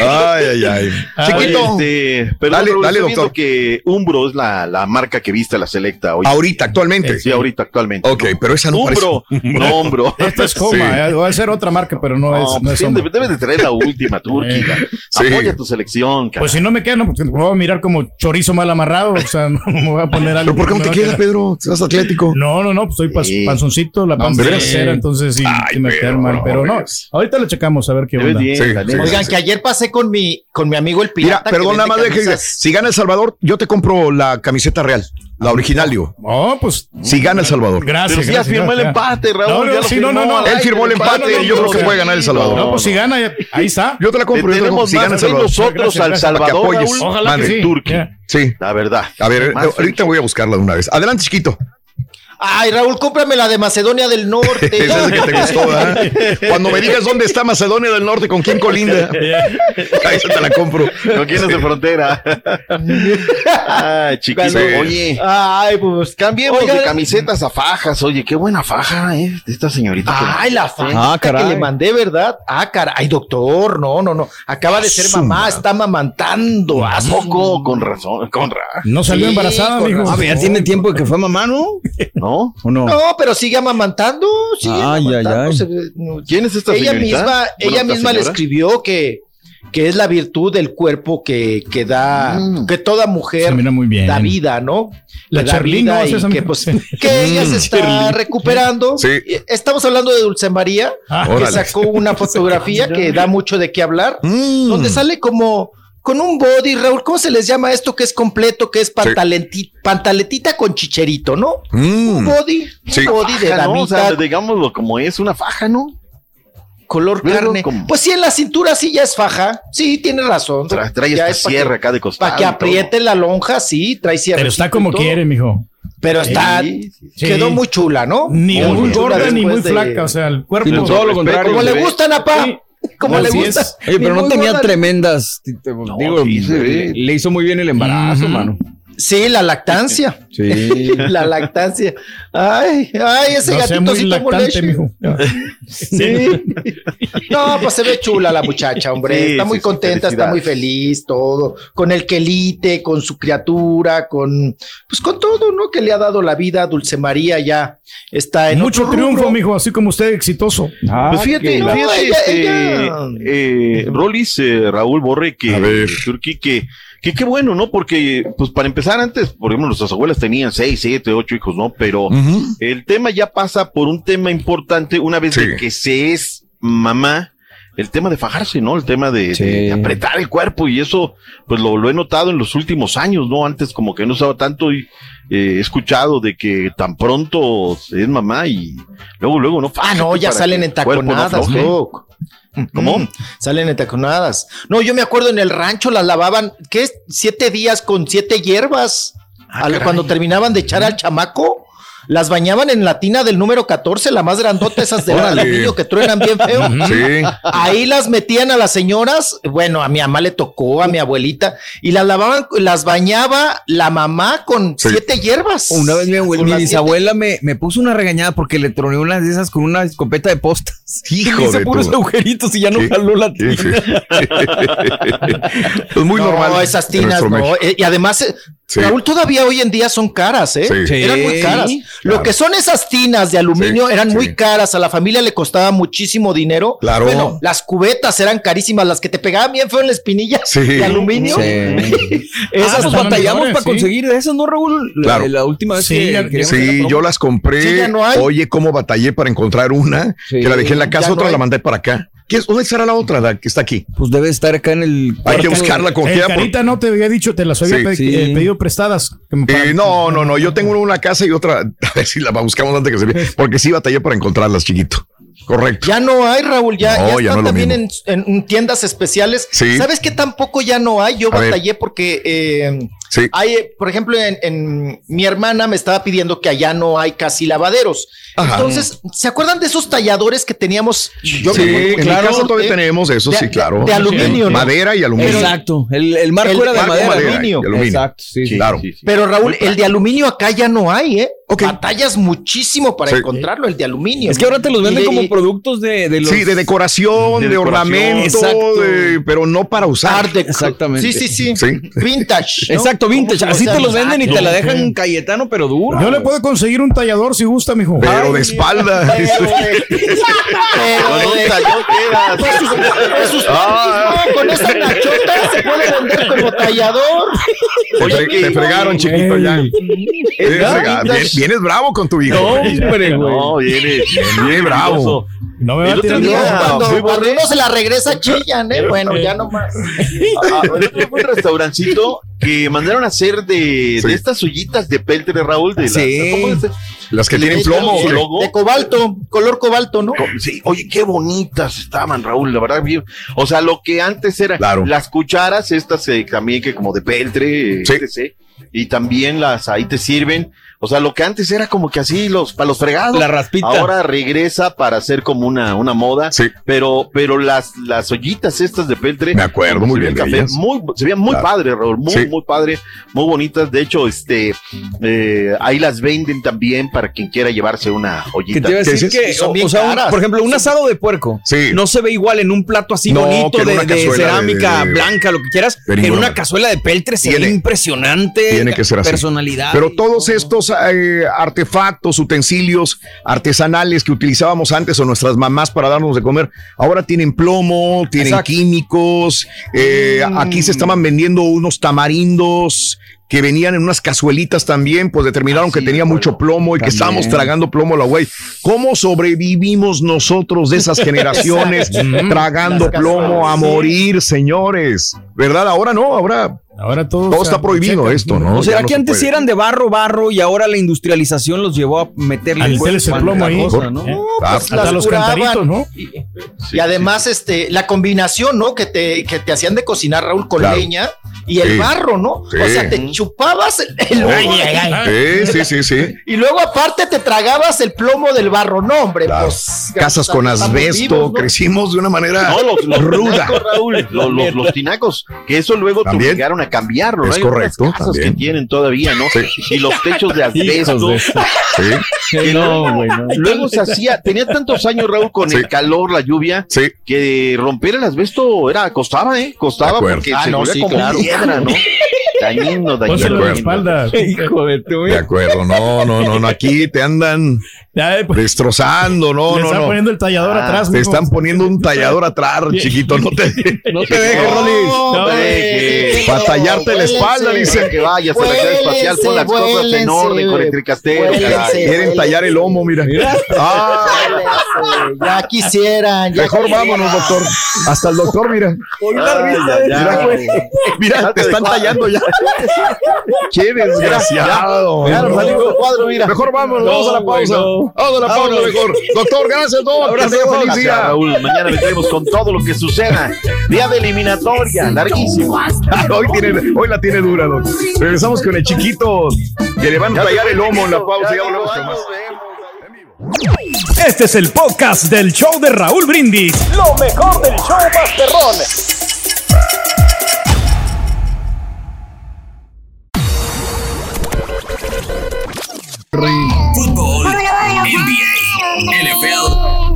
[SPEAKER 1] Ay, ay, ay. Chiquito.
[SPEAKER 42] Oye, este, perdón,
[SPEAKER 1] Dale,
[SPEAKER 42] Raúl,
[SPEAKER 1] dale, doctor.
[SPEAKER 42] que Umbro es la, la marca que viste la selecta hoy.
[SPEAKER 1] Ahorita, actualmente.
[SPEAKER 42] Sí, ahorita, actualmente.
[SPEAKER 1] Ok, pero esa no
[SPEAKER 42] Umbro, no Umbro. (laughs)
[SPEAKER 5] Esta es Homa, eh, va a ser otra marca, pero no,
[SPEAKER 42] No,
[SPEAKER 5] es, no
[SPEAKER 42] pues
[SPEAKER 5] es
[SPEAKER 42] sí,
[SPEAKER 5] Homa.
[SPEAKER 42] debe- debes de traer la última, Turquía.
[SPEAKER 1] Sí.
[SPEAKER 42] Apoya tu selección, cara.
[SPEAKER 5] Pues si no me queda, no, pues, me voy a mirar como chorizo mal amarrado. O sea, (laughs) no me voy a poner algo.
[SPEAKER 1] ¿Pero por qué no te queda. Pedro? ¿Estás atlético?
[SPEAKER 5] No, no, no, pues
[SPEAKER 42] Sí.
[SPEAKER 5] panzoncito, la panza entonces sí,
[SPEAKER 1] Ay,
[SPEAKER 5] sí me queda mal. Pero no. Ahorita lo checamos a ver qué onda.
[SPEAKER 53] Oigan, que ayer pasé con mi, con mi amigo el
[SPEAKER 1] Mira,
[SPEAKER 53] pirata.
[SPEAKER 1] perdón,
[SPEAKER 53] que
[SPEAKER 1] nada más
[SPEAKER 53] camisas.
[SPEAKER 1] Si gana El Salvador, yo te compro la camiseta real, la original, digo.
[SPEAKER 5] Oh, pues.
[SPEAKER 1] Si gana El Salvador.
[SPEAKER 5] Gracias.
[SPEAKER 42] Pero si ya
[SPEAKER 5] gracias,
[SPEAKER 42] firmó el empate, Raúl,
[SPEAKER 5] No, no,
[SPEAKER 42] ya lo
[SPEAKER 5] sí, no, no, no.
[SPEAKER 1] Él firmó el empate
[SPEAKER 42] no,
[SPEAKER 1] y yo
[SPEAKER 42] no,
[SPEAKER 1] creo que
[SPEAKER 42] no,
[SPEAKER 1] puede ganar El Salvador.
[SPEAKER 5] No, pues si gana, ahí está.
[SPEAKER 1] Yo te la compro, yo te la compro.
[SPEAKER 42] Tenemos
[SPEAKER 1] Si gana El
[SPEAKER 42] más nosotros
[SPEAKER 5] Gracias,
[SPEAKER 42] al Salvador,
[SPEAKER 5] Ojalá que sí.
[SPEAKER 42] Turquía.
[SPEAKER 1] Sí.
[SPEAKER 42] La verdad.
[SPEAKER 1] A ver, ahorita voy a buscarla de una vez. Adelante, chiquito.
[SPEAKER 53] Ay, Raúl, cómprame la de Macedonia del Norte. (laughs)
[SPEAKER 1] Esa es la que te gustó, ¿verdad? Cuando me digas dónde está Macedonia del Norte, con quién colinda, (laughs) ahí se te la compro.
[SPEAKER 42] ¿Con quién es de frontera? Ay, (laughs) chiquito.
[SPEAKER 1] Cuando-
[SPEAKER 42] Oye,
[SPEAKER 53] Ay, pues.
[SPEAKER 42] cambiemos
[SPEAKER 53] Oigan.
[SPEAKER 42] de camisetas a fajas. Oye, qué buena faja, ¿eh? De esta señorita. que-
[SPEAKER 53] Ay, la faja
[SPEAKER 6] Ah,
[SPEAKER 53] que le mandé, ¿verdad? Ah, caray. Ay, doctor, no, no, no. Acaba de ser mamá, está mamantando.
[SPEAKER 42] ¿A poco? Con razón, con razón.
[SPEAKER 5] No salió
[SPEAKER 53] Sí,
[SPEAKER 5] embarazada, mijo.
[SPEAKER 6] Ah, ya tiene tiempo de que fue mamá, ¿no?
[SPEAKER 42] ¿No?
[SPEAKER 6] ¿O no?
[SPEAKER 53] No, pero sigue amamantando. Sigue
[SPEAKER 6] Ay, ay,
[SPEAKER 53] amamantando,
[SPEAKER 6] ay.
[SPEAKER 53] se ve- no.
[SPEAKER 42] ¿Quién es esta
[SPEAKER 53] ella
[SPEAKER 42] señorita?
[SPEAKER 53] misma, ella misma le escribió que, que es la virtud del cuerpo que, que da,
[SPEAKER 42] Mm.
[SPEAKER 53] que toda mujer
[SPEAKER 5] muy bien.
[SPEAKER 53] da vida, ¿no?
[SPEAKER 5] La Esa
[SPEAKER 53] que, pues, (laughs) que ella se está recuperando.
[SPEAKER 1] Sí.
[SPEAKER 53] Estamos hablando de Dulce María,
[SPEAKER 5] Ah,
[SPEAKER 53] que
[SPEAKER 1] órale.
[SPEAKER 53] sacó una (laughs) fotografía que da mucho de qué hablar,
[SPEAKER 1] Mm.
[SPEAKER 53] donde sale como con un body, Raúl, ¿cómo se les llama esto que es completo, que es pantalenti- pantaletita con chicherito, ¿no?
[SPEAKER 1] Mm.
[SPEAKER 53] Un body, un body de
[SPEAKER 42] Faja, ¿no? O sea,
[SPEAKER 53] damita,
[SPEAKER 42] digámoslo como es, una faja, ¿no?
[SPEAKER 53] color carne.
[SPEAKER 42] como-
[SPEAKER 53] Pues sí, en la cintura sí ya es faja. Sí, tiene razón.
[SPEAKER 42] Tra- trae
[SPEAKER 53] Ya
[SPEAKER 42] esta
[SPEAKER 53] pa' que-
[SPEAKER 42] acá de costado.
[SPEAKER 53] Para que apriete la lonja, sí, trae cierre.
[SPEAKER 5] Pero está como quiere, mijo.
[SPEAKER 53] Pero está,
[SPEAKER 42] Sí, sí,
[SPEAKER 5] sí.
[SPEAKER 53] quedó muy chula, ¿no?
[SPEAKER 5] Ni muy
[SPEAKER 53] chula
[SPEAKER 5] gorda ni muy
[SPEAKER 53] de-
[SPEAKER 5] flaca. O sea, el cuerpo.
[SPEAKER 6] Sí, no, todo lo contrario.
[SPEAKER 53] Como le gustan, apá.
[SPEAKER 5] Sí.
[SPEAKER 53] Como le
[SPEAKER 5] Así
[SPEAKER 53] gusta.
[SPEAKER 5] es.
[SPEAKER 6] Oye, pero no tenía
[SPEAKER 53] gorda.
[SPEAKER 6] tremendas. te- te- digo,
[SPEAKER 42] sí se ve.
[SPEAKER 6] le hizo muy bien el embarazo,
[SPEAKER 5] Ujú.
[SPEAKER 6] mano.
[SPEAKER 53] Sí, la lactancia. (laughs)
[SPEAKER 6] Sí. (laughs)
[SPEAKER 53] La lactancia. Ay, ay, ese
[SPEAKER 5] No
[SPEAKER 53] gatito sí tomó
[SPEAKER 5] lactante,
[SPEAKER 53] leche.
[SPEAKER 5] mijo.
[SPEAKER 53] Sí. No, pues se ve chula la muchacha, hombre.
[SPEAKER 42] Sí,
[SPEAKER 53] está muy
[SPEAKER 42] sí,
[SPEAKER 53] contenta, está muy feliz, todo. Con el quelite, con su criatura, con, pues con todo, ¿no? Que le ha dado la vida. Dulce María ya está en
[SPEAKER 5] Mucho
[SPEAKER 53] otro
[SPEAKER 5] triunfo,
[SPEAKER 53] rubro.
[SPEAKER 5] mijo, así como usted exitoso.
[SPEAKER 42] Pues fíjate,
[SPEAKER 53] no,
[SPEAKER 42] fíjate,
[SPEAKER 53] ella-
[SPEAKER 42] este,
[SPEAKER 53] ella-
[SPEAKER 42] eh, Rolis, eh, Raúl Borre, que,
[SPEAKER 1] A ver.
[SPEAKER 42] Turquí, que, que qué bueno, ¿no? Porque, pues para empezar antes, por ejemplo, nuestras abuelas tenían seis, siete, ocho hijos, ¿no? Pero el tema ya pasa por un tema importante una vez
[SPEAKER 1] Sí.
[SPEAKER 42] de que se es mamá, el tema de fajarse, ¿no? El tema de,
[SPEAKER 6] Sí.
[SPEAKER 42] de apretar el cuerpo y eso, pues lo, lo he notado en los últimos años, ¿no? Antes como que no estaba tanto y eh, he escuchado de que tan pronto es mamá y luego, luego, ¿no?
[SPEAKER 53] Ah, no, ya salen
[SPEAKER 42] que
[SPEAKER 53] en
[SPEAKER 42] el cuerpo no. ¿Cómo?
[SPEAKER 53] Mm, Salen en taconadas. No, yo me acuerdo en el rancho las lavaban, ¿qué es? Siete días con siete hierbas.
[SPEAKER 42] Ah,
[SPEAKER 53] Al- cuando terminaban de echar al chamaco, las bañaban en la tina del número 14, la más grandota, esas de aluminio que truenan bien feo.
[SPEAKER 1] Sí.
[SPEAKER 53] Ahí las metían a las señoras, bueno, a mi mamá le tocó, a mi abuelita, y las lavaban, las bañaba la mamá con
[SPEAKER 1] Sí.
[SPEAKER 53] siete hierbas.
[SPEAKER 6] Una vez mi, abuela,
[SPEAKER 53] Con
[SPEAKER 6] mi bisabuela me, me puso una regañada porque le troné unas de esas con una escopeta de postas. (laughs)
[SPEAKER 1] Hijo
[SPEAKER 6] hice
[SPEAKER 1] de
[SPEAKER 6] puros agujeritos y ya no jaló la
[SPEAKER 1] Sí, sí. (laughs) pues muy
[SPEAKER 53] no,
[SPEAKER 1] normal.
[SPEAKER 53] esas tinas, no. Eh, Y además, eh,
[SPEAKER 1] Sí.
[SPEAKER 53] Raúl, todavía hoy en día son caras, ¿eh?
[SPEAKER 1] Sí.
[SPEAKER 53] Eran muy
[SPEAKER 6] Sí,
[SPEAKER 53] caras. Lo que son esas tinas de aluminio
[SPEAKER 1] Sí,
[SPEAKER 53] eran
[SPEAKER 1] sí.
[SPEAKER 53] muy caras. A la familia le costaba muchísimo dinero.
[SPEAKER 1] Claro.
[SPEAKER 53] Bueno, las cubetas eran carísimas, las que te pegaban bien feo en la espinilla
[SPEAKER 1] Sí.
[SPEAKER 53] de aluminio.
[SPEAKER 6] Sí. (laughs)
[SPEAKER 53] Esas
[SPEAKER 6] Ah, pues batallamos
[SPEAKER 5] mejores,
[SPEAKER 6] para
[SPEAKER 5] sí.
[SPEAKER 6] conseguir de esas, ¿no, Raúl? La,
[SPEAKER 1] Claro.
[SPEAKER 6] la última vez
[SPEAKER 5] Sí,
[SPEAKER 6] que la
[SPEAKER 1] Sí, yo las compré.
[SPEAKER 53] Sí, ya no hay.
[SPEAKER 1] Oye, cómo batallé para encontrar una,
[SPEAKER 6] Sí.
[SPEAKER 1] que la dejé en la casa,
[SPEAKER 53] no
[SPEAKER 1] otra la mandé para acá. ¿Qué es? ¿Dónde estará la otra, la que está aquí?
[SPEAKER 6] Pues debe estar acá en el.
[SPEAKER 1] Hay que buscarla con
[SPEAKER 5] El
[SPEAKER 1] quiera. por-
[SPEAKER 5] Carita no te había dicho, te las había
[SPEAKER 1] Sí.
[SPEAKER 5] pe-
[SPEAKER 6] Sí.
[SPEAKER 5] eh, pedido prestadas.
[SPEAKER 1] Eh, no, no, no. Yo tengo una en una casa y otra. (laughs) A ver si la buscamos antes que se vea. Porque sí batallé para encontrarlas, chiquito. Correcto.
[SPEAKER 53] Ya no hay, Raúl, ya,
[SPEAKER 1] No,
[SPEAKER 53] ya
[SPEAKER 1] ya
[SPEAKER 53] están
[SPEAKER 1] no
[SPEAKER 53] también en, tiendas especiales.
[SPEAKER 1] Sí.
[SPEAKER 53] ¿Sabes qué tampoco ya no hay? Yo
[SPEAKER 1] A ver.
[SPEAKER 53] batallé porque eh,
[SPEAKER 1] Sí.
[SPEAKER 53] hay, eh, por ejemplo, en, en- mi hermana me estaba pidiendo que allá no hay casi lavaderos.
[SPEAKER 1] Ajá.
[SPEAKER 53] Entonces, ¿se acuerdan de esos talladores que teníamos? Yo
[SPEAKER 1] sí,
[SPEAKER 53] me acuerdo
[SPEAKER 1] en
[SPEAKER 53] claro,
[SPEAKER 1] mi casa todavía
[SPEAKER 53] de-
[SPEAKER 1] tenemos eso,
[SPEAKER 53] de-
[SPEAKER 1] sí, claro.
[SPEAKER 53] de aluminio, ¿no?
[SPEAKER 1] Madera y aluminio.
[SPEAKER 6] Exacto. El, el marco
[SPEAKER 53] El
[SPEAKER 6] era de
[SPEAKER 53] marco
[SPEAKER 6] madera.
[SPEAKER 53] aluminio.
[SPEAKER 6] Exacto, sí, sí.
[SPEAKER 1] claro.
[SPEAKER 53] Pero Raúl, el de aluminio acá ya no hay, ¿eh?
[SPEAKER 1] Ok.
[SPEAKER 53] Batallas muchísimo para
[SPEAKER 1] Sí.
[SPEAKER 53] encontrarlo, el de aluminio.
[SPEAKER 6] Es que ahora te los venden como productos de, de los.
[SPEAKER 1] Sí, de decoración,
[SPEAKER 42] De
[SPEAKER 1] de, ornamento, de- pero no para usar.
[SPEAKER 53] Art Deco.
[SPEAKER 6] Exactamente.
[SPEAKER 53] Sí, sí, sí.
[SPEAKER 1] Sí.
[SPEAKER 53] Vintage. ¿no?
[SPEAKER 6] Exacto, vintage.
[SPEAKER 53] ¿Cómo
[SPEAKER 6] Así te los venden y te la dejan Cayetano, pero duro.
[SPEAKER 5] Yo le puedo conseguir un tallador si gusta, mijo.
[SPEAKER 1] Pero de espalda.
[SPEAKER 53] Pero de- (laughs) pero
[SPEAKER 42] Con
[SPEAKER 53] de-
[SPEAKER 1] Ah.
[SPEAKER 53] no, con esa nachota se puede vender como tallador.
[SPEAKER 1] Te, fre- te fregaron, chiquito, ya. Vienes bravo con tu hijo.
[SPEAKER 6] No, hombre, güey.
[SPEAKER 42] No, viene.
[SPEAKER 1] Bien bravo.
[SPEAKER 5] No me va a tirar
[SPEAKER 42] otro día.
[SPEAKER 53] Cuando, cuando uno se la regresa, chillan, ¿eh? Bueno, ya no más.
[SPEAKER 42] Ah, fue un restaurancito que mandaron a hacer de, de estas ollitas de peltre de Raúl. De
[SPEAKER 6] Sí.
[SPEAKER 42] las, ¿cómo es?
[SPEAKER 1] Las que tienen plomo.
[SPEAKER 42] logo.
[SPEAKER 53] De cobalto, color cobalto, ¿no?
[SPEAKER 42] Sí, oye, qué bonitas estaban, Raúl, la verdad. bien. O sea, lo que antes era
[SPEAKER 1] Claro.
[SPEAKER 42] las cucharas, estas eh, también que como de peltre,
[SPEAKER 1] Sí.
[SPEAKER 42] etc. Y también las ahí te sirven. O sea, lo que antes era como que así los para los fregados.
[SPEAKER 6] La raspita.
[SPEAKER 42] Ahora regresa para hacer como una, una moda.
[SPEAKER 1] Sí.
[SPEAKER 42] Pero, pero las, las ollitas estas de peltre.
[SPEAKER 1] Me acuerdo muy
[SPEAKER 42] se
[SPEAKER 1] bien
[SPEAKER 42] veían
[SPEAKER 1] de ellas.
[SPEAKER 42] Muy, se veían muy
[SPEAKER 1] Claro.
[SPEAKER 42] padres, Raúl. Muy,
[SPEAKER 1] Sí.
[SPEAKER 42] muy padre. Muy bonitas. De hecho, este, eh, ahí las venden también para quien quiera llevarse una
[SPEAKER 6] Que
[SPEAKER 42] ollita.
[SPEAKER 6] te iba a
[SPEAKER 1] ¿Qué
[SPEAKER 6] decir que,
[SPEAKER 53] son
[SPEAKER 6] o,
[SPEAKER 53] bien
[SPEAKER 6] o sea, un- por ejemplo, un asado de puerco
[SPEAKER 1] Sí.
[SPEAKER 6] no se ve igual en un plato así
[SPEAKER 1] No,
[SPEAKER 6] bonito
[SPEAKER 1] que
[SPEAKER 6] de, cerámica
[SPEAKER 1] de-
[SPEAKER 6] blanca, lo que quieras, que en una cazuela de peltre se ve impresionante.
[SPEAKER 1] tiene que ser así.
[SPEAKER 6] Personalidad.
[SPEAKER 1] Pero todos estos eh, artefactos, utensilios artesanales que utilizábamos antes o nuestras mamás para darnos de comer, ahora tienen plomo, tienen
[SPEAKER 6] Exacto.
[SPEAKER 1] químicos. eh,
[SPEAKER 6] Mm.
[SPEAKER 1] Aquí se estaban vendiendo unos tamarindos que venían en unas cazuelitas también, pues determinaron que tenía mucho plomo y que estábamos tragando plomo la güey. ¿Cómo sobrevivimos nosotros de esas (laughs) generaciones tragando
[SPEAKER 53] Las
[SPEAKER 1] plomo a morir, señores? ¿Verdad? Ahora no, ahora
[SPEAKER 5] Ahora todo,
[SPEAKER 1] todo
[SPEAKER 5] o sea,
[SPEAKER 1] está prohibido
[SPEAKER 5] checa.
[SPEAKER 1] esto, ¿no?
[SPEAKER 6] ¿O
[SPEAKER 1] no
[SPEAKER 6] que
[SPEAKER 1] se
[SPEAKER 6] antes
[SPEAKER 1] puede.
[SPEAKER 6] eran de barro, barro y ahora la industrialización los llevó a meterle
[SPEAKER 5] Al
[SPEAKER 6] pues,
[SPEAKER 5] meterles el plomo ahí.
[SPEAKER 6] cosa, ¿no?
[SPEAKER 5] ¿eh?
[SPEAKER 1] Ah,
[SPEAKER 53] Pues
[SPEAKER 5] Hasta los cantaritos, ¿no?
[SPEAKER 53] Y, y además, este, la combinación, ¿no? Que te, que te hacían de cocinar, Raúl, con
[SPEAKER 1] Claro.
[SPEAKER 53] leña y el
[SPEAKER 1] Sí.
[SPEAKER 53] barro, ¿no?
[SPEAKER 1] Sí.
[SPEAKER 53] O sea, te chupabas el, el
[SPEAKER 5] Ay,
[SPEAKER 53] humo
[SPEAKER 5] ay, ay.
[SPEAKER 1] Sí, (laughs) sí, sí, sí.
[SPEAKER 53] y luego aparte te tragabas el plomo del barro, no, hombre.
[SPEAKER 1] Claro.
[SPEAKER 53] Pues,
[SPEAKER 1] Casas con asbesto,
[SPEAKER 53] vivos, ¿no?
[SPEAKER 1] crecimos de una manera
[SPEAKER 42] No, los, los
[SPEAKER 1] ruda.
[SPEAKER 42] tinacos, Raúl, los, los, los tinacos, que eso luego te
[SPEAKER 1] También.
[SPEAKER 42] obligaron a cambiarlo. ¿no?
[SPEAKER 1] Es
[SPEAKER 42] Hay
[SPEAKER 1] correcto,
[SPEAKER 42] casas
[SPEAKER 1] también.
[SPEAKER 42] que tienen todavía, ¿no?
[SPEAKER 1] Sí.
[SPEAKER 42] Y los techos de asbesto.
[SPEAKER 1] Sí,
[SPEAKER 42] que luego, (laughs) luego se hacía, tenía tantos años, Raúl, con
[SPEAKER 1] Sí.
[SPEAKER 42] el calor, la lluvia,
[SPEAKER 1] sí.
[SPEAKER 42] que romper el asbesto era, costaba, ¿eh? Costaba porque
[SPEAKER 53] Ah,
[SPEAKER 42] se
[SPEAKER 53] no,
[SPEAKER 42] volvía
[SPEAKER 53] sí,
[SPEAKER 42] como
[SPEAKER 53] claro.
[SPEAKER 42] piedra, ¿no? (laughs) Dañino, dañino.
[SPEAKER 5] Pónselo en la
[SPEAKER 42] dañino.
[SPEAKER 5] espalda.
[SPEAKER 6] Hijo de tu.
[SPEAKER 1] De acuerdo, no, no, no, no, aquí te andan
[SPEAKER 5] eh, pues,
[SPEAKER 1] destrozando, no,
[SPEAKER 5] le
[SPEAKER 1] no,
[SPEAKER 5] están
[SPEAKER 1] no.
[SPEAKER 5] poniendo el tallador
[SPEAKER 42] Ah,
[SPEAKER 5] atrás.
[SPEAKER 1] Te están poniendo un tallador atrás, (laughs) chiquito, no te (laughs)
[SPEAKER 6] No te dejes,
[SPEAKER 42] No,
[SPEAKER 1] para tallarte la espalda,
[SPEAKER 53] Vuélense.
[SPEAKER 1] dice.
[SPEAKER 42] que vayas a la clase espacial, pon las cosas en orden con el tricastero.
[SPEAKER 1] Quieren tallar el lomo, mira. Ah,
[SPEAKER 53] Ya quisieran. Ya
[SPEAKER 1] mejor
[SPEAKER 53] quisieran.
[SPEAKER 1] vámonos, doctor. Hasta el doctor, mira.
[SPEAKER 42] Ay,
[SPEAKER 1] Mira, te
[SPEAKER 42] te
[SPEAKER 1] están tallando ya. (laughs) Qué desgraciado.
[SPEAKER 42] Ya nos salimos del cuadro, mira.
[SPEAKER 1] Mejor vámonos, vamos a la pausa. Vamos a la pausa, mejor. Doctor, gracias, doctor. Tenga feliz día.
[SPEAKER 42] Raúl. Mañana vendremos con todo lo que suceda. Día de eliminatoria, larguísimo. (laughs)
[SPEAKER 1] Hoy, tiene, hoy la tiene dura, doc. Regresamos con el chiquito que le van a tallar el lomo en la pausa. Ya volvemos con más.
[SPEAKER 54] Este es el podcast del show de Raúl Brindis. Lo mejor del show Masterrón.
[SPEAKER 21] Fútbol, NBA, NFL,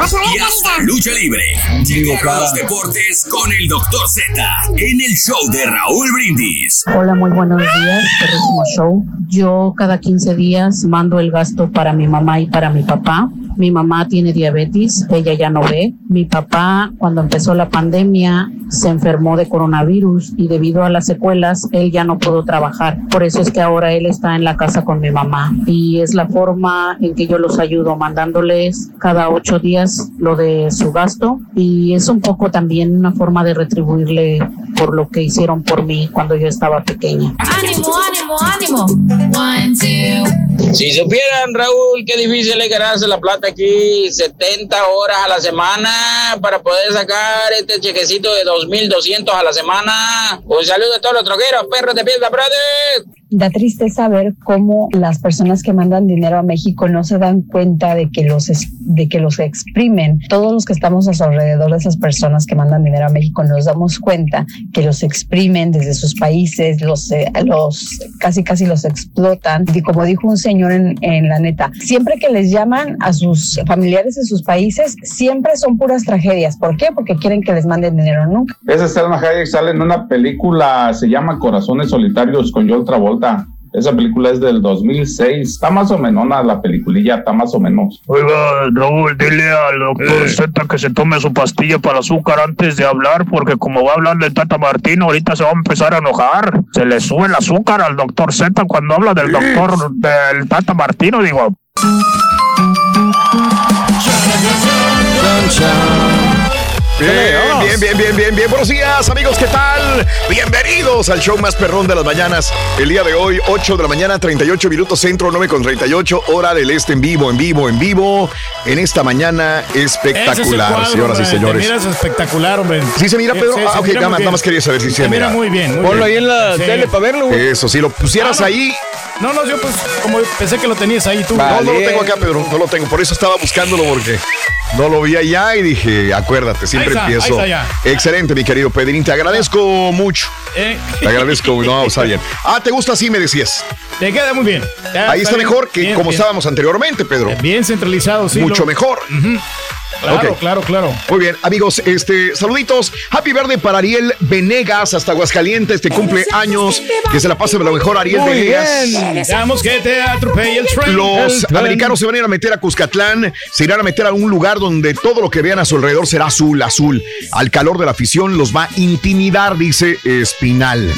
[SPEAKER 21] hasta lucha libre. Llegaron los deportes con el Dr. Z en el show de Raúl Brindis.
[SPEAKER 55] Hola, muy buenos días. Terrísimo show. Yo cada 15 días mando el gasto para mi mamá y para mi papá. Mi mamá tiene diabetes, ella ya no ve. Mi papá, cuando empezó la pandemia, se enfermó de coronavirus y debido a las secuelas, él ya no pudo trabajar. Por eso es que ahora él está en la casa con mi mamá. Y es la forma en que yo los ayudo, mandándoles cada ocho días lo de su gasto. Y es un poco también una forma de retribuirle por lo que hicieron por mí cuando yo estaba pequeña.
[SPEAKER 27] Ánimo, ánimo, ánimo. One, two.
[SPEAKER 56] Si supieran, Raúl, qué difícil es ganarse la plata aquí, 70 horas a la semana para poder sacar este chequecito de 2.200 a la semana. Un saludo a todos los troqueros, perros de piedra, brother.
[SPEAKER 36] Da tristeza ver cómo las personas que mandan dinero a México no se dan cuenta de que los de que los exprimen. Todos los que estamos a su alrededor de esas personas que mandan dinero a México nos damos cuenta que los exprimen desde sus países, los eh, los casi casi los explotan. Y como dijo un señor en, en la neta, siempre que les llaman a sus familiares en sus países, siempre son puras tragedias. ¿Por qué? Porque quieren que les manden dinero nunca.
[SPEAKER 57] Esa Selma Hayek sale en una película, se llama Corazones Solitarios con John Travolta. Esa película es del 2006. Está más o menos la peliculilla, está más o menos.
[SPEAKER 58] Oiga, Raúl, dile al doctor Z que se tome su pastilla para azúcar antes de hablar, porque como va a hablar del Tata Martino, ahorita se va a empezar a enojar. Se le sube el azúcar al doctor Z cuando habla del doctor del Tata Martino, digo.
[SPEAKER 1] Bien, bien, bien, bien. Buenos días, amigos, ¿qué tal? Bienvenidos al show más perrón de las mañanas. El día de hoy, 8 de la mañana, 38 minutos centro, 9 con 38, hora del este en vivo, en vivo, en vivo. En esta mañana espectacular, señoras y señores.
[SPEAKER 5] Mira, es espectacular, hombre.
[SPEAKER 1] ¿Sí se mira, Pedro?
[SPEAKER 5] Sí,
[SPEAKER 1] ah, ok,
[SPEAKER 5] mira
[SPEAKER 1] nada, más- nada más quería saber si se,
[SPEAKER 5] Se mira muy bien, muy
[SPEAKER 6] Ponlo
[SPEAKER 5] bien.
[SPEAKER 6] ahí en la
[SPEAKER 5] Sí.
[SPEAKER 6] tele para verlo, güey.
[SPEAKER 1] Eso, si lo pusieras
[SPEAKER 5] Ah, no.
[SPEAKER 1] ahí.
[SPEAKER 5] No, no, yo pues como pensé que lo tenías ahí tú.
[SPEAKER 1] No, no lo tengo acá, Pedro, no lo tengo. Por eso estaba buscándolo porque no lo vi allá y dije, acuérdate, siempre
[SPEAKER 5] está,
[SPEAKER 1] empiezo. Excelente, mi querido Pedrín, te agradezco mucho.
[SPEAKER 5] Eh.
[SPEAKER 1] Te agradezco, no, (laughs) está bien. Ah, ¿te gusta así, me decías?
[SPEAKER 5] Te queda muy bien. Ya,
[SPEAKER 1] Ahí está
[SPEAKER 5] bien,
[SPEAKER 1] mejor que
[SPEAKER 5] bien,
[SPEAKER 1] como
[SPEAKER 5] bien.
[SPEAKER 1] estábamos anteriormente, Pedro.
[SPEAKER 5] Bien centralizado, sí.
[SPEAKER 1] Mucho
[SPEAKER 5] lo-
[SPEAKER 1] mejor.
[SPEAKER 5] Ujú. Claro, claro, claro.
[SPEAKER 1] Muy bien, amigos, este, saluditos. Happy Verde para Ariel Venegas hasta Aguascalientes, te cumple años. Que se la pase lo mejor, Ariel
[SPEAKER 5] Muy
[SPEAKER 1] Venegas.
[SPEAKER 5] Deseamos que te atropelle el tren.
[SPEAKER 1] Los
[SPEAKER 5] El tren.
[SPEAKER 1] americanos se van a ir a meter a Cuscatlán, se irán a meter a un lugar donde todo lo que vean a su alrededor será azul, azul. Al calor de la afición los va a intimidar, dice Espinal.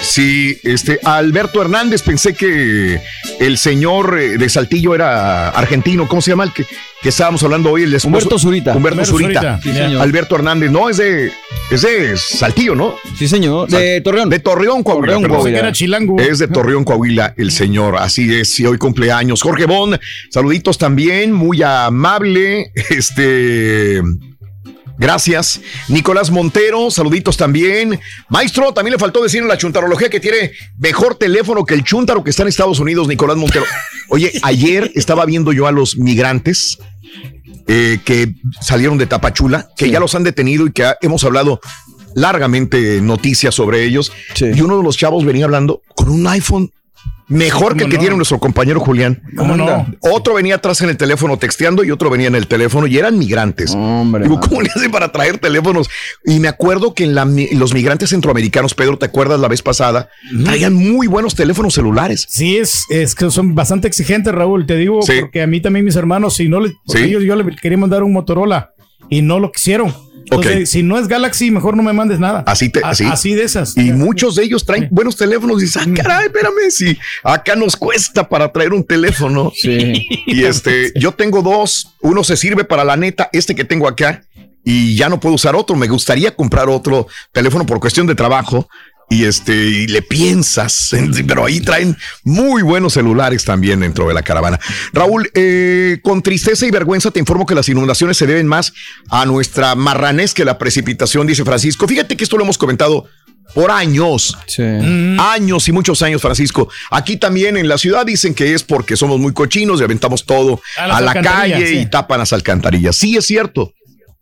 [SPEAKER 1] Sí, este Alberto Hernández, pensé que el señor eh, de Saltillo era argentino. ¿Cómo se llama el que, que estábamos hablando hoy? El esposo-
[SPEAKER 6] Humberto Zurita.
[SPEAKER 1] Humberto
[SPEAKER 6] Humberto
[SPEAKER 1] Zurita.
[SPEAKER 6] Zurita, sí, señor.
[SPEAKER 1] Alberto Hernández, no, es de, es de Saltillo, ¿no?
[SPEAKER 6] Sí, señor. De Torreón.
[SPEAKER 1] De Torreón, Coahuila.
[SPEAKER 6] Torreón. Coahuila. Era
[SPEAKER 5] chilango.
[SPEAKER 1] Es de Torreón, Coahuila, el señor. Así es, y hoy cumpleaños. Jorge Bon, saluditos también, muy amable. (laughs) Este. Gracias. Nicolás Montero, saluditos también. Maestro, también le faltó decir en la chuntarología que tiene mejor teléfono que el chuntaro que está en Estados Unidos, Nicolás Montero. Oye, ayer estaba viendo yo a los migrantes eh, que salieron de Tapachula, que ya los han detenido y que ha- hemos hablado largamente noticias sobre ellos. Y uno de los chavos venía hablando con un iPhone mejor que el que
[SPEAKER 5] no?
[SPEAKER 1] tiene nuestro compañero Julián.
[SPEAKER 5] ¿Cómo no?
[SPEAKER 1] Otro venía atrás en el teléfono texteando y otro venía en el teléfono y eran migrantes. Digo, ¿cómo le hacen para traer teléfonos? Y me acuerdo que en la los migrantes centroamericanos, Pedro, ¿te acuerdas la vez pasada? Traían muy buenos teléfonos celulares.
[SPEAKER 5] Sí, es, es que son bastante exigentes, Raúl. Te digo,
[SPEAKER 1] Sí.
[SPEAKER 5] porque a mí también mis hermanos, si no les, porque
[SPEAKER 1] Sí.
[SPEAKER 5] ellos, yo le quería mandar un Motorola y no lo quisieron. Entonces, si no es Galaxy, mejor no me mandes nada.
[SPEAKER 1] Así, te, así.
[SPEAKER 5] así de esas.
[SPEAKER 1] Y muchos de ellos traen buenos teléfonos y dicen, ah, caray, espérame, si acá nos cuesta para traer un teléfono. (laughs)
[SPEAKER 6] Sí.
[SPEAKER 1] Y este, yo tengo dos, uno se sirve para la neta, este que tengo acá, y ya no puedo usar otro. Me gustaría comprar otro teléfono por cuestión de trabajo. Y este, y le piensas, (laughs) pero ahí traen muy buenos celulares también dentro de la caravana. Raúl, eh, con tristeza y vergüenza te informo que las inundaciones se deben más a nuestra marranés que la precipitación, dice Francisco. Fíjate que esto lo hemos comentado por años. Años y muchos años, Francisco. Aquí también en la ciudad dicen que es porque somos muy cochinos y aventamos todo
[SPEAKER 5] A
[SPEAKER 1] la calle
[SPEAKER 5] sí.
[SPEAKER 1] y tapan las alcantarillas. Sí, es cierto.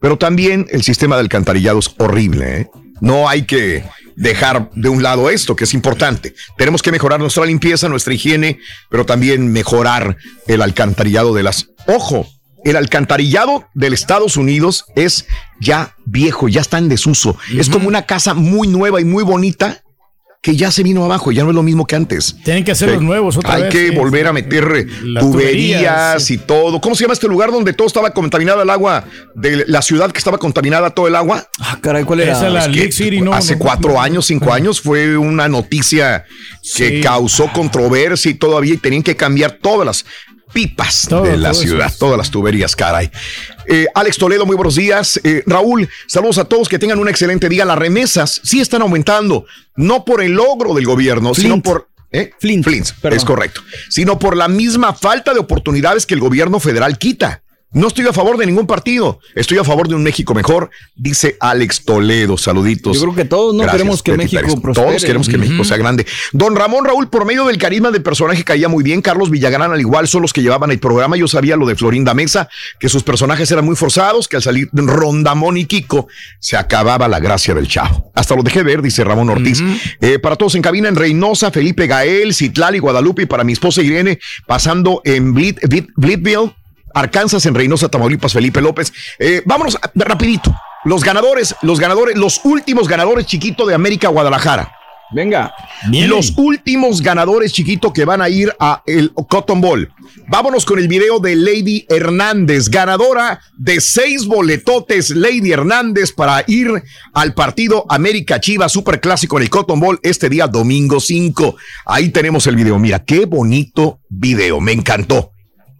[SPEAKER 1] Pero también el sistema de alcantarillado es horrible. ¿eh? No hay que dejar de un lado esto, que es importante. Tenemos que mejorar nuestra limpieza, nuestra higiene, pero también mejorar el alcantarillado de las... Ojo, el alcantarillado del Estados Unidos es ya viejo, ya está en desuso. Es como una casa muy nueva y muy bonita que ya se vino abajo, ya no es lo mismo que antes.
[SPEAKER 5] Tienen que hacer los
[SPEAKER 1] Sí.
[SPEAKER 5] nuevos otra
[SPEAKER 1] Hay
[SPEAKER 5] vez,
[SPEAKER 1] que
[SPEAKER 5] sí.
[SPEAKER 1] volver a meter
[SPEAKER 5] Las
[SPEAKER 1] tuberías,
[SPEAKER 5] tuberías,
[SPEAKER 1] y todo. ¿Cómo se llama este lugar donde todo estaba contaminado el agua? De la ciudad que estaba contaminada todo el agua.
[SPEAKER 6] Ah, caray, ¿cuál era?
[SPEAKER 5] Esa es la Lake City, ¿no?
[SPEAKER 1] Hace
[SPEAKER 5] No,
[SPEAKER 1] cuatro
[SPEAKER 5] no.
[SPEAKER 1] años, cinco años, fue una noticia que
[SPEAKER 5] Sí.
[SPEAKER 1] causó controversia y todavía y tenían que cambiar todas las pipas
[SPEAKER 5] Todo,
[SPEAKER 1] de la
[SPEAKER 5] eso
[SPEAKER 1] ciudad, todas las tuberías, caray. Eh, Alex Toledo, muy buenos días. Eh, Raúl, saludos a todos, que tengan un excelente día. Las remesas sí están aumentando, no por el logro del gobierno, sino
[SPEAKER 6] Flint.
[SPEAKER 1] por... ¿eh?
[SPEAKER 6] Flint, perdón.
[SPEAKER 1] es correcto. Sino por la misma falta de oportunidades que el gobierno federal quita. No estoy a favor de ningún partido, estoy a favor de un México mejor, dice Alex Toledo. Saluditos.
[SPEAKER 6] Yo creo que todos, ¿no? Queremos que México prospere.
[SPEAKER 1] Todos queremos que México sea grande. Don Ramón Raúl, por medio del carisma del personaje caía muy bien. Carlos Villagrán, al igual, son los que llevaban el programa. Yo sabía lo de Florinda Mesa, que sus personajes eran muy forzados, que al salir Rondamón y Kiko se acababa la gracia del chavo. Hasta lo dejé ver, dice Ramón Ortiz. Eh, para todos en cabina en Reynosa, Felipe Gael, Citlal y Guadalupe. Y para mi esposa Irene, pasando en Blit, Blit- Blitville, Arkansas, en Reynosa, Tamaulipas, Felipe López. Eh, vámonos a- rapidito. Los ganadores, los ganadores, los últimos ganadores chiquito de América Guadalajara.
[SPEAKER 6] Venga.
[SPEAKER 1] Los últimos ganadores chiquito que van a ir a el Cotton Bowl. Vámonos con el video de Lady Hernández, ganadora de seis boletotes, Lady Hernández, para ir al partido América Chivas Super Clásico en el Cotton Bowl este día domingo 5. Ahí tenemos el video. Mira, qué bonito video. Me encantó.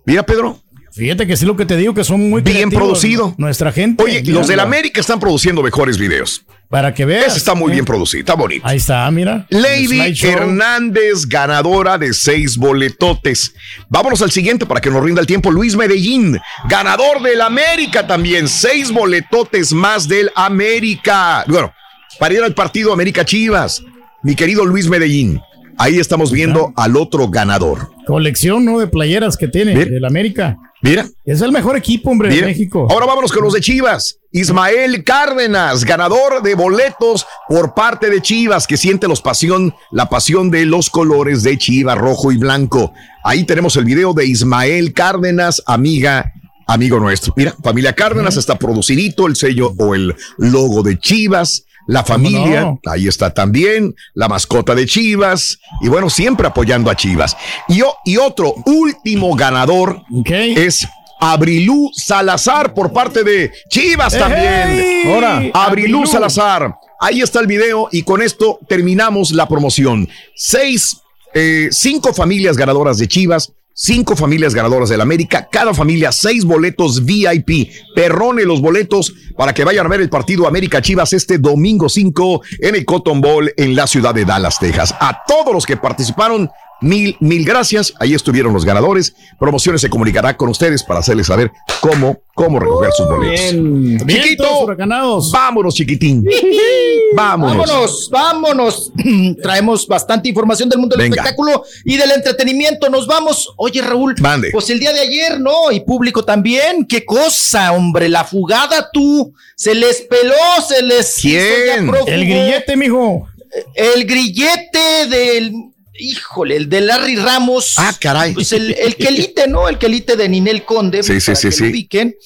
[SPEAKER 1] Mira, Pedro.
[SPEAKER 5] Fíjate que sí lo que te digo, que son muy
[SPEAKER 1] Bien
[SPEAKER 5] creativos,
[SPEAKER 1] producido.
[SPEAKER 5] Nuestra gente.
[SPEAKER 1] Oye, los del América están produciendo mejores videos.
[SPEAKER 5] Para que veas.
[SPEAKER 1] Ese está muy
[SPEAKER 5] ¿eh?
[SPEAKER 1] bien producido, está bonito.
[SPEAKER 5] Ahí está, mira.
[SPEAKER 1] Lady. Hernández, ganadora de seis boletotes. Vámonos al siguiente para que nos rinda el tiempo. Luis Medellín, ganador del América también. Seis boletotes más del América. Bueno, para ir al partido América Chivas. Mi querido Luis Medellín. Ahí estamos viendo al otro ganador.
[SPEAKER 5] Colección, ¿no? De playeras que tiene del América.
[SPEAKER 1] Mira.
[SPEAKER 5] Es el mejor equipo, hombre, de. México.
[SPEAKER 1] Ahora vámonos con los de Chivas. Ismael Cárdenas, ganador de boletos por parte de Chivas, que siente los pasión, la pasión de los colores de Chivas, rojo y blanco. Ahí tenemos el video de Ismael Cárdenas, amiga, amigo nuestro. Mira, familia Cárdenas, está producidito el sello o el logo de Chivas. La familia,
[SPEAKER 5] no?
[SPEAKER 1] ahí está también, la mascota de Chivas, y bueno, siempre apoyando a Chivas. Y, y otro último ganador es Abrilú Salazar por parte de Chivas también. Ahora, Abrilú
[SPEAKER 5] Abrilú.
[SPEAKER 1] Salazar. Ahí está el video y con esto terminamos la promoción. Seis, eh, cinco familias ganadoras de Chivas. Cinco familias ganadoras del América, cada familia seis boletos VIP. Perrone los boletos para que vayan a ver el partido América Chivas este domingo 5 en el Cotton Bowl en la ciudad de Dallas, Texas. A todos los que participaron, mil, mil gracias. Ahí estuvieron los ganadores. Promociones se comunicará con ustedes para hacerles saber cómo, cómo recoger sus boletos.
[SPEAKER 5] Bien,
[SPEAKER 1] Chiquito, vámonos, chiquitín. Vámonos.
[SPEAKER 53] Vámonos, vámonos. (clears throat) Traemos bastante información del mundo del
[SPEAKER 1] Venga.
[SPEAKER 53] espectáculo y del entretenimiento. Nos vamos. Oye, Raúl.
[SPEAKER 1] Mande.
[SPEAKER 53] Pues el día de ayer, ¿no? Y público también. Qué cosa, hombre. La fugada tú. Se les peló, se les.
[SPEAKER 1] ¿Quién?
[SPEAKER 5] El grillete, mijo.
[SPEAKER 53] El grillete del. Híjole, el de Larry Ramos.
[SPEAKER 1] Ah, caray.
[SPEAKER 53] Pues el, el quelite, ¿no? El quelite de Ninel Conde.
[SPEAKER 1] Sí, sí,
[SPEAKER 53] para
[SPEAKER 1] sí,
[SPEAKER 53] que
[SPEAKER 1] sí.
[SPEAKER 53] lo ubiquen,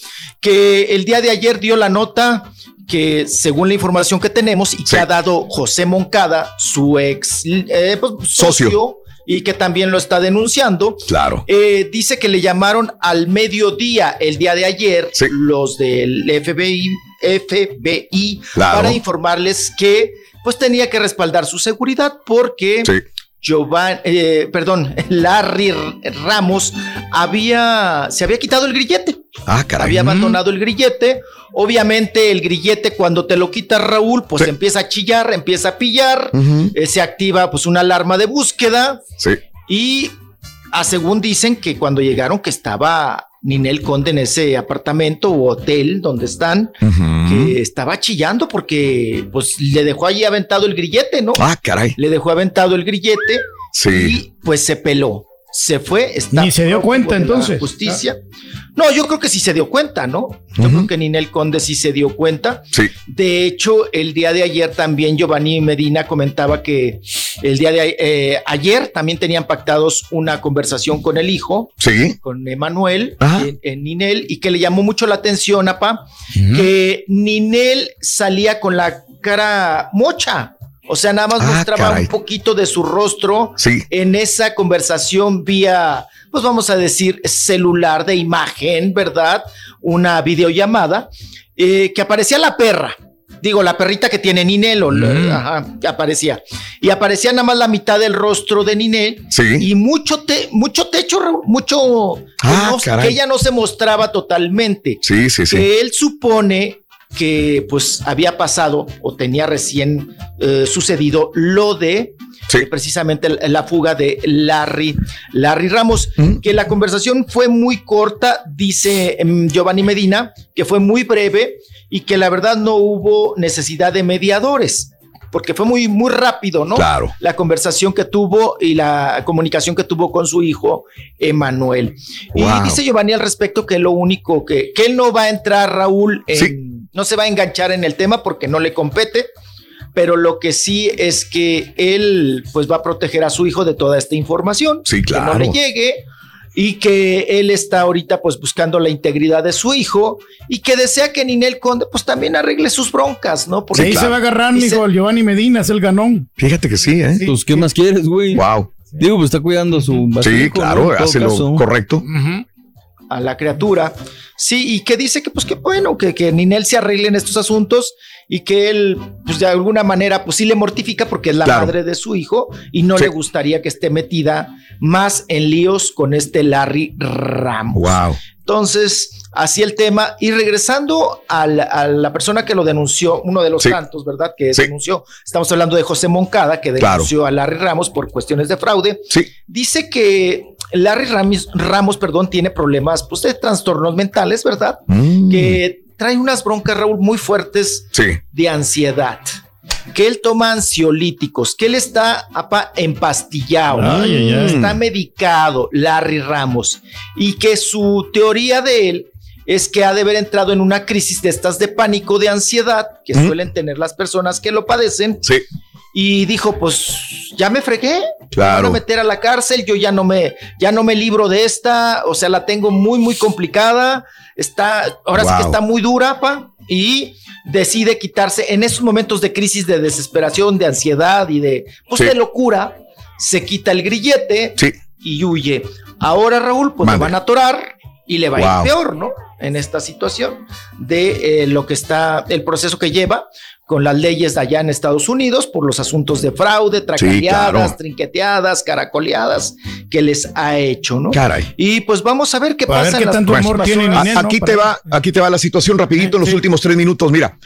[SPEAKER 53] que el día de ayer dio la nota que según la información que tenemos y que ha dado José Moncada, su ex eh, pues, socio,
[SPEAKER 1] Socio.
[SPEAKER 53] y que también lo está denunciando,
[SPEAKER 1] Claro.
[SPEAKER 53] eh, dice que le llamaron al mediodía el día de ayer los del FBI, FBI
[SPEAKER 1] Claro.
[SPEAKER 53] para informarles que pues tenía que respaldar su seguridad porque
[SPEAKER 1] Sí.
[SPEAKER 53] Giovanni, eh, perdón, (laughs) Larry Ramos había, se había quitado el grillete.
[SPEAKER 1] Ah, caray.
[SPEAKER 53] Había abandonado el grillete. Obviamente, el grillete, cuando te lo quita Raúl, pues empieza a chillar, empieza a pillar, eh, se activa pues una alarma de búsqueda.
[SPEAKER 1] Sí.
[SPEAKER 53] Y ah, según dicen que cuando llegaron que estaba Ninel Conde en ese apartamento o hotel donde están, que estaba chillando porque pues le dejó allí aventado el grillete, ¿no?
[SPEAKER 1] Ah, caray.
[SPEAKER 53] Le dejó aventado el grillete
[SPEAKER 1] Sí.
[SPEAKER 53] y pues se peló. Se fue, está
[SPEAKER 5] Ni se dio cuenta, entonces.
[SPEAKER 53] Justicia. No, yo creo que sí se dio cuenta, ¿no? Yo creo que Ninel Conde sí se dio cuenta.
[SPEAKER 1] Sí.
[SPEAKER 53] De hecho, el día de ayer también Giovanni Medina comentaba que el día de eh, ayer también tenían pactados una conversación con el hijo,
[SPEAKER 1] Sí.
[SPEAKER 53] con Emanuel, en Ninel, y que le llamó mucho la atención, apa, que Ninel salía con la cara mocha. O sea, nada más
[SPEAKER 1] Ah,
[SPEAKER 53] mostraba
[SPEAKER 1] caray.
[SPEAKER 53] un poquito de su rostro
[SPEAKER 1] Sí.
[SPEAKER 53] en esa conversación vía, pues vamos a decir, celular de imagen, ¿verdad? Una videollamada, eh, que aparecía la perra. Digo, la perrita que tiene Ninel, o
[SPEAKER 1] Mm.
[SPEAKER 53] ajá, que aparecía. Y aparecía nada más la mitad del rostro de Ninel.
[SPEAKER 1] Sí.
[SPEAKER 53] Y mucho, te, mucho techo, mucho. que
[SPEAKER 1] Ah,
[SPEAKER 53] no-
[SPEAKER 1] caray.
[SPEAKER 53] que ella no se mostraba totalmente.
[SPEAKER 1] Sí, sí, sí.
[SPEAKER 53] Que él supone que pues había pasado o tenía recién eh, sucedido lo de eh, precisamente la- fuga de Larry, Larry Ramos, que la conversación fue muy corta, dice em, Giovanni Medina, que fue muy breve y que la verdad no hubo necesidad de mediadores. Porque fue muy, muy rápido, ¿no?
[SPEAKER 1] Claro.
[SPEAKER 53] La conversación que tuvo y la comunicación que tuvo con su hijo, Emanuel.
[SPEAKER 1] Wow.
[SPEAKER 53] Y dice Giovanni al respecto que lo único que, que él no va a entrar, Raúl, en- no se va a enganchar en el tema porque no le compete, pero lo que sí es que él pues va a proteger a su hijo de toda esta información,
[SPEAKER 1] Sí,
[SPEAKER 53] que no
[SPEAKER 1] claro.
[SPEAKER 53] le llegue y que él está ahorita pues buscando la integridad de su hijo y que desea que Ninel Conde pues también arregle sus broncas, ¿no?
[SPEAKER 5] Sí, ahí se va a agarrar,
[SPEAKER 53] se-
[SPEAKER 5] el Giovanni Medina, es el ganón.
[SPEAKER 1] Fíjate que sí, ¿eh?
[SPEAKER 6] Pues, ¿qué más quieres, güey?
[SPEAKER 1] Wow.
[SPEAKER 6] Digo, pues está cuidando su
[SPEAKER 1] Sí, claro, hace lo correcto.
[SPEAKER 53] A la criatura. Sí, y que dice que pues que bueno, que, que Ninel se arregle en estos asuntos y que él pues de alguna manera pues sí le mortifica porque es la
[SPEAKER 1] Claro.
[SPEAKER 53] madre de su hijo y no
[SPEAKER 1] Sí.
[SPEAKER 53] le gustaría que esté metida más en líos con este Larry Ramos.
[SPEAKER 1] Wow.
[SPEAKER 53] Entonces, así el tema. Y regresando al- a la persona que lo denunció, uno de los
[SPEAKER 1] Sí.
[SPEAKER 53] tantos, ¿verdad? Que
[SPEAKER 1] Sí.
[SPEAKER 53] denunció, estamos hablando de José Moncada, que
[SPEAKER 1] Claro.
[SPEAKER 53] denunció a Larry Ramos por cuestiones de fraude.
[SPEAKER 1] Sí.
[SPEAKER 53] Dice que Larry Ramos, perdón, tiene problemas pues, de trastornos mentales, ¿verdad?
[SPEAKER 1] Mm.
[SPEAKER 53] Que trae unas broncas, Raúl, muy fuertes
[SPEAKER 1] Sí.
[SPEAKER 53] de ansiedad. Que él toma ansiolíticos, que él está apa, empastillado,
[SPEAKER 5] Ay, ay, ay.
[SPEAKER 53] está medicado, Larry Ramos, y que su teoría de él es que ha de haber entrado en una crisis de estas de pánico, de ansiedad, que
[SPEAKER 1] Mm.
[SPEAKER 53] suelen tener las personas que lo padecen,
[SPEAKER 1] Sí.
[SPEAKER 53] y dijo, pues ya me fregué,
[SPEAKER 1] Claro.
[SPEAKER 53] me van a meter a la cárcel, yo ya no me, ya no me libro de esta, o sea, la tengo muy, muy complicada, está, ahora sí que está muy dura, pa, y decide quitarse en esos momentos de crisis, de desesperación, de ansiedad y de, pues,
[SPEAKER 1] Sí.
[SPEAKER 53] de locura, se quita el grillete
[SPEAKER 1] Sí.
[SPEAKER 53] y huye. Ahora, Raúl, pues
[SPEAKER 1] Mande.
[SPEAKER 53] lo van a atorar y le va a ir peor, ¿no? En esta situación de eh, lo que está, el proceso que lleva con las leyes allá en Estados Unidos por los asuntos de fraude, tracaleadas,
[SPEAKER 1] claro.
[SPEAKER 53] trinqueteadas, caracoleadas que les ha hecho, ¿no?
[SPEAKER 1] Caray.
[SPEAKER 53] Y pues vamos a ver qué
[SPEAKER 5] A ver
[SPEAKER 53] pasa.
[SPEAKER 1] aquí te va, aquí te va la situación rapidito en los
[SPEAKER 5] Sí.
[SPEAKER 1] últimos tres minutos. Mira,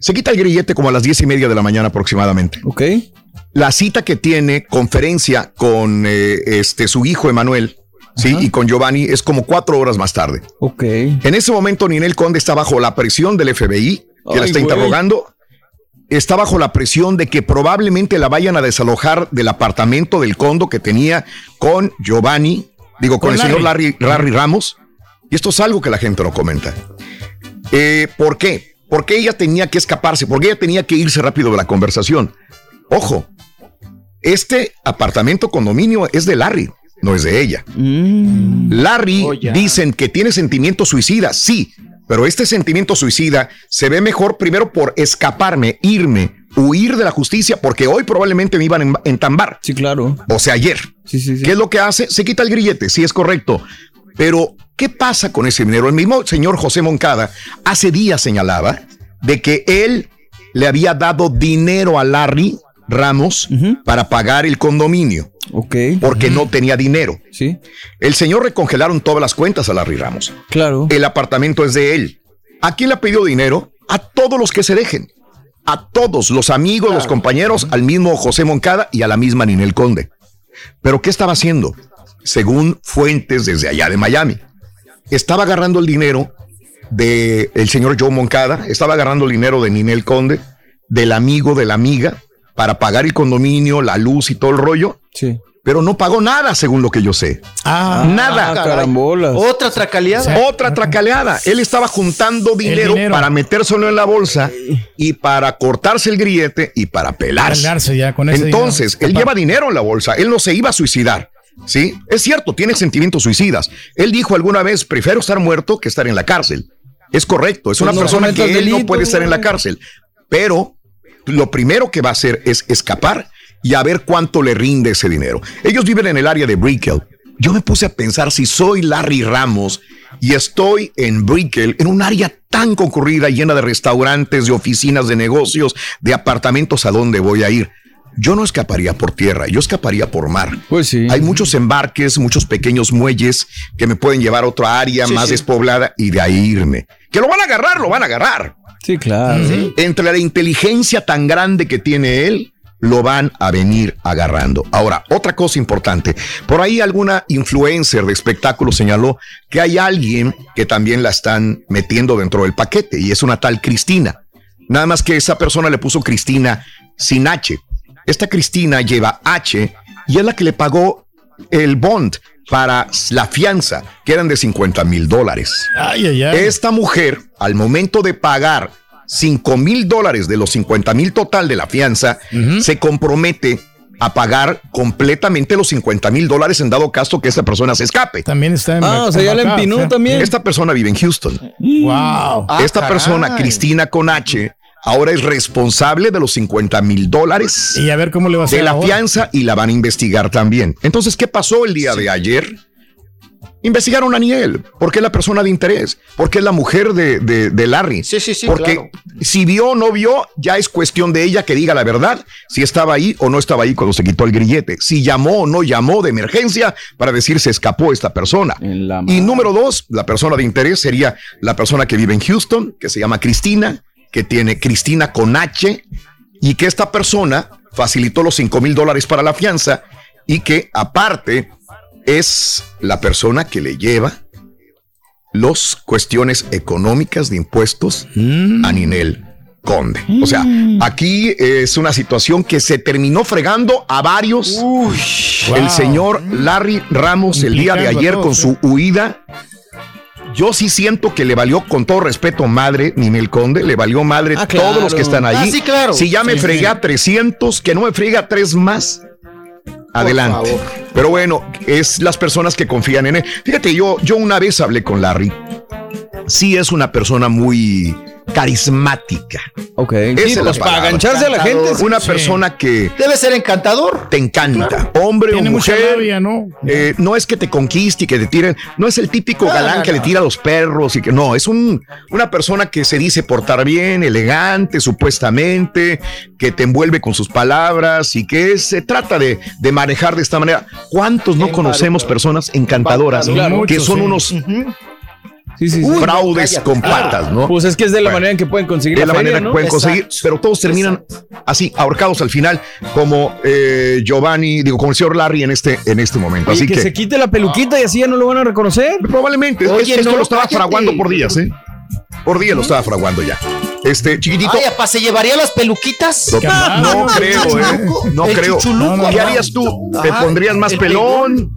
[SPEAKER 1] se quita el grillete como a las diez y media de la mañana aproximadamente.
[SPEAKER 6] Ok.
[SPEAKER 1] La cita que tiene conferencia con eh, este su hijo Emanuel, sí, y con Giovanni es como cuatro horas más tarde.
[SPEAKER 6] Ok.
[SPEAKER 1] En ese momento Ninel Conde está bajo la presión del FBI que la está
[SPEAKER 6] güey.
[SPEAKER 1] interrogando. Está bajo la presión de que probablemente la vayan a desalojar del apartamento del condo que tenía con Giovanni, digo, con,
[SPEAKER 5] Con
[SPEAKER 1] el señor
[SPEAKER 5] Larry.
[SPEAKER 1] Ramos. Y esto es algo que la gente no comenta. Eh, ¿Por qué? Porque ella tenía que escaparse, porque ella tenía que irse rápido de la conversación. Ojo, este apartamento condominio es de Larry, no es de ella. Larry
[SPEAKER 53] Oh,
[SPEAKER 1] dicen que tiene sentimiento suicida, sí, pero este sentimiento suicida se ve mejor primero por escaparme, irme, huir de la justicia, porque hoy probablemente me iban a entambar.
[SPEAKER 6] Sí, claro.
[SPEAKER 1] O sea, ayer.
[SPEAKER 6] Sí, sí, sí.
[SPEAKER 1] ¿Qué es lo que hace? Se quita el grillete, sí es correcto. Pero, ¿qué pasa con ese dinero? El mismo señor José Moncada hace días señalaba de que él le había dado dinero a Larry Ramos para pagar el condominio.
[SPEAKER 6] Ok.
[SPEAKER 1] Porque no tenía dinero.
[SPEAKER 6] Sí.
[SPEAKER 1] El señor recongelaron todas las cuentas a Larry Ramos.
[SPEAKER 6] Claro.
[SPEAKER 1] El apartamento es de él. ¿A quién le ha pedido dinero? A todos los que se dejen. A todos, los amigos, los compañeros, al mismo José Moncada y a la misma Ninel Conde. Pero ¿qué estaba haciendo? Según fuentes desde allá de Miami. Estaba agarrando el dinero del el señor Joe Moncada, estaba agarrando el dinero de Ninel Conde, del amigo de la amiga, para pagar el condominio, la luz y todo el rollo.
[SPEAKER 6] Sí.
[SPEAKER 1] Pero no pagó nada, según lo que yo sé.
[SPEAKER 5] Ah,
[SPEAKER 1] nada.
[SPEAKER 6] Ah, carambolas.
[SPEAKER 53] Otra tracaleada.
[SPEAKER 1] Otra tracaleada. Él estaba juntando dinero,
[SPEAKER 5] dinero.
[SPEAKER 1] para metérselo en la bolsa y para cortarse el grillete y para pelarse.
[SPEAKER 5] Pelarse ya con ese
[SPEAKER 1] Entonces,
[SPEAKER 5] dinero.
[SPEAKER 1] él lleva dinero en la bolsa. Él no se iba a suicidar. ¿Sí? Es cierto, tiene sentimientos suicidas. Él dijo alguna vez, prefiero estar muerto que estar en la cárcel. Es correcto, es
[SPEAKER 6] Pues
[SPEAKER 1] una
[SPEAKER 6] no
[SPEAKER 1] persona que él no puede estar en la cárcel. Pero lo primero que va a hacer es escapar y a ver cuánto le rinde ese dinero. Ellos viven en el área de Brickell. Yo me puse a pensar si soy Larry Ramos y estoy en Brickell, en un área tan concurrida, llena de restaurantes, de oficinas, de negocios, de apartamentos, ¿a dónde voy a ir? Yo no escaparía por tierra, yo escaparía por mar.
[SPEAKER 6] Pues sí.
[SPEAKER 1] Hay muchos embarques, muchos pequeños muelles que me pueden llevar a otra área
[SPEAKER 53] Sí,
[SPEAKER 1] más
[SPEAKER 53] sí.
[SPEAKER 1] despoblada y de ahí irme. Que lo van a agarrar, lo van a agarrar.
[SPEAKER 6] Sí, claro.
[SPEAKER 1] Entre la inteligencia tan grande que tiene él, lo van a venir agarrando. Ahora, otra cosa importante. Por ahí alguna influencer de espectáculo señaló que hay alguien que también la están metiendo dentro del paquete y es una tal Cristina. Nada más que esa persona le puso Cristina sin H. Esta Cristina lleva H y es la que le pagó el bond para la fianza, que eran de 50 mil dólares.
[SPEAKER 5] Ay, ay, ay.
[SPEAKER 1] Esta mujer, al momento de pagar 5 mil dólares de los 50 mil total de la fianza, se compromete a pagar completamente los 50 mil dólares en dado caso que esta persona se escape.
[SPEAKER 5] También está en
[SPEAKER 6] Ah, o sea, ya le
[SPEAKER 5] embarcado,
[SPEAKER 6] empinó
[SPEAKER 5] o sea.
[SPEAKER 6] también.
[SPEAKER 1] Esta persona vive en Houston.
[SPEAKER 5] Wow.
[SPEAKER 53] Ah,
[SPEAKER 1] esta
[SPEAKER 53] caray.
[SPEAKER 1] persona, Cristina con H, ahora es responsable de los 50 mil dólares
[SPEAKER 5] Y a ver cómo le va a hacer
[SPEAKER 1] de la
[SPEAKER 5] ahora.
[SPEAKER 1] fianza y la van a investigar también. Entonces, ¿qué pasó el día de ayer? investigaron a Niel, porque es la persona de interés, porque es la mujer de, de- de Larry.
[SPEAKER 53] Sí, sí, sí,
[SPEAKER 1] Porque
[SPEAKER 53] claro.
[SPEAKER 1] si vio o no vio, ya es cuestión de ella que diga la verdad, si estaba ahí o no estaba ahí cuando se quitó el grillete, si llamó o no llamó de emergencia para decir se escapó esta persona. Y número dos, la persona de interés sería la persona que vive en Houston, que se llama Cristina, que tiene Cristina con H, y que esta persona facilitó los 5 mil dólares para la fianza y que aparte es la persona que le lleva las cuestiones económicas de impuestos a Ninel Conde. O sea, aquí es una situación que se terminó fregando a varios. el
[SPEAKER 5] wow.
[SPEAKER 1] señor Larry Ramos el día de ayer con su huida. Yo sí siento que le valió, con todo respeto, madre, Ninel Conde, le valió madre
[SPEAKER 53] Ah,
[SPEAKER 1] todos
[SPEAKER 53] claro.
[SPEAKER 1] los que están ahí.
[SPEAKER 53] Ah, sí, claro.
[SPEAKER 1] Si ya me
[SPEAKER 53] Sí,
[SPEAKER 1] fregué
[SPEAKER 53] sí.
[SPEAKER 1] a 300, que no me fregue a tres más. Adelante. Pero bueno, es las personas que confían en él. Fíjate, yo, yo una vez hablé con Larry. Sí es una persona muy carismática.
[SPEAKER 6] Ok.
[SPEAKER 1] Esa
[SPEAKER 6] Sí,
[SPEAKER 1] es la
[SPEAKER 6] pues para agancharse a la gente.
[SPEAKER 1] Una
[SPEAKER 6] Sí.
[SPEAKER 1] persona que
[SPEAKER 53] Debe ser encantador.
[SPEAKER 1] te encanta, hombre
[SPEAKER 5] Tiene
[SPEAKER 1] o
[SPEAKER 5] mucha
[SPEAKER 1] mujer.
[SPEAKER 5] labia, ¿no?
[SPEAKER 1] Eh, no es que te conquiste y que te tiren, no es el típico
[SPEAKER 53] No,
[SPEAKER 1] galán
[SPEAKER 53] no,
[SPEAKER 1] que
[SPEAKER 53] no.
[SPEAKER 1] le tira a los perros y que no, es un, una persona que se dice portar bien, elegante, supuestamente, que te envuelve con sus palabras y que se trata de, de manejar de esta manera. ¿Cuántos no conocemos personas encantadoras
[SPEAKER 6] Claro.
[SPEAKER 1] que
[SPEAKER 5] Muchos,
[SPEAKER 1] son
[SPEAKER 5] sí.
[SPEAKER 1] unos
[SPEAKER 6] Sí, sí, sí.
[SPEAKER 1] fraudes
[SPEAKER 53] cállate.
[SPEAKER 1] con patas, ¿no?
[SPEAKER 6] Pues es que es de la
[SPEAKER 1] Bueno,
[SPEAKER 6] manera en que pueden conseguir
[SPEAKER 1] de la
[SPEAKER 6] feria,
[SPEAKER 1] manera
[SPEAKER 6] ¿no?
[SPEAKER 1] que pueden conseguir,
[SPEAKER 53] Exacto.
[SPEAKER 1] pero todos terminan así, ahorcados al final, como eh, Giovanni, digo, como el señor Larry en este, en este momento.
[SPEAKER 6] Oye,
[SPEAKER 1] Así
[SPEAKER 6] que,
[SPEAKER 1] que,
[SPEAKER 6] se quite la peluquita y así ya no lo van a reconocer.
[SPEAKER 1] probablemente es-
[SPEAKER 53] Oye,
[SPEAKER 1] esto
[SPEAKER 53] no,
[SPEAKER 1] lo estaba
[SPEAKER 53] cállate.
[SPEAKER 1] fraguando por días, ¿eh? Por días lo estaba fraguando ya. Este, chiquitito.
[SPEAKER 53] Ay, apa, ¿se llevaría las peluquitas?
[SPEAKER 1] No,
[SPEAKER 5] Camarada,
[SPEAKER 1] no
[SPEAKER 5] no,
[SPEAKER 1] creo, ¿eh? No
[SPEAKER 53] El
[SPEAKER 1] creo.
[SPEAKER 53] chuchuluco,
[SPEAKER 5] No,
[SPEAKER 1] ¿Qué harías tú? ¿Te pondrías más
[SPEAKER 53] el
[SPEAKER 1] pelón?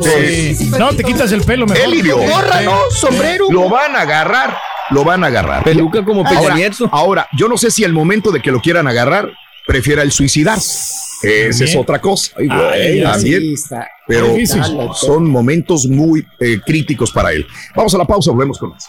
[SPEAKER 5] Sí. No, te quitas el pelo mejor.
[SPEAKER 1] Elidio.
[SPEAKER 53] Gorra, ¿no? Sombrero.
[SPEAKER 1] Lo van a agarrar, lo van a agarrar.
[SPEAKER 6] Peluca como Peña
[SPEAKER 1] Ahora,
[SPEAKER 6] Nieto.
[SPEAKER 1] ahora, yo no sé si al momento de que lo quieran agarrar, prefiera el suicidarse. Esa es otra cosa.
[SPEAKER 5] Ay, güey,
[SPEAKER 1] También.
[SPEAKER 53] Sí, está.
[SPEAKER 1] Pero son momentos muy eh, críticos para él. Vamos a la pausa, volvemos con más.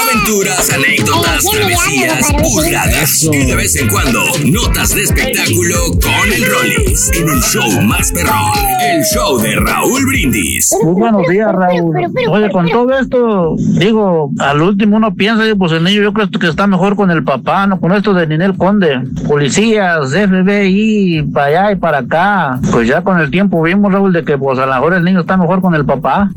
[SPEAKER 21] Aventuras, anécdotas, travesías, burradas y de vez en cuando notas de espectáculo con el Rollis. En el show más perrón. El show de Raúl Brindis.
[SPEAKER 59] Muy buenos días, Raúl. Oye, con todo esto, digo, al último uno piensa que pues el niño yo creo que está mejor con el papá, ¿no? Con esto de Ninel Conde. Policías, FBI, para allá y para acá. Pues ya con el tiempo vimos, Raúl, de que pues a lo mejor el niño está mejor con el papá.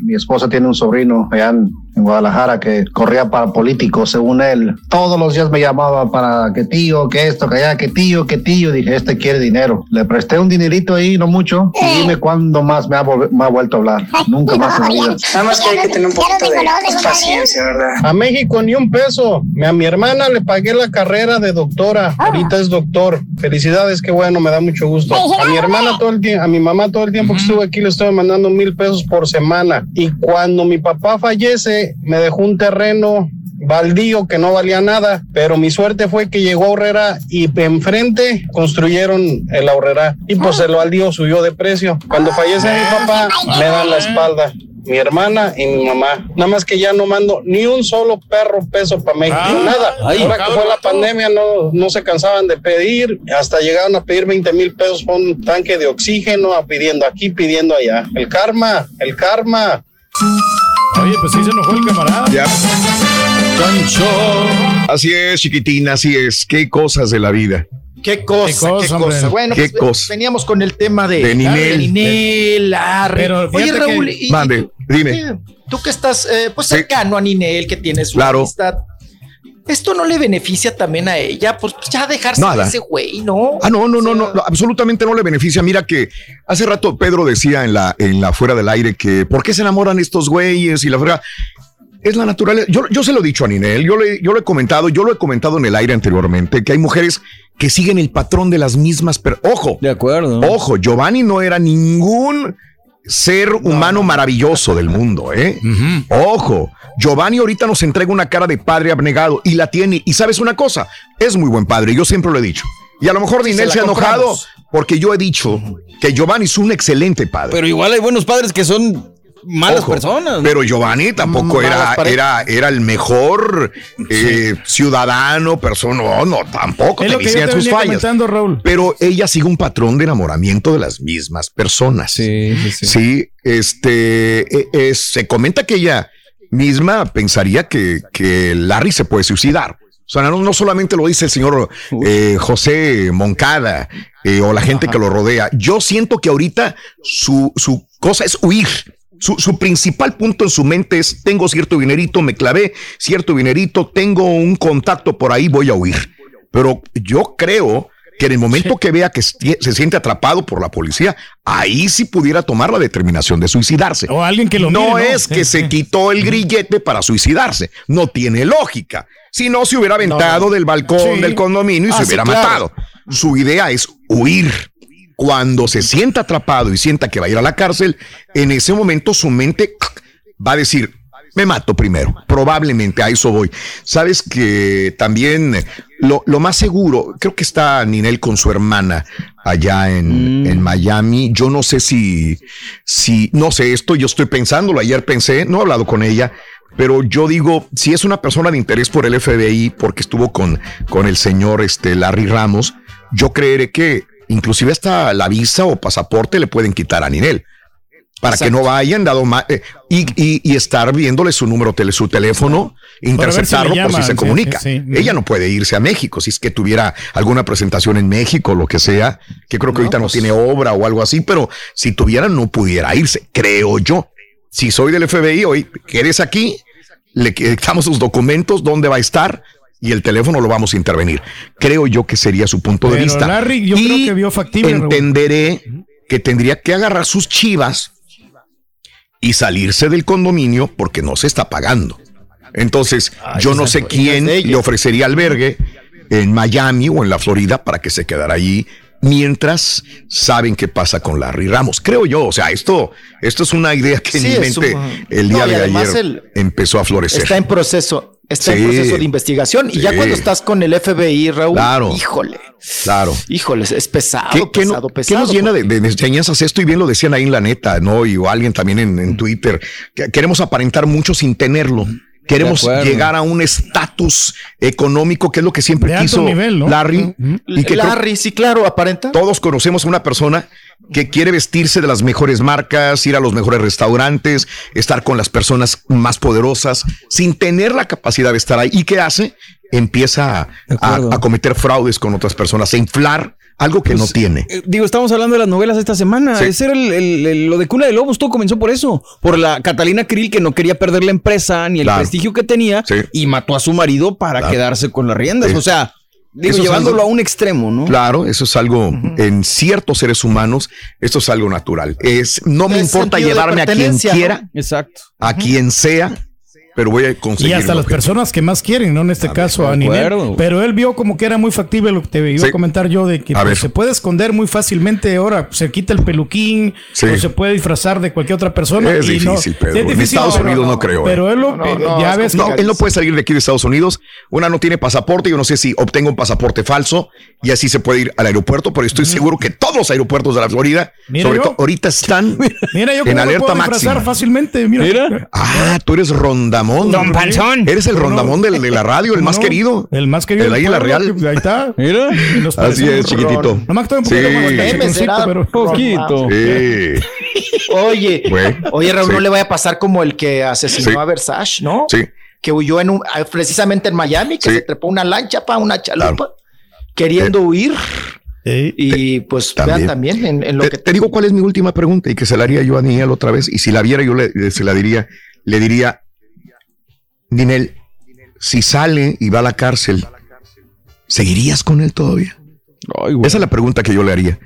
[SPEAKER 60] Mi esposa tiene un sobrino allá en Guadalajara que corría para políticos, según él. Todos los días me llamaba para que tío, que esto, que allá, que tío, que tío. Dije, este quiere dinero. Le presté un dinerito ahí, no mucho. Y dime cuándo más me ha, volve- me ha vuelto a hablar. Nunca más en la vida.
[SPEAKER 61] Nada más que hay que tener un poquito de paciencia, ¿verdad?
[SPEAKER 62] A México ni un peso. A mi hermana le pagué la carrera de doctora. Ahorita es doctor. Felicidades, qué bueno, me da mucho gusto. A mi hermana todo el tiempo, a mi mamá todo el tiempo que estuve aquí le estoy mandando mil pesos por semana. Y cuando mi papá fallece, me dejó un terreno baldío que no valía nada, pero mi suerte fue que llegó Horrera y enfrente construyeron el Horrera y pues el baldío subió de precio. Cuando fallece mi papá, me dan la espalda mi hermana y mi mamá. Nada más que ya no mando ni un solo perro peso para México,
[SPEAKER 5] Ah,
[SPEAKER 62] nada.
[SPEAKER 5] ay,
[SPEAKER 62] Ahora que fue la pandemia no, no se cansaban de pedir, hasta llegaron a pedir 20 mil pesos por un tanque de oxígeno, pidiendo aquí, pidiendo allá. El karma, el karma.
[SPEAKER 5] Oye, pues sí se enojó el camarada.
[SPEAKER 1] Ya. Así es, chiquitín, así es. Qué cosas de la vida.
[SPEAKER 53] Qué cosa,
[SPEAKER 5] Qué cosa,
[SPEAKER 53] qué cosa. Bueno,
[SPEAKER 1] Qué
[SPEAKER 53] pues,
[SPEAKER 1] cosa.
[SPEAKER 53] veníamos con el tema de,
[SPEAKER 1] De Ninel.
[SPEAKER 53] de Ninel, Larry.
[SPEAKER 5] Pero
[SPEAKER 53] Oye, Raúl,
[SPEAKER 5] que-
[SPEAKER 53] y-
[SPEAKER 1] Mande, dime.
[SPEAKER 53] Tú que estás eh, pues
[SPEAKER 1] Sí.
[SPEAKER 53] cercano a Ninel, que tienes su
[SPEAKER 1] Claro.
[SPEAKER 53] amistad. ¿Esto no le beneficia también a ella? Pues ya dejarse
[SPEAKER 1] Nada.
[SPEAKER 53] de ese güey, ¿no?
[SPEAKER 1] Ah, no, no, no,
[SPEAKER 53] O sea,
[SPEAKER 1] no, no, absolutamente no le beneficia. Mira que hace rato Pedro decía en la, en la fuera del aire que ¿por qué se enamoran estos güeyes y la fuera? Es la naturaleza. Yo, yo se lo he dicho a Ninel, yo, le, yo lo he comentado, yo lo he comentado en el aire anteriormente, que hay mujeres que siguen el patrón de las mismas. Pero, ojo,
[SPEAKER 6] De acuerdo.
[SPEAKER 1] ojo, Giovanni no era ningún ser humano maravilloso del mundo, ¿eh? Ojo, Giovanni ahorita nos entrega una cara de padre abnegado y la tiene. Y sabes una cosa, es muy buen padre, yo siempre lo he dicho. Y a lo mejor
[SPEAKER 6] Sí,
[SPEAKER 1] Ninel
[SPEAKER 6] se
[SPEAKER 1] ha enojado porque yo he dicho que Giovanni es un excelente padre.
[SPEAKER 6] Pero igual hay buenos padres que son malas
[SPEAKER 1] Ojo,
[SPEAKER 6] personas. ¿no?
[SPEAKER 1] Pero Giovanni tampoco era, era, era el mejor eh, ciudadano, persona. No, no, tampoco.
[SPEAKER 5] Es lo que yo
[SPEAKER 1] Tenían
[SPEAKER 5] te
[SPEAKER 1] sus fallas.
[SPEAKER 5] Raúl.
[SPEAKER 1] Pero ella sigue un patrón de enamoramiento de las mismas personas.
[SPEAKER 6] Sí, sí, sí.
[SPEAKER 1] Sí, este, eh, eh, se comenta que ella misma pensaría que, que Larry se puede suicidar. O sea, no, no solamente lo dice el señor eh, José Moncada eh, o la gente que lo rodea. Yo siento que ahorita su, su cosa es huir. Su, su principal punto en su mente es, tengo cierto dinerito, me clavé cierto dinerito, tengo un contacto por ahí, voy a huir. Pero yo creo que en el momento que vea que se siente atrapado por la policía, ahí sí pudiera tomar la determinación de suicidarse.
[SPEAKER 5] O alguien que lo
[SPEAKER 1] No
[SPEAKER 5] mire, ¿no?
[SPEAKER 1] es que se quitó el grillete para suicidarse. No tiene lógica. Si no, se hubiera aventado del balcón
[SPEAKER 5] Sí.
[SPEAKER 1] del condominio y
[SPEAKER 5] Ah,
[SPEAKER 1] se
[SPEAKER 5] sí,
[SPEAKER 1] hubiera
[SPEAKER 5] claro.
[SPEAKER 1] matado. Su idea es huir. Cuando se sienta atrapado y sienta que va a ir a la cárcel, en ese momento su mente va a decir, me mato primero. Probablemente a eso voy. Sabes que también lo, lo más seguro, creo que está Ninel con su hermana allá en, en Miami. Yo no sé si, si, no sé esto, yo estoy pensándolo. Ayer pensé, no he hablado con ella, pero yo digo, si es una persona de interés por el FBI, porque estuvo con, con el señor este, Larry Ramos, yo creeré que inclusive hasta la visa o pasaporte le pueden quitar a Ninel para que no vayan dado ma- eh, y, y- y estar viéndole su número, tele, su teléfono, interceptarlo por si se comunica.
[SPEAKER 5] sí, sí.
[SPEAKER 1] Ella no puede irse a México si es que tuviera alguna presentación en México, lo que sea, que creo que ahorita no tiene obra o algo así, pero si tuviera no pudiera irse, creo yo. Si soy del FBI, hoy quedes aquí, le quitamos sus documentos, dónde va a estar y el teléfono lo vamos a intervenir. Creo yo que sería su punto de vista.
[SPEAKER 5] Larry, yo creo que vio factible. Raúl.
[SPEAKER 1] Entenderé que tendría que agarrar sus chivas y salirse del condominio porque no se está pagando. Entonces, yo no sé quién le ofrecería albergue en Miami o en la Florida para que se quedara allí mientras saben qué pasa con Larry Ramos. Creo yo, o sea, esto, esto es una idea que
[SPEAKER 53] Sí,
[SPEAKER 1] en mi mente
[SPEAKER 53] un-
[SPEAKER 1] el día de ayer
[SPEAKER 53] el-
[SPEAKER 1] empezó a florecer.
[SPEAKER 53] Está en proceso, está en proceso de investigación. Y ya cuando estás con el FBI, Raúl,
[SPEAKER 1] Claro.
[SPEAKER 53] híjole,
[SPEAKER 1] Claro.
[SPEAKER 53] híjole, es pesado,
[SPEAKER 1] ¿Qué, qué
[SPEAKER 53] pesado,
[SPEAKER 1] no- qué
[SPEAKER 53] pesado.
[SPEAKER 1] nos llena de, de enseñanzas esto? Y bien lo decían ahí en la neta, ¿no? Y o alguien también en, en Twitter. que queremos aparentar mucho sin tenerlo.
[SPEAKER 6] Acuerdo.
[SPEAKER 1] llegar a un estatus económico que es lo que siempre
[SPEAKER 53] De
[SPEAKER 1] quiso
[SPEAKER 53] nivel, ¿no?
[SPEAKER 1] Larry. Y que
[SPEAKER 53] Larry, sí, claro, aparenta.
[SPEAKER 1] todos conocemos a una persona que quiere vestirse de las mejores marcas, ir a los mejores restaurantes, estar con las personas más poderosas, sin tener la capacidad de estar ahí. ¿Y qué hace? Empieza a, a- a cometer fraudes con otras personas, a inflar algo que no tiene.
[SPEAKER 6] Eh, Digo, estamos hablando de las novelas esta semana.
[SPEAKER 1] Sí.
[SPEAKER 6] Ese era el, el- el- lo de Cuna de Lobos. Todo comenzó por eso. Por la Catalina Krill que no quería perder la empresa ni el
[SPEAKER 1] Claro.
[SPEAKER 6] prestigio que tenía y mató a su marido para
[SPEAKER 1] Claro.
[SPEAKER 6] quedarse con las riendas.
[SPEAKER 1] Sí.
[SPEAKER 6] O sea, digo, llevándolo
[SPEAKER 1] algo-
[SPEAKER 6] a un extremo, ¿no?
[SPEAKER 1] Claro, eso es algo en ciertos seres humanos, esto es algo natural. Es no me
[SPEAKER 53] Es
[SPEAKER 1] importa llevarme a quien quiera,
[SPEAKER 6] Exacto.
[SPEAKER 1] a quien sea, pero voy a conseguir.
[SPEAKER 5] Y hasta las personas que más quieren, ¿no? En este caso, a Ninel.
[SPEAKER 1] acuerdo.
[SPEAKER 5] Pero él vio como que era muy factible lo que te iba
[SPEAKER 1] Sí.
[SPEAKER 5] a comentar yo, de que pues, se puede esconder muy fácilmente. Ahora se quita el peluquín,
[SPEAKER 1] Sí.
[SPEAKER 5] o se puede disfrazar de cualquier otra persona.
[SPEAKER 1] Es
[SPEAKER 5] y no-
[SPEAKER 1] difícil, Pedro. En
[SPEAKER 5] difícil,
[SPEAKER 1] Estados Unidos no, creo. ¿eh?
[SPEAKER 5] Pero él lo, eh, ya ves
[SPEAKER 1] No, él no puede salir de aquí de Estados Unidos. Una no tiene pasaporte. Yo no sé si obtengo un pasaporte falso y así se puede ir al aeropuerto, pero estoy seguro que todos los aeropuertos de la Florida,
[SPEAKER 5] Mira
[SPEAKER 1] sobre todo ahorita están (laughs)
[SPEAKER 5] Mira, yo
[SPEAKER 1] en alerta máxima.
[SPEAKER 5] fácilmente. Mira.
[SPEAKER 1] Ah, tú eres Rondamón.
[SPEAKER 5] Don Panzón.
[SPEAKER 1] Eres el
[SPEAKER 5] No,
[SPEAKER 1] Rondamón de, de la radio, el
[SPEAKER 5] ¿Cómo
[SPEAKER 1] más
[SPEAKER 5] no?
[SPEAKER 1] querido.
[SPEAKER 5] El más querido.
[SPEAKER 1] El ahí en la Real.
[SPEAKER 5] que- Ahí está.
[SPEAKER 6] Mira.
[SPEAKER 1] Así es, chiquitito.
[SPEAKER 5] Nomás que estoy un poquito
[SPEAKER 1] Sí.
[SPEAKER 5] más pero
[SPEAKER 6] poquito.
[SPEAKER 1] Sí.
[SPEAKER 53] Oye, oye, Raúl,
[SPEAKER 1] Sí.
[SPEAKER 53] no le vaya a pasar como el que asesinó
[SPEAKER 1] Sí.
[SPEAKER 53] a Versace, ¿no?
[SPEAKER 1] Sí.
[SPEAKER 53] Que huyó en un, ah, precisamente en Miami, que
[SPEAKER 1] Sí.
[SPEAKER 53] se trepó una lancha para una chalupa, queriendo huir. Y pues vean también en, en lo
[SPEAKER 1] te,
[SPEAKER 53] que
[SPEAKER 1] te digo cuál es mi última pregunta y que se la haría yo a Daniel otra vez. Y si la viera, yo le, le- se la diría, le diría, Dinel, si sale y va a la cárcel, ¿seguirías con él todavía? Esa es la pregunta que yo le haría.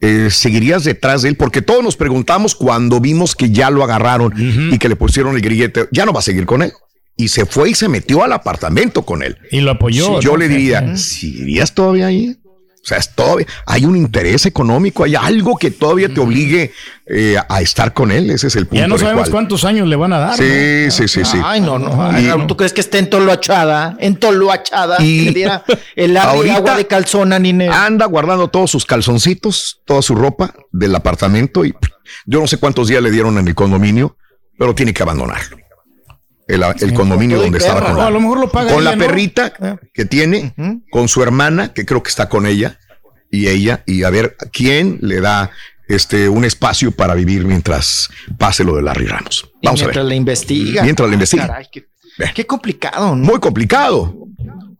[SPEAKER 1] Eh, ¿Seguirías detrás de él? Porque todos nos preguntamos cuando vimos que ya lo agarraron y que le pusieron el grillete, ya no va a seguir con él. Y se fue y se metió al apartamento con él.
[SPEAKER 5] Y lo apoyó.
[SPEAKER 1] yo
[SPEAKER 5] ¿no?
[SPEAKER 1] le diría. ¿seguirías todavía ahí? O sea, es todavía, hay un interés económico, hay algo que todavía te obligue eh, a estar con él. Ese es el punto.
[SPEAKER 5] Ya no sabemos
[SPEAKER 1] cual-
[SPEAKER 5] cuántos años le van a dar.
[SPEAKER 1] Sí,
[SPEAKER 5] ¿no?
[SPEAKER 1] sí, sí, sí.
[SPEAKER 53] Ay, no, no.
[SPEAKER 1] Y-
[SPEAKER 53] Raúl, ¿Tú crees que esté en Toloachada? En Toloachada.
[SPEAKER 1] Y-
[SPEAKER 53] que le diera el agua de calzón a Ninel.
[SPEAKER 1] Anda guardando todos sus calzoncitos, toda su ropa del apartamento y yo no sé cuántos días le dieron en el condominio, pero tiene que abandonarlo. El, el condominio donde estaba
[SPEAKER 5] perra.
[SPEAKER 1] con la,
[SPEAKER 5] a lo mejor lo paga
[SPEAKER 1] con la
[SPEAKER 5] ella, ¿no?
[SPEAKER 1] perrita que tiene, con su hermana, que creo que está con ella, y ella, y a ver quién le da este un espacio para vivir mientras pase lo de Larry Ramos.
[SPEAKER 53] Y
[SPEAKER 1] Vamos a
[SPEAKER 53] mientras
[SPEAKER 1] ver.
[SPEAKER 53] la investiga.
[SPEAKER 1] Mientras la investiga.
[SPEAKER 53] Caray, qué, qué complicado, ¿no?
[SPEAKER 1] Muy complicado.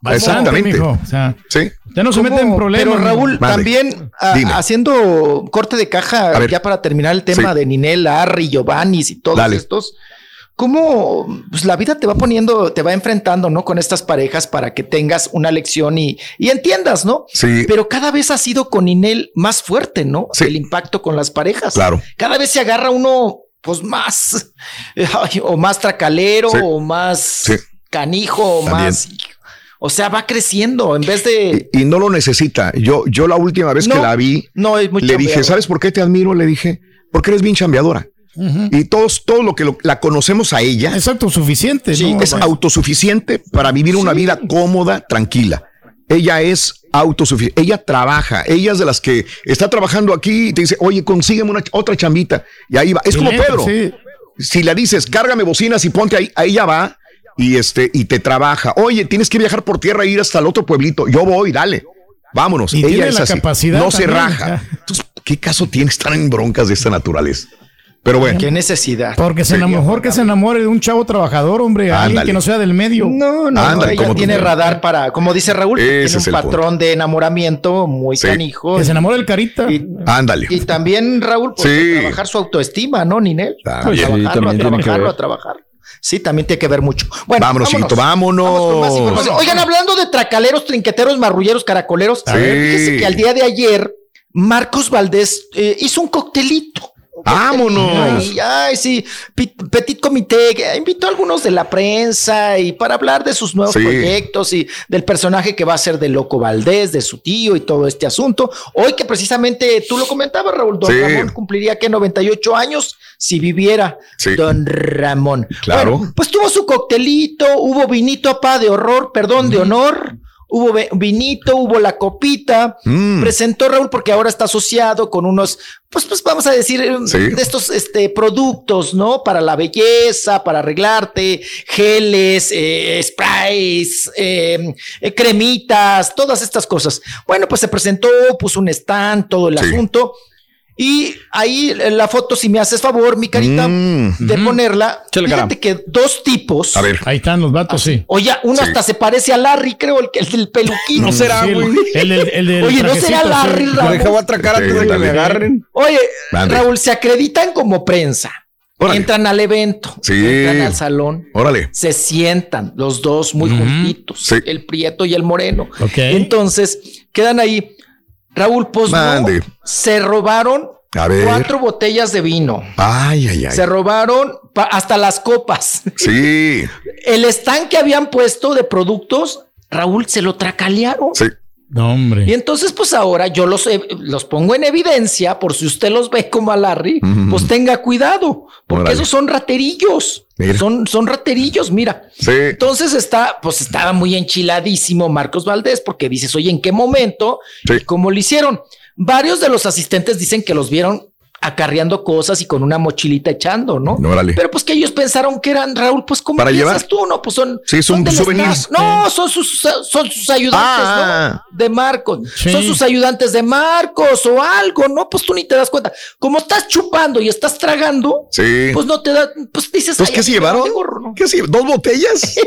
[SPEAKER 5] Bastante,
[SPEAKER 1] Exactamente.
[SPEAKER 5] mijo. O sea,
[SPEAKER 1] Sí.
[SPEAKER 5] ya no se
[SPEAKER 53] ¿Cómo?
[SPEAKER 5] mete en problemas.
[SPEAKER 53] Pero Raúl, también a-
[SPEAKER 1] Dime.
[SPEAKER 53] haciendo corte de caja,
[SPEAKER 1] A
[SPEAKER 53] ya para terminar el tema
[SPEAKER 1] Sí.
[SPEAKER 53] de Ninel, Larry, Giovanni y todos
[SPEAKER 1] Dale.
[SPEAKER 53] estos, ¿cómo pues, la vida te va poniendo, te va enfrentando, ¿no? Con estas parejas para que tengas una lección y, y entiendas, ¿no?
[SPEAKER 1] Sí.
[SPEAKER 53] Pero cada vez ha sido con Ninel más fuerte, ¿no?
[SPEAKER 1] Sí.
[SPEAKER 53] El impacto con las parejas.
[SPEAKER 1] Claro.
[SPEAKER 53] Cada vez se agarra uno, pues más, (laughs) ay, o más tracalero,
[SPEAKER 1] Sí.
[SPEAKER 53] o más
[SPEAKER 1] Sí.
[SPEAKER 53] canijo, o
[SPEAKER 1] También.
[SPEAKER 53] más. O sea, va creciendo en vez de.
[SPEAKER 1] Y no lo necesita. Yo, yo la última vez que la vi,
[SPEAKER 53] No, es muy
[SPEAKER 1] le dije. ¿sabes por qué te admiro? Le dije, porque eres bien chambeadora. Y todos, todo lo que lo- la conocemos a ella
[SPEAKER 5] Es autosuficiente.
[SPEAKER 53] Sí,
[SPEAKER 5] ¿no?
[SPEAKER 1] es autosuficiente para vivir una vida cómoda, tranquila. Ella es autosuficiente, ella trabaja, ella es de las que está trabajando aquí y te dice, oye, consígueme una, otra chambita. Y ahí va. Es como Pedro.
[SPEAKER 5] sí.
[SPEAKER 1] Si le dices, cárgame bocinas y ponte ahí, ahí ya va y este, y te trabaja. Oye, tienes que viajar por tierra e ir hasta el otro pueblito. Yo voy, dale. Vámonos.
[SPEAKER 5] Y
[SPEAKER 1] ella
[SPEAKER 5] tiene
[SPEAKER 1] es
[SPEAKER 5] la
[SPEAKER 1] así.
[SPEAKER 5] capacidad
[SPEAKER 1] No se raja. Entonces, ¿qué caso tiene estar en broncas de esta naturaleza? Pero bueno.
[SPEAKER 53] Qué necesidad.
[SPEAKER 5] Porque se enamor- mejor que se enamore de un chavo trabajador, hombre, a alguien
[SPEAKER 1] Ándale.
[SPEAKER 5] que no sea del medio.
[SPEAKER 53] No, no,
[SPEAKER 1] Ándale,
[SPEAKER 53] ella
[SPEAKER 1] ¿cómo
[SPEAKER 53] tiene
[SPEAKER 1] tú?
[SPEAKER 53] radar para, como dice Raúl,
[SPEAKER 1] Ese
[SPEAKER 53] tiene
[SPEAKER 1] es
[SPEAKER 53] un
[SPEAKER 1] el punto.
[SPEAKER 53] patrón de enamoramiento muy
[SPEAKER 1] Sí.
[SPEAKER 53] canijo.
[SPEAKER 5] Que se enamore del carita.
[SPEAKER 53] Y,
[SPEAKER 1] Ándale.
[SPEAKER 53] y también, Raúl, pues,
[SPEAKER 1] Sí.
[SPEAKER 53] trabajar su autoestima, ¿no, Ninel?
[SPEAKER 1] También.
[SPEAKER 53] A
[SPEAKER 6] Sí,
[SPEAKER 53] trabajarlo,
[SPEAKER 6] también
[SPEAKER 53] a
[SPEAKER 6] tiene que
[SPEAKER 53] trabajarlo,
[SPEAKER 6] ver.
[SPEAKER 53] a trabajar. Sí, también tiene que ver mucho. Bueno,
[SPEAKER 1] Vámonos, vámonos.
[SPEAKER 53] Más información. Oigan, hablando de tracaleros, trinqueteros, marrulleros, caracoleros,
[SPEAKER 1] Sí.
[SPEAKER 53] fíjese que al día de ayer, Marcos Valdés eh, hizo un coctelito.
[SPEAKER 1] Vámonos.
[SPEAKER 53] Ay, ay, sí. Petit Comité que invitó a algunos de la prensa y para hablar de sus nuevos
[SPEAKER 1] Sí.
[SPEAKER 53] proyectos y del personaje que va a ser de Loco Valdés, de su tío y todo este asunto. Hoy que precisamente tú lo comentabas, Raúl, don
[SPEAKER 1] Sí.
[SPEAKER 53] Ramón cumpliría que 98 años si viviera
[SPEAKER 1] Sí.
[SPEAKER 53] don Ramón.
[SPEAKER 1] Claro.
[SPEAKER 53] Bueno, pues tuvo su coctelito, hubo vinito a pa de horror, perdón, de honor. Hubo vinito, hubo la copita,
[SPEAKER 1] Mm.
[SPEAKER 53] presentó Raúl porque ahora está asociado con unos, pues, pues vamos a decir, eh,
[SPEAKER 1] Sí.
[SPEAKER 53] de estos este, productos, ¿no? Para la belleza, para arreglarte, geles, eh, sprays, eh, eh, cremitas, todas estas cosas. Bueno, pues se presentó, puso un stand, todo el
[SPEAKER 1] Sí.
[SPEAKER 53] asunto. Y ahí la foto, si me haces favor, mi carita,
[SPEAKER 1] Mm.
[SPEAKER 53] de ponerla. Fíjate que dos tipos.
[SPEAKER 1] A ver.
[SPEAKER 5] Ahí están los vatos, sí.
[SPEAKER 53] Oye, uno
[SPEAKER 1] Sí.
[SPEAKER 53] hasta se parece a Larry, creo, el, que- el del peluquín.
[SPEAKER 6] No será,
[SPEAKER 5] Sí, el-
[SPEAKER 6] güey.
[SPEAKER 5] El, del- el del (laughs)
[SPEAKER 53] Oye, ¿no será Larry
[SPEAKER 5] sí.
[SPEAKER 53] Ramos?
[SPEAKER 6] Deja, voy a atracar antes de que me agarren.
[SPEAKER 53] Oye. Raúl, se acreditan como prensa.
[SPEAKER 1] Órale.
[SPEAKER 53] Entran al evento,
[SPEAKER 1] Sí.
[SPEAKER 53] entran al salón,
[SPEAKER 1] Órale.
[SPEAKER 53] se sientan los dos muy juntitos,
[SPEAKER 1] Sí.
[SPEAKER 53] el prieto y el moreno.
[SPEAKER 5] Ok.
[SPEAKER 53] Entonces, quedan ahí. Raúl, pues no,
[SPEAKER 1] Mande.
[SPEAKER 53] se robaron
[SPEAKER 1] A ver.
[SPEAKER 53] cuatro botellas de vino.
[SPEAKER 1] Ay, ay, ay.
[SPEAKER 53] Se robaron hasta las copas.
[SPEAKER 1] Sí. (laughs)
[SPEAKER 53] El stand que habían puesto de productos, Raúl, se lo tracalearon.
[SPEAKER 1] Sí.
[SPEAKER 5] No, hombre.
[SPEAKER 53] Y entonces, pues ahora yo los, eh, los pongo en evidencia por si usted los ve como a Larry, pues tenga cuidado, porque esos son raterillos.
[SPEAKER 1] Mira.
[SPEAKER 53] Son, son raterillos, mira.
[SPEAKER 1] Sí.
[SPEAKER 53] Entonces está, pues estaba muy enchiladísimo Marcos Valdés, porque dices, oye, ¿en qué momento?
[SPEAKER 1] Sí.
[SPEAKER 53] ¿Y cómo lo hicieron? Varios de los asistentes dicen que los vieron acarreando cosas y con una mochilita echando, ¿no?
[SPEAKER 1] Órale.
[SPEAKER 53] Pero pues que ellos pensaron que eran, Raúl, pues como
[SPEAKER 1] Para
[SPEAKER 53] piensas
[SPEAKER 1] llevar.
[SPEAKER 53] tú, ¿no? Pues son,
[SPEAKER 1] Sí, son
[SPEAKER 53] del
[SPEAKER 1] souvenirs.
[SPEAKER 53] No, son sus, son sus ayudantes,
[SPEAKER 1] Ah.
[SPEAKER 53] ¿no? De Marcos.
[SPEAKER 5] Sí.
[SPEAKER 53] Son sus ayudantes de Marcos o algo, ¿no? Pues tú ni te das cuenta. Como estás chupando y estás tragando,
[SPEAKER 1] Sí.
[SPEAKER 53] pues no te da, pues dices. "Ay,
[SPEAKER 1] ¿qué se llevaron?
[SPEAKER 53] vale gorro", ¿no?
[SPEAKER 1] ¿Qué se llevaron? ¿Dos botellas? (laughs)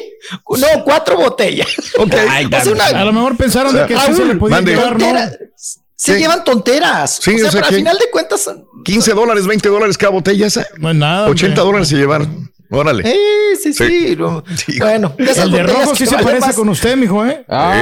[SPEAKER 53] No, cuatro botellas.
[SPEAKER 1] Ok.
[SPEAKER 53] O sea, una-
[SPEAKER 5] A lo mejor pensaron de que sí se le podía llevar, ¿no?
[SPEAKER 53] Se
[SPEAKER 1] Sí.
[SPEAKER 53] llevan tonteras.
[SPEAKER 1] Sí,
[SPEAKER 53] o sea,
[SPEAKER 1] o sea
[SPEAKER 53] pero al final de cuentas.
[SPEAKER 1] 15 dólares, 20 dólares cada botella esa.
[SPEAKER 5] No es nada.
[SPEAKER 1] 80
[SPEAKER 5] hombre.
[SPEAKER 1] dólares se llevaron. Órale.
[SPEAKER 53] Eh, sí, sí.
[SPEAKER 1] Sí.
[SPEAKER 53] no.
[SPEAKER 1] Sí. (laughs)
[SPEAKER 53] Bueno,
[SPEAKER 5] El de rojo sí se parece
[SPEAKER 53] más.
[SPEAKER 5] con usted, mijo, ¿eh?
[SPEAKER 6] Ah.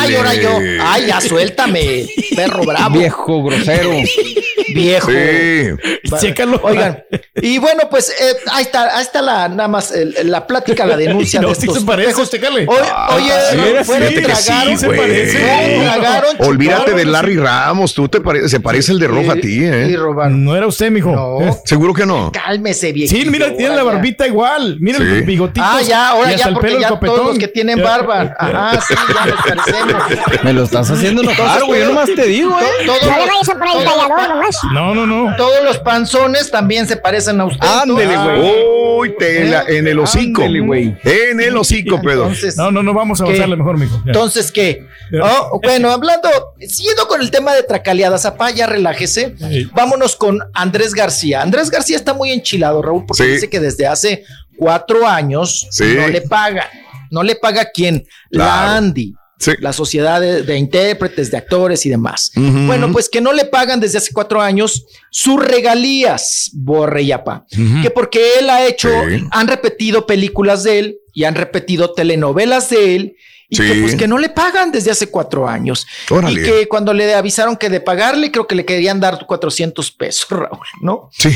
[SPEAKER 53] Ay, ahora yo. Ay, ya suéltame. (laughs) perro bravo.
[SPEAKER 6] Viejo grosero. (laughs)
[SPEAKER 53] Viejo.
[SPEAKER 5] Sí.
[SPEAKER 53] Va-
[SPEAKER 5] Chécalo.
[SPEAKER 53] Oigan, y bueno, pues eh, ahí está, ahí está la, nada más el- la plática, la denuncia
[SPEAKER 5] No,
[SPEAKER 53] de
[SPEAKER 5] sí
[SPEAKER 53] estos
[SPEAKER 5] se parece,
[SPEAKER 53] espejos.
[SPEAKER 5] chécale.
[SPEAKER 53] Oye,
[SPEAKER 5] Ah,
[SPEAKER 53] oye,
[SPEAKER 5] sí,
[SPEAKER 53] fueron
[SPEAKER 5] sí,
[SPEAKER 53] tragaron,
[SPEAKER 5] se parece.
[SPEAKER 53] Tragaron,
[SPEAKER 1] Olvídate de Larry Ramos, tú te pareces, se parece el de rojo a ti, ¿eh?
[SPEAKER 5] No era usted, mijo.
[SPEAKER 53] No.
[SPEAKER 1] Seguro que no.
[SPEAKER 53] Cálmese, viejito.
[SPEAKER 5] Sí, mira, tiene la barbita igual. Mira
[SPEAKER 1] Sí.
[SPEAKER 5] el bigotito.
[SPEAKER 53] Ah, ya, ahora
[SPEAKER 5] y hasta
[SPEAKER 53] ya,
[SPEAKER 5] el
[SPEAKER 53] porque
[SPEAKER 5] pelo,
[SPEAKER 53] ya todos los que tienen barba. Ajá, sí, ya nos parecemos.
[SPEAKER 6] Me lo estás haciendo enojar, güey. Yo nomás te digo, ¿eh?
[SPEAKER 53] Todos los-
[SPEAKER 13] poner el tallador nomás.
[SPEAKER 5] No, no, no.
[SPEAKER 53] Todos los panzones también se parecen a usted.
[SPEAKER 6] Ándele,
[SPEAKER 53] entonces-
[SPEAKER 6] güey.
[SPEAKER 1] Uy, te la- en el hocico.
[SPEAKER 6] Ándele, güey.
[SPEAKER 1] En el hocico, Pedro.
[SPEAKER 53] Entonces,
[SPEAKER 5] No, no, no, vamos a avanzarle mejor, mijo. Ya.
[SPEAKER 53] Entonces, ¿qué? Oh, bueno, hablando, siguiendo con el tema de tracaleadas, zapá, ya relájese.
[SPEAKER 5] Sí.
[SPEAKER 53] Vámonos con Andrés García. Andrés García está muy enchilado, Raúl, porque
[SPEAKER 1] Sí.
[SPEAKER 53] dice que desde hace cuatro años
[SPEAKER 1] Sí.
[SPEAKER 53] no le paga. No le paga quién? La. Andy.
[SPEAKER 1] Sí.
[SPEAKER 53] La sociedad de, de intérpretes, de actores y demás. Bueno, pues que no le pagan desde hace cuatro años sus regalías, Borre y Apa. Que porque él ha hecho,
[SPEAKER 1] Sí.
[SPEAKER 53] han repetido películas de él y han repetido telenovelas de él y que pues que no le pagan desde hace cuatro años.
[SPEAKER 1] Órale.
[SPEAKER 53] Y que cuando le avisaron que de pagarle, creo que le querían dar 400 pesos, (laughs) Raúl, ¿no?
[SPEAKER 1] Sí.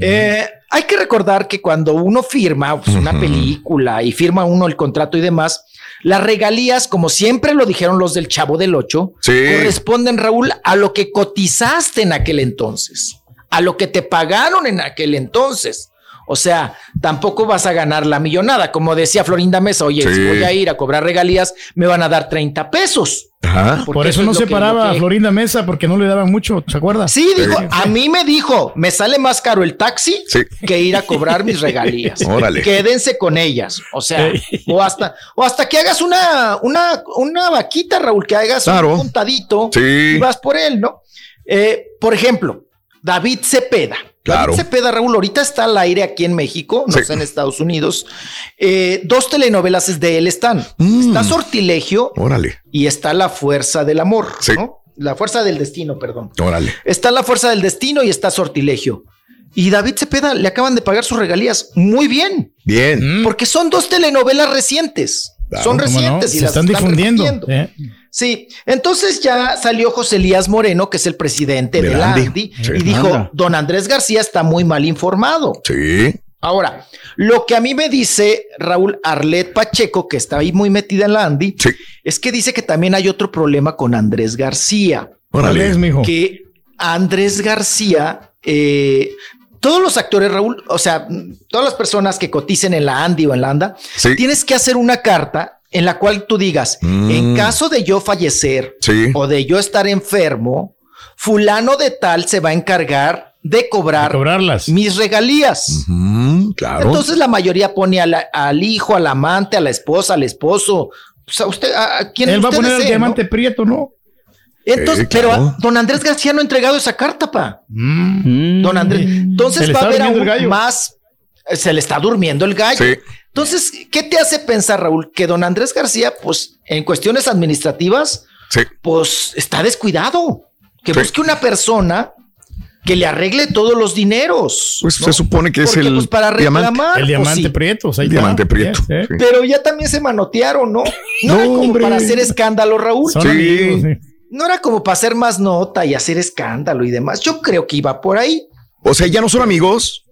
[SPEAKER 53] Eh, hay que recordar que cuando uno firma pues, una película y firma uno el contrato y demás, las regalías, como siempre lo dijeron los del Chavo del Ocho,
[SPEAKER 1] Sí.
[SPEAKER 53] corresponden, Raúl, a lo que cotizaste en aquel entonces, a lo que te pagaron en aquel entonces. O sea, tampoco vas a ganar la millonada. Como decía Florinda Mesa, oye,
[SPEAKER 1] Sí.
[SPEAKER 53] si voy a ir a cobrar regalías, me van a dar 30 pesos.
[SPEAKER 1] Ajá.
[SPEAKER 5] Por eso no
[SPEAKER 53] es
[SPEAKER 5] se
[SPEAKER 53] que-
[SPEAKER 5] paraba
[SPEAKER 53] que-
[SPEAKER 5] Florinda Mesa porque no le daban mucho, ¿se acuerda?
[SPEAKER 53] Sí, dijo, a mí me dijo, me sale más caro el taxi
[SPEAKER 1] Sí.
[SPEAKER 53] que ir a cobrar mis regalías. (laughs)
[SPEAKER 1] Órale.
[SPEAKER 53] Quédense con ellas. O sea, o hasta, o hasta que hagas una, una, una vaquita, Raúl, que hagas
[SPEAKER 1] Claro.
[SPEAKER 53] un contadito
[SPEAKER 1] Sí.
[SPEAKER 53] y vas por él, ¿no? Eh, por ejemplo, David Cepeda.
[SPEAKER 1] Claro.
[SPEAKER 53] David Cepeda, Raúl, ahorita está al aire aquí en México, no
[SPEAKER 1] Sí.
[SPEAKER 53] sé, en Estados Unidos. Eh, dos telenovelas de él están.
[SPEAKER 1] Mm.
[SPEAKER 53] Está Sortilegio
[SPEAKER 1] Órale,
[SPEAKER 53] y está La Fuerza del Amor,
[SPEAKER 1] Sí.
[SPEAKER 53] ¿no? La Fuerza del Destino, perdón.
[SPEAKER 1] órale.
[SPEAKER 53] Está la fuerza del destino y está sortilegio. Y David Cepeda le acaban de pagar sus regalías muy bien,
[SPEAKER 1] Bien.
[SPEAKER 53] porque son dos telenovelas recientes.
[SPEAKER 1] Claro,
[SPEAKER 53] son recientes y
[SPEAKER 5] Se
[SPEAKER 53] las
[SPEAKER 5] están difundiendo.
[SPEAKER 53] repitiendo. Sí, entonces ya salió José Elías Moreno, que es el presidente
[SPEAKER 1] Del
[SPEAKER 53] de la
[SPEAKER 1] Andy.
[SPEAKER 53] Andy,
[SPEAKER 1] Sí.
[SPEAKER 53] y dijo,
[SPEAKER 6] Anda.
[SPEAKER 53] don Andrés García está muy mal informado.
[SPEAKER 1] Sí.
[SPEAKER 53] Ahora, lo que a mí me dice Raúl Arlet Pacheco, que está ahí muy metida en la Andy,
[SPEAKER 1] Sí.
[SPEAKER 53] es que dice que también hay otro problema con Andrés García
[SPEAKER 5] ¿Cuál
[SPEAKER 1] Órale.
[SPEAKER 5] es, mijo?
[SPEAKER 53] que Andrés García, eh, todos los actores, Raúl, o sea, todas las personas que coticen en la Andy o en la ANDA,
[SPEAKER 1] Sí.
[SPEAKER 53] tienes que hacer una carta en la cual tú digas,
[SPEAKER 1] Mm.
[SPEAKER 53] en caso de yo fallecer
[SPEAKER 1] Sí.
[SPEAKER 53] o de yo estar enfermo, fulano de tal se va a encargar de cobrar,
[SPEAKER 5] De cobrarlas.
[SPEAKER 53] mis regalías.
[SPEAKER 1] Mm, claro.
[SPEAKER 53] Entonces la mayoría pone a la- al hijo, al amante, a la esposa, al esposo. O sea, usted, a, a quien
[SPEAKER 5] Él va a poner el diamante
[SPEAKER 53] ¿no?
[SPEAKER 5] prieto, ¿no?
[SPEAKER 53] Entonces,
[SPEAKER 1] claro.
[SPEAKER 53] pero a- don Andrés García no ha entregado esa carta, pa.
[SPEAKER 5] Mm.
[SPEAKER 53] Don Andrés.
[SPEAKER 5] Se
[SPEAKER 53] Entonces va a haber aún más. eh, Se le está durmiendo el gallo.
[SPEAKER 1] Sí.
[SPEAKER 53] Entonces, ¿qué te hace pensar, Raúl? Que don Andrés García, pues, en cuestiones administrativas,
[SPEAKER 1] Sí.
[SPEAKER 53] pues está descuidado. Que
[SPEAKER 1] Sí.
[SPEAKER 53] busque una persona que le arregle todos los dineros.
[SPEAKER 1] Pues
[SPEAKER 53] ¿no?
[SPEAKER 1] se supone que es el
[SPEAKER 53] pues, para
[SPEAKER 1] diamante.
[SPEAKER 53] reclamar.
[SPEAKER 5] El
[SPEAKER 53] pues,
[SPEAKER 5] diamante
[SPEAKER 53] sí.
[SPEAKER 5] prieto. o sea, ahí
[SPEAKER 1] Diamante
[SPEAKER 5] está.
[SPEAKER 1] prieto.
[SPEAKER 5] Sí, sí.
[SPEAKER 1] Sí.
[SPEAKER 53] Pero ya también se manotearon, ¿no? No,
[SPEAKER 1] No,
[SPEAKER 53] era como
[SPEAKER 1] hombre.
[SPEAKER 53] para hacer escándalo, Raúl.
[SPEAKER 5] Son
[SPEAKER 1] Sí.
[SPEAKER 5] amigos, sí.
[SPEAKER 53] No era como para hacer más nota y hacer escándalo y demás. Yo creo que iba por ahí.
[SPEAKER 1] O sea, ya no son amigos.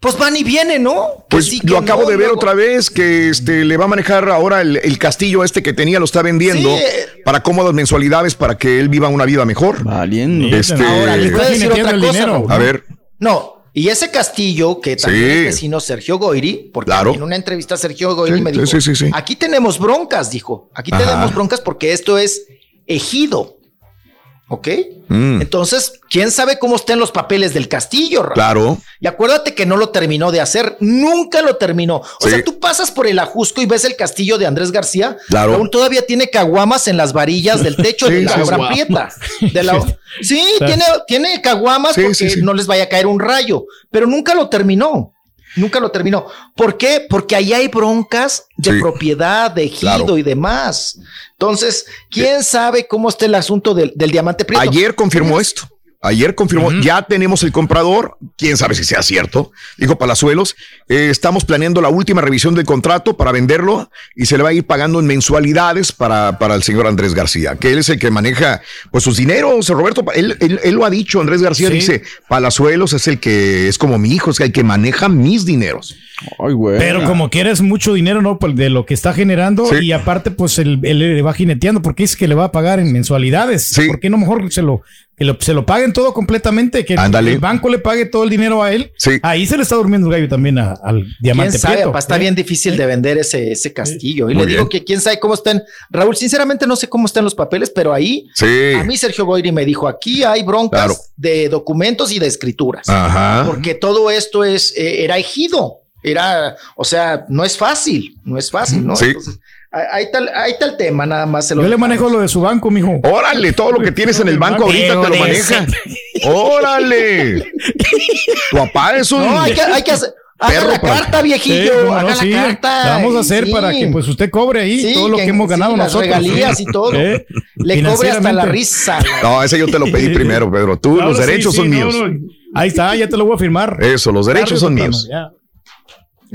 [SPEAKER 53] Pues van y vienen, ¿no?
[SPEAKER 1] Pues
[SPEAKER 53] sí,
[SPEAKER 1] lo acabo
[SPEAKER 53] no,
[SPEAKER 1] de ver
[SPEAKER 53] luego-
[SPEAKER 1] otra vez que este le va a manejar ahora el, el castillo este que tenía, lo está vendiendo
[SPEAKER 53] Sí,
[SPEAKER 1] para cómodas mensualidades para que él viva una vida mejor.
[SPEAKER 6] Valiendo.
[SPEAKER 1] Este,
[SPEAKER 53] Ahora, les voy a decir otra cosa,
[SPEAKER 5] dinero.
[SPEAKER 1] A ver,
[SPEAKER 53] No, y ese castillo que también
[SPEAKER 1] Sí.
[SPEAKER 53] es vecino Sergio Goiri, porque
[SPEAKER 1] Claro.
[SPEAKER 53] en una entrevista Sergio Goiri
[SPEAKER 1] Sí,
[SPEAKER 53] me
[SPEAKER 1] sí,
[SPEAKER 53] dijo,
[SPEAKER 1] sí, sí, sí.
[SPEAKER 53] aquí tenemos broncas, dijo, aquí
[SPEAKER 1] Ajá.
[SPEAKER 53] tenemos broncas porque esto es ejido. ¿Ok?
[SPEAKER 1] Mm.
[SPEAKER 53] Entonces, ¿quién sabe cómo estén los papeles del castillo, Raúl?
[SPEAKER 1] claro,
[SPEAKER 53] Y acuérdate que no lo terminó de hacer, nunca lo terminó. O
[SPEAKER 1] Sí.
[SPEAKER 53] sea, tú pasas por el Ajusco y ves el castillo de Andrés García.
[SPEAKER 1] Claro.
[SPEAKER 53] Raúl todavía tiene caguamas en las varillas del techo de la obra prieta. De la, sí, tiene, tiene caguamas
[SPEAKER 1] Sí,
[SPEAKER 53] porque no les vaya a caer un rayo, pero nunca lo terminó. Nunca lo terminó. ¿Por qué? Porque ahí hay broncas de
[SPEAKER 1] Sí.
[SPEAKER 53] propiedad, de ejido
[SPEAKER 1] Claro.
[SPEAKER 53] y demás. Entonces, ¿quién sabe cómo está el asunto del, del diamante prieto?
[SPEAKER 1] ayer confirmó esto. Ayer confirmó, ya tenemos el comprador, quién sabe si sea cierto, dijo Palazuelos, eh, estamos planeando la última revisión del contrato para venderlo y se le va a ir pagando en mensualidades para, para el señor Andrés García, que él es el que maneja pues sus dineros, Roberto, él, él- él lo ha dicho, Andrés García
[SPEAKER 5] Sí.
[SPEAKER 1] dice, Palazuelos es el que es como mi hijo, es el que maneja mis dineros.
[SPEAKER 6] Ay, güey.
[SPEAKER 5] Pero como quieres mucho dinero, ¿no? Pues de lo que está generando y aparte, pues él, él le va jineteando porque dice que le va a pagar en mensualidades. ¿Por qué no mejor se lo, que lo- se lo paguen todo completamente? Que el- banco le pague todo el dinero a él. Ahí se le está durmiendo el gallo también a- al
[SPEAKER 53] ¿Quién
[SPEAKER 5] diamante
[SPEAKER 53] sabe?
[SPEAKER 5] prieto.
[SPEAKER 53] papá? está
[SPEAKER 5] ¿eh?
[SPEAKER 53] bien difícil de vender ese, ese castillo. Y
[SPEAKER 5] Muy
[SPEAKER 53] le digo
[SPEAKER 5] bien.
[SPEAKER 53] que quién sabe cómo están. Raúl, sinceramente no sé cómo están los papeles, pero ahí
[SPEAKER 1] Sí.
[SPEAKER 53] a mí Sergio Goyri me dijo, aquí hay broncas
[SPEAKER 1] Claro.
[SPEAKER 53] de documentos y de escrituras.
[SPEAKER 1] Ajá.
[SPEAKER 53] Porque todo esto es, eh, era ejido. Era, o sea, no es fácil, no es fácil, ¿no?
[SPEAKER 1] Sí.
[SPEAKER 53] Entonces, ahí está, el- ahí está el tema, nada más se lo
[SPEAKER 5] Yo le manejo lo de su banco, mijo.
[SPEAKER 1] Órale, todo lo que tienes en el banco ahorita te lo maneja. Órale. (laughs) Tu papá es un
[SPEAKER 53] No, hay que, hay que hacer. Haga la carta, viejillo.
[SPEAKER 5] Sí, cómo no,
[SPEAKER 53] haga
[SPEAKER 5] sí.
[SPEAKER 53] la carta.
[SPEAKER 5] La vamos a hacer
[SPEAKER 53] Sí.
[SPEAKER 5] para que pues usted cobre ahí
[SPEAKER 53] Sí,
[SPEAKER 5] todo lo que,
[SPEAKER 53] que-
[SPEAKER 5] hemos ganado
[SPEAKER 53] sí, las
[SPEAKER 5] nosotros.
[SPEAKER 53] regalías y todo. (laughs)
[SPEAKER 5] ¿Eh?
[SPEAKER 53] Le cobre hasta la risa.
[SPEAKER 1] No, ese yo te lo pedí primero, Pedro. Tú,
[SPEAKER 5] Claro,
[SPEAKER 1] los derechos
[SPEAKER 5] sí,
[SPEAKER 1] son míos.
[SPEAKER 5] no. Ahí está, ya te lo voy a firmar.
[SPEAKER 1] Eso, los derechos son
[SPEAKER 5] Tarde
[SPEAKER 1] míos.
[SPEAKER 5] ya.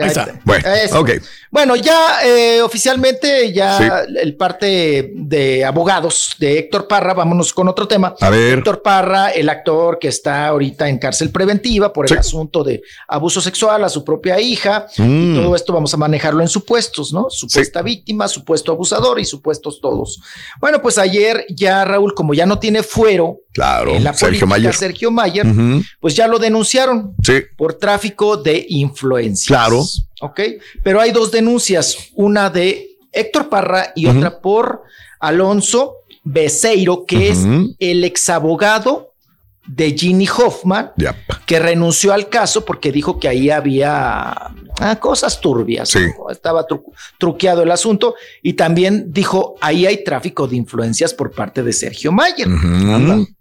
[SPEAKER 5] Ahí está.
[SPEAKER 1] Bueno,
[SPEAKER 53] Eso.
[SPEAKER 1] ok.
[SPEAKER 53] Bueno, ya eh, oficialmente, ya
[SPEAKER 1] Sí.
[SPEAKER 53] el parte de abogados de Héctor Parra, vámonos con otro tema.
[SPEAKER 1] A ver.
[SPEAKER 53] Héctor Parra, el actor que está ahorita en cárcel preventiva por el
[SPEAKER 1] Sí.
[SPEAKER 53] asunto de abuso sexual a su propia hija.
[SPEAKER 1] Mm.
[SPEAKER 53] Y todo esto vamos a manejarlo en supuestos, ¿no? Supuesta víctima, supuesto abusador y supuestos todos. Bueno, pues ayer ya Raúl, como ya no tiene fuero
[SPEAKER 1] Claro,
[SPEAKER 53] en la
[SPEAKER 1] Sergio
[SPEAKER 53] política,
[SPEAKER 1] Mayer.
[SPEAKER 53] Sergio Mayer, pues ya lo denunciaron
[SPEAKER 1] Sí.
[SPEAKER 53] por tráfico de influencias.
[SPEAKER 1] Claro.
[SPEAKER 53] Ok, pero hay dos denuncias, una de Héctor Parra y otra por Alonso Beseiro, que es el exabogado de Ginny Hoffman,
[SPEAKER 1] Yep.
[SPEAKER 53] que renunció al caso porque dijo que ahí había ah, cosas turbias,
[SPEAKER 1] Sí.
[SPEAKER 53] ¿no? estaba tru- truqueado el asunto, y también dijo, ahí hay tráfico de influencias por parte de Sergio Mayer.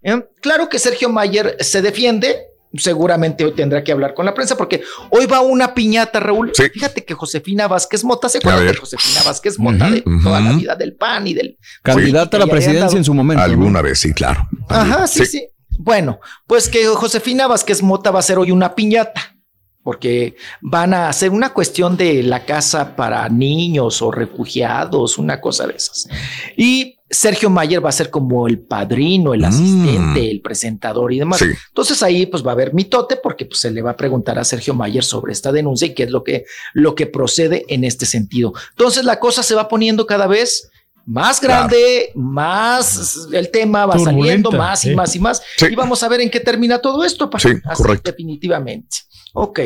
[SPEAKER 53] ¿Eh? Claro que Sergio Mayer se defiende. Seguramente hoy tendrá que hablar con la prensa porque hoy va una piñata, Raúl. Fíjate que Josefina Vázquez Mota, ¿se acuerdan de Josefina Vázquez Mota de toda la vida del PAN y del...
[SPEAKER 6] Candidata a la presidencia en su momento. ¿no?
[SPEAKER 1] Alguna vez, sí, claro.
[SPEAKER 53] Ajá, sí, sí, Bueno, pues que Josefina Vázquez Mota va a hacer hoy una piñata, porque van a hacer una cuestión de la casa para niños o refugiados, una cosa de esas. Y Sergio Mayer va a ser como el padrino, el asistente, el presentador y demás.
[SPEAKER 1] Sí.
[SPEAKER 53] Entonces ahí pues va a haber mitote porque pues se le va a preguntar a Sergio Mayer sobre esta denuncia y qué es lo que, lo que procede en este sentido. Entonces la cosa se va poniendo cada vez más grande, más el tema va
[SPEAKER 5] Turbulenta,
[SPEAKER 53] saliendo más y más y más. Y vamos a ver en qué termina todo esto. pa.
[SPEAKER 1] Sí,
[SPEAKER 53] Así,
[SPEAKER 1] correcto.
[SPEAKER 53] Definitivamente. Ok,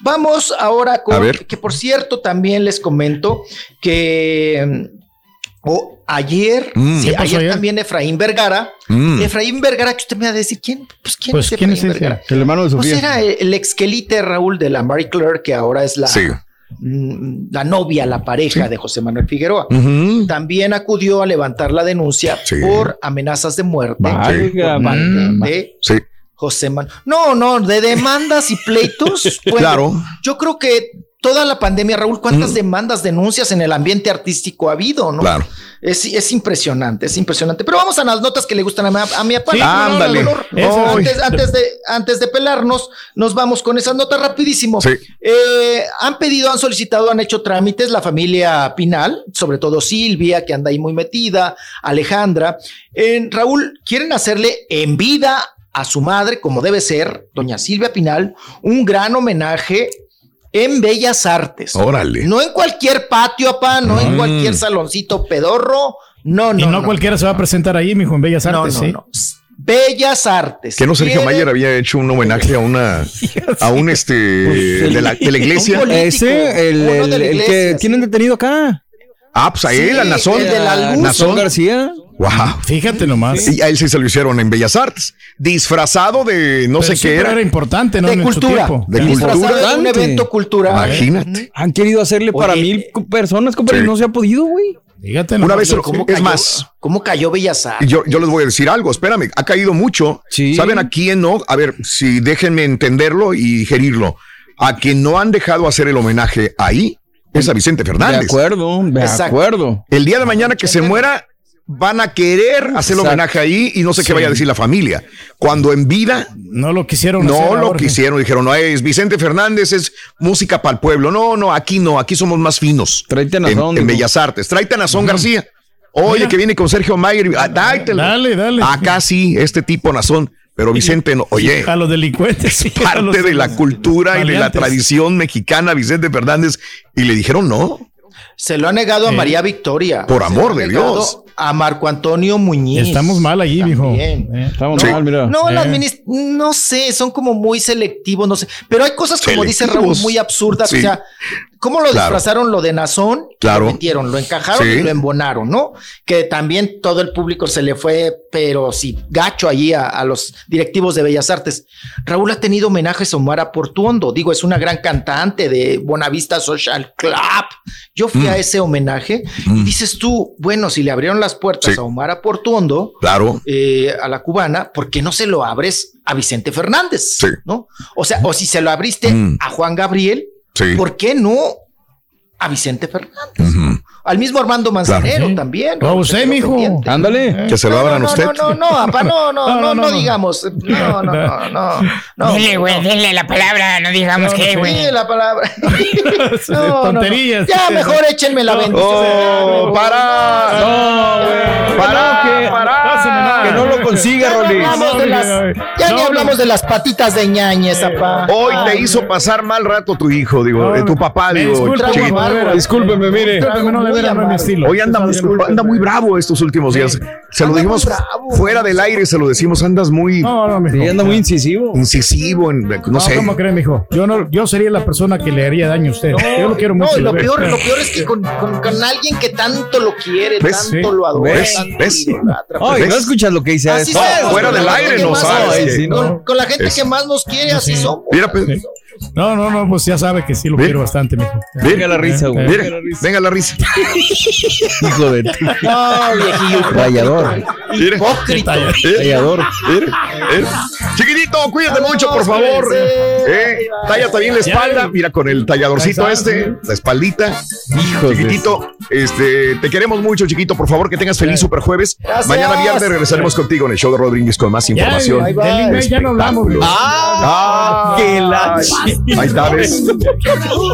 [SPEAKER 53] vamos ahora con,
[SPEAKER 1] ver.
[SPEAKER 53] que por cierto también les comento que mm, o ayer,
[SPEAKER 1] Mm.
[SPEAKER 53] sí,
[SPEAKER 1] ¿Qué pasó
[SPEAKER 53] ayer,
[SPEAKER 1] ayer?
[SPEAKER 53] también Efraín Vergara,
[SPEAKER 1] Mm.
[SPEAKER 53] Efraín Vergara, que usted me va a decir, ¿quién? Pues quién
[SPEAKER 6] Pues,
[SPEAKER 53] es
[SPEAKER 6] ¿quién
[SPEAKER 53] Efraín
[SPEAKER 6] es?
[SPEAKER 53] Vergara?
[SPEAKER 6] El hermano de
[SPEAKER 53] Pues
[SPEAKER 6] Sofía.
[SPEAKER 53] era el, el exquelite Raúl de la Marie Claire, que ahora es la,
[SPEAKER 1] Sí.
[SPEAKER 53] mm, la novia, la pareja de José Manuel Figueroa. También acudió a levantar la denuncia por amenazas de muerte parte de
[SPEAKER 1] Sí.
[SPEAKER 53] José Manuel. No, no, de demandas y pleitos. (laughs)
[SPEAKER 1] Claro.
[SPEAKER 53] Yo creo que toda la pandemia, Raúl, ¿cuántas demandas, denuncias en el ambiente artístico ha habido? ¿no?
[SPEAKER 1] Claro.
[SPEAKER 53] Es, es impresionante, es impresionante. Pero vamos a las notas que le gustan a mi, a mi papá.
[SPEAKER 5] Sí,
[SPEAKER 1] Ándale.
[SPEAKER 53] Antes, antes de, antes de pelarnos, nos vamos con esas notas rapidísimo.
[SPEAKER 1] Sí.
[SPEAKER 53] Eh, han pedido, han solicitado, han hecho trámites la familia Pinal, sobre todo Silvia, que anda ahí muy metida, Alejandra. Raúl, quieren hacerle en vida a su madre, como debe ser, doña Silvia Pinal, un gran homenaje en Bellas Artes.
[SPEAKER 1] Órale.
[SPEAKER 53] No en cualquier patio, apá, no en
[SPEAKER 1] Mm.
[SPEAKER 53] cualquier saloncito pedorro. No, no.
[SPEAKER 5] y no,
[SPEAKER 53] no.
[SPEAKER 5] cualquiera se va a presentar ahí, mijo, en Bellas Artes,
[SPEAKER 53] no,
[SPEAKER 5] ¿sí?
[SPEAKER 53] no. Bellas Artes.
[SPEAKER 1] Que no Sergio
[SPEAKER 53] Quieren-
[SPEAKER 1] Mayer había hecho un homenaje a una (laughs) a un este de, la, de la iglesia.
[SPEAKER 53] Político.
[SPEAKER 6] Ese, el, que
[SPEAKER 53] sí.
[SPEAKER 6] tienen detenido acá.
[SPEAKER 1] Ah, pues a
[SPEAKER 53] Sí,
[SPEAKER 1] él, a Nazón.
[SPEAKER 53] el de la luz.
[SPEAKER 6] Nazón García.
[SPEAKER 1] Wow.
[SPEAKER 5] Fíjate nomás.
[SPEAKER 1] Y a él sí se lo hicieron en Bellas Artes, disfrazado de no
[SPEAKER 5] Pero
[SPEAKER 1] sé qué era.
[SPEAKER 5] era importante, ¿no?
[SPEAKER 53] De
[SPEAKER 5] En su
[SPEAKER 53] cultura.
[SPEAKER 5] tiempo.
[SPEAKER 1] De
[SPEAKER 53] Disfrazado
[SPEAKER 1] cultura.
[SPEAKER 53] de un evento cultural.
[SPEAKER 1] Imagínate.
[SPEAKER 6] Han querido hacerle para
[SPEAKER 53] Oye,
[SPEAKER 6] mil personas, compadre,
[SPEAKER 1] sí.
[SPEAKER 6] y no se ha podido, güey.
[SPEAKER 5] Fíjate
[SPEAKER 1] Una vez,
[SPEAKER 53] ¿Cómo
[SPEAKER 1] es
[SPEAKER 53] cayó-
[SPEAKER 1] más,
[SPEAKER 53] ¿Cómo cayó Bellas Artes?
[SPEAKER 1] Yo, yo les voy a decir algo, espérame, ha caído mucho.
[SPEAKER 6] Sí.
[SPEAKER 1] ¿Saben a quién no? A ver, si déjenme entenderlo y digerirlo. A quien no han dejado hacer el homenaje ahí es a Vicente
[SPEAKER 6] De
[SPEAKER 1] Fernández.
[SPEAKER 6] acuerdo, de
[SPEAKER 53] Exacto.
[SPEAKER 6] acuerdo.
[SPEAKER 1] El día de mañana que se muera, van a querer hacer el homenaje ahí y no sé
[SPEAKER 5] Sí.
[SPEAKER 1] qué vaya a decir la familia. Cuando en vida
[SPEAKER 5] No lo quisieron
[SPEAKER 1] no
[SPEAKER 5] hacer
[SPEAKER 1] lo quisieron, dijeron, no, es Vicente Fernández, es música para el pueblo. No, no, aquí no, aquí somos más finos.
[SPEAKER 6] Tráete a
[SPEAKER 1] en,
[SPEAKER 6] Nazón,
[SPEAKER 1] en. Bellas Artes. Tráete a Nazón García. Oye,
[SPEAKER 5] Mira.
[SPEAKER 1] que viene con Sergio Mayer. Ah.
[SPEAKER 5] Dale, dale.
[SPEAKER 1] Acá sí, este tipo Nazón. Pero Vicente, no, oye,
[SPEAKER 5] A los delincuentes. los-
[SPEAKER 1] parte de la cultura y de la tradición mexicana, Vicente Fernández. Y le dijeron no.
[SPEAKER 53] Se lo ha negado a
[SPEAKER 5] Eh.
[SPEAKER 53] María Victoria.
[SPEAKER 1] Por amor de Dios.
[SPEAKER 53] A Marco Antonio Muñiz.
[SPEAKER 5] Estamos mal allí, mijo. Eh.
[SPEAKER 6] Estamos
[SPEAKER 1] Sí.
[SPEAKER 6] mal, mira.
[SPEAKER 53] No,
[SPEAKER 5] Eh.
[SPEAKER 53] no sé, son como muy selectivos, no sé. Pero hay cosas, como dice Raúl, muy absurdas.
[SPEAKER 1] Sí.
[SPEAKER 53] O sea, ¿cómo lo
[SPEAKER 1] Claro.
[SPEAKER 53] disfrazaron lo de Nazón?
[SPEAKER 1] Claro.
[SPEAKER 53] Lo metieron, lo encajaron
[SPEAKER 1] Sí.
[SPEAKER 53] y lo embonaron, ¿no? Que también todo el público se le fue, pero sí, gacho allí a, a los directivos de Bellas Artes. Raúl ha tenido homenajes a Omar Portuondo. Digo, es una gran cantante de Bonavista Social Club. Yo fui
[SPEAKER 1] Mm.
[SPEAKER 53] a ese homenaje y dices tú, bueno, si le abrieron las puertas
[SPEAKER 1] Sí.
[SPEAKER 53] a Omar Portuondo,
[SPEAKER 1] Claro.
[SPEAKER 53] eh, a la cubana, ¿por qué no se lo abres a Vicente Fernández?
[SPEAKER 1] Sí.
[SPEAKER 53] ¿No? O sea, o si se lo abriste
[SPEAKER 1] Mm.
[SPEAKER 53] a Juan Gabriel,
[SPEAKER 1] Sí.
[SPEAKER 53] ¿por qué no a Vicente Fernández? Al mismo Armando Manzanero
[SPEAKER 5] Sí.
[SPEAKER 53] también.
[SPEAKER 5] O a
[SPEAKER 53] Raúl,
[SPEAKER 5] usted, mijo.
[SPEAKER 53] pendiente.
[SPEAKER 6] Ándale.
[SPEAKER 1] Que se lo
[SPEAKER 53] No,
[SPEAKER 1] abran
[SPEAKER 53] no,
[SPEAKER 1] a usted.
[SPEAKER 53] No, no, (laughs) no, no, no, no, no, digamos. No, no, no, no. no
[SPEAKER 63] Dile, güey,
[SPEAKER 53] no.
[SPEAKER 63] dile la palabra, no digamos
[SPEAKER 5] No,
[SPEAKER 63] que,
[SPEAKER 5] no,
[SPEAKER 63] güey.
[SPEAKER 53] Sí, la palabra. (laughs) (laughs) No, no, no.
[SPEAKER 5] Tonterías.
[SPEAKER 53] Ya, mejor échenme la bendición.
[SPEAKER 1] Oh, para.
[SPEAKER 6] No, güey.
[SPEAKER 1] Para,
[SPEAKER 6] no consiga,
[SPEAKER 53] Ya, ni
[SPEAKER 6] Rolis.
[SPEAKER 53] hablamos de las, ya
[SPEAKER 5] No,
[SPEAKER 53] ni
[SPEAKER 5] no.
[SPEAKER 53] hablamos de las patitas de ñañez, apá.
[SPEAKER 1] Hoy te
[SPEAKER 53] Ay,
[SPEAKER 1] hizo pasar mal rato tu hijo, digo,
[SPEAKER 5] No,
[SPEAKER 1] eh, tu
[SPEAKER 5] no.
[SPEAKER 1] papá,
[SPEAKER 5] Me
[SPEAKER 1] digo, chiquito.
[SPEAKER 6] Discúlpeme, mire.
[SPEAKER 5] Discúlpeme, no, de veras, no es mi estilo.
[SPEAKER 1] Hoy anda, muy bravo estos últimos días. Se lo dijimos
[SPEAKER 53] bravo.
[SPEAKER 1] fuera del aire, se lo decimos, andas muy
[SPEAKER 5] No, no, mijo.
[SPEAKER 6] Anda muy incisivo.
[SPEAKER 1] incisivo, en, no,
[SPEAKER 5] No,
[SPEAKER 1] sé.
[SPEAKER 5] ¿cómo cree, mijo? Yo no, yo sería la persona que le haría daño a usted. yo lo quiero
[SPEAKER 53] No,
[SPEAKER 5] mucho.
[SPEAKER 53] y lo peor, lo peor es que con, con- con alguien que tanto lo quiere,
[SPEAKER 1] ¿Ves?
[SPEAKER 53] tanto
[SPEAKER 5] Sí.
[SPEAKER 53] lo adora,
[SPEAKER 1] ¿Ves?
[SPEAKER 53] tanto
[SPEAKER 1] ¿Ves?
[SPEAKER 53] lo idolatra.
[SPEAKER 6] Ay,
[SPEAKER 1] ¿Ves?
[SPEAKER 6] no escuchas lo que dice
[SPEAKER 53] Así
[SPEAKER 6] eso.
[SPEAKER 53] somos,
[SPEAKER 1] fuera del aire no
[SPEAKER 53] más-
[SPEAKER 1] sabes
[SPEAKER 6] Ay,
[SPEAKER 1] que-
[SPEAKER 6] sí, no.
[SPEAKER 53] Con, con la gente
[SPEAKER 1] Es-
[SPEAKER 53] que más nos quiere, así
[SPEAKER 5] Sí.
[SPEAKER 53] somos.
[SPEAKER 1] Mira, pues,
[SPEAKER 5] No, no, no, pues ya sabe que sí lo quiero bastante, mijo.
[SPEAKER 6] Venga la risa, güey. Venga la risa.
[SPEAKER 1] venga la risa. (laughs)
[SPEAKER 6] Hijo de tu
[SPEAKER 53] No, viejillo.
[SPEAKER 6] rayador.
[SPEAKER 53] Hipócrita.
[SPEAKER 1] Chiquitito, cuídate mucho, por favor. Eh, tállate bien la espalda, mira con el talladorcito este, la espaldita.
[SPEAKER 6] Hijo de...
[SPEAKER 1] Chiquitito, este, te queremos mucho, chiquito. Por favor, que tengas feliz super jueves. Mañana viernes regresaremos contigo en el show de Rodríguez con más información.
[SPEAKER 5] ya no hablamos. mijo.
[SPEAKER 1] Ah,
[SPEAKER 6] que la
[SPEAKER 1] Ahí está, ¿ves?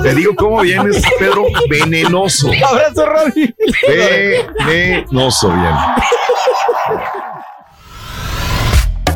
[SPEAKER 1] Te digo cómo vienes, Pedro, venenoso.
[SPEAKER 6] Abrazo, Rolly.
[SPEAKER 1] Venenoso, bien.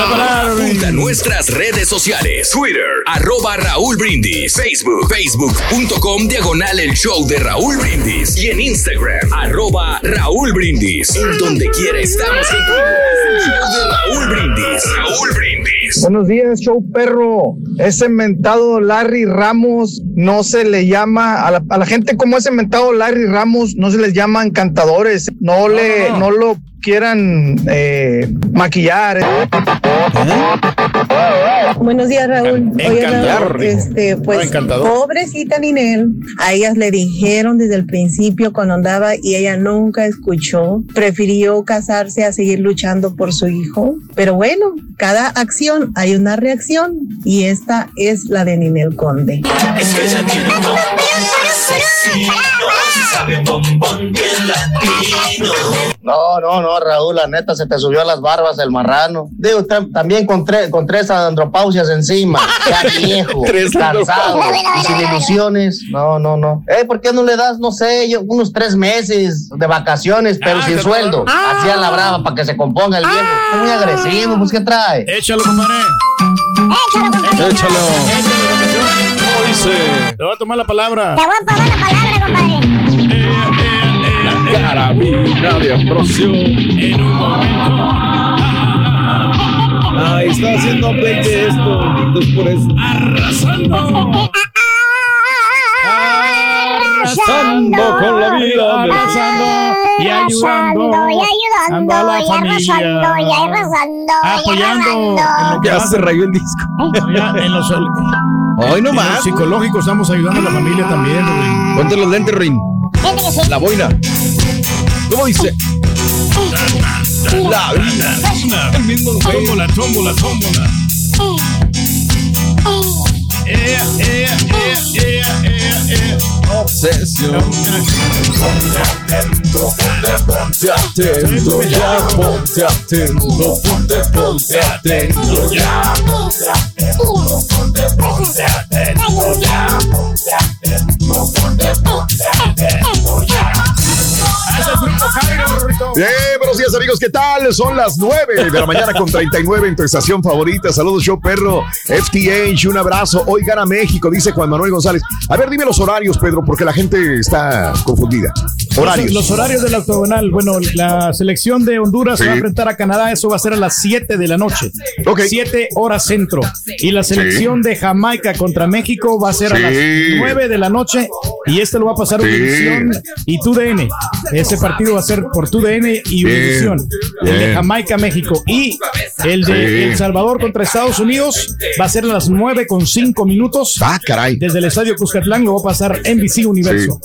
[SPEAKER 21] Apunta a nuestras redes sociales. Twitter, arroba Raúl Brindis. Facebook, facebook.com, diagonal el show de Raúl Brindis. Y en Instagram, arroba Raúl Brindis. En donde quiera estamos. El show de Raúl Brindis. Raúl Brindis.
[SPEAKER 62] Buenos días, show perro. Ese mentado Larry Ramos no se le llama a la, a la gente como ese mentado Larry Ramos no se les llama encantadores. No, le no, lo quieran eh, maquillar. ¿eh? Uhum.
[SPEAKER 64] Buenos días, Raúl. Oye, Raúl, este,
[SPEAKER 5] No,
[SPEAKER 64] pues,
[SPEAKER 5] encantador.
[SPEAKER 64] pobrecita Ninel, a ellas le dijeron desde el principio cuando andaba y ella nunca escuchó, prefirió casarse a seguir luchando por su hijo. Pero bueno, cada acción hay una reacción y esta es la de Ninel Conde.
[SPEAKER 60] No, no, no, Raúl, la neta se te subió a las barbas el marrano. Digo, tam- también con, tre- con tres andropausias encima. (laughs) Ya viejo,
[SPEAKER 6] Tres
[SPEAKER 60] cansado y sin ilusiones. No, no, no. Eh, ¿por qué no le das, no sé, yo, unos tres meses de vacaciones, pero
[SPEAKER 5] Ah,
[SPEAKER 60] sin sueldo? Así a la brava para que se componga el viejo. Es muy agresivo, pues, ¿qué trae?
[SPEAKER 5] Échalo, compadre.
[SPEAKER 13] Échalo, compadre.
[SPEAKER 6] Échalo.
[SPEAKER 5] ¿Cómo dice? Te voy a tomar la palabra.
[SPEAKER 13] Te voy a pagar la palabra, compadre.
[SPEAKER 6] Carabina de Ambrosio.
[SPEAKER 5] En un momento.
[SPEAKER 6] Ay, está haciendo update de esto. Entonces por eso.
[SPEAKER 5] Arrasando.
[SPEAKER 6] Arrasando con la vida.
[SPEAKER 5] Arrasando y ayudando.
[SPEAKER 13] y ayudando,
[SPEAKER 5] a la
[SPEAKER 13] y arrasando, y arrasando, y
[SPEAKER 5] Apoyando en
[SPEAKER 6] Ya se rayó el disco.
[SPEAKER 5] Ya, en los, en
[SPEAKER 6] Hoy no
[SPEAKER 5] los
[SPEAKER 6] más.
[SPEAKER 5] psicológicos estamos ayudando a la familia también, güey.
[SPEAKER 6] Ponte los lentes, Rin. La boina. ¿Cómo dice?
[SPEAKER 43] La vida. El mismo tómbola, tómbola, tómbola.
[SPEAKER 6] Obsesión.
[SPEAKER 43] Ponte atento, ponte atento ya, ponte atento, ponte, ponte atento ya, ponte atento, ponte, ponte atento ya, ponte atento, ponte, ponte atento ya.
[SPEAKER 1] Bien, buenos días amigos, ¿qué tal? Son las 9 de la mañana con 39 en tu estación favorita. Saludos, show perro, FTH, un abrazo. Hoy gana México, dice Juan Manuel González. A ver, dime los horarios, Pedro, porque la gente está confundida. Horarios.
[SPEAKER 5] Los, los horarios del octogonal. Bueno, la selección de Honduras va a enfrentar a Canadá. Eso va a ser a las 7 de la noche. 7 horas centro. Y la selección de Jamaica contra México va a ser a las 9 de la noche. Y este lo va a pasar. Univisión y TUDN. Ese partido va a ser por TUDN y. Univisión. El de. Jamaica, México. Y el de
[SPEAKER 1] Sí.
[SPEAKER 5] El Salvador contra Estados Unidos va a ser a las 9 con 5 minutos.
[SPEAKER 1] Ah, caray.
[SPEAKER 5] Desde el estadio Cuscatlán lo va a pasar NBC Universo.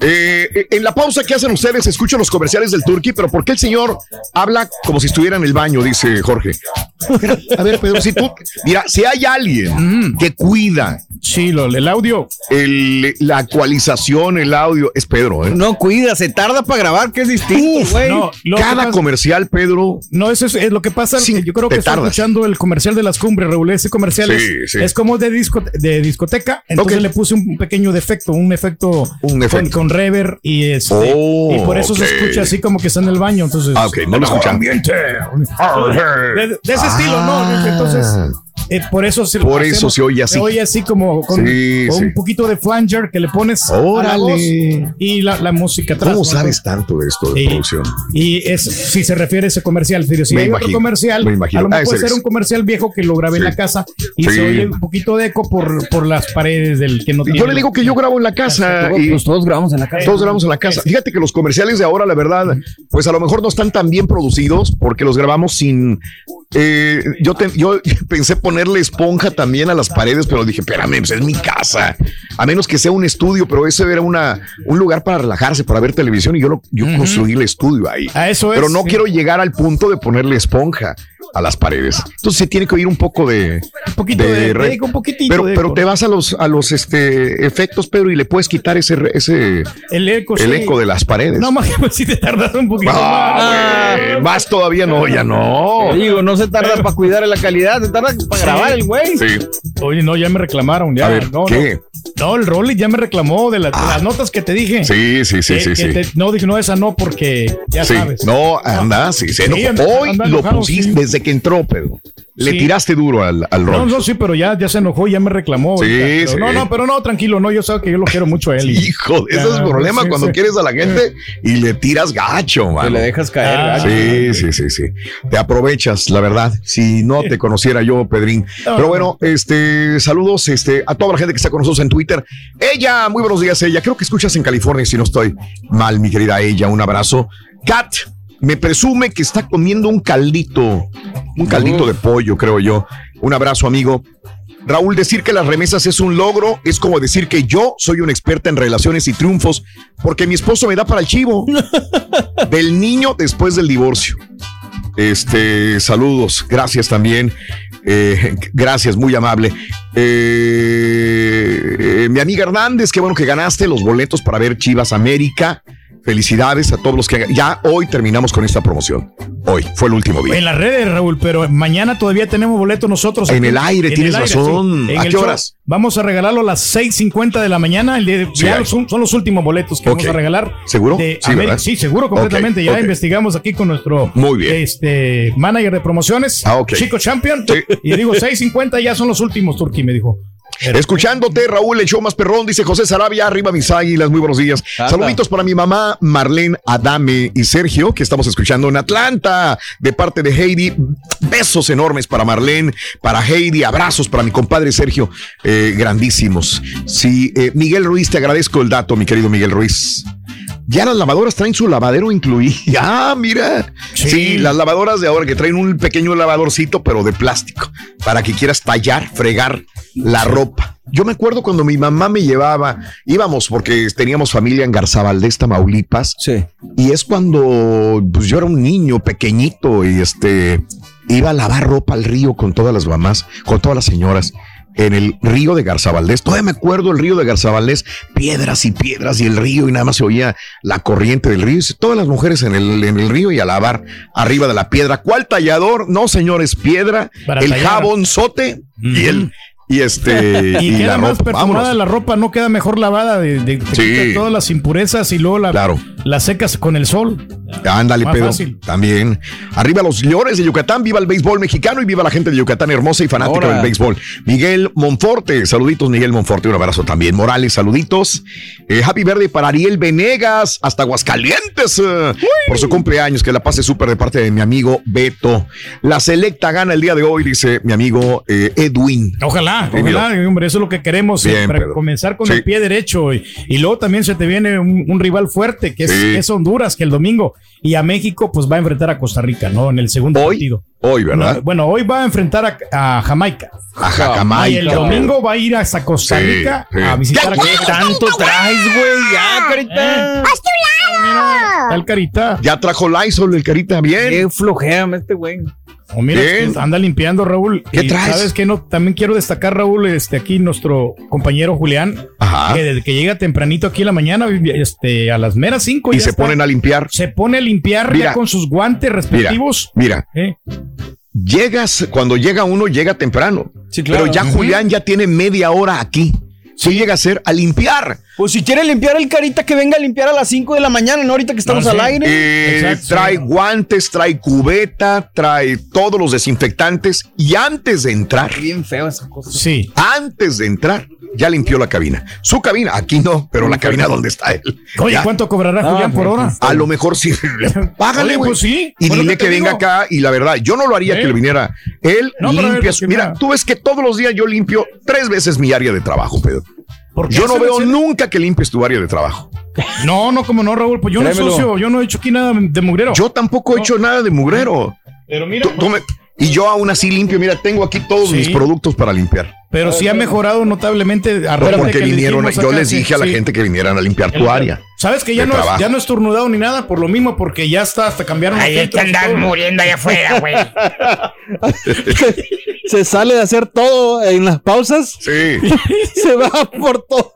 [SPEAKER 1] Eh, en la pausa que hacen ustedes, escucho los comerciales del Turqui, pero ¿por qué el señor habla como si estuviera en el baño? Dice Jorge. A ver, Pedro, si tú, mira, si hay alguien que cuida.
[SPEAKER 5] Sí, lo, el audio.
[SPEAKER 1] El, la actualización, el audio, es Pedro, ¿eh?
[SPEAKER 6] No cuida, se tarda para grabar, que es distinto, güey.
[SPEAKER 5] No,
[SPEAKER 1] Cada
[SPEAKER 5] pasa-
[SPEAKER 1] comercial, Pedro.
[SPEAKER 5] No, eso es, es lo que pasa.
[SPEAKER 1] Sí,
[SPEAKER 5] yo creo que estoy
[SPEAKER 1] tardas.
[SPEAKER 5] escuchando el comercial de las cumbres, Raúl. Ese comercial
[SPEAKER 1] Sí,
[SPEAKER 5] es,
[SPEAKER 1] sí.
[SPEAKER 5] es como de, disco, de discoteca. Entonces le puse un pequeño defecto, un efecto,
[SPEAKER 1] Un
[SPEAKER 5] con,
[SPEAKER 1] efecto.
[SPEAKER 5] con reverb y, este,
[SPEAKER 1] Oh,
[SPEAKER 5] y por eso se
[SPEAKER 1] ok.
[SPEAKER 5] escucha así como que está en el baño. Entonces,
[SPEAKER 1] Ah, ok, no lo escuchan.
[SPEAKER 5] Ambiente. De, de ese estilo, ¿no? Entonces, eh, por eso se
[SPEAKER 1] Ah. Por eso se oye así.
[SPEAKER 5] Se oye así como con,
[SPEAKER 1] Sí,
[SPEAKER 5] con
[SPEAKER 1] sí.
[SPEAKER 5] un poquito de flanger que le pones a la
[SPEAKER 1] Órale.
[SPEAKER 5] voz y la, la música atrás.
[SPEAKER 1] ¿Cómo
[SPEAKER 5] ¿no?
[SPEAKER 1] sabes tanto de esto de
[SPEAKER 5] Sí.
[SPEAKER 1] producción?
[SPEAKER 5] Y es si se refiere a ese comercial, pero si
[SPEAKER 1] Me
[SPEAKER 5] hay
[SPEAKER 1] imagino,
[SPEAKER 5] otro comercial,
[SPEAKER 1] me imagino.
[SPEAKER 5] a lo
[SPEAKER 1] Ah,
[SPEAKER 5] mejor
[SPEAKER 1] ese
[SPEAKER 5] puede ser
[SPEAKER 1] es.
[SPEAKER 5] un comercial viejo que lo grabé en la casa y
[SPEAKER 1] Sí.
[SPEAKER 5] se oye un poquito de eco por, por las paredes del que no tiene.
[SPEAKER 1] Yo le digo que yo grabo en la casa y
[SPEAKER 6] Pues todos grabamos en la casa.
[SPEAKER 1] todos grabamos en la casa. Fíjate que los comerciales de ahora, la verdad, pues a lo mejor no están tan bien producidos porque los grabamos sin. eh, yo, te- yo (laughs) pensé ponerle esponja también a las paredes, pero dije, espérame, pues es mi casa. A menos que sea un estudio, pero ese era una, un lugar para relajarse, para ver televisión y yo, lo, yo construí el estudio ahí.
[SPEAKER 5] A eso es,
[SPEAKER 1] Pero no
[SPEAKER 5] sí.
[SPEAKER 1] quiero llegar al punto de ponerle esponja a las paredes. Entonces se tiene que oír un poco de.
[SPEAKER 5] Un poquito de,
[SPEAKER 1] re-
[SPEAKER 5] de eco, un poquitito
[SPEAKER 1] pero,
[SPEAKER 5] de
[SPEAKER 1] pero te vas a los, a los este, efectos, Pedro, y le puedes quitar ese, ese
[SPEAKER 5] el eco,
[SPEAKER 1] el
[SPEAKER 5] sí.
[SPEAKER 1] eco de las paredes.
[SPEAKER 5] No, más pues sí te tardas un poquito
[SPEAKER 1] Ah, más todavía no, ya no.
[SPEAKER 6] Te digo, no se tarda para cuidar la calidad, se tarda para grabar el güey.
[SPEAKER 1] Sí.
[SPEAKER 5] Oye, no, ya me reclamaron. Ya,
[SPEAKER 1] A ver,
[SPEAKER 5] no,
[SPEAKER 1] ¿qué?
[SPEAKER 5] No, no, el Rolly ya me reclamó de, la- de las notas que te dije.
[SPEAKER 1] Sí, sí, sí,
[SPEAKER 5] Que-
[SPEAKER 1] sí,
[SPEAKER 5] que
[SPEAKER 1] sí.
[SPEAKER 5] te- no, dije, no, esa no, porque ya
[SPEAKER 1] Sí,
[SPEAKER 5] sabes.
[SPEAKER 1] no, anda, sí, se
[SPEAKER 5] Sí,
[SPEAKER 1] enojó. Hoy
[SPEAKER 5] anda
[SPEAKER 1] lo pusiste
[SPEAKER 5] sí.
[SPEAKER 1] Desde que entró, Pedro. Le
[SPEAKER 5] Sí.
[SPEAKER 1] tiraste duro al, al
[SPEAKER 5] No, no, sí, pero ya, ya se enojó, ya me reclamó.
[SPEAKER 1] Sí, sí.
[SPEAKER 5] No, no, pero no, tranquilo, no, yo sé que yo lo quiero mucho a él.
[SPEAKER 1] Hijo, ese es el problema
[SPEAKER 5] sí,
[SPEAKER 1] cuando
[SPEAKER 5] sí.
[SPEAKER 1] quieres a la gente y le tiras gacho, mano.
[SPEAKER 6] le dejas caer,
[SPEAKER 5] Ah,
[SPEAKER 6] gacho.
[SPEAKER 1] Sí, sí, sí, sí. Te aprovechas, la verdad. Si no te conociera yo, Pedrín.
[SPEAKER 5] No.
[SPEAKER 1] Pero bueno, este, saludos este, a toda la gente que está con nosotros en Twitter. Ella, muy buenos días, ella. Creo que escuchas en California, si no estoy mal, mi querida ella. Un abrazo. Kat, me presume que está comiendo un caldito, un caldito de pollo, creo yo. Un abrazo, amigo. Raúl, decir que las remesas es un logro es como decir que yo soy una experta en relaciones y triunfos porque mi esposo me da para el chivo (laughs) del niño después del divorcio. Este, saludos, gracias también. Eh, gracias, muy amable. Eh, eh, mi amiga Hernández, qué bueno que ganaste los boletos para ver Chivas América. Felicidades a todos los que ya hoy terminamos con esta promoción. Hoy fue el último día.
[SPEAKER 5] En las redes, Raúl, pero mañana todavía tenemos boletos nosotros.
[SPEAKER 1] En el aire, tienes
[SPEAKER 5] el
[SPEAKER 1] razón.
[SPEAKER 5] sí.
[SPEAKER 1] ¿A qué
[SPEAKER 5] show.
[SPEAKER 1] horas?
[SPEAKER 5] Vamos a regalarlo a las 6.50 de la mañana. El de-
[SPEAKER 1] Sí,
[SPEAKER 5] ya son, son los últimos boletos que vamos a regalar.
[SPEAKER 1] ¿Seguro?
[SPEAKER 5] De
[SPEAKER 1] Sí.
[SPEAKER 5] Sí, seguro, completamente. Ya investigamos aquí con nuestro
[SPEAKER 1] Muy bien.
[SPEAKER 5] este manager de promociones,
[SPEAKER 1] Ah, ok.
[SPEAKER 5] Chico Champion.
[SPEAKER 1] Sí.
[SPEAKER 5] Y digo, 6.50 ya son los últimos, Turquí, me dijo.
[SPEAKER 1] Escuchándote, Raúl, el show más perrón, dice José Sarabia, arriba mis águilas, muy buenos días.
[SPEAKER 6] Anda.
[SPEAKER 1] Saluditos para mi mamá, Marlene, Adame y Sergio, que estamos escuchando en Atlanta, de parte de Heidi. Besos enormes para Marlene, para Heidi, abrazos para mi compadre Sergio, eh, grandísimos. Sí, eh, Miguel Ruiz, te agradezco el dato, mi querido Miguel Ruiz. Ya las lavadoras traen su lavadero incluido. (laughs) Ah, mira. Sí. las lavadoras de ahora que traen un pequeño lavadorcito, pero de plástico, para que quieras tallar, fregar la ropa. Yo me acuerdo cuando mi mamá me llevaba, íbamos porque teníamos familia en Garzabaldés, Tamaulipas.
[SPEAKER 6] Sí.
[SPEAKER 1] Y es cuando pues, yo era un niño pequeñito y este iba a lavar ropa al río con todas las mamás, con todas las señoras en el río de Garzabaldés. Todavía me acuerdo el río de Garzabaldés, piedras y piedras y el río y nada más se oía la corriente del río. Todas las mujeres en el, en el río y a lavar arriba de la piedra. ¿Cuál tallador? No, señores, piedra,
[SPEAKER 5] Para
[SPEAKER 1] el
[SPEAKER 5] tallar.
[SPEAKER 1] jabonzote y el y este (laughs)
[SPEAKER 5] y, queda
[SPEAKER 1] la
[SPEAKER 5] más
[SPEAKER 1] ropa.
[SPEAKER 5] perfumada
[SPEAKER 1] Vámonos.
[SPEAKER 5] la ropa, no queda mejor lavada, de,
[SPEAKER 1] Sí.
[SPEAKER 5] todas las impurezas y luego la,
[SPEAKER 1] Claro.
[SPEAKER 5] la secas con el sol.
[SPEAKER 1] Ándale, Pedro.
[SPEAKER 5] fácil.
[SPEAKER 1] También. Arriba los leones de Yucatán, viva el béisbol mexicano y viva la gente de Yucatán hermosa y fanática
[SPEAKER 6] Ahora.
[SPEAKER 1] del béisbol. Miguel Monforte, saluditos, Miguel Monforte, un abrazo también. Morales, saluditos. Eh, happy Verde para Ariel Venegas, hasta Aguascalientes, eh, por su cumpleaños, que la pase súper de parte de mi amigo Beto. La selecta gana el día de hoy, dice mi amigo eh, Edwin.
[SPEAKER 5] Ojalá, Ojalá,
[SPEAKER 1] mira.
[SPEAKER 5] hombre, eso es lo que queremos eh,
[SPEAKER 1] Bien,
[SPEAKER 5] para
[SPEAKER 1] Pedro.
[SPEAKER 5] comenzar con
[SPEAKER 1] Sí.
[SPEAKER 5] el pie derecho y, y luego también se te viene un, un rival fuerte que es,
[SPEAKER 1] Sí.
[SPEAKER 5] que es Honduras, que el domingo y a México pues va a enfrentar a Costa Rica, ¿no? En el segundo partido.
[SPEAKER 1] Hoy, ¿verdad?
[SPEAKER 5] No, bueno, hoy va a enfrentar a, a Jamaica.
[SPEAKER 1] A Jamaica.
[SPEAKER 5] Y el domingo va a ir hasta Costa Rica
[SPEAKER 1] sí.
[SPEAKER 5] a visitar a
[SPEAKER 6] ¿Qué tanto traes, güey? Ya, carita.
[SPEAKER 13] ¡Hazte un lado!
[SPEAKER 5] Tal carita.
[SPEAKER 1] Ya trajo Lysol el carita, bien.
[SPEAKER 6] Qué flojea este güey.
[SPEAKER 5] O mira,
[SPEAKER 1] Bien.
[SPEAKER 5] es que anda limpiando Raúl.
[SPEAKER 1] ¿Qué
[SPEAKER 5] Y
[SPEAKER 1] traes?
[SPEAKER 5] ¿Sabes qué? No, también quiero destacar, Raúl, este aquí nuestro compañero Julián,
[SPEAKER 1] Ajá.
[SPEAKER 5] que desde que llega tempranito aquí en la mañana, este, a las meras 5
[SPEAKER 1] Y se ponen a limpiar.
[SPEAKER 5] se pone a limpiar
[SPEAKER 1] Mira.
[SPEAKER 5] ya con sus guantes respectivos.
[SPEAKER 1] Mira,
[SPEAKER 5] ¿Eh?
[SPEAKER 1] llegas, cuando llega uno, llega temprano.
[SPEAKER 6] Sí, claro.
[SPEAKER 1] Pero ya. Julián ya tiene media hora aquí. Sí llega a ser a limpiar.
[SPEAKER 6] Pues si quiere limpiar el carita, que venga a limpiar a las 5 de la mañana, ¿no? Ahorita que estamos
[SPEAKER 5] No, sí.
[SPEAKER 6] al aire.
[SPEAKER 1] Eh,
[SPEAKER 5] Exacto,
[SPEAKER 1] trae
[SPEAKER 5] sí.
[SPEAKER 1] guantes, trae cubeta, trae todos los desinfectantes y antes de entrar,
[SPEAKER 6] Bien feo esa cosa.
[SPEAKER 5] Sí.
[SPEAKER 1] antes de entrar, ya limpió la cabina. Su cabina, aquí no, pero la cabina donde está él.
[SPEAKER 5] Oye,
[SPEAKER 1] Ya.
[SPEAKER 5] ¿cuánto cobrará
[SPEAKER 6] Ah,
[SPEAKER 5] Julián por
[SPEAKER 6] pues,
[SPEAKER 5] hora?
[SPEAKER 1] A lo mejor sí. (laughs) Págale, güey.
[SPEAKER 5] pues sí.
[SPEAKER 1] Y dile
[SPEAKER 5] que
[SPEAKER 1] venga acá y la verdad, yo no lo haría
[SPEAKER 5] ¿Eh?
[SPEAKER 1] que le viniera. Él
[SPEAKER 5] No, ver,
[SPEAKER 1] limpia.
[SPEAKER 5] porque
[SPEAKER 1] mira, tú ves que todos los días yo limpio tres veces mi área de trabajo, Pedro. Yo no veo nunca que limpies tu área de trabajo.
[SPEAKER 5] No, no, como no, Raúl. Pues yo no socio, yo no he hecho aquí nada de mugrero.
[SPEAKER 1] Yo tampoco he hecho nada de mugrero.
[SPEAKER 5] pero mira,
[SPEAKER 1] Tú- tú me- y yo aún así limpio. Mira, tengo aquí todos
[SPEAKER 5] Sí.
[SPEAKER 1] mis productos para limpiar.
[SPEAKER 5] Pero sí ha mejorado notablemente. a de
[SPEAKER 1] porque
[SPEAKER 5] que
[SPEAKER 1] vinieron, yo
[SPEAKER 5] acá,
[SPEAKER 1] les
[SPEAKER 5] sí,
[SPEAKER 1] dije a la
[SPEAKER 5] sí.
[SPEAKER 1] gente que vinieran a limpiar tu área.
[SPEAKER 5] Sabes que ya no, es, ya no he estornudado ni nada por lo mismo, porque ya está, hasta cambiaron
[SPEAKER 32] Ahí que
[SPEAKER 5] todo.
[SPEAKER 32] muriendo allá afuera, güey. (laughs)
[SPEAKER 63] Se sale de hacer todo en las pausas.
[SPEAKER 1] Sí. (laughs)
[SPEAKER 63] Se va por todo.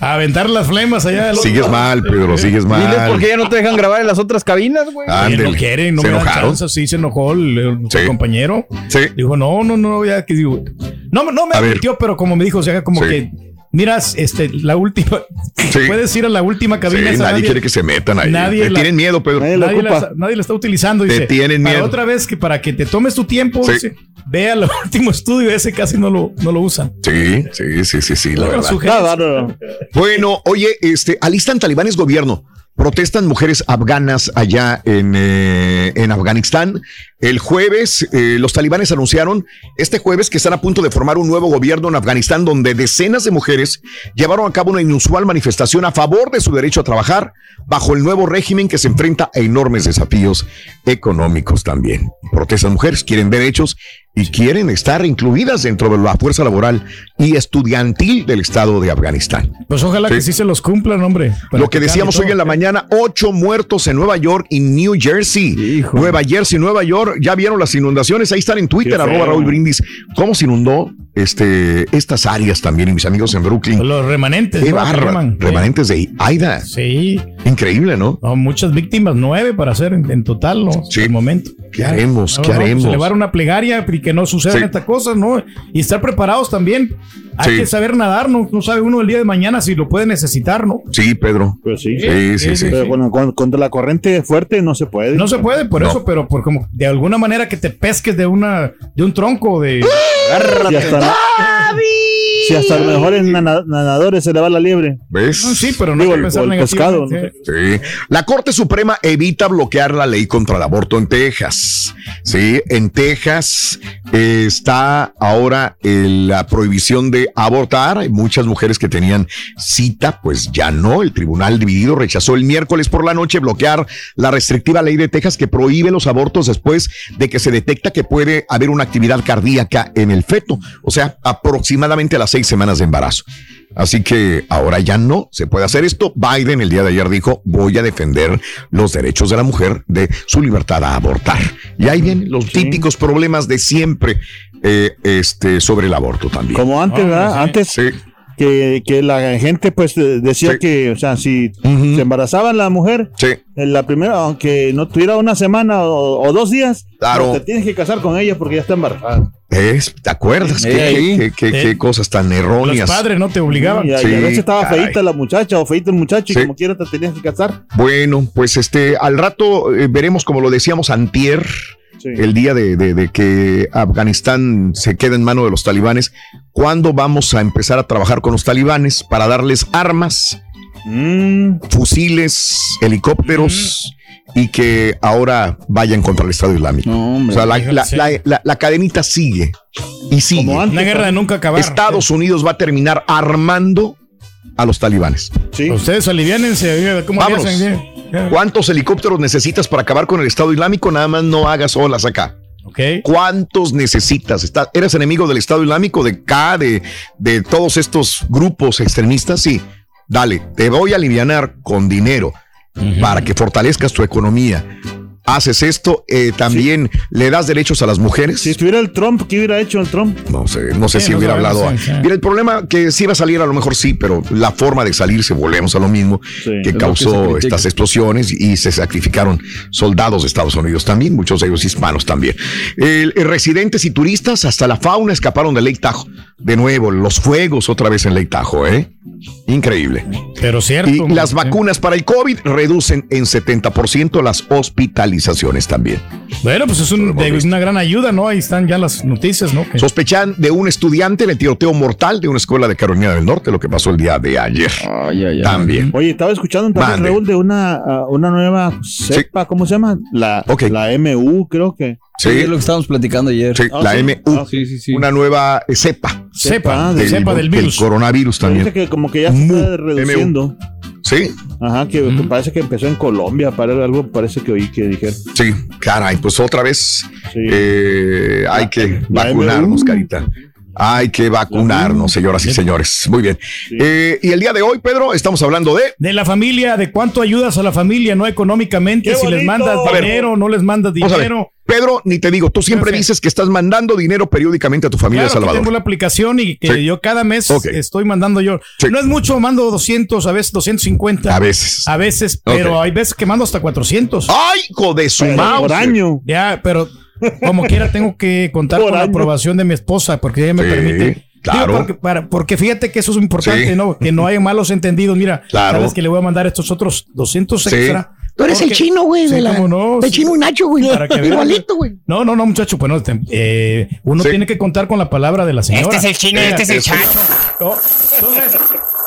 [SPEAKER 5] A aventar las flemas allá. del otro
[SPEAKER 1] Sigues mal, Pedro, sigues mal.
[SPEAKER 6] Diles por qué ya no te dejan grabar en las otras cabinas, güey.
[SPEAKER 5] No quieren, no
[SPEAKER 1] ¿Se
[SPEAKER 5] me dan
[SPEAKER 1] enojaron?
[SPEAKER 5] chance, sí se enojó el, el-
[SPEAKER 1] Sí.
[SPEAKER 5] el compañero.
[SPEAKER 1] Sí.
[SPEAKER 5] Dijo, no, no, no, ya que digo. No, no me
[SPEAKER 1] A ver.
[SPEAKER 5] advirtió, pero como me dijo, o sea, como
[SPEAKER 1] Sí.
[SPEAKER 5] que, miras, este, la última,
[SPEAKER 1] Sí. (laughs)
[SPEAKER 5] puedes ir a la última
[SPEAKER 1] Sí,
[SPEAKER 5] cabina. esa,
[SPEAKER 1] nadie, quiere que se metan ahí.
[SPEAKER 5] nadie
[SPEAKER 1] Te
[SPEAKER 5] la-
[SPEAKER 1] tienen miedo, Pedro.
[SPEAKER 63] Nadie
[SPEAKER 5] Nadie la,
[SPEAKER 63] ocupa.
[SPEAKER 5] nadie la está utilizando.
[SPEAKER 1] Te
[SPEAKER 5] Dice,
[SPEAKER 1] tienen
[SPEAKER 5] "Para
[SPEAKER 1] miedo".
[SPEAKER 5] otra vez que para que te tomes tu tiempo,
[SPEAKER 1] Sí.
[SPEAKER 5] dice, ve al (laughs) último estudio, ese casi no lo, no lo usan.
[SPEAKER 1] Sí, sí, sí, sí, sí, la verdad.
[SPEAKER 63] Nada, no.
[SPEAKER 1] Bueno, oye, este, alistan talibanes gobierno. Protestan mujeres afganas allá en, eh, en Afganistán. El jueves, eh, los talibanes anunciaron este jueves que están a punto de formar un nuevo gobierno en Afganistán donde decenas de mujeres llevaron a cabo una inusual manifestación a favor de su derecho a trabajar bajo el nuevo régimen que se enfrenta a enormes desafíos económicos también. Protestan mujeres, quieren derechos y quieren estar incluidas dentro de la fuerza laboral y estudiantil del Estado de Afganistán.
[SPEAKER 5] Pues ojalá
[SPEAKER 1] Sí.
[SPEAKER 5] que sí se los cumplan, hombre.
[SPEAKER 1] Lo que decíamos
[SPEAKER 5] todo.
[SPEAKER 1] hoy en la mañana, ocho muertos en Nueva York y New Jersey. Nueva Jersey, Nueva York, ya vieron las inundaciones, ahí están en Twitter, arroba. Raúl Brindis. ¿Cómo se inundó este, estas áreas también? Mis amigos en Brooklyn.
[SPEAKER 5] Los remanentes.
[SPEAKER 1] Qué barra, remanentes de Aida.
[SPEAKER 5] Sí.
[SPEAKER 1] Increíble, ¿no?
[SPEAKER 5] No, muchas víctimas, nueve para hacer en, en total, ¿no?
[SPEAKER 1] Sí.
[SPEAKER 5] El momento.
[SPEAKER 1] ¿Qué haremos? ¿Qué
[SPEAKER 5] pues
[SPEAKER 1] haremos?
[SPEAKER 5] elevar una plegaria que no sucedan
[SPEAKER 1] Sí.
[SPEAKER 5] estas cosas, ¿no? Y estar preparados también. Hay
[SPEAKER 1] Sí.
[SPEAKER 5] que saber nadar, ¿no? No sabe uno el día de mañana si lo puede necesitar, ¿no?
[SPEAKER 1] Sí, Pedro.
[SPEAKER 63] Pues sí.
[SPEAKER 1] Sí, sí, sí.
[SPEAKER 63] Pero bueno, con- contra la corriente fuerte no se puede.
[SPEAKER 5] No se puede por
[SPEAKER 1] No.
[SPEAKER 5] eso, pero por como de alguna manera que te pesques de una de un tronco de
[SPEAKER 63] hasta,
[SPEAKER 3] Si hasta a lo mejor en nana- nadadores se le va la liebre.
[SPEAKER 1] ¿Ves?
[SPEAKER 5] sí, pero no
[SPEAKER 3] Digo,
[SPEAKER 5] hay que
[SPEAKER 3] el-
[SPEAKER 5] pensar
[SPEAKER 3] o el pescado. ¿no?
[SPEAKER 5] negativamente.
[SPEAKER 1] Sí. La Corte Suprema evita bloquear la ley contra el aborto en Texas. Sí, en Texas eh, está ahora eh, la prohibición de abortar. Hay muchas mujeres que tenían cita, pues ya no. El tribunal dividido rechazó el miércoles por la noche bloquear la restrictiva ley de Texas que prohíbe los abortos después de que se detecta que puede haber una actividad cardíaca en el feto. O sea, aproximadamente a las seis semanas de embarazo. Así que ahora ya no se puede hacer esto. Biden el día de ayer dijo, voy a defender los derechos de la mujer de su libertad a abortar. Y ahí vienen los típicos problemas de siempre eh, este, sobre el aborto también.
[SPEAKER 3] Como antes, ¿verdad? Antes que, que la gente pues eh, decía que, o sea, si se embarazaba la mujer, en la primera, aunque no tuviera una semana o, o dos días,
[SPEAKER 1] Claro.
[SPEAKER 3] no te tienes que casar con ella porque ya está embarazada.
[SPEAKER 1] ¿Ves? ¿Te acuerdas?
[SPEAKER 3] Eh,
[SPEAKER 1] ¿Qué, qué- qué-
[SPEAKER 3] Eh.
[SPEAKER 1] qué cosas tan
[SPEAKER 5] Los
[SPEAKER 1] erróneas?
[SPEAKER 5] padres no te obligaban.
[SPEAKER 3] Y, a- y a
[SPEAKER 1] Sí,
[SPEAKER 3] veces estaba
[SPEAKER 1] caray.
[SPEAKER 3] feita la muchacha o feito el muchacho
[SPEAKER 1] Sí.
[SPEAKER 3] y como quiera te tenías que casar.
[SPEAKER 1] Bueno, pues este, al rato eh, veremos, como lo decíamos antier, el día de, de- de que Afganistán se queda en mano de los talibanes, ¿cuándo vamos a empezar a trabajar con los talibanes para darles armas, fusiles, helicópteros? Y que ahora vayan contra el Estado Islámico. o sea, la, la- la- la- la cadenita sigue y sigue.
[SPEAKER 5] Una guerra de nunca acabar.
[SPEAKER 1] Estados Unidos va a terminar armando a los talibanes.
[SPEAKER 5] Ustedes aliviánense. ¿Cómo le
[SPEAKER 1] Vámonos.
[SPEAKER 5] hacen?
[SPEAKER 1] ¿Cuántos helicópteros necesitas para acabar con el Estado Islámico? Nada más no hagas olas acá. ¿Cuántos necesitas? Está- ¿Eres enemigo del Estado Islámico, de K, de, de todos estos grupos extremistas? Sí. Dale, te voy a aliviar con dinero para que fortalezcas tu economía. Haces esto, eh, también le das derechos a las mujeres. Si
[SPEAKER 3] estuviera el Trump, ¿qué hubiera hecho el Trump?
[SPEAKER 1] No sé, no sé
[SPEAKER 3] Sí,
[SPEAKER 1] si
[SPEAKER 3] no
[SPEAKER 1] hubiera
[SPEAKER 3] sabemos,
[SPEAKER 1] hablado.
[SPEAKER 3] sí.
[SPEAKER 1] Mira, el problema que si iba a salir, a lo mejor sí, pero la forma de salirse, volvemos a lo mismo, que causó
[SPEAKER 3] se
[SPEAKER 1] estas explosiones y se sacrificaron soldados de Estados Unidos también, muchos de ellos hispanos también. El- el residentes y turistas, hasta la fauna, escaparon de Lake Tahoe. De nuevo, los fuegos otra vez en Lake Tahoe, ¿eh? Increíble.
[SPEAKER 5] Pero cierto.
[SPEAKER 1] Y las vacunas para el COVID reducen en 70% las hospitalizaciones también.
[SPEAKER 5] Bueno, pues es un- de una gran ayuda, ¿no? Ahí están ya las noticias, ¿no? Que-
[SPEAKER 1] Sospechan de un estudiante en el tiroteo mortal de una escuela de Carolina del Norte, lo que pasó el día de ayer. También.
[SPEAKER 3] Oye, estaba escuchando también,
[SPEAKER 1] Mande.
[SPEAKER 3] Raúl, de una, ah, una nueva cepa, ¿cómo se llama? La, la MU, creo que.
[SPEAKER 1] Sí,
[SPEAKER 6] es lo que estábamos platicando ayer.
[SPEAKER 1] Sí,
[SPEAKER 3] Ah,
[SPEAKER 1] la
[SPEAKER 3] sí.
[SPEAKER 1] MU.
[SPEAKER 3] Ah, sí, sí, sí.
[SPEAKER 1] Una nueva cepa.
[SPEAKER 3] Cepa, de cepa del virus.
[SPEAKER 1] coronavirus también.
[SPEAKER 3] Parece que como que ya se está reduciendo.
[SPEAKER 1] Sí.
[SPEAKER 3] Ajá, que, que parece que empezó en Colombia, para algo parece que oí que dijeron.
[SPEAKER 1] Sí, caray, pues otra vez eh, hay que
[SPEAKER 3] la
[SPEAKER 1] vacunarnos, carita. Hay que vacunarnos, señoras y señores. Muy bien. Eh, y el día de hoy, Pedro, estamos hablando de
[SPEAKER 5] De la familia, de cuánto ayudas a la familia, no económicamente,
[SPEAKER 1] ¡Qué
[SPEAKER 5] si les mandas dinero, no les mandas dinero.
[SPEAKER 1] Pedro, ni te digo, tú siempre dices que estás mandando dinero periódicamente a tu familia de
[SPEAKER 5] Claro que
[SPEAKER 1] Salvador.
[SPEAKER 5] tengo la aplicación y que
[SPEAKER 1] Sí.
[SPEAKER 5] yo cada mes estoy mandando yo. No es mucho, mando 200, a veces 250.
[SPEAKER 1] A veces.
[SPEAKER 5] A veces, pero hay veces que mando hasta 400.
[SPEAKER 1] ¡Ay, hijo de su!
[SPEAKER 5] Por año. Ya, pero como quiera tengo que contar
[SPEAKER 1] Por
[SPEAKER 5] con la aprobación de mi esposa porque ella me
[SPEAKER 1] Sí,
[SPEAKER 5] permite.
[SPEAKER 1] claro.
[SPEAKER 5] Digo, porque, para- porque fíjate que eso es importante,
[SPEAKER 1] Sí.
[SPEAKER 5] ¿no? Que no haya malos entendidos. Mira,
[SPEAKER 1] Claro.
[SPEAKER 5] sabes que le voy a mandar estos otros 200
[SPEAKER 1] Sí.
[SPEAKER 5] extra.
[SPEAKER 4] Tú eres el chino, güey, de
[SPEAKER 5] Sí,
[SPEAKER 4] la-
[SPEAKER 5] cómo no,
[SPEAKER 4] el
[SPEAKER 5] sí.
[SPEAKER 4] chino Nacho, güey. Igualito, güey.
[SPEAKER 5] No, no, no, muchacho, pues no, te- eh, uno tiene que contar con la palabra de la señora.
[SPEAKER 4] Este es el chino y
[SPEAKER 5] Mira,
[SPEAKER 4] este es el
[SPEAKER 5] eso-
[SPEAKER 4] chacho.
[SPEAKER 5] No, entonces,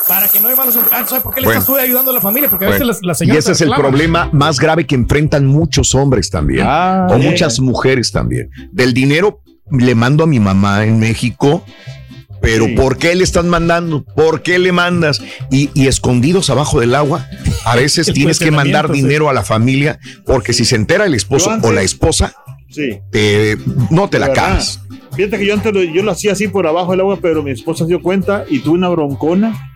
[SPEAKER 5] para que no haya malos. Ah, ¿Sabes por qué le
[SPEAKER 1] Bueno.
[SPEAKER 5] estás tú ayudando a la familia? Porque a veces la, la señora
[SPEAKER 1] y ese es el problema más grave que enfrentan muchos hombres también,
[SPEAKER 5] Ah,
[SPEAKER 1] o muchas mujeres también. Del dinero le mando a mi mamá en México, pero ¿por qué le estás mandando? ¿Por qué le mandas? Y, y escondidos abajo del agua, a veces (laughs) tienes que mandar
[SPEAKER 3] sí.
[SPEAKER 1] dinero a la familia, porque si se entera el esposo o la esposa, te- no te la
[SPEAKER 3] ¿Verdad?
[SPEAKER 1] cagas.
[SPEAKER 3] Fíjate que yo antes lo, yo lo hacía así por abajo del agua, pero mi esposa se dio cuenta y tuve una broncona.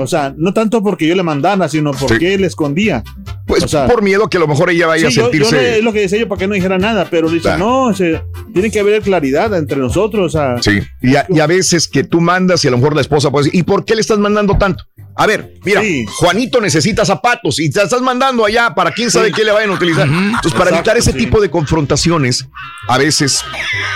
[SPEAKER 3] O sea, no tanto porque yo le mandara, sino porque él escondía.
[SPEAKER 1] Pues
[SPEAKER 3] O sea,
[SPEAKER 1] por miedo que a lo mejor ella vaya
[SPEAKER 3] Sí, yo-
[SPEAKER 1] a
[SPEAKER 3] yo
[SPEAKER 1] sentirse...
[SPEAKER 3] no- es lo que decía yo para que no dijera nada, pero dice,
[SPEAKER 1] Claro.
[SPEAKER 3] no, se- tiene que haber claridad entre nosotros. O sea,
[SPEAKER 1] Sí, y a, y a veces que tú mandas y a lo mejor la esposa puede decir, ¿y por qué le estás mandando tanto? A ver, mira, Juanito necesita zapatos y te estás mandando allá para quién sabe
[SPEAKER 3] Sí.
[SPEAKER 1] qué le vayan a utilizar. Entonces, para
[SPEAKER 3] Exacto,
[SPEAKER 1] evitar ese
[SPEAKER 3] sí.
[SPEAKER 1] tipo de confrontaciones, a veces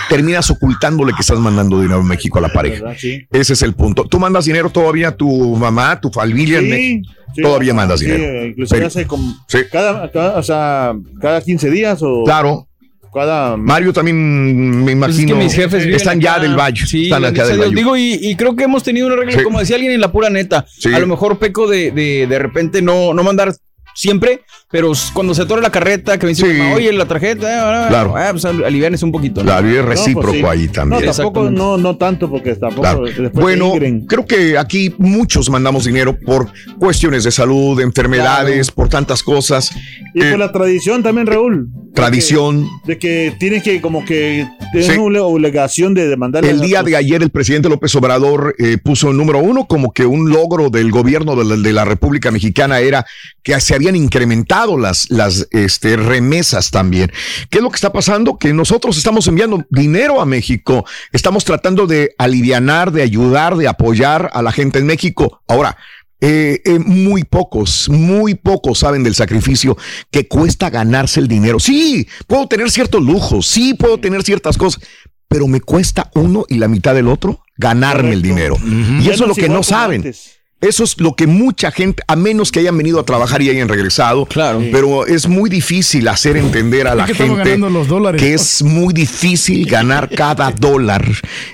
[SPEAKER 1] terminas ocultándole que estás mandando dinero a México a la pareja. Ese es el punto. ¿Tú mandas dinero todavía a tu mamá, tu familia? en México? todavía mandas dinero.
[SPEAKER 3] inclusive
[SPEAKER 1] Pero-
[SPEAKER 3] hace como cada, cada, o sea, cada 15 días o...
[SPEAKER 1] Claro.
[SPEAKER 63] Cada...
[SPEAKER 1] Mario también, me
[SPEAKER 6] Pues es
[SPEAKER 1] imagino,
[SPEAKER 6] que mis jefes
[SPEAKER 1] están ya del Valle.
[SPEAKER 6] Sí,
[SPEAKER 1] están acá del. Valle.
[SPEAKER 6] Digo, y, y creo que hemos tenido una regla,
[SPEAKER 1] Sí.
[SPEAKER 6] como decía alguien en la pura neta,
[SPEAKER 1] Sí.
[SPEAKER 6] a lo mejor peco de, de, de repente no, no mandar siempre, pero cuando se atora la carreta, que me dice, mi mamá, oye, la tarjeta, ah,
[SPEAKER 1] Claro.
[SPEAKER 6] ah, pues alivianes un poquito. ¿no?
[SPEAKER 1] Claro, y es
[SPEAKER 63] No, pues
[SPEAKER 1] recíproco
[SPEAKER 63] sí.
[SPEAKER 1] ahí también.
[SPEAKER 63] No, tampoco, no, no tanto, porque tampoco
[SPEAKER 1] Claro.
[SPEAKER 63] después
[SPEAKER 1] Bueno, creo que aquí muchos mandamos dinero por cuestiones de salud, de enfermedades, por tantas cosas.
[SPEAKER 63] Y
[SPEAKER 1] Eh,
[SPEAKER 63] por la tradición también, Raúl.
[SPEAKER 1] tradición.
[SPEAKER 63] De que tienen que, como que, tienen
[SPEAKER 1] Sí.
[SPEAKER 63] una obligación de demandarle.
[SPEAKER 1] El
[SPEAKER 63] a-
[SPEAKER 1] día de ayer el presidente López Obrador eh, puso en número uno como que un logro del gobierno de la, de la República Mexicana era que se habían incrementado las, las este, remesas también. ¿Qué es lo que está pasando? Que nosotros estamos enviando dinero a México, estamos tratando de alivianar, de ayudar, de apoyar a la gente en México. Ahora, eh, eh, muy pocos, muy pocos saben del sacrificio que cuesta ganarse el dinero. Sí, puedo tener ciertos lujos, sí puedo tener ciertas cosas, pero me cuesta uno y la mitad del otro ganarme el dinero. Y eso es lo que no saben.
[SPEAKER 63] antes.
[SPEAKER 1] Eso es lo que mucha gente, a menos que hayan venido a trabajar y hayan regresado, claro. pero es muy difícil hacer entender a la
[SPEAKER 5] que
[SPEAKER 1] gente
[SPEAKER 5] ganando los dólares.
[SPEAKER 1] que es muy difícil ganar cada (laughs) dólar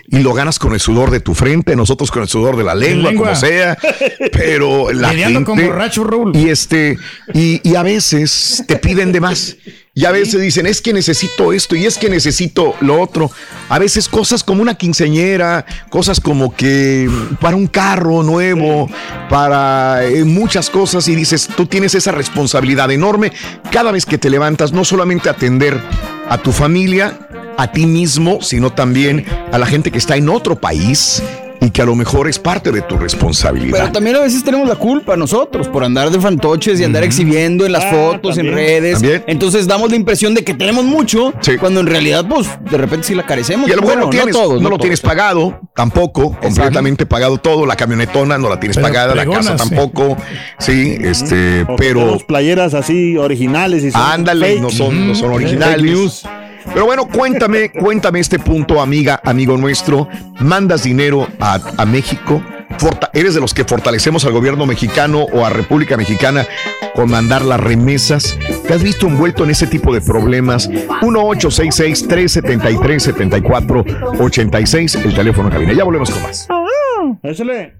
[SPEAKER 1] y lo ganas con el sudor de tu frente, nosotros con el sudor de la lengua,
[SPEAKER 5] lengua.
[SPEAKER 1] como sea, (laughs) pero la
[SPEAKER 5] Lidiando
[SPEAKER 1] gente
[SPEAKER 5] con borracho, Raúl.
[SPEAKER 1] y este y, y a veces te piden de más. Y a veces dicen, es que necesito esto y es que necesito lo otro. A veces cosas como una quinceñera, cosas como que para un carro nuevo, para eh, muchas cosas. Y dices, tú tienes esa responsabilidad enorme cada vez que te levantas, no solamente atender a tu familia, a ti mismo, sino también a la gente que está en otro país y que a lo mejor es parte de tu responsabilidad.
[SPEAKER 6] Pero también a veces tenemos la culpa nosotros por andar de fantoches y andar exhibiendo en las
[SPEAKER 63] Ah,
[SPEAKER 6] fotos, en redes.
[SPEAKER 1] También.
[SPEAKER 6] Entonces damos la impresión de que tenemos mucho, cuando en realidad, pues, de repente sí la carecemos.
[SPEAKER 1] Y a lo mejor
[SPEAKER 6] Bueno,
[SPEAKER 1] no, tienes,
[SPEAKER 6] todos,
[SPEAKER 1] no lo
[SPEAKER 6] todos.
[SPEAKER 1] tienes pagado, tampoco, completamente pagado todo, la camionetona no la tienes
[SPEAKER 63] Pero
[SPEAKER 1] pagada, la casa tampoco, sí, este,
[SPEAKER 63] O
[SPEAKER 1] pero
[SPEAKER 63] tenemos playeras así originales y son
[SPEAKER 1] ándale,
[SPEAKER 63] fake.
[SPEAKER 1] no son, no son originales. Pero bueno, cuéntame, cuéntame este punto, amiga, amigo nuestro. ¿Mandas dinero a, a México? Forta- ¿Eres de los que fortalecemos al gobierno mexicano o a República Mexicana con mandar las remesas? ¿Te has visto envuelto en ese tipo de problemas? 1-866-373-7486, el teléfono en cabina. Ya volvemos con más.
[SPEAKER 63] Échale.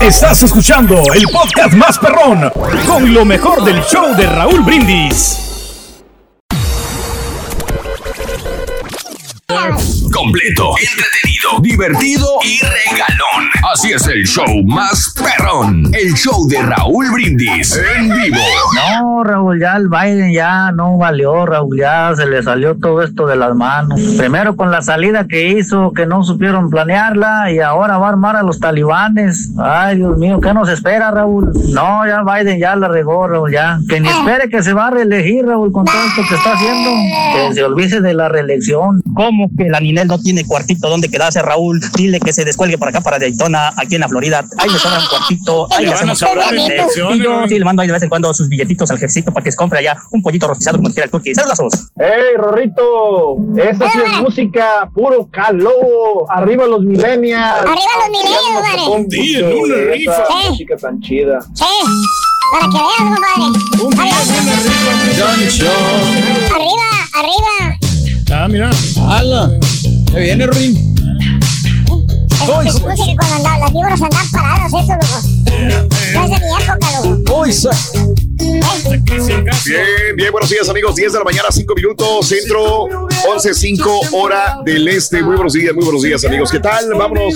[SPEAKER 43] Estás escuchando el podcast más perrón con lo mejor del show de Raúl Brindis. there.
[SPEAKER 21] Completo, entretenido, divertido y regalón. Así es el show más perrón. El show de Raúl Brindis en vivo.
[SPEAKER 65] No, Raúl, ya el Biden ya no valió, Raúl, ya se le salió todo esto de las manos. Primero con la salida que hizo, que no supieron planearla, y ahora va a armar a los talibanes. Ay, Dios mío, ¿qué nos espera, Raúl? No, ya Biden ya la regó, Raúl, ya. Que ni espere que se va a reelegir, Raúl, con todo esto que está haciendo. Que se olvide de la reelección.
[SPEAKER 66] ¿Cómo que la No tiene cuartito donde quedarse, Raúl? Dile que se descuelgue para acá, para Daytona, aquí en la Florida. Ahí le sobra un cuartito. Ahí
[SPEAKER 5] Le
[SPEAKER 66] hacemos Y yo sí le mando ahí de vez en cuando sus billetitos al ejército para que se compre allá un pollito rostizado como quiera el turqui. ¡Saludos!
[SPEAKER 62] ¡Ey, Rorrito! Esa sí es música, puro calor. Arriba los millennials.
[SPEAKER 13] Arriba los millennials, compadre.
[SPEAKER 62] Sí,
[SPEAKER 5] en una rifa.
[SPEAKER 13] Sí.
[SPEAKER 62] música tan chida.
[SPEAKER 13] Sí, para que veas, compadre. Arriba, arriba.
[SPEAKER 5] Ah, mira.
[SPEAKER 6] ¡Hala! Ya viene, Ruin.
[SPEAKER 13] Se puse que cuando andaba, las víboras andaban paradas, eso, loco. No es de mi época, loco.
[SPEAKER 6] ¡Uy, sa-
[SPEAKER 1] Bien, bien, buenos días amigos, 10 de la mañana, 5 minutos, centro, 11.05 hora del este. Muy buenos días, muy buenos días amigos. ¿Qué tal? Vámonos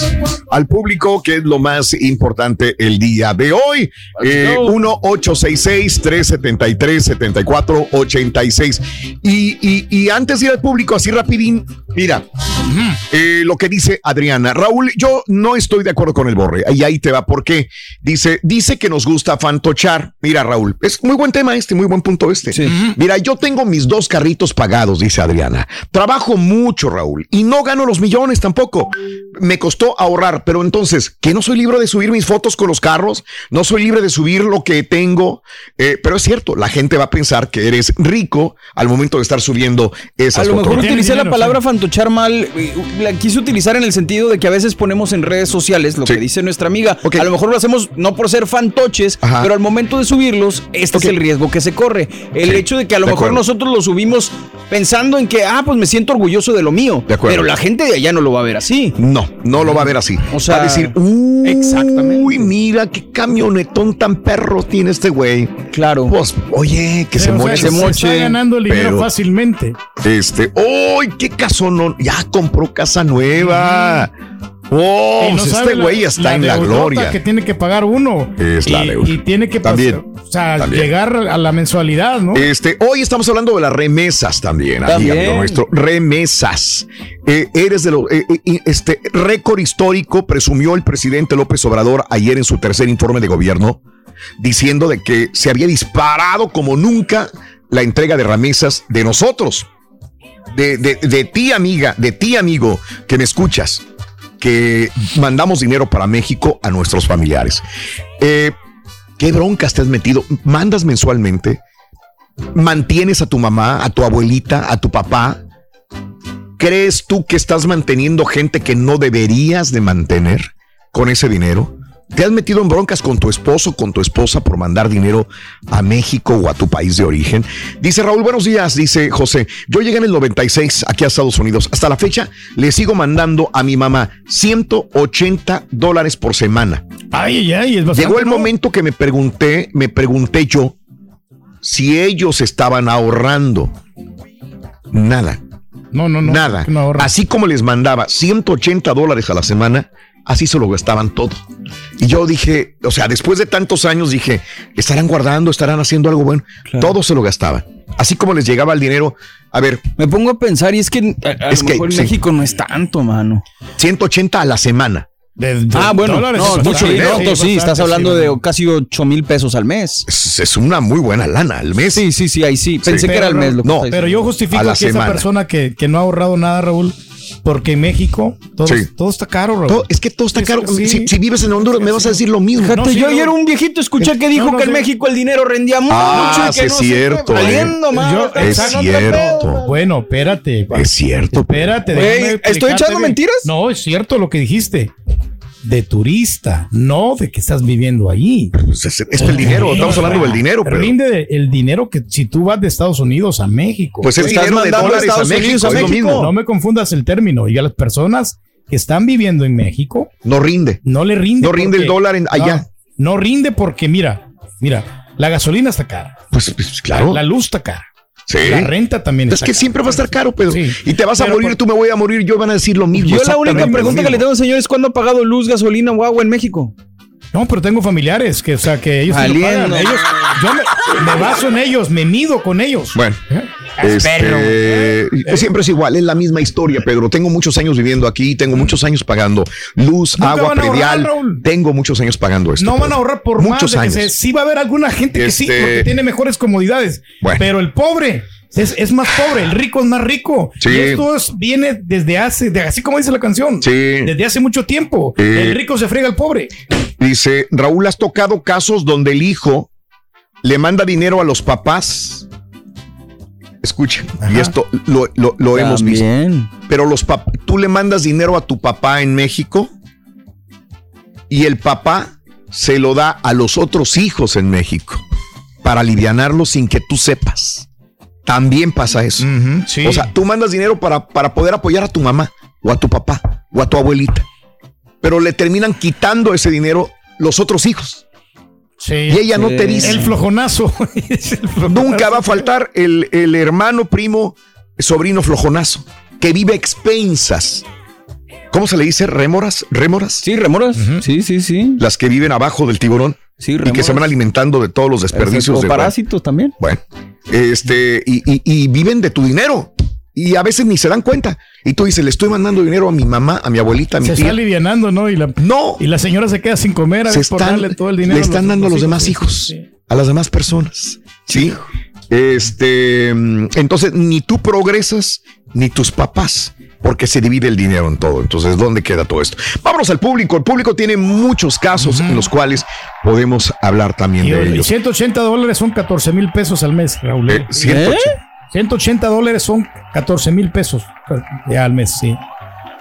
[SPEAKER 1] al público, que es lo más importante el día de hoy. Eh, 1-866-373-7486. Y, y, y antes de ir al público, así rapidín, mira, eh, lo que dice Adriana. Raúl, yo no estoy de acuerdo con el borre. Y ahí te va. ¿Por qué? Dice, dice que nos gusta fantochar. Mira, Raúl, es muy buen tema este, muy buen punto este. Mira, yo tengo mis dos carritos pagados, dice Adriana. Trabajo mucho, Raúl, y no gano los millones tampoco. Me costó ahorrar, pero entonces, ¿que no soy libre de subir mis fotos con los carros? ¿No soy libre de subir lo que tengo? Eh, pero es cierto, la gente va a pensar que eres rico al momento de estar subiendo esas
[SPEAKER 6] A lo mejor utilicé la palabra fantochar mal, eh, la quise utilizar en el sentido de que a veces ponemos en redes sociales lo que dice nuestra amiga. A lo mejor lo hacemos no por ser fantoches, pero al momento de subirlos, este es el riesgo que se corre. El hecho de que a lo
[SPEAKER 1] de
[SPEAKER 6] mejor
[SPEAKER 1] acuerdo.
[SPEAKER 6] nosotros lo subimos pensando en que, ah, pues me siento orgulloso de lo mío.
[SPEAKER 1] acuerdo.
[SPEAKER 6] Pero la gente de allá no lo va a ver así.
[SPEAKER 1] No, no lo va a ver así.
[SPEAKER 6] O sea,
[SPEAKER 1] va a decir, uy, mira qué camionetón tan perro tiene este güey.
[SPEAKER 6] Claro.
[SPEAKER 1] Pues, oye, que se
[SPEAKER 5] Pero, o sea,
[SPEAKER 1] moche.
[SPEAKER 5] Está ganando el dinero
[SPEAKER 1] Pero,
[SPEAKER 5] fácilmente.
[SPEAKER 1] Este, ¡uy, qué casonón! Ya compró casa nueva. ¡Oh,
[SPEAKER 5] Y no
[SPEAKER 1] pues
[SPEAKER 5] sabe
[SPEAKER 1] este güey está en la gloria!
[SPEAKER 5] que tiene que pagar uno.
[SPEAKER 1] Es la
[SPEAKER 5] y,
[SPEAKER 1] deuda.
[SPEAKER 5] y tiene que
[SPEAKER 1] También,
[SPEAKER 5] pasar- o sea,
[SPEAKER 1] también.
[SPEAKER 5] llegar a la mensualidad, ¿no?
[SPEAKER 1] Este, hoy estamos hablando de las remesas también,
[SPEAKER 5] También.
[SPEAKER 1] amigo nuestro. Remesas. Eh, eres de los. eh, eh, este récord histórico presumió el presidente López Obrador ayer en su tercer informe de gobierno, diciendo de que se había disparado como nunca la entrega de remesas de nosotros. De, de, de ti, amiga, de ti, amigo, que me escuchas, que mandamos dinero para México a nuestros familiares. Eh, ¿Qué broncas te has metido? ¿Mandas mensualmente? ¿Mantienes a tu mamá, a tu abuelita, a tu papá? ¿Crees tú que estás manteniendo gente que no deberías de mantener con ese dinero? ¿Te has metido en broncas con tu esposo, con tu esposa por mandar dinero a México o a tu país de origen? Dice Raúl, buenos días, dice José. Yo llegué en el 96 aquí a Estados Unidos. Hasta la fecha le sigo mandando a mi mamá 180 dólares por semana.
[SPEAKER 5] Ay, ay, ay, es bastante,
[SPEAKER 1] Llegó el
[SPEAKER 5] ¿no?
[SPEAKER 1] momento que me pregunté, me pregunté yo si ellos estaban ahorrando. Nada.
[SPEAKER 5] No, no, no.
[SPEAKER 1] Nada. Así como les mandaba 180 dólares a la semana, así se lo gastaban todo. Y yo dije, o sea, después de tantos años dije, estarán guardando, estarán haciendo algo bueno. Todo se lo gastaban. Así como les llegaba el dinero. A ver.
[SPEAKER 6] Me pongo a pensar y es que a, a
[SPEAKER 1] Es
[SPEAKER 6] lo
[SPEAKER 1] que,
[SPEAKER 6] en
[SPEAKER 1] sí.
[SPEAKER 6] México no es tanto, mano.
[SPEAKER 1] 180 a la semana.
[SPEAKER 6] ah, bueno, no, mucho dinero. Sí, sí, estás hablando de casi 8 mil pesos al mes.
[SPEAKER 1] Es, es una muy buena lana al mes.
[SPEAKER 6] Sí, sí, sí, ahí sí. Pensé que era al mes. Lo que
[SPEAKER 1] No,
[SPEAKER 5] Pero yo justifico
[SPEAKER 1] A la
[SPEAKER 5] que esa
[SPEAKER 1] semana.
[SPEAKER 5] persona que, que no ha ahorrado nada, Raúl, porque en México todo,
[SPEAKER 1] Sí.
[SPEAKER 5] todo está caro.
[SPEAKER 1] Todo- es que todo está caro.
[SPEAKER 5] Sí.
[SPEAKER 1] Si, si vives en Honduras, me vas a decir lo mismo.
[SPEAKER 6] Fíjate, yo ayer un viejito escuché que dijo
[SPEAKER 5] No, no,
[SPEAKER 6] que en
[SPEAKER 5] sí.
[SPEAKER 6] México el dinero rendía mucho
[SPEAKER 1] Ah,
[SPEAKER 6] y que
[SPEAKER 1] es
[SPEAKER 6] se
[SPEAKER 1] cierto,
[SPEAKER 6] fue
[SPEAKER 1] eh.
[SPEAKER 6] valiendo.
[SPEAKER 5] Yo-
[SPEAKER 1] Es cierto.
[SPEAKER 5] Bueno, espérate.
[SPEAKER 1] Es cierto.
[SPEAKER 5] Espérate.
[SPEAKER 6] ¿estoy echando mentiras?
[SPEAKER 5] No, es cierto lo que dijiste. De turista, no de que estás viviendo allí.
[SPEAKER 1] Pues es, es el dinero, estamos hablando del dinero, pero.
[SPEAKER 5] Rinde el dinero que si tú vas de Estados Unidos a México.
[SPEAKER 1] Pues es
[SPEAKER 5] Estás
[SPEAKER 1] dinero de
[SPEAKER 5] mandando
[SPEAKER 1] dólares a
[SPEAKER 5] Estados
[SPEAKER 1] México,
[SPEAKER 5] Unidos
[SPEAKER 1] lo mismo.
[SPEAKER 5] No me confundas el término. Y a las personas que están viviendo en México,
[SPEAKER 1] No rinde.
[SPEAKER 5] no le rinde.
[SPEAKER 1] No rinde el
[SPEAKER 5] porque-
[SPEAKER 1] dólar en- allá.
[SPEAKER 5] No, no rinde porque, mira, mira, la gasolina está cara.
[SPEAKER 1] Pues, pues, claro.
[SPEAKER 5] La, la luz está cara.
[SPEAKER 1] Sí.
[SPEAKER 5] La renta también
[SPEAKER 1] Es
[SPEAKER 5] está
[SPEAKER 1] que siempre va a estar caro, Pedro.
[SPEAKER 5] Sí.
[SPEAKER 1] Y te vas a
[SPEAKER 5] Pero
[SPEAKER 1] morir,
[SPEAKER 5] por-
[SPEAKER 1] tú me voy a morir, yo van a decir lo mismo.
[SPEAKER 6] Yo la única pregunta que le tengo, señor, es cuándo ha pagado luz, gasolina o agua en México.
[SPEAKER 5] No, pero tengo familiares que, o sea, que ellos sí lo
[SPEAKER 6] Valiendo.
[SPEAKER 5] pagan. Ellos, yo me, me baso en ellos, me mido con ellos.
[SPEAKER 1] Bueno.
[SPEAKER 5] Perro.
[SPEAKER 1] Este, siempre es igual, es la misma historia, Pedro. Tengo muchos años viviendo aquí, tengo muchos años pagando luz, agua,
[SPEAKER 5] ahorrar,
[SPEAKER 1] predial. Tengo muchos años pagando esto.
[SPEAKER 5] No van a ahorrar por
[SPEAKER 1] muchos
[SPEAKER 5] más que
[SPEAKER 1] años.
[SPEAKER 5] se- sí va a haber alguna gente que sí,
[SPEAKER 1] Este-
[SPEAKER 5] porque tiene mejores comodidades.
[SPEAKER 1] Bueno.
[SPEAKER 5] Pero el pobre es, es más pobre, el rico es más rico.
[SPEAKER 1] Sí.
[SPEAKER 5] Y esto es- viene desde hace, de, así como dice la canción,
[SPEAKER 1] Sí.
[SPEAKER 5] desde hace mucho tiempo. El rico se friega al pobre.
[SPEAKER 1] Dice, Raúl, ¿has tocado casos donde el hijo le manda dinero a los papás? Escucha, y esto lo, lo- lo hemos visto. Pero los tú le mandas dinero a tu papá en México y el papá se lo da a los otros hijos en México para alivianarlo sin que tú sepas. También pasa eso.
[SPEAKER 5] sí.
[SPEAKER 1] O sea, tú mandas dinero para, para poder apoyar a tu mamá o a tu papá o a tu abuelita, pero le terminan quitando ese dinero los otros hijos.
[SPEAKER 5] Sí.
[SPEAKER 1] Y ella no te dice.
[SPEAKER 5] El flojonazo. (laughs) Es el flojonazo.
[SPEAKER 1] Nunca va a faltar el, el hermano, primo, sobrino flojonazo, que vive a expensas. ¿Cómo se le dice? ¿Rémoras? ¿Rémoras?
[SPEAKER 6] Sí, remoras. Sí, sí, sí.
[SPEAKER 1] Las que viven abajo del tiburón.
[SPEAKER 6] Sí,
[SPEAKER 1] y que se van alimentando de todos los desperdicios.
[SPEAKER 6] O
[SPEAKER 1] de-
[SPEAKER 6] parásitos también.
[SPEAKER 1] Bueno, este, y, y- y viven de tu dinero. Y a veces ni se dan cuenta. Y tú dices, le estoy mandando dinero a mi mamá, a mi abuelita, a mi
[SPEAKER 5] Se está
[SPEAKER 1] tía.
[SPEAKER 5] alivianando, ¿no? Y la,
[SPEAKER 1] no.
[SPEAKER 5] Y la señora se queda sin comer a
[SPEAKER 1] Se
[SPEAKER 5] por
[SPEAKER 1] están,
[SPEAKER 5] darle todo el dinero.
[SPEAKER 1] le están dando a los demás hijos, a las demás personas. Sí. Este, entonces ni tú progresas, ni tus papás, porque se divide el dinero en todo. Entonces, ¿dónde queda todo esto? Vámonos al público. El público tiene muchos casos en los cuales podemos hablar también
[SPEAKER 5] Y,
[SPEAKER 1] de ellos.
[SPEAKER 5] 180 dólares son 14 mil pesos al mes, Raúl.
[SPEAKER 1] Eh, 180.
[SPEAKER 5] 180 dólares son 14 mil pesos ya al mes, sí.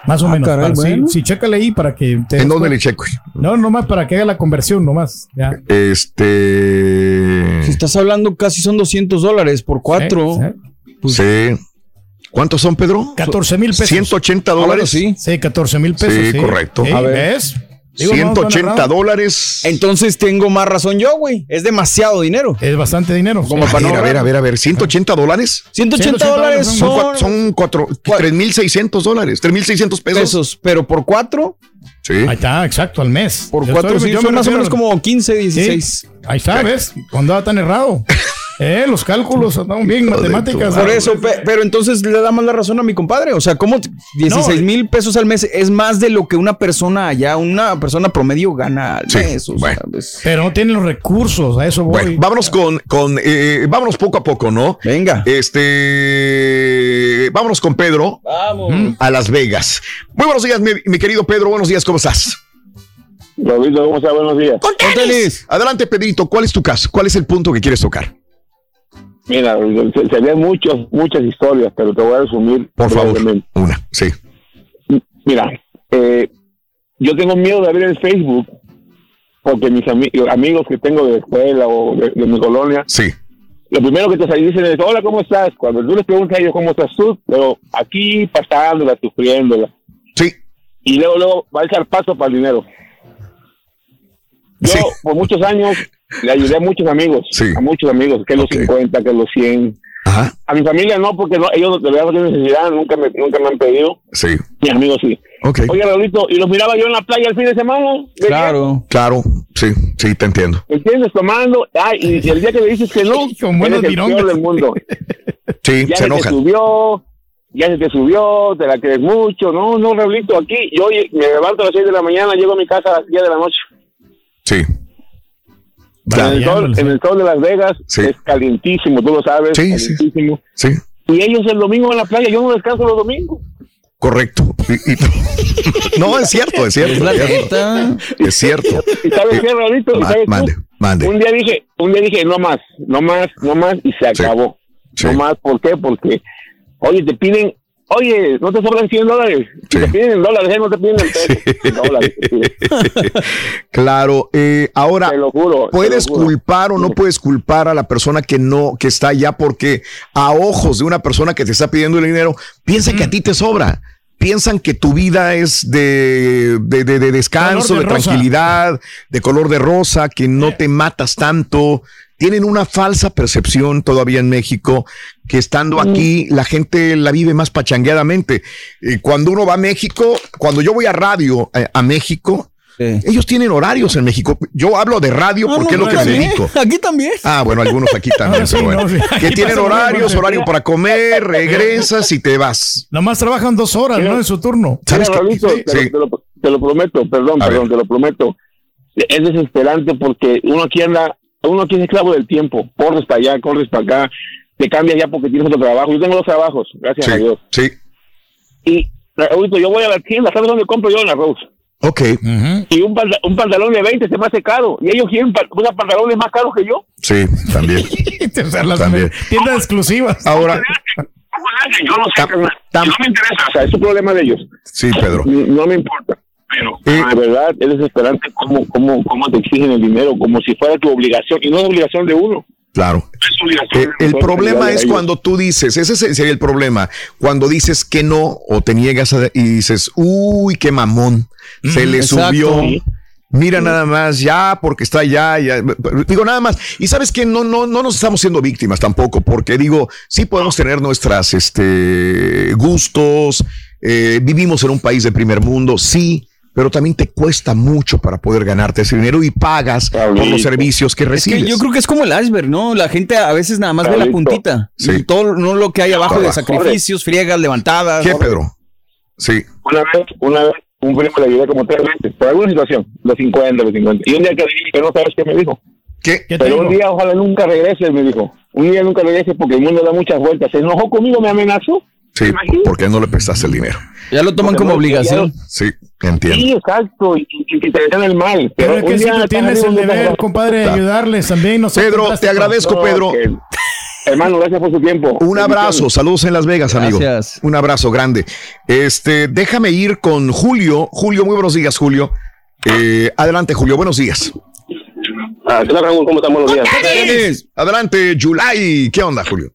[SPEAKER 5] Más o
[SPEAKER 1] Ah,
[SPEAKER 5] menos.
[SPEAKER 1] caray,
[SPEAKER 5] sí,
[SPEAKER 1] bueno.
[SPEAKER 5] sí, chécale ahí para que te
[SPEAKER 1] ¿En dónde le checo?
[SPEAKER 5] No, nomás para que haga la conversión, nomás. Ya.
[SPEAKER 1] Este.
[SPEAKER 6] Si estás hablando, casi son 200 dólares por cuatro.
[SPEAKER 1] Sí. ¿Cuántos son, Pedro?
[SPEAKER 5] 14 mil pesos.
[SPEAKER 1] 180 dólares.
[SPEAKER 6] sí.
[SPEAKER 5] Sí, 14 mil pesos.
[SPEAKER 1] Sí, correcto.
[SPEAKER 5] Sí,
[SPEAKER 1] A ver.
[SPEAKER 5] ¿Ves? Digo, no, no,
[SPEAKER 1] 180
[SPEAKER 5] no, no.
[SPEAKER 1] dólares.
[SPEAKER 6] Entonces tengo más razón yo, güey. Es demasiado dinero.
[SPEAKER 5] Es bastante dinero.
[SPEAKER 6] Como
[SPEAKER 1] a
[SPEAKER 6] para no
[SPEAKER 1] ver, a ver, a ver, a ver, 180 dólares.
[SPEAKER 6] 180 dólares
[SPEAKER 1] Son,
[SPEAKER 6] son,
[SPEAKER 1] cua- son cuatro, 3.600 dólares, 3.600 pesos.
[SPEAKER 6] pesos, pero por cuatro,
[SPEAKER 1] Sí.
[SPEAKER 5] Ahí está, exacto, al mes.
[SPEAKER 6] por
[SPEAKER 5] Yo
[SPEAKER 6] cuatro,
[SPEAKER 5] estoy-
[SPEAKER 6] sí,
[SPEAKER 5] yo
[SPEAKER 6] son
[SPEAKER 5] me
[SPEAKER 6] más o menos como 15,
[SPEAKER 5] Sí,
[SPEAKER 6] 16.
[SPEAKER 5] Ahí está, ¿ves? Cuando tan errado. (laughs) Eh, los cálculos andaban bien, matemáticas.
[SPEAKER 6] Por eso, pe- pero entonces le damos la razón a mi compadre. O sea, ¿cómo t- 16 mil pesos al mes es más de lo que una persona allá, una persona promedio gana al
[SPEAKER 1] Sí,
[SPEAKER 6] mes? O sea,
[SPEAKER 1] bueno.
[SPEAKER 6] pues-
[SPEAKER 5] Pero no tienen los recursos, a eso voy.
[SPEAKER 1] Bueno, vámonos con, con eh, vámonos poco a poco, ¿no?
[SPEAKER 6] Venga.
[SPEAKER 1] Este, vámonos con Pedro
[SPEAKER 6] Vamos.
[SPEAKER 1] a Las Vegas. Muy buenos días, mi, mi querido Pedro. Buenos días, ¿cómo estás?
[SPEAKER 67] Robito, ¿cómo estás? Buenos días.
[SPEAKER 6] Con tenis.
[SPEAKER 1] Adelante, Pedrito. ¿Cuál es tu caso? ¿Cuál es el punto que quieres tocar?
[SPEAKER 67] Mira, se- serían muchas, muchas historias, pero te voy a resumir.
[SPEAKER 1] Por favor, una, sí.
[SPEAKER 67] Mira, eh, yo tengo miedo de abrir el Facebook porque mis ami- amigos que tengo de la escuela o de, de mi colonia,
[SPEAKER 1] Sí.
[SPEAKER 67] lo primero que te salen dicen es, hola, ¿cómo estás? Cuando tú les preguntas a ellos cómo estás tú, pero aquí pasándola, sufriéndola.
[SPEAKER 1] Sí.
[SPEAKER 67] Y luego, luego va a echar paso para el dinero. Yo, por muchos años, le ayudé a muchos amigos, a muchos amigos, que los 50, que los 100. A mi familia no, porque no, ellos de verdad no tienen necesidad, nunca me, nunca me han pedido.
[SPEAKER 1] Sí.
[SPEAKER 67] Mis amigos sí.
[SPEAKER 1] Ok.
[SPEAKER 67] Oye, Raulito, y los miraba yo en la playa el fin de semana. ¿de
[SPEAKER 6] Claro.
[SPEAKER 1] Claro, sí, sí, te entiendo.
[SPEAKER 67] ¿Entiendes? Tomando. Ay, y, y el día que le dices que no, (laughs)
[SPEAKER 5] buenos
[SPEAKER 67] eres el peor del mundo. (laughs)
[SPEAKER 1] Sí,
[SPEAKER 67] ya
[SPEAKER 1] se enojan.
[SPEAKER 67] subió, ya se te subió, te la crees mucho. No, no, Raulito, aquí yo me levanto a las 6 de la mañana, llego a mi casa a las 10 de la noche.
[SPEAKER 1] Sí.
[SPEAKER 67] En el, sol, en el sol de Las Vegas es calientísimo, tú lo sabes.
[SPEAKER 1] Sí, sí.
[SPEAKER 67] calientísimo.
[SPEAKER 1] Sí,
[SPEAKER 67] Y ellos el domingo en la playa, yo no descanso los domingos.
[SPEAKER 1] correcto. Y- y- no, (laughs) es cierto, es cierto.
[SPEAKER 6] Es
[SPEAKER 1] cierto. Es cierto.
[SPEAKER 67] ¿Y sabes qué, Raulito? ¿Y
[SPEAKER 1] Ma- mande, mande.
[SPEAKER 67] Un día dije, un día dije, no más, no más, no más, y se acabó. No más, ¿por qué? Porque, oye, te piden, oye, no te sobran 100 dólares. Te piden en dólares, ¿eh? no te piden en pesos. en dólares. (laughs)
[SPEAKER 1] Claro, eh, ahora
[SPEAKER 67] Te lo juro. te
[SPEAKER 1] puedes
[SPEAKER 67] lo juro.
[SPEAKER 1] culpar o no puedes culpar a la persona que no, que está allá porque a ojos de una persona que te está pidiendo el dinero, piensa que a ti te sobra. Piensan que tu vida es de, de, de- de descanso, de, tranquilidad, de color de rosa, que no te matas tanto. Tienen una falsa percepción todavía en México que estando aquí la gente la vive más pachangueadamente. Eh, cuando uno va a México, cuando yo voy a radio eh, a México, ellos tienen horarios en México. Yo hablo de radio porque es lo que me dedico. (laughs)
[SPEAKER 6] Aquí también.
[SPEAKER 1] Ah, bueno, algunos aquí (laughs) también,
[SPEAKER 5] Ah, sí,
[SPEAKER 1] pero bueno.
[SPEAKER 5] no, sí.
[SPEAKER 1] Que tienen horarios, horario para comer, (laughs) regresas y te vas.
[SPEAKER 5] Nomás trabajan dos horas, ¿no? En su turno.
[SPEAKER 1] ¿Sabes
[SPEAKER 67] Mira,
[SPEAKER 1] qué?
[SPEAKER 67] Raulito, te,
[SPEAKER 1] Sí.
[SPEAKER 67] lo, te lo- te lo prometo, perdón,
[SPEAKER 1] A
[SPEAKER 67] perdón, te lo prometo. Es desesperante porque uno aquí anda, uno aquí es esclavo del tiempo. Corres para allá, corres para acá, te cambias ya porque tienes otro trabajo. Yo tengo dos trabajos, gracias
[SPEAKER 1] Sí,
[SPEAKER 67] a Dios.
[SPEAKER 1] sí.
[SPEAKER 67] Y, Raulito, yo voy a la tienda, ¿sabes dónde compro yo? En la Rose.
[SPEAKER 1] Ok.
[SPEAKER 67] Y un, panta- un pantalón de 20 se me hace caro. Y ellos quieren pa- unos pantalones más caros que yo.
[SPEAKER 1] Sí, también. (laughs)
[SPEAKER 5] O sea, las
[SPEAKER 1] También.
[SPEAKER 5] tiendas exclusivas.
[SPEAKER 1] Ahora,
[SPEAKER 67] Yo no sé, no me interesa, o sea, es un problema de ellos.
[SPEAKER 1] sí, Pedro.
[SPEAKER 67] No, no me importa. Pero,
[SPEAKER 1] Eh,
[SPEAKER 67] de verdad, es desesperante cómo, cómo, cómo te exigen el dinero, como si fuera tu obligación. Y no es obligación de uno.
[SPEAKER 1] Claro.
[SPEAKER 67] Es obligación
[SPEAKER 1] Eh,
[SPEAKER 67] de
[SPEAKER 1] el problema es cuando tú dices, ese se- sería el problema, cuando dices que no o te niegas a- y dices, uy, qué mamón, se le
[SPEAKER 6] exacto.
[SPEAKER 1] subió. Mira nada más, ya, porque está allá, ya. Digo nada más. Y sabes que no, no, no nos estamos siendo víctimas tampoco, porque digo, sí podemos tener nuestras este, gustos, eh, vivimos en un país de primer mundo, sí, pero también te cuesta mucho para poder ganarte ese dinero y pagas por los servicios que
[SPEAKER 6] Es
[SPEAKER 1] recibes.
[SPEAKER 6] que yo creo que es como el iceberg, ¿no? La gente a veces nada más ve la puntita.
[SPEAKER 1] Sí.
[SPEAKER 6] Y Todo no lo que hay abajo de sacrificios, friegas, levantadas.
[SPEAKER 1] ¿Qué, Pedro? Sí.
[SPEAKER 67] Una vez, una vez, un primo le ayudé como tres veces, por alguna situación, los 50, los 50. Y un día que le dije que no sabes qué me dijo.
[SPEAKER 1] ¿Qué?
[SPEAKER 5] ¿Qué
[SPEAKER 67] Pero un día ojalá nunca regrese, me dijo. Un día nunca regrese porque el mundo da muchas vueltas. Se enojó conmigo, me amenazó.
[SPEAKER 1] Sí, porque no le prestaste el dinero.
[SPEAKER 6] Ya lo toman como obligación.
[SPEAKER 1] Sí, entiendo.
[SPEAKER 67] Sí, exacto, y, te dejan el mal.
[SPEAKER 5] Pero
[SPEAKER 67] Pero
[SPEAKER 5] es que
[SPEAKER 67] un
[SPEAKER 5] si tú tienes el deber, compadre, de ayudarles también. No
[SPEAKER 1] Pedro,
[SPEAKER 5] qué
[SPEAKER 1] te agradezco,
[SPEAKER 67] No,
[SPEAKER 1] Pedro.
[SPEAKER 68] Hermano, gracias por su tiempo.
[SPEAKER 1] Un abrazo, saludos en Las Vegas, amigo.
[SPEAKER 6] Gracias.
[SPEAKER 1] Un abrazo grande. Este, déjame ir con Julio. Julio, muy buenos días, Julio. Eh, adelante, Julio, buenos días.
[SPEAKER 68] Ah, ¿Qué tal, Raúl? ¿Cómo están? Buenos días.
[SPEAKER 1] Adelante, July. ¿Qué onda, Julio?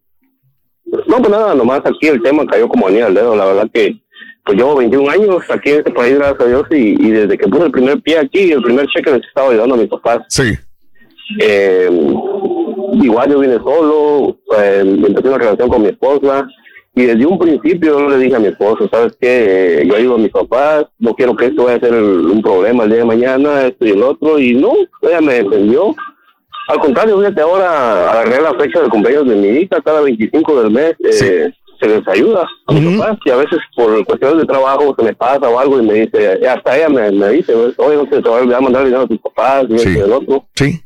[SPEAKER 68] No, pues nada, nomás aquí el tema cayó como anillo al dedo. La verdad que pues llevo 21 años aquí en este país, gracias a Dios, y, y desde que puse el primer pie aquí, el primer cheque les estaba ayudando a mis papás.
[SPEAKER 1] Sí.
[SPEAKER 68] Eh, igual yo vine solo, eh, empecé una relación con mi esposa, y desde un principio yo le dije a mi esposo, ¿sabes qué? Yo ayudo a mis papás, no quiero que esto vaya a ser un problema el día de mañana, esto y el otro, y no, ella me defendió. Al contrario, fíjate, ahora agarré la fecha de cumpleaños de mi hija, cada 25 del mes eh, se les ayuda a mis papás, y a veces por cuestiones de trabajo se me pasa o algo y me dice, hasta ella me, me dice, oye, no se te va a mandar dinero a tus papás, y el otro.
[SPEAKER 1] Sí.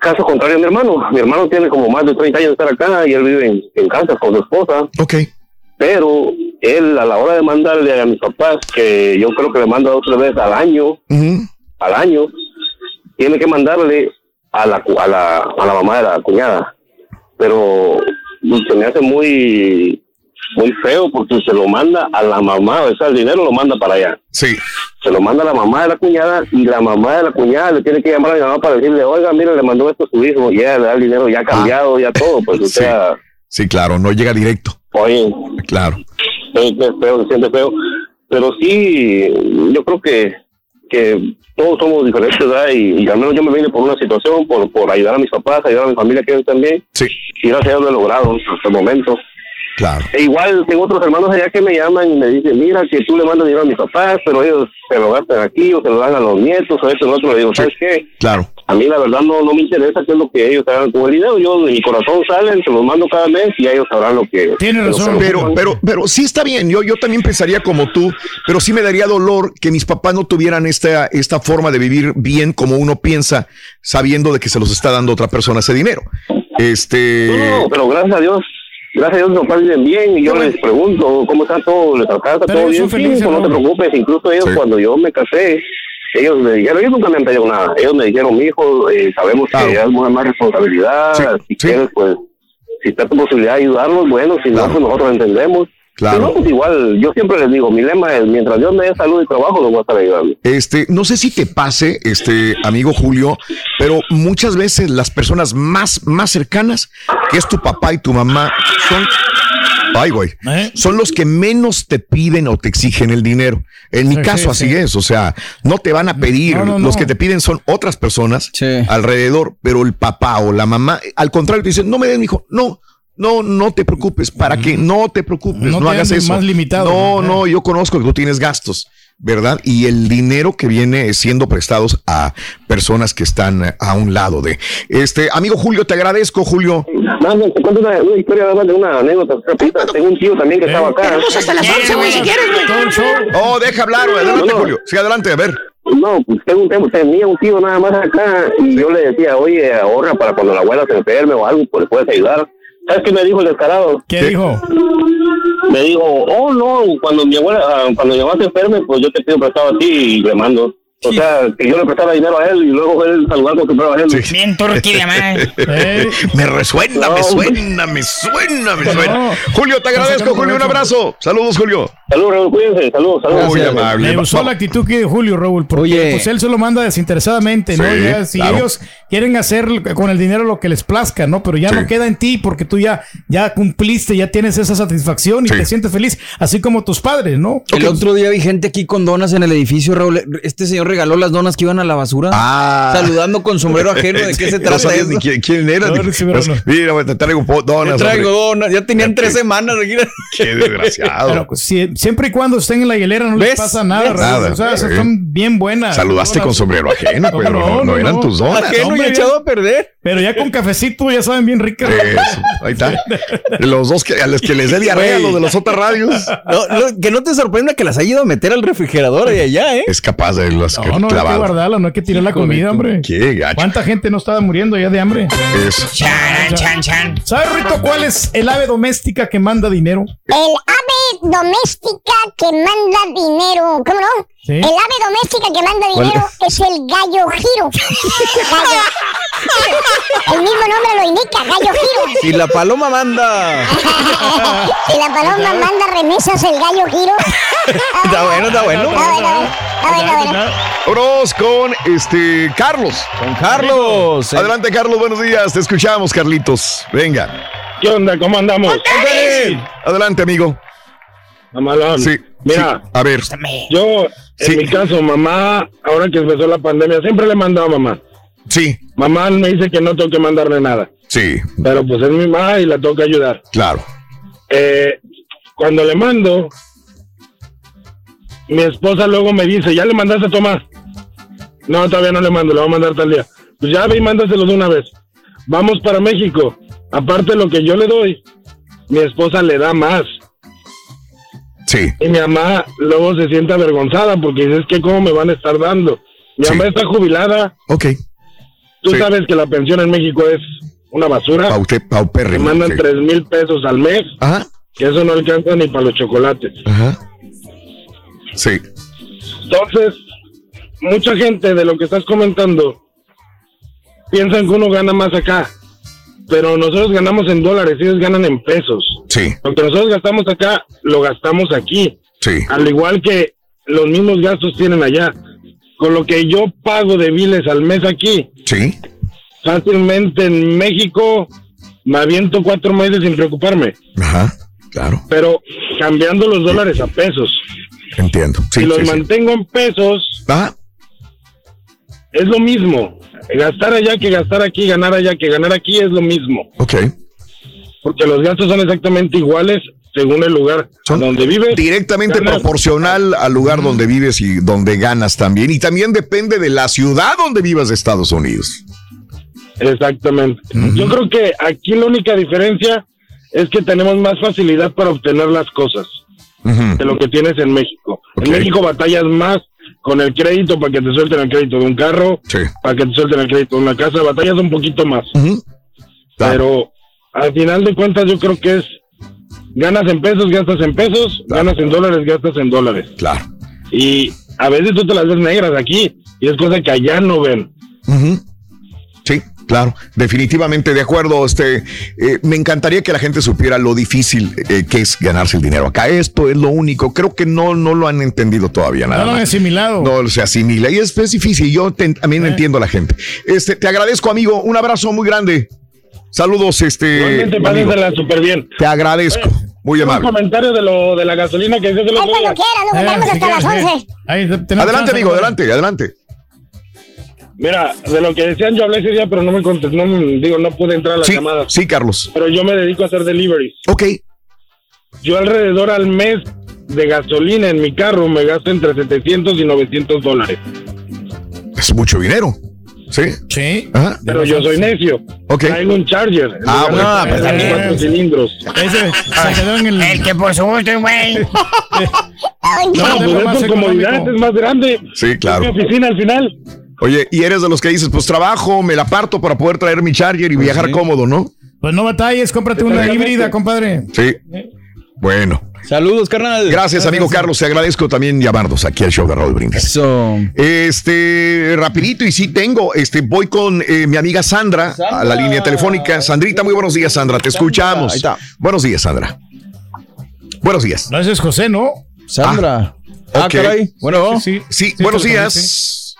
[SPEAKER 68] Caso contrario, mi hermano. Mi hermano tiene como más de 30 años de estar acá y él vive en, en Kansas con su esposa.
[SPEAKER 1] Ok.
[SPEAKER 68] Pero él, a la hora de mandarle a mis papás, que yo creo que le manda dos o tres veces al año, al año, tiene que mandarle a la, a la, a la mamá de la cuñada. Pero se me hace muy muy feo porque se lo manda a la mamá, o sea, el dinero lo manda para allá.
[SPEAKER 1] Sí.
[SPEAKER 68] Se lo manda a la mamá de la cuñada y la mamá de la cuñada le tiene que llamar a mi mamá para decirle, oiga, mira, le mandó esto a su hijo, y ella le da el dinero ya cambiado, ya todo, pues, o (laughs)
[SPEAKER 1] Sí.
[SPEAKER 68] sea,
[SPEAKER 1] Sí, claro, no llega directo.
[SPEAKER 68] oye,
[SPEAKER 1] Claro.
[SPEAKER 68] es es feo, se siente feo. Pero sí, yo creo que, que todos somos diferentes, ¿verdad? Y, y al menos yo me vine por una situación, por, por ayudar a mis papás, ayudar a mi familia que ellos también.
[SPEAKER 1] Sí.
[SPEAKER 68] Y gracias a Dios lo he logrado hasta el momento.
[SPEAKER 1] Claro.
[SPEAKER 68] E igual tengo otros hermanos allá que me llaman y me dicen, mira, que tú le mandas dinero a mis papás, pero ellos se lo gastan aquí o se lo dan a los nietos o esto y lo otro. Le digo, ¿sabes qué?
[SPEAKER 1] Claro.
[SPEAKER 68] A mí la verdad no, no me interesa qué es lo que ellos hagan con el dinero. Yo de mi corazón salen, se los mando cada mes y ellos sabrán lo que...
[SPEAKER 1] Tiene
[SPEAKER 68] razón.
[SPEAKER 1] Pero, pero, pero sí está bien. Yo, yo también pensaría como tú, pero sí me daría dolor que mis papás no tuvieran esta, esta forma de vivir bien como uno piensa, sabiendo de que se los está dando otra persona ese dinero. Este.
[SPEAKER 68] No, no, pero gracias a Dios, gracias a Dios mis papás viven bien y yo les pregunto cómo está todo, les alcanza
[SPEAKER 5] Pero
[SPEAKER 68] todo bien.
[SPEAKER 5] felices,
[SPEAKER 68] Sí, no te preocupes, incluso ellos cuando yo me casé, ellos me dijeron, ellos nunca me han pedido nada, ellos me dijeron, mi hijo, eh, sabemos que es más, más responsabilidad, si quieres, pues, si está tu posibilidad de ayudarlos, bueno, si no, pues nosotros entendemos.
[SPEAKER 1] Claro.
[SPEAKER 68] Si no, pues igual, yo siempre les digo, mi lema es, mientras Dios me dé salud y trabajo, los voy a estar ayudando.
[SPEAKER 1] Este, no sé si te pase, este amigo Julio, pero muchas veces las personas más, más cercanas, que es tu papá y tu mamá, son, ay, güey, son los que menos te piden o te exigen el dinero. En mi
[SPEAKER 5] Sí,
[SPEAKER 1] caso,
[SPEAKER 5] sí,
[SPEAKER 1] así
[SPEAKER 5] sí.
[SPEAKER 1] es. O sea, no te van a pedir.
[SPEAKER 5] No, no,
[SPEAKER 1] Los
[SPEAKER 5] no.
[SPEAKER 1] que te piden son otras personas alrededor, pero el papá o la mamá, al contrario, te dicen, no me den, hijo, no. No, no te preocupes, para que no te preocupes,
[SPEAKER 5] No
[SPEAKER 1] no,
[SPEAKER 5] te
[SPEAKER 1] hagas eso.
[SPEAKER 5] más limitado,
[SPEAKER 1] No, no, yo conozco que tú tienes gastos, ¿verdad? Y el dinero que viene siendo prestados a personas que están eh, a un lado de. Este, amigo Julio, te agradezco, Julio.
[SPEAKER 68] No, te cuento una, una historia, además de una anécdota rapidita. Tengo un tío también que estaba acá.
[SPEAKER 32] Tenemos hasta las 11, güey, si quieres, güey.
[SPEAKER 1] Oh, deja hablar, güey. Adelante,
[SPEAKER 68] No.
[SPEAKER 1] Julio. Sí, adelante, a ver.
[SPEAKER 68] No, pues tengo un tenía un tío nada más acá y yo le decía, oye, ahorra para cuando la abuela se enferme o algo, pues le puedes ayudar. ¿Sabes qué me dijo el descarado?
[SPEAKER 5] ¿Qué dijo?
[SPEAKER 68] Me dijo, oh no, cuando mi abuela, ah, cuando mi mamá se enferme, pues yo te pido prestado a ti y le mando. O sea, que yo le prestara dinero a él y luego él saludar con su prueba a él.
[SPEAKER 69] Bien turquía, (laughs) man.
[SPEAKER 1] Me resuena, me suena, me suena, me suena. Julio, te agradezco, Julio. Un abrazo. Saludos, Julio.
[SPEAKER 68] Saludos, Raúl, cuídense. Saludos, saludos.
[SPEAKER 1] Muy amable.
[SPEAKER 5] Me gustó la actitud que de Julio, Raúl, porque pues él se lo manda desinteresadamente, ¿no?
[SPEAKER 1] Sí,
[SPEAKER 5] Ya, si
[SPEAKER 1] claro.
[SPEAKER 5] ellos quieren hacer con el dinero lo que les plazca, ¿no? Pero ya no queda en ti porque tú ya, ya cumpliste, ya tienes esa satisfacción y te sientes feliz, así como tus padres, ¿no?
[SPEAKER 6] El otro día vi gente aquí con donas en el edificio, Raúl. Este señor regaló las donas que iban a la basura.
[SPEAKER 1] Ah.
[SPEAKER 6] Saludando con sombrero (laughs) ajeno. ¿De qué se (laughs)
[SPEAKER 1] No
[SPEAKER 6] trata
[SPEAKER 1] sabías
[SPEAKER 6] eso?
[SPEAKER 1] ni quién, quién era.
[SPEAKER 6] No,
[SPEAKER 1] ni-
[SPEAKER 6] sí, pero no.
[SPEAKER 1] Mira, güey, te traigo donas.
[SPEAKER 6] Te traigo
[SPEAKER 1] hombre.
[SPEAKER 6] donas. Ya tenían tres semanas. aquí. (laughs)
[SPEAKER 1] Qué desgraciado.
[SPEAKER 5] Pero pues, si- siempre y cuando estén en la hielera no les pasa nada.
[SPEAKER 1] Nada,
[SPEAKER 5] O sea, son bien buenas.
[SPEAKER 1] Saludaste con sombrero ajeno, pero no, no eran tus donas.
[SPEAKER 5] Ajeno
[SPEAKER 1] Hombre,
[SPEAKER 5] y echado a perder. Pero ya con cafecito ya saben bien ricas.
[SPEAKER 1] Eso, ahí está. Los dos que, a los que les dé diarrea, los de las otras radios.
[SPEAKER 6] No, no, que no te sorprenda que las haya ido a meter al refrigerador de allá, ¿eh?
[SPEAKER 1] Es capaz de las
[SPEAKER 5] No, no, hay que guardarla, no hay que tirar la comida, hombre.
[SPEAKER 1] Qué gacho.
[SPEAKER 5] ¿Cuánta gente no estaba muriendo ya de hambre?
[SPEAKER 1] Eso.
[SPEAKER 69] Chan, chan, chan.
[SPEAKER 5] ¿Sabes, Rito, cuál es el ave doméstica que manda dinero?
[SPEAKER 13] El ave doméstica que manda dinero. ¿Cómo no?
[SPEAKER 5] Sí.
[SPEAKER 13] El ave doméstica que manda
[SPEAKER 6] ¿Cuál?
[SPEAKER 13] dinero es el gallo giro. (laughs) Gallo. El mismo nombre lo indica, gallo giro.
[SPEAKER 6] Si la paloma manda. (laughs)
[SPEAKER 13] Si la paloma manda remesas, el gallo giro.
[SPEAKER 6] Está bueno, está bueno.
[SPEAKER 13] Está bueno, está bueno, está bueno.
[SPEAKER 1] Vámonos con este Carlos.
[SPEAKER 6] Con Carlos.
[SPEAKER 1] Adelante, Carlos, buenos días. Te escuchamos, Carlitos. Venga.
[SPEAKER 70] ¿Qué onda? ¿Cómo andamos?
[SPEAKER 1] Adelante, amigo.
[SPEAKER 70] Mamalón.
[SPEAKER 1] Sí.
[SPEAKER 70] Mira,
[SPEAKER 1] sí. A ver.
[SPEAKER 70] yo, en mi caso, mamá, ahora que empezó la pandemia, siempre le he mandado a mamá.
[SPEAKER 1] Sí.
[SPEAKER 70] Mamá me dice que no tengo que mandarle nada.
[SPEAKER 1] Sí.
[SPEAKER 70] Pero pues es mi mamá y la tengo que ayudar.
[SPEAKER 1] Claro.
[SPEAKER 70] Eh, cuando le mando, mi esposa luego me dice, ¿ya le mandaste a Tomás? No, todavía no le mando, le voy a mandar tal día. Pues ya ve y mándaselo de una vez. Vamos para México. Aparte de lo que yo le doy, mi esposa le da más.
[SPEAKER 1] Sí.
[SPEAKER 70] Y mi mamá luego se siente avergonzada porque dice, es que cómo me van a estar dando. Mi mamá está jubilada.
[SPEAKER 1] Ok.
[SPEAKER 70] Tú
[SPEAKER 1] Sí.
[SPEAKER 70] sabes que la pensión en México es una basura.
[SPEAKER 1] Paute,
[SPEAKER 70] Me
[SPEAKER 1] paupérrimo.
[SPEAKER 70] mandan
[SPEAKER 1] sí.
[SPEAKER 70] tres mil pesos al mes.
[SPEAKER 1] Ajá.
[SPEAKER 70] Que eso no alcanza ni para los chocolates.
[SPEAKER 1] Ajá. Sí.
[SPEAKER 70] Entonces, mucha gente de lo que estás comentando piensan que uno gana más acá, pero nosotros ganamos en dólares, ellos ganan en pesos.
[SPEAKER 1] Sí.
[SPEAKER 70] Lo que nosotros gastamos acá, lo gastamos aquí.
[SPEAKER 1] Sí.
[SPEAKER 70] Al igual que los mismos gastos tienen allá. Con lo que yo pago de biles al mes aquí,
[SPEAKER 1] Sí.
[SPEAKER 70] fácilmente en México me aviento cuatro meses sin preocuparme.
[SPEAKER 1] Ajá. Claro.
[SPEAKER 70] Pero cambiando los dólares a pesos.
[SPEAKER 1] Entiendo. Sí,
[SPEAKER 70] si los
[SPEAKER 1] sí, sí.
[SPEAKER 70] mantengo en pesos,
[SPEAKER 1] Ajá.
[SPEAKER 70] es lo mismo. Gastar allá que gastar aquí, ganar allá que ganar aquí es lo mismo.
[SPEAKER 1] Ok.
[SPEAKER 70] Porque los gastos son exactamente iguales según el lugar donde vives.
[SPEAKER 1] Directamente
[SPEAKER 70] ganas.
[SPEAKER 1] proporcional al lugar donde vives y donde ganas también. Y también depende de la ciudad donde vivas de Estados Unidos.
[SPEAKER 70] Exactamente. Yo creo que aquí la única diferencia es que tenemos más facilidad para obtener las cosas de lo que tienes en México. En México batallas más con el crédito para que te suelten el crédito de un carro, para que te suelten el crédito de una casa, batallas un poquito más. Pero al final de cuentas yo creo que es ganas en pesos, gastas en pesos, ganas en dólares, gastas en dólares.
[SPEAKER 1] Claro.
[SPEAKER 70] Y a veces tú te las ves negras aquí y es cosa que allá no ven.
[SPEAKER 1] Sí, claro, definitivamente de acuerdo. Este, eh, me encantaría que la gente supiera lo difícil eh, que es ganarse el dinero acá. Esto es lo único. Creo que no, no lo han entendido todavía nada.
[SPEAKER 5] No lo han asimilado.
[SPEAKER 1] No se asimila y es, es difícil. Yo te- también entiendo a la gente. Este, te agradezco, amigo. Un abrazo muy grande. Saludos, este.
[SPEAKER 70] Igualmente,
[SPEAKER 1] amigo.
[SPEAKER 70] pásensela súper bien.
[SPEAKER 1] Te agradezco. Muy
[SPEAKER 70] Un
[SPEAKER 1] amable.
[SPEAKER 70] comentario de lo de la gasolina que dices el otro día.
[SPEAKER 1] Adelante, amigo, adelante, adelante.
[SPEAKER 70] Mira, de lo que decían yo hablé ese día, pero no me contesté, no, me- digo, no pude entrar a las
[SPEAKER 1] Sí,
[SPEAKER 70] llamadas.
[SPEAKER 1] sí, Carlos.
[SPEAKER 70] Pero yo me dedico a hacer deliveries.
[SPEAKER 1] Ok.
[SPEAKER 70] Yo alrededor al mes de gasolina en mi carro me gasto entre 700 y 900 dólares.
[SPEAKER 1] Es mucho dinero. Sí.
[SPEAKER 5] Sí.
[SPEAKER 1] Ajá.
[SPEAKER 70] Pero yo soy necio.
[SPEAKER 1] Ok.
[SPEAKER 70] Traigo un Charger.
[SPEAKER 1] Ah, bueno. Ah, pues, también.
[SPEAKER 70] cuatro cilindros.
[SPEAKER 5] Ese se quedó en el.
[SPEAKER 4] El que por su gusto es güey. (laughs)
[SPEAKER 70] No, pues es por comodidad, es más grande.
[SPEAKER 1] Sí, claro.
[SPEAKER 70] Es mi oficina al final.
[SPEAKER 1] Oye, y eres de los que dices, pues trabajo, me la parto para poder traer mi charger y viajar cómodo, ¿no?
[SPEAKER 5] Pues no batalles, cómprate una híbrida, compadre.
[SPEAKER 1] Sí. Bueno.
[SPEAKER 6] Saludos, carnal.
[SPEAKER 1] Gracias, amigo Carlos. Te agradezco también llamarnos aquí al show de Raúl Brindis.
[SPEAKER 6] Eso.
[SPEAKER 1] Este, rapidito, y sí tengo, este, voy con eh, mi amiga Sandra, a la línea telefónica. Sandrita, muy buenos días, Sandra. Te escuchamos.
[SPEAKER 6] ahí está.
[SPEAKER 1] Buenos días, Sandra. Buenos días.
[SPEAKER 5] No, ese es José, ¿no?
[SPEAKER 6] Sandra. Ah,
[SPEAKER 1] ok.
[SPEAKER 6] caray. Bueno.
[SPEAKER 5] Sí,
[SPEAKER 1] Sí,
[SPEAKER 5] sí,
[SPEAKER 1] buenos
[SPEAKER 5] sí,
[SPEAKER 1] días.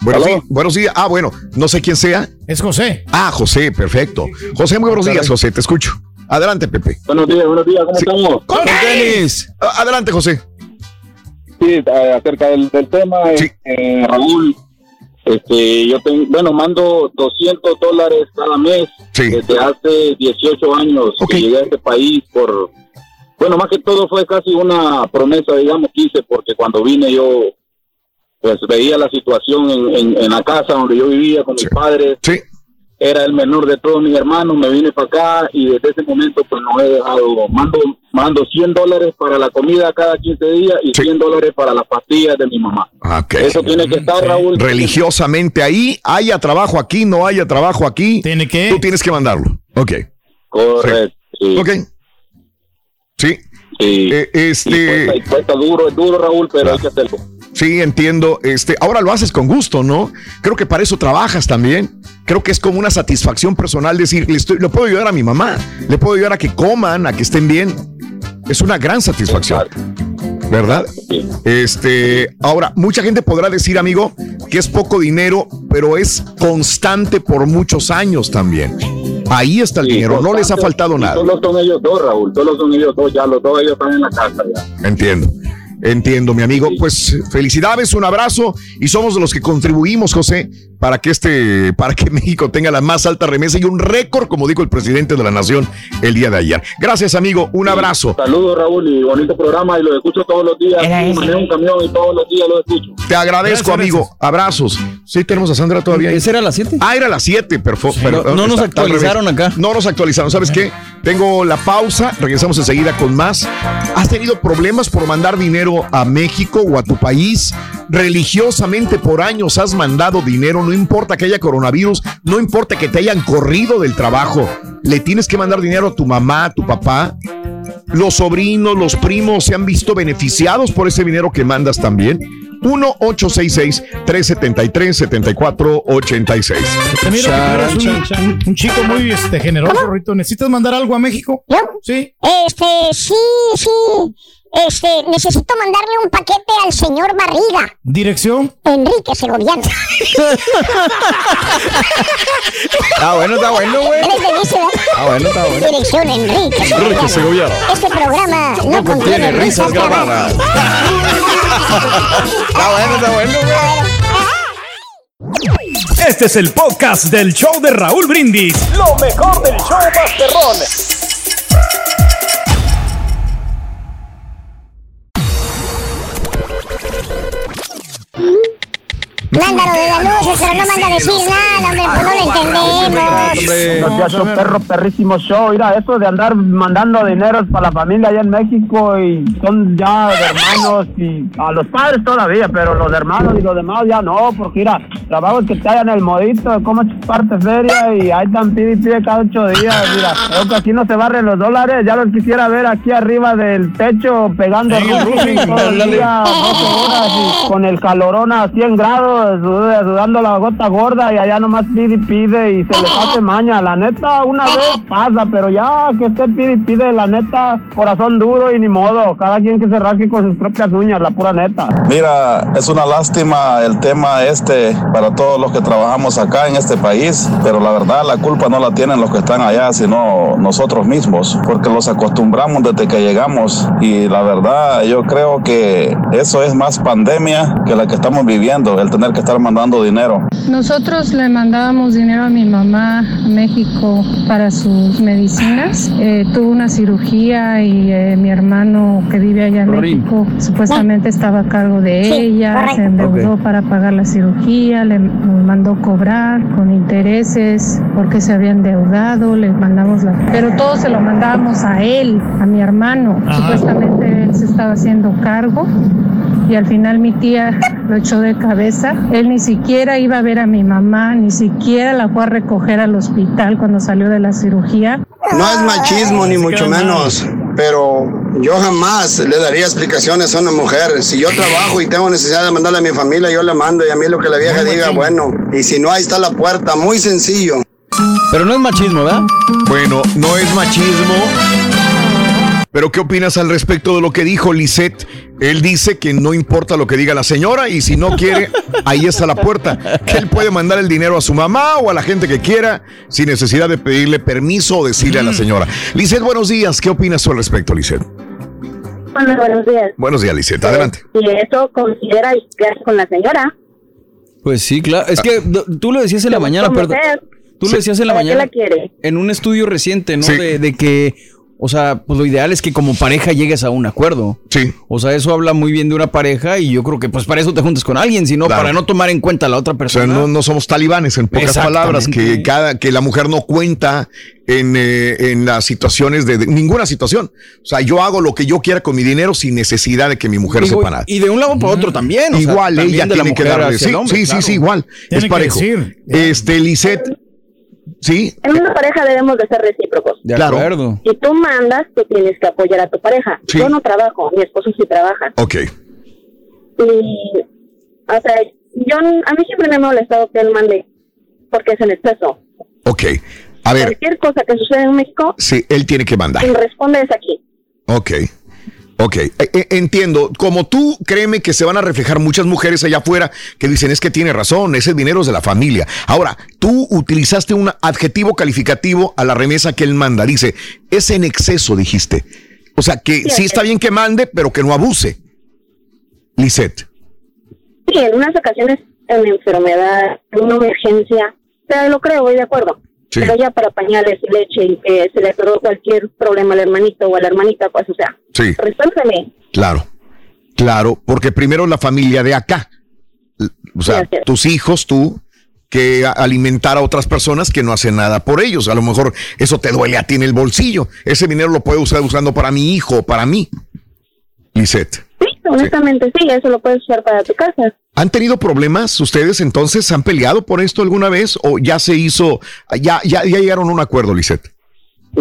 [SPEAKER 1] Buenos, buenos días. Ah, bueno, no sé quién sea.
[SPEAKER 5] Es José.
[SPEAKER 1] Ah, José, perfecto. José, muy buenos días, José, te escucho. Adelante, Pepe.
[SPEAKER 70] Buenos días, buenos días, ¿cómo
[SPEAKER 1] Sí.
[SPEAKER 70] estamos?
[SPEAKER 6] Con tenis.
[SPEAKER 1] A- Adelante, José.
[SPEAKER 70] Sí, acerca del, del tema, eh,
[SPEAKER 1] Sí.
[SPEAKER 70] eh, Raúl, este, yo tengo, bueno, mando 200 dólares cada mes
[SPEAKER 1] Sí.
[SPEAKER 70] desde hace 18 años que llegué a este país por, bueno, más que todo fue casi una promesa, digamos, que hice, porque cuando vine yo, pues veía la situación en, en, en la casa donde yo vivía con mis padres,
[SPEAKER 1] Sí.
[SPEAKER 70] Era el menor de todos mis hermanos, me vine para acá y desde ese momento pues no he dejado, mando, mando 100 dólares para la comida cada 15 días y 100 dólares para las pastillas de mi mamá. Eso tiene que estar, Raúl.
[SPEAKER 1] Religiosamente ahí, haya trabajo aquí, no haya trabajo aquí.
[SPEAKER 5] Tiene que.
[SPEAKER 1] Tú tienes que mandarlo. Ok.
[SPEAKER 70] Correcto. sí.
[SPEAKER 1] Ok. Sí.
[SPEAKER 68] Sí.
[SPEAKER 1] este.
[SPEAKER 68] cuesta, y cuesta duro, es duro, Raúl, pero hay que hacerlo.
[SPEAKER 1] Sí, entiendo. Este, ahora lo haces con gusto, ¿no? Creo que para eso trabajas también. Creo que es como una satisfacción personal decir, le, estoy, le puedo ayudar a mi mamá, le puedo ayudar a que coman, a que estén bien. Es una gran satisfacción. ¿Verdad? Este, ahora, mucha gente podrá decir, amigo, que es poco dinero, pero es constante por muchos años también. Ahí está el dinero, no les ha faltado nada.
[SPEAKER 68] Solo son ellos dos, Raúl, solo son ellos dos, ya los dos ellos están en la casa ya.
[SPEAKER 1] Entiendo. Entiendo, mi amigo. Pues felicidades, un abrazo y somos de los que contribuimos, José, para que este, para que (laughs) México tenga la más alta remesa y un récord, como dijo el presidente de la nación el día de ayer. Gracias, amigo. Un abrazo.
[SPEAKER 68] Saludos, Raúl, y bonito programa, y lo escucho todos los días. Sí, manejo un camión y todos los días lo escucho.
[SPEAKER 1] Te agradezco,
[SPEAKER 68] Gracias,
[SPEAKER 1] amigo. Abrazos. Sí, tenemos a Sandra todavía. ¿Esa
[SPEAKER 6] era las 7?
[SPEAKER 1] Ah, era las 7, perfecto.
[SPEAKER 6] no- no nos actualizaron
[SPEAKER 1] acá. No nos actualizaron. ¿Sabes qué? Tengo la pausa. Regresamos enseguida con más. ¿Has tenido problemas por mandar dinero a México o a tu país? Religiosamente por años has mandado dinero. No importa que haya coronavirus. No importa que te hayan corrido del trabajo. Le tienes que mandar dinero a tu mamá, a tu papá. Los sobrinos, los primos se han visto beneficiados por ese dinero que mandas también. 1-866-373-7486.
[SPEAKER 5] Te miro que tú eres un, un- un chico muy este, generoso, Rito. ¿Necesitas mandar algo a México? Sí.
[SPEAKER 13] Este, sí, sí. Este, necesito mandarle un paquete al señor Barriga.
[SPEAKER 5] ¿Dirección?
[SPEAKER 13] Enrique Segoviano. (laughs)
[SPEAKER 6] Está bueno, está bueno, güey.
[SPEAKER 13] Él es de ese, ¿verdad?
[SPEAKER 6] Ah, bueno, está bueno.
[SPEAKER 13] Dirección Enrique
[SPEAKER 6] Enrique Segoviano.
[SPEAKER 13] Este programa no,
[SPEAKER 6] No contiene risas grabadas. Está bueno, está bueno,
[SPEAKER 71] Este es el podcast del show de Raúl Brindis. Lo mejor del show Masterrón.
[SPEAKER 13] Mándalo de la luz, pero no manda a decir nada, hombre, pues no lo entendemos.
[SPEAKER 59] Muchacho, perro, perrísimo show. Mira, eso de andar mandando dineros para la familia allá en México y son ya de hermanos y a los padres todavía, pero los hermanos y los demás ya no, porque mira, trabajos que te hayan el modito de cómo chuparte feria y ahí están pide y pide cada ocho días. Mira, creo que aquí no se barren los dólares, ya los quisiera ver aquí arriba del techo pegando el día, 12 horas y con el calorón a 100 grados, sudando la gota gorda y allá nomás pide y pide y se le hace maña. La neta, una vez pasa, pero ya que usted pide y pide, la neta, corazón duro y ni modo. Cada quien que se rasque con sus propias uñas, la pura neta.
[SPEAKER 72] Mira, es una lástima el tema este para todos los que trabajamos acá en este país, pero la verdad la culpa no la tienen los que están allá, sino nosotros mismos, porque los acostumbramos desde que llegamos y la verdad yo creo que eso es más pandemia que la que estamos viviendo, el tener que estar mandando dinero.
[SPEAKER 73] Nosotros le mandábamos dinero a mi mamá a México para sus medicinas. Eh, tuvo una cirugía y eh, mi hermano que vive allá en México supuestamente estaba a cargo de
[SPEAKER 13] Sí,
[SPEAKER 73] ella,
[SPEAKER 13] correcto.
[SPEAKER 73] se endeudó para pagar la cirugía, le mandó cobrar con intereses porque se había endeudado, le mandamos la... Pero todo se lo mandábamos a él, a mi hermano. Supuestamente él se estaba haciendo cargo y al final mi tía lo echó de cabeza. Él ni siquiera iba a ver a mi mamá, ni siquiera la fue a recoger al hospital cuando salió de la cirugía.
[SPEAKER 74] No es machismo ni mucho menos, pero yo jamás le daría explicaciones a una mujer. Si yo trabajo y tengo necesidad de mandarle a mi familia, yo le mando y a mí lo que la vieja diga, bueno. Y si no, ahí está la puerta, muy sencillo.
[SPEAKER 6] Pero no es machismo, ¿verdad?
[SPEAKER 1] Bueno, no es machismo. Pero ¿qué opinas al respecto de lo que dijo Lisette? Él dice que no importa lo que diga la señora y si no quiere, ahí está la puerta. Que él puede mandar el dinero a su mamá o a la gente que quiera sin necesidad de pedirle permiso o decirle a la señora. Lisette, buenos días. ¿Qué opinas tú al respecto, Lisette?
[SPEAKER 75] Hola, buenos días.
[SPEAKER 1] Buenos días, Lisette. Adelante.
[SPEAKER 75] Si eso considera llegar con la señora.
[SPEAKER 6] Pues sí, claro. Es que d- tú lo decías en la mañana, perdón. Tú lo decías en la
[SPEAKER 75] ¿Para qué
[SPEAKER 6] mañana.
[SPEAKER 75] la quiere?
[SPEAKER 6] En un estudio reciente, ¿no? De, de que, o sea, pues lo ideal es que como pareja llegues a un acuerdo.
[SPEAKER 1] Sí.
[SPEAKER 6] O sea, eso habla muy bien de una pareja y yo creo que pues para eso te juntas con alguien, sino
[SPEAKER 1] Claro.
[SPEAKER 6] para no tomar en cuenta a la otra
[SPEAKER 1] O sea,
[SPEAKER 6] persona.
[SPEAKER 1] no, no somos talibanes, en pocas palabras, que cada que la mujer no cuenta en, eh, en las situaciones de, de- ninguna situación. O sea, yo hago lo que yo quiera con mi dinero sin necesidad de que mi mujer
[SPEAKER 6] Digo,
[SPEAKER 1] sepa nada.
[SPEAKER 6] y de un lado para otro también. o sea,
[SPEAKER 1] igual,
[SPEAKER 6] también
[SPEAKER 1] ella tiene que darle. Sí,
[SPEAKER 6] el hombre,
[SPEAKER 1] sí, sí,
[SPEAKER 6] claro.
[SPEAKER 1] sí, igual.
[SPEAKER 6] Tiene
[SPEAKER 1] es
[SPEAKER 6] que
[SPEAKER 1] parejo.
[SPEAKER 6] decir.
[SPEAKER 1] Este, Lisette, Sí.
[SPEAKER 63] En una pareja debemos de ser recíprocos.
[SPEAKER 6] De
[SPEAKER 1] Claro.
[SPEAKER 6] acuerdo.
[SPEAKER 63] Si tú mandas, tú tienes que apoyar a tu pareja.
[SPEAKER 1] Sí.
[SPEAKER 63] Yo no trabajo, mi esposo sí trabaja.
[SPEAKER 1] Ok.
[SPEAKER 63] Y, o sea, yo, a mí siempre me ha molestado que él mande, porque es en exceso.
[SPEAKER 1] Ok. A ver,
[SPEAKER 63] Cualquier cosa que sucede en México,
[SPEAKER 1] sí, él tiene que mandar.
[SPEAKER 63] quien responde es aquí.
[SPEAKER 1] Ok. Ok, E- e- entiendo. Como tú, créeme que se van a reflejar muchas mujeres allá afuera que dicen es que tiene razón, ese dinero es de la familia. Ahora, tú utilizaste un adjetivo calificativo a la remesa que él manda. Dice, es en exceso, dijiste. O sea, que sí está bien que mande, pero que no abuse. Lisette.
[SPEAKER 63] Sí, en unas ocasiones, en enfermedad, en una emergencia, te lo creo, voy de acuerdo.
[SPEAKER 1] Sí.
[SPEAKER 63] Pero ya para pañales y leche se le atoró cualquier problema al hermanito o a la hermanita, pues, o sea,
[SPEAKER 1] Sí.
[SPEAKER 63] resuélveme.
[SPEAKER 1] Claro, claro, porque primero la familia de acá, o sea, tus hijos, tú, que alimentar a otras personas que no hacen nada por ellos. A lo mejor eso te duele a ti en el bolsillo. Ese dinero lo puedo usar usando para mi hijo o para mí. Lisette,
[SPEAKER 63] Sí, honestamente sí, eso lo puedes usar para tu casa.
[SPEAKER 1] ¿han tenido problemas ustedes entonces? ¿Han peleado por esto alguna vez o ya se hizo, ya, ya, ya llegaron a un acuerdo, Lisette?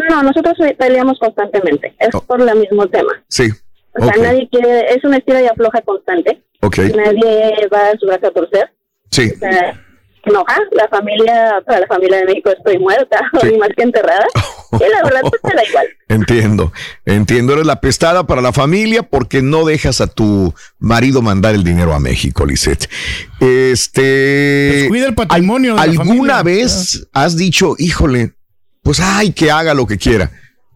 [SPEAKER 63] No, nosotros peleamos constantemente, es por el mismo tema.
[SPEAKER 1] Sí.
[SPEAKER 63] O sea, nadie quiere, es una estira y afloja constante.
[SPEAKER 1] Ok.
[SPEAKER 63] Nadie va a su brazo a torcer.
[SPEAKER 1] Sí.
[SPEAKER 63] O sea, enoja, la familia, para la familia de México estoy muerta, (laughs) y más que enterrada. Y la verdad, pues te da igual. (laughs)
[SPEAKER 1] Entiendo, entiendo. Eres la pestada para la familia porque no dejas a tu marido mandar el dinero a México, Lisette. Este.
[SPEAKER 5] Pues cuida el patrimonio de la
[SPEAKER 1] ¿Alguna
[SPEAKER 5] familia.
[SPEAKER 1] vez has dicho, híjole, pues ay, que haga lo que quiera?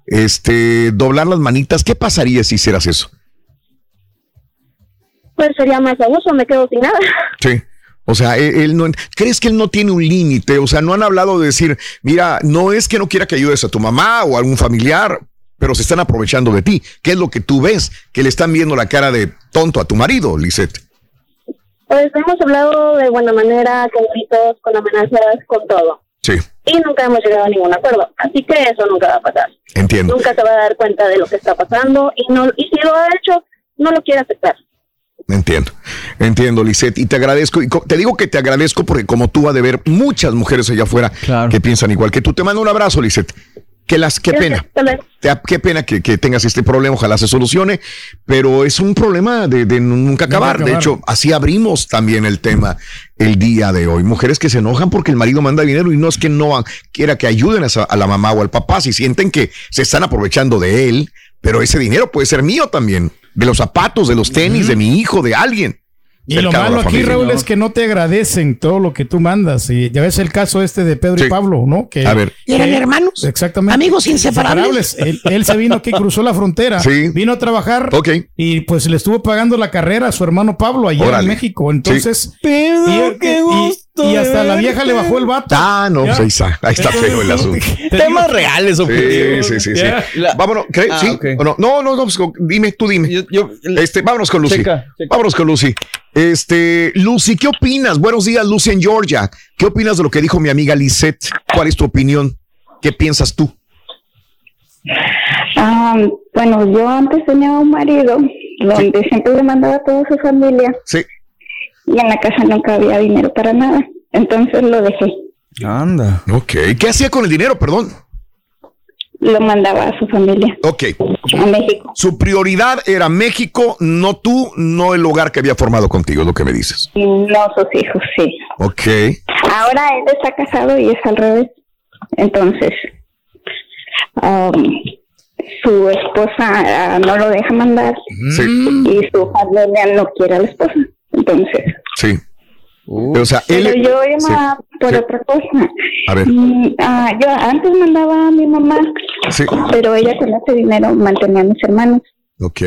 [SPEAKER 1] Este, doblar las manitas, ¿qué pasaría si hicieras eso?
[SPEAKER 63] Pues sería más abuso, me quedo sin nada.
[SPEAKER 1] Sí. O sea, él, él no, ¿crees que él no tiene un límite? O sea, no han hablado de decir, mira, no es que no quiera que ayudes a tu mamá o a algún familiar, pero se están aprovechando de ti. ¿Qué es lo que tú ves? Que le están viendo la cara de tonto a tu marido, Lisette.
[SPEAKER 63] Pues hemos hablado de buena manera, con gritos, con amenazas, con todo.
[SPEAKER 1] Sí,
[SPEAKER 63] Y nunca hemos llegado a ningún acuerdo. Así que eso nunca va a pasar.
[SPEAKER 1] entiendo.
[SPEAKER 63] Nunca se va a dar cuenta de lo que está pasando y no y si lo ha hecho, no lo quiere aceptar.
[SPEAKER 1] Entiendo, entiendo, Lisette, y te agradezco, y te digo que te agradezco porque como tú vas de ver muchas mujeres allá afuera que piensan igual que tú. Te mando un abrazo, Lisette. Que las, qué pena. Te- qué pena que, que tengas este problema, ojalá se solucione, pero es un problema de, de nunca acabar. De
[SPEAKER 5] acabar.
[SPEAKER 1] hecho, así abrimos también el tema el día de hoy. Mujeres que se enojan porque el marido manda dinero y no es que no quiera que ayuden a, esa- a la mamá o al papá, si sienten que se están aprovechando de él, pero ese dinero puede ser mío también, de los zapatos, de los tenis, de mi hijo, de alguien.
[SPEAKER 5] Y lo malo aquí,
[SPEAKER 1] familia.
[SPEAKER 5] Raúl, es que no te agradecen todo lo que tú mandas. Y ya ves el caso este de Pedro y Pablo, ¿no? Que,
[SPEAKER 1] A ver.
[SPEAKER 32] ¿Y eran hermanos?
[SPEAKER 5] Exactamente.
[SPEAKER 32] Amigos inseparables.
[SPEAKER 5] Él, él se vino aquí, cruzó la frontera.
[SPEAKER 1] Sí.
[SPEAKER 5] Vino a trabajar. Y pues le estuvo pagando la carrera a su hermano Pablo allá
[SPEAKER 1] Órale.
[SPEAKER 5] en México. Entonces.
[SPEAKER 6] Pedro,
[SPEAKER 5] y,
[SPEAKER 6] qué gusto
[SPEAKER 5] y hasta
[SPEAKER 6] de
[SPEAKER 5] la vieja le bajó el vato.
[SPEAKER 1] Ah, no,
[SPEAKER 5] Ya.
[SPEAKER 1] pues ahí está, ahí está feo el asunto. (laughs)
[SPEAKER 6] Temas reales,
[SPEAKER 1] Sí,
[SPEAKER 6] objetivo.
[SPEAKER 1] sí, sí, sí.
[SPEAKER 6] La-
[SPEAKER 1] Vámonos, ¿qué?
[SPEAKER 6] Ah,
[SPEAKER 1] ¿Sí?
[SPEAKER 6] ok.
[SPEAKER 1] ¿O no? no, no, no, pues, dime, tú dime. este, vámonos con Lucy.
[SPEAKER 6] Checa, checa.
[SPEAKER 1] Vámonos con Lucy. Este, Lucy, ¿qué opinas? Buenos días, Lucy en Georgia. ¿Qué opinas de lo que dijo mi amiga Lisette? ¿Cuál es tu opinión? ¿Qué piensas tú?
[SPEAKER 76] Ah, bueno, yo antes tenía un marido donde siempre le mandaba a toda su familia.
[SPEAKER 1] Sí.
[SPEAKER 76] Y en la casa nunca había dinero para nada. Entonces lo dejé.
[SPEAKER 6] Anda.
[SPEAKER 1] Ok. ¿Qué hacía con el dinero, perdón?
[SPEAKER 76] Lo mandaba a su familia.
[SPEAKER 1] Ok.
[SPEAKER 76] A México.
[SPEAKER 1] Su prioridad era México, no tú, no el hogar que había formado contigo, es lo que me dices.
[SPEAKER 76] Y no sus hijos, sí.
[SPEAKER 1] Ok.
[SPEAKER 76] Ahora él está casado y es al revés. Entonces, um, su esposa ah, no lo deja mandar
[SPEAKER 1] Sí.
[SPEAKER 76] y su familia no quiere a la esposa. Entonces,
[SPEAKER 1] Sí. Pero, o sea, él.
[SPEAKER 76] pero yo
[SPEAKER 1] sí.
[SPEAKER 76] iba por
[SPEAKER 1] sí.
[SPEAKER 76] otra cosa.
[SPEAKER 1] A ver.
[SPEAKER 76] Ah, yo antes mandaba a mi mamá,
[SPEAKER 1] Sí.
[SPEAKER 76] pero ella con ese dinero mantenía a mis hermanos.
[SPEAKER 1] Ok.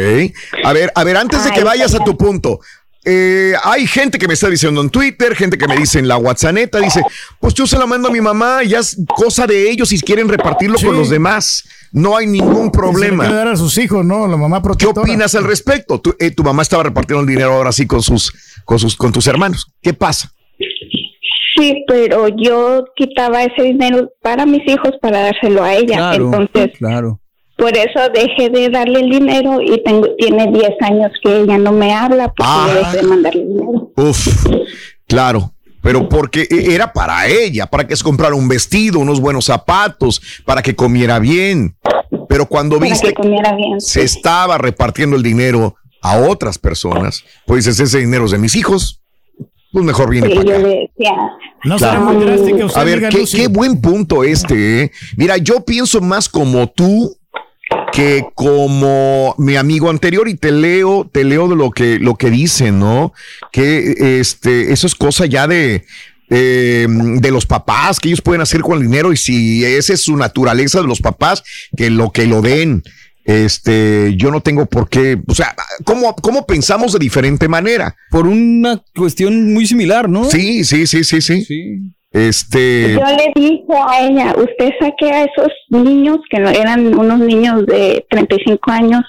[SPEAKER 1] A ver, a ver, antes de que
[SPEAKER 76] Ay,
[SPEAKER 1] vayas a tu punto, eh, hay gente que me está diciendo en Twitter, gente que me dice en la WhatsApp, dice, pues yo se la mando a mi mamá, ya es cosa de ellos si quieren repartirlo con los demás. No hay ningún
[SPEAKER 5] Se le quiere
[SPEAKER 1] problema.
[SPEAKER 5] dar a sus hijos, ¿no? La mamá
[SPEAKER 1] ¿Qué
[SPEAKER 5] protectora.
[SPEAKER 1] opinas al respecto? Tu, eh, tu mamá estaba repartiendo el dinero ahora sí con sus, con sus, con tus hermanos. ¿Qué pasa?
[SPEAKER 76] Sí, pero yo quitaba ese dinero para mis hijos para dárselo a ella. Entonces,
[SPEAKER 6] claro.
[SPEAKER 76] por eso dejé de darle el dinero y tengo, tiene 10 años que ella no me habla porque
[SPEAKER 1] Ah.
[SPEAKER 76] yo dejé de mandarle dinero.
[SPEAKER 1] Uf, claro. Pero porque e- era para ella, para que se comprara un vestido, unos buenos zapatos, para que comiera bien. Pero cuando
[SPEAKER 76] Para
[SPEAKER 1] viste
[SPEAKER 76] que comiera bien.
[SPEAKER 1] se estaba repartiendo el dinero a otras personas, pues dices, ese dinero es de mis hijos, pues mejor viene
[SPEAKER 76] Sí,
[SPEAKER 1] para
[SPEAKER 76] yo
[SPEAKER 1] acá.
[SPEAKER 76] decía.
[SPEAKER 5] No
[SPEAKER 1] Claro.
[SPEAKER 5] será muy drástica usted,
[SPEAKER 1] A ver, qué, qué buen punto este. ¿eh? Mira, yo pienso más como tú que como mi amigo anterior y te leo, te leo de lo que lo que dicen, ¿no? Que este, eso es cosa ya de eh, de los papás que ellos pueden hacer con el dinero y si esa es su naturaleza de los papás que lo que lo den. Este, yo no tengo por qué, o sea, ¿cómo, cómo pensamos de diferente manera?
[SPEAKER 6] Por una cuestión muy similar, ¿no?
[SPEAKER 1] Sí, sí, sí, sí, sí. Este,
[SPEAKER 76] Yo le dije a ella, usted saque a esos niños, que no eran unos niños de 35 años,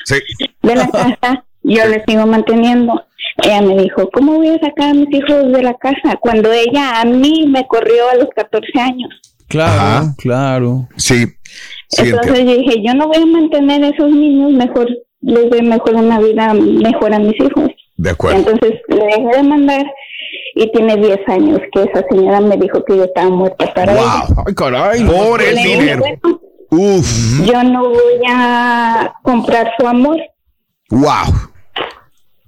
[SPEAKER 76] de la (laughs) casa, yo les sigo manteniendo. Ella me dijo, ¿cómo voy a sacar a mis hijos de la casa? Cuando ella a mí me corrió a los 14 años.
[SPEAKER 6] Claro, claro.
[SPEAKER 1] Sí. sí,
[SPEAKER 76] Entonces
[SPEAKER 1] entiendo.
[SPEAKER 76] yo dije, yo no voy a mantener a esos niños, mejor les doy mejor una vida mejor a mis hijos.
[SPEAKER 1] de acuerdo.
[SPEAKER 76] Entonces le dejé de mandar y tiene 10 años que esa señora me dijo que yo estaba muerta para ella.
[SPEAKER 6] Ay, caray.
[SPEAKER 1] Por el dinero.
[SPEAKER 76] "Bueno,
[SPEAKER 1] Uf.
[SPEAKER 76] Yo no voy a comprar su amor.
[SPEAKER 1] Wow.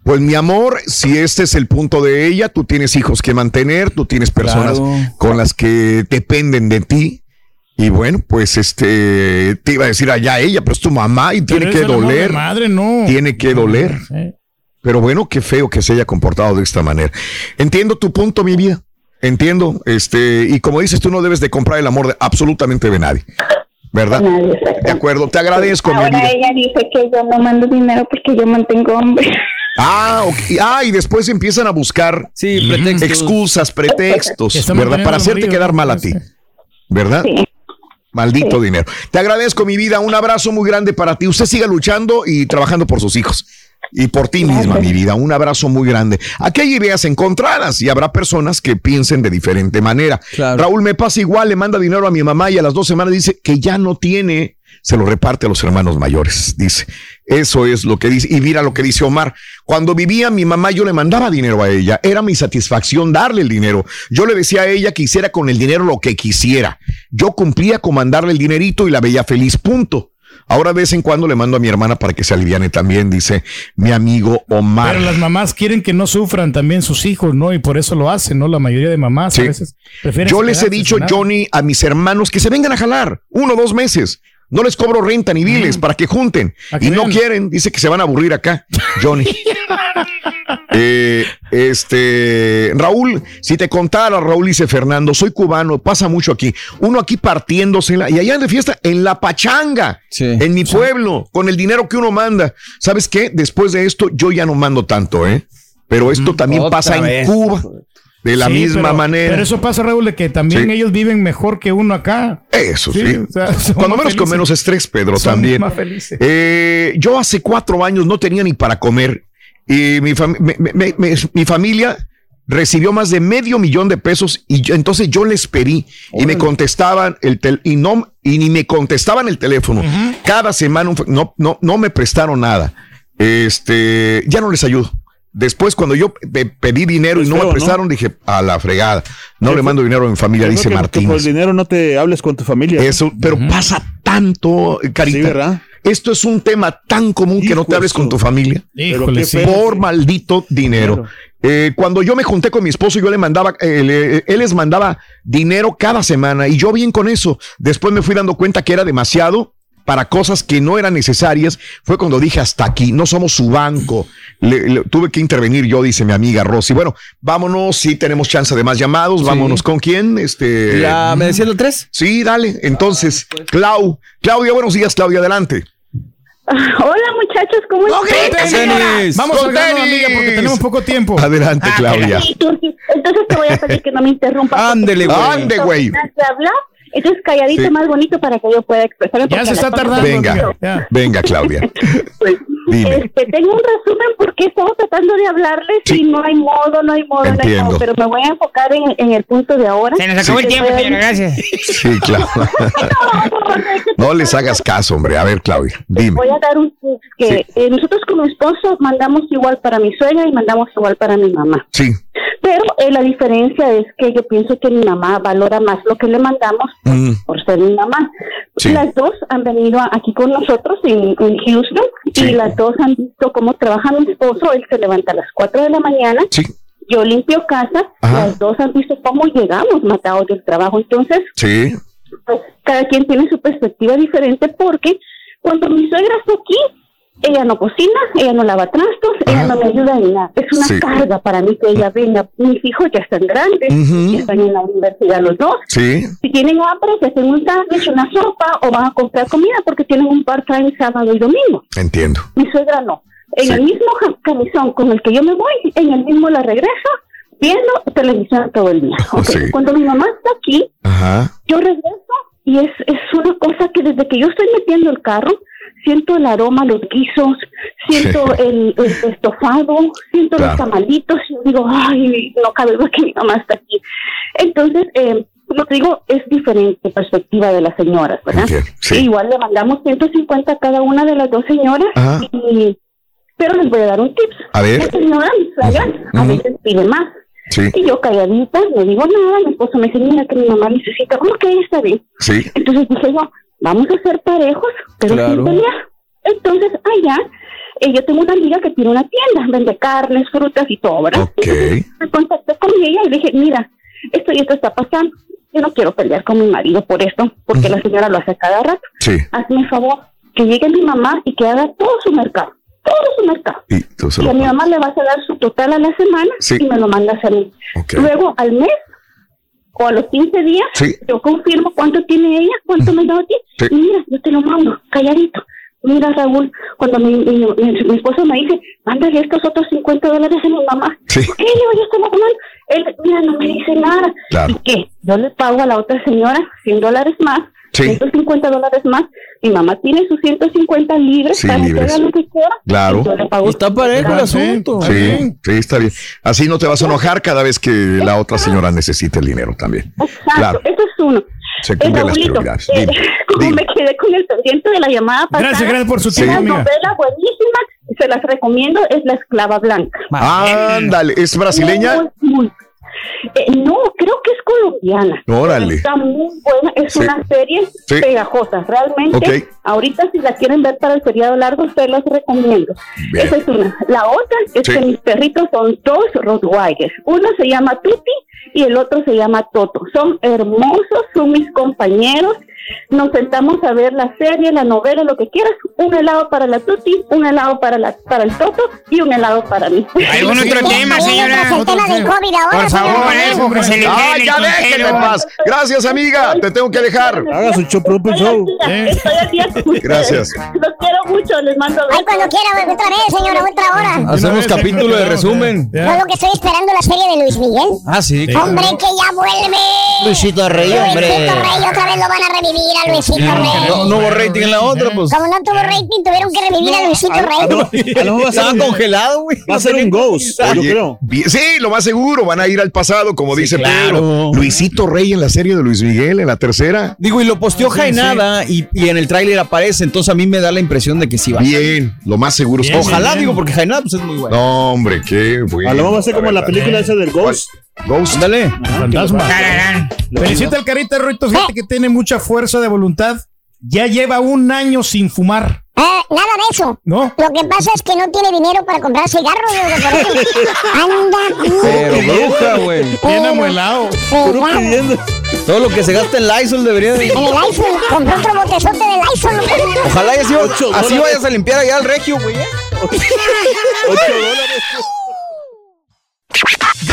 [SPEAKER 1] Pues mi amor, si este es el punto de ella, tú tienes hijos que mantener, tú tienes personas
[SPEAKER 6] Claro.
[SPEAKER 1] con las que dependen de ti. Y bueno, pues este, te iba a decir allá ella, pero es tu mamá y tiene que doler.
[SPEAKER 5] madre, no.
[SPEAKER 1] Tiene que doler.
[SPEAKER 5] Sí.
[SPEAKER 1] Pero bueno, qué feo que se haya comportado de esta manera. Entiendo tu punto, mi vida. Entiendo. Este, y como dices, tú no debes de comprar el amor de absolutamente de nadie. ¿Verdad? De acuerdo. Te agradezco, mi
[SPEAKER 76] Ahora
[SPEAKER 1] vida.
[SPEAKER 76] ella dice que yo no mando dinero porque yo mantengo hombre. (laughs)
[SPEAKER 1] Ah, ok. ah, y después empiezan a buscar
[SPEAKER 6] Sí, pretextos.
[SPEAKER 1] excusas, pretextos, ¿verdad? Para hacerte
[SPEAKER 5] marido,
[SPEAKER 1] quedar mal a ti. ¿Verdad? Maldito dinero. Te agradezco, mi vida. Un abrazo muy grande para ti. Usted siga luchando y trabajando por sus hijos. Y por ti misma, mi vida. Un abrazo muy grande. Aquí hay ideas encontradas y habrá personas que piensen de diferente manera. Raúl me pasa igual, le manda dinero a mi mamá y a las dos semanas dice que ya no tiene, se lo reparte a los hermanos mayores. Dice, eso es lo que dice. Y mira lo que dice Omar. Cuando vivía mi mamá, yo le mandaba dinero a ella. Era mi satisfacción darle el dinero. Yo le decía a ella que hiciera con el dinero lo que quisiera. Yo cumplía con mandarle el dinerito y la veía feliz. Punto. Ahora de vez en cuando le mando a mi hermana para que se aliviane también, dice mi amigo Omar.
[SPEAKER 5] Pero las mamás quieren que no sufran también sus hijos, ¿no? Y por eso lo hacen, ¿no? La mayoría de mamás a veces prefieren
[SPEAKER 1] Yo les he dicho. Johnny, a mis hermanos que se vengan a jalar uno o dos meses. No les cobro renta ni biles para que junten.
[SPEAKER 5] que
[SPEAKER 1] Y no quieren, dice que se van a aburrir acá, Johnny. (laughs) Eh, este, Raúl, si te contara, Raúl dice Fernando, soy cubano, pasa mucho aquí. Uno aquí partiéndosela y allá de fiesta en la pachanga, en mi pueblo, con el dinero que uno manda. ¿Sabes qué? Después de esto, yo ya no mando tanto, ¿eh? Pero esto también
[SPEAKER 5] Otra
[SPEAKER 1] pasa
[SPEAKER 5] vez.
[SPEAKER 1] en Cuba. De la
[SPEAKER 5] Sí,
[SPEAKER 1] misma
[SPEAKER 5] pero-
[SPEAKER 1] manera.
[SPEAKER 5] Pero eso pasa, Raúl, de que también
[SPEAKER 1] Sí.
[SPEAKER 5] ellos viven mejor que uno acá.
[SPEAKER 1] Eso sí.
[SPEAKER 5] o sea, son
[SPEAKER 1] Cuando menos con menos estrés, Pedro,
[SPEAKER 5] Son
[SPEAKER 1] también.
[SPEAKER 5] más felices.
[SPEAKER 1] Eh, yo hace cuatro años no tenía ni para comer y mi, fam- me- me- me- me- mi familia recibió más de medio millón de pesos y yo- entonces yo les pedí y me contestaban el tel- y no y ni me contestaban el teléfono. Cada semana no no no me prestaron nada. Este, ya no les ayudo. Después, cuando yo pe- pedí dinero
[SPEAKER 63] Es
[SPEAKER 1] y no
[SPEAKER 63] feo,
[SPEAKER 1] me
[SPEAKER 63] ¿no?
[SPEAKER 1] prestaron, dije, a la fregada. No
[SPEAKER 63] Yo
[SPEAKER 1] le mando dinero a mi familia, dice Martín.
[SPEAKER 63] Por el dinero no te hables con tu familia.
[SPEAKER 1] Eso, pero pasa tanto, Carita.
[SPEAKER 63] Sí, ¿verdad?
[SPEAKER 1] Esto es un tema tan común que no te hables con tu familia.
[SPEAKER 5] Híjole, sí.
[SPEAKER 1] por maldito dinero. Eh, cuando yo me junté con mi esposo, yo le mandaba, eh, le- él les mandaba dinero cada semana y yo bien con eso. Después me fui dando cuenta que era demasiado para cosas que no eran necesarias. Fue cuando dije hasta aquí, no somos su banco. Le- le- tuve que intervenir yo, dice mi amiga Rosy. Bueno, vámonos, si tenemos chance de más llamados, vámonos con quién. Este,
[SPEAKER 6] Ya, ¿me decías el tres?
[SPEAKER 1] Sí, dale. Entonces, Clau, Claudia, buenos días, Claudia, adelante. (laughs)
[SPEAKER 76] Hola muchachos, ¿cómo están?
[SPEAKER 5] Vamos
[SPEAKER 1] Con tenis.
[SPEAKER 5] amiga, porque tenemos poco tiempo.
[SPEAKER 1] Adelante, Claudia.
[SPEAKER 76] Sí, Turki. Entonces te voy a pedir que no me interrumpas. (laughs)
[SPEAKER 1] Ándele, güey. Ande, güey.
[SPEAKER 76] Entonces calladito
[SPEAKER 1] Sí.
[SPEAKER 76] más bonito para que yo pueda expresarme.
[SPEAKER 5] Ya se está tardando.
[SPEAKER 1] Venga,
[SPEAKER 5] ya.
[SPEAKER 1] venga, Claudia. Dime.
[SPEAKER 76] Este, tengo un resumen porque estamos tratando de hablarles y no hay modo, no hay modo, no hay
[SPEAKER 1] Entiendo.
[SPEAKER 76] modo, pero me voy a enfocar en, en el punto de ahora.
[SPEAKER 1] Se nos acabó el tiempo, señora,
[SPEAKER 6] gracias.
[SPEAKER 1] Sí, Claudia. No les hagas caso, hombre. A ver, Claudia, dime.
[SPEAKER 76] Voy a dar un,
[SPEAKER 75] que eh, nosotros como esposo mandamos igual para mi suegra y mandamos igual para mi mamá.
[SPEAKER 1] Sí.
[SPEAKER 75] Pero eh, la diferencia es que yo pienso que mi mamá valora más lo que le mandamos
[SPEAKER 1] Mm.
[SPEAKER 75] por ser mi mamá.
[SPEAKER 1] Sí.
[SPEAKER 75] Las dos han venido aquí con nosotros en, en Houston y las dos han visto cómo trabaja mi esposo. Él se levanta a las 4 de la mañana. Yo limpio casa. Las dos han visto cómo llegamos matados del trabajo. Entonces, pues cada quien tiene su perspectiva diferente porque cuando mi suegra está aquí, ella no cocina, ella no lava trastos, ella no me ayuda en nada. Es una
[SPEAKER 1] Sí.
[SPEAKER 75] carga para mí que ella venga. Mis hijos ya están grandes,
[SPEAKER 1] Ujú.
[SPEAKER 75] ya están en la universidad los dos.
[SPEAKER 1] Sí.
[SPEAKER 75] Si tienen hambre, se hacen un sándwich, una sopa o van a comprar comida porque tienen un part-time sábado y domingo.
[SPEAKER 1] Entiendo.
[SPEAKER 75] Mi suegra no. En
[SPEAKER 1] Sí.
[SPEAKER 75] el mismo camisón con el que yo me voy, en el mismo la regreso, viendo televisión todo el día. Ok.
[SPEAKER 1] Sí.
[SPEAKER 75] Cuando mi mamá está aquí,
[SPEAKER 1] Ajá.
[SPEAKER 75] yo regreso y es, es una cosa que desde que yo estoy metiendo el carro, siento el aroma, los guisos, siento el, el estofado, siento
[SPEAKER 1] Claro.
[SPEAKER 75] los tamalitos y digo, ay, no cabe duda que mi mamá está aquí. Entonces, eh, como te digo, es diferente perspectiva de las señoras, ¿verdad?
[SPEAKER 1] Sí.
[SPEAKER 75] Igual le mandamos 150 a cada una de las dos señoras,
[SPEAKER 1] Ajá.
[SPEAKER 75] y, pero les voy a dar un tips.
[SPEAKER 1] A ver.
[SPEAKER 75] La señora, a veces pide más.
[SPEAKER 1] Sí.
[SPEAKER 75] Y yo calladita, no digo nada, mi esposo me dice, mira que mi mamá necesita, ¿cómo que ella está bien?
[SPEAKER 1] Sí.
[SPEAKER 75] Entonces dije yo, vamos a ser parejos, pero
[SPEAKER 1] Claro.
[SPEAKER 75] sin pelear. Entonces allá, eh, yo tengo una amiga que tiene una tienda, vende carnes, frutas y todo, ¿verdad?
[SPEAKER 1] Ok.
[SPEAKER 75] Me contacté con ella y le dije, mira, esto y esto está pasando. Yo no quiero pelear con mi marido por esto, porque la señora lo hace cada rato.
[SPEAKER 1] Sí.
[SPEAKER 75] Hazme el favor, que llegue mi mamá y que haga todo su mercado, todo su mercado.
[SPEAKER 1] Y
[SPEAKER 75] Y a mi mamá le vas a dar su total a la semana
[SPEAKER 1] Sí.
[SPEAKER 75] y me lo mandas a mí.
[SPEAKER 1] Ok.
[SPEAKER 75] Luego al mes o a los 15 días,
[SPEAKER 1] Sí.
[SPEAKER 75] yo confirmo cuánto tiene ella, cuánto me da a ti.
[SPEAKER 1] Sí.
[SPEAKER 75] Y mira, yo te lo mando, calladito. Mira, Raúl, cuando mi, mi, mi- mi esposo me dice, mándale estos otros 50 dólares a mi mamá.
[SPEAKER 1] Sí.
[SPEAKER 75] ¿Por qué? Le digo, yo estoy mamando. Él, mira, no me dice nada.
[SPEAKER 1] Claro.
[SPEAKER 75] ¿Y qué? Yo le pago a la otra señora 100 dólares más,
[SPEAKER 1] Sí.
[SPEAKER 75] 150 dólares más. Mi mamá tiene sus 150 libres
[SPEAKER 1] Sí,
[SPEAKER 75] para que
[SPEAKER 1] libres.
[SPEAKER 75] haga lo que quiera.
[SPEAKER 1] Claro.
[SPEAKER 75] Pago
[SPEAKER 6] Está parejo el asunto.
[SPEAKER 1] Sí, sí, está bien. Así no te vas a enojar cada vez que la otra señora necesite el dinero también.
[SPEAKER 75] Exacto,
[SPEAKER 1] Claro.
[SPEAKER 75] eso es uno.
[SPEAKER 1] Se
[SPEAKER 75] Eh,
[SPEAKER 1] cumplen las prioridades.
[SPEAKER 75] eh,
[SPEAKER 1] Dime, (laughs)
[SPEAKER 75] como
[SPEAKER 1] dime.
[SPEAKER 75] me quedé con el pendiente de la llamada pasada.
[SPEAKER 5] Gracias, gracias por su
[SPEAKER 75] es
[SPEAKER 5] tiempo,
[SPEAKER 75] Una
[SPEAKER 5] amiga.
[SPEAKER 75] novela buenísima, se las recomiendo, es La Esclava Blanca.
[SPEAKER 1] Ándale, ¿es brasileña?
[SPEAKER 75] Muy, muy. Eh, no, creo que es colombiana.
[SPEAKER 1] Órale.
[SPEAKER 75] Está muy buena, es
[SPEAKER 1] Sí.
[SPEAKER 75] una serie
[SPEAKER 1] Sí.
[SPEAKER 75] pegajosa, realmente. Ahorita si la quieren ver para el feriado largo, se las recomiendo.
[SPEAKER 1] Bien.
[SPEAKER 75] Esa es una. La otra es
[SPEAKER 1] Sí.
[SPEAKER 75] que mis perritos son dos Rottweilers. Uno se llama Tuti y el otro se llama Toto. Son hermosos, son mis compañeros. Nos sentamos a ver la serie, la novela, lo que quieras. Un helado para la Tuti, un helado para la para el Toto y un helado para mí. (laughs)
[SPEAKER 77] ¿Algún otro tema, señora?
[SPEAKER 13] el tema del COVID ahora,
[SPEAKER 77] Por favor, que se le
[SPEAKER 1] Ah, ya déjenme en paz. Gracias, amiga. Te tengo que dejar.
[SPEAKER 63] Haga su show propio show.
[SPEAKER 75] Estoy día con ustedes.
[SPEAKER 1] Gracias.
[SPEAKER 75] Los quiero mucho, les mando
[SPEAKER 13] Ay, cuando quiera, otra vez, señora, otra hora.
[SPEAKER 6] Hacemos capítulo de resumen.
[SPEAKER 13] Yo lo que estoy esperando la serie de Luis Miguel.
[SPEAKER 6] Ah, sí.
[SPEAKER 13] Hombre, que ya vuelve.
[SPEAKER 6] Luisito Rey, hombre.
[SPEAKER 13] Luisito Rey, otra vez lo van a revivir a Luisito Rey.
[SPEAKER 6] No, no hubo rating en la otra, pues.
[SPEAKER 13] Como no tuvo rating, tuvieron que revivir a Luisito Rey. (laughs)
[SPEAKER 63] a lo mejor va a ser
[SPEAKER 6] Estaba congelado, güey.
[SPEAKER 63] Va a ser un ghost, yo creo.
[SPEAKER 1] sí, lo más seguro, van a ir al pasado, como dice
[SPEAKER 6] claro.
[SPEAKER 1] Pedro. Luisito Rey en la serie de Luis Miguel, en la tercera.
[SPEAKER 6] Digo, y lo posteó Jaenada y, y en el tráiler aparece, entonces a mí me da la impresión de que sí va. a.
[SPEAKER 1] Bien, lo más seguro. es
[SPEAKER 6] Ojalá, digo, porque Jaenada pues es muy bueno.
[SPEAKER 1] No, hombre, qué bueno.
[SPEAKER 63] A lo mejor va a ser como la película esa del Ghost.
[SPEAKER 1] Ghost.
[SPEAKER 6] Ándale.
[SPEAKER 5] Fantasma. Felicita al carita Ruito, fíjate que tiene mucha fuerza de voluntad. Ya lleva un año sin fumar.
[SPEAKER 13] Ah, nada de eso.
[SPEAKER 5] ¿No?
[SPEAKER 13] Lo que pasa es que no tiene dinero para comprar cigarros. (laughs) Anda.
[SPEAKER 6] Pero bruja, güey.
[SPEAKER 5] Bien amuelado.
[SPEAKER 6] Todo lo que se gasta en Lysol debería de...
[SPEAKER 13] En el iPhone, compró otro botezote del iPhone.
[SPEAKER 6] Ojalá y así, así vayas a limpiar allá al regio, güey. ¿eh? (laughs)
[SPEAKER 63] Ocho dólares.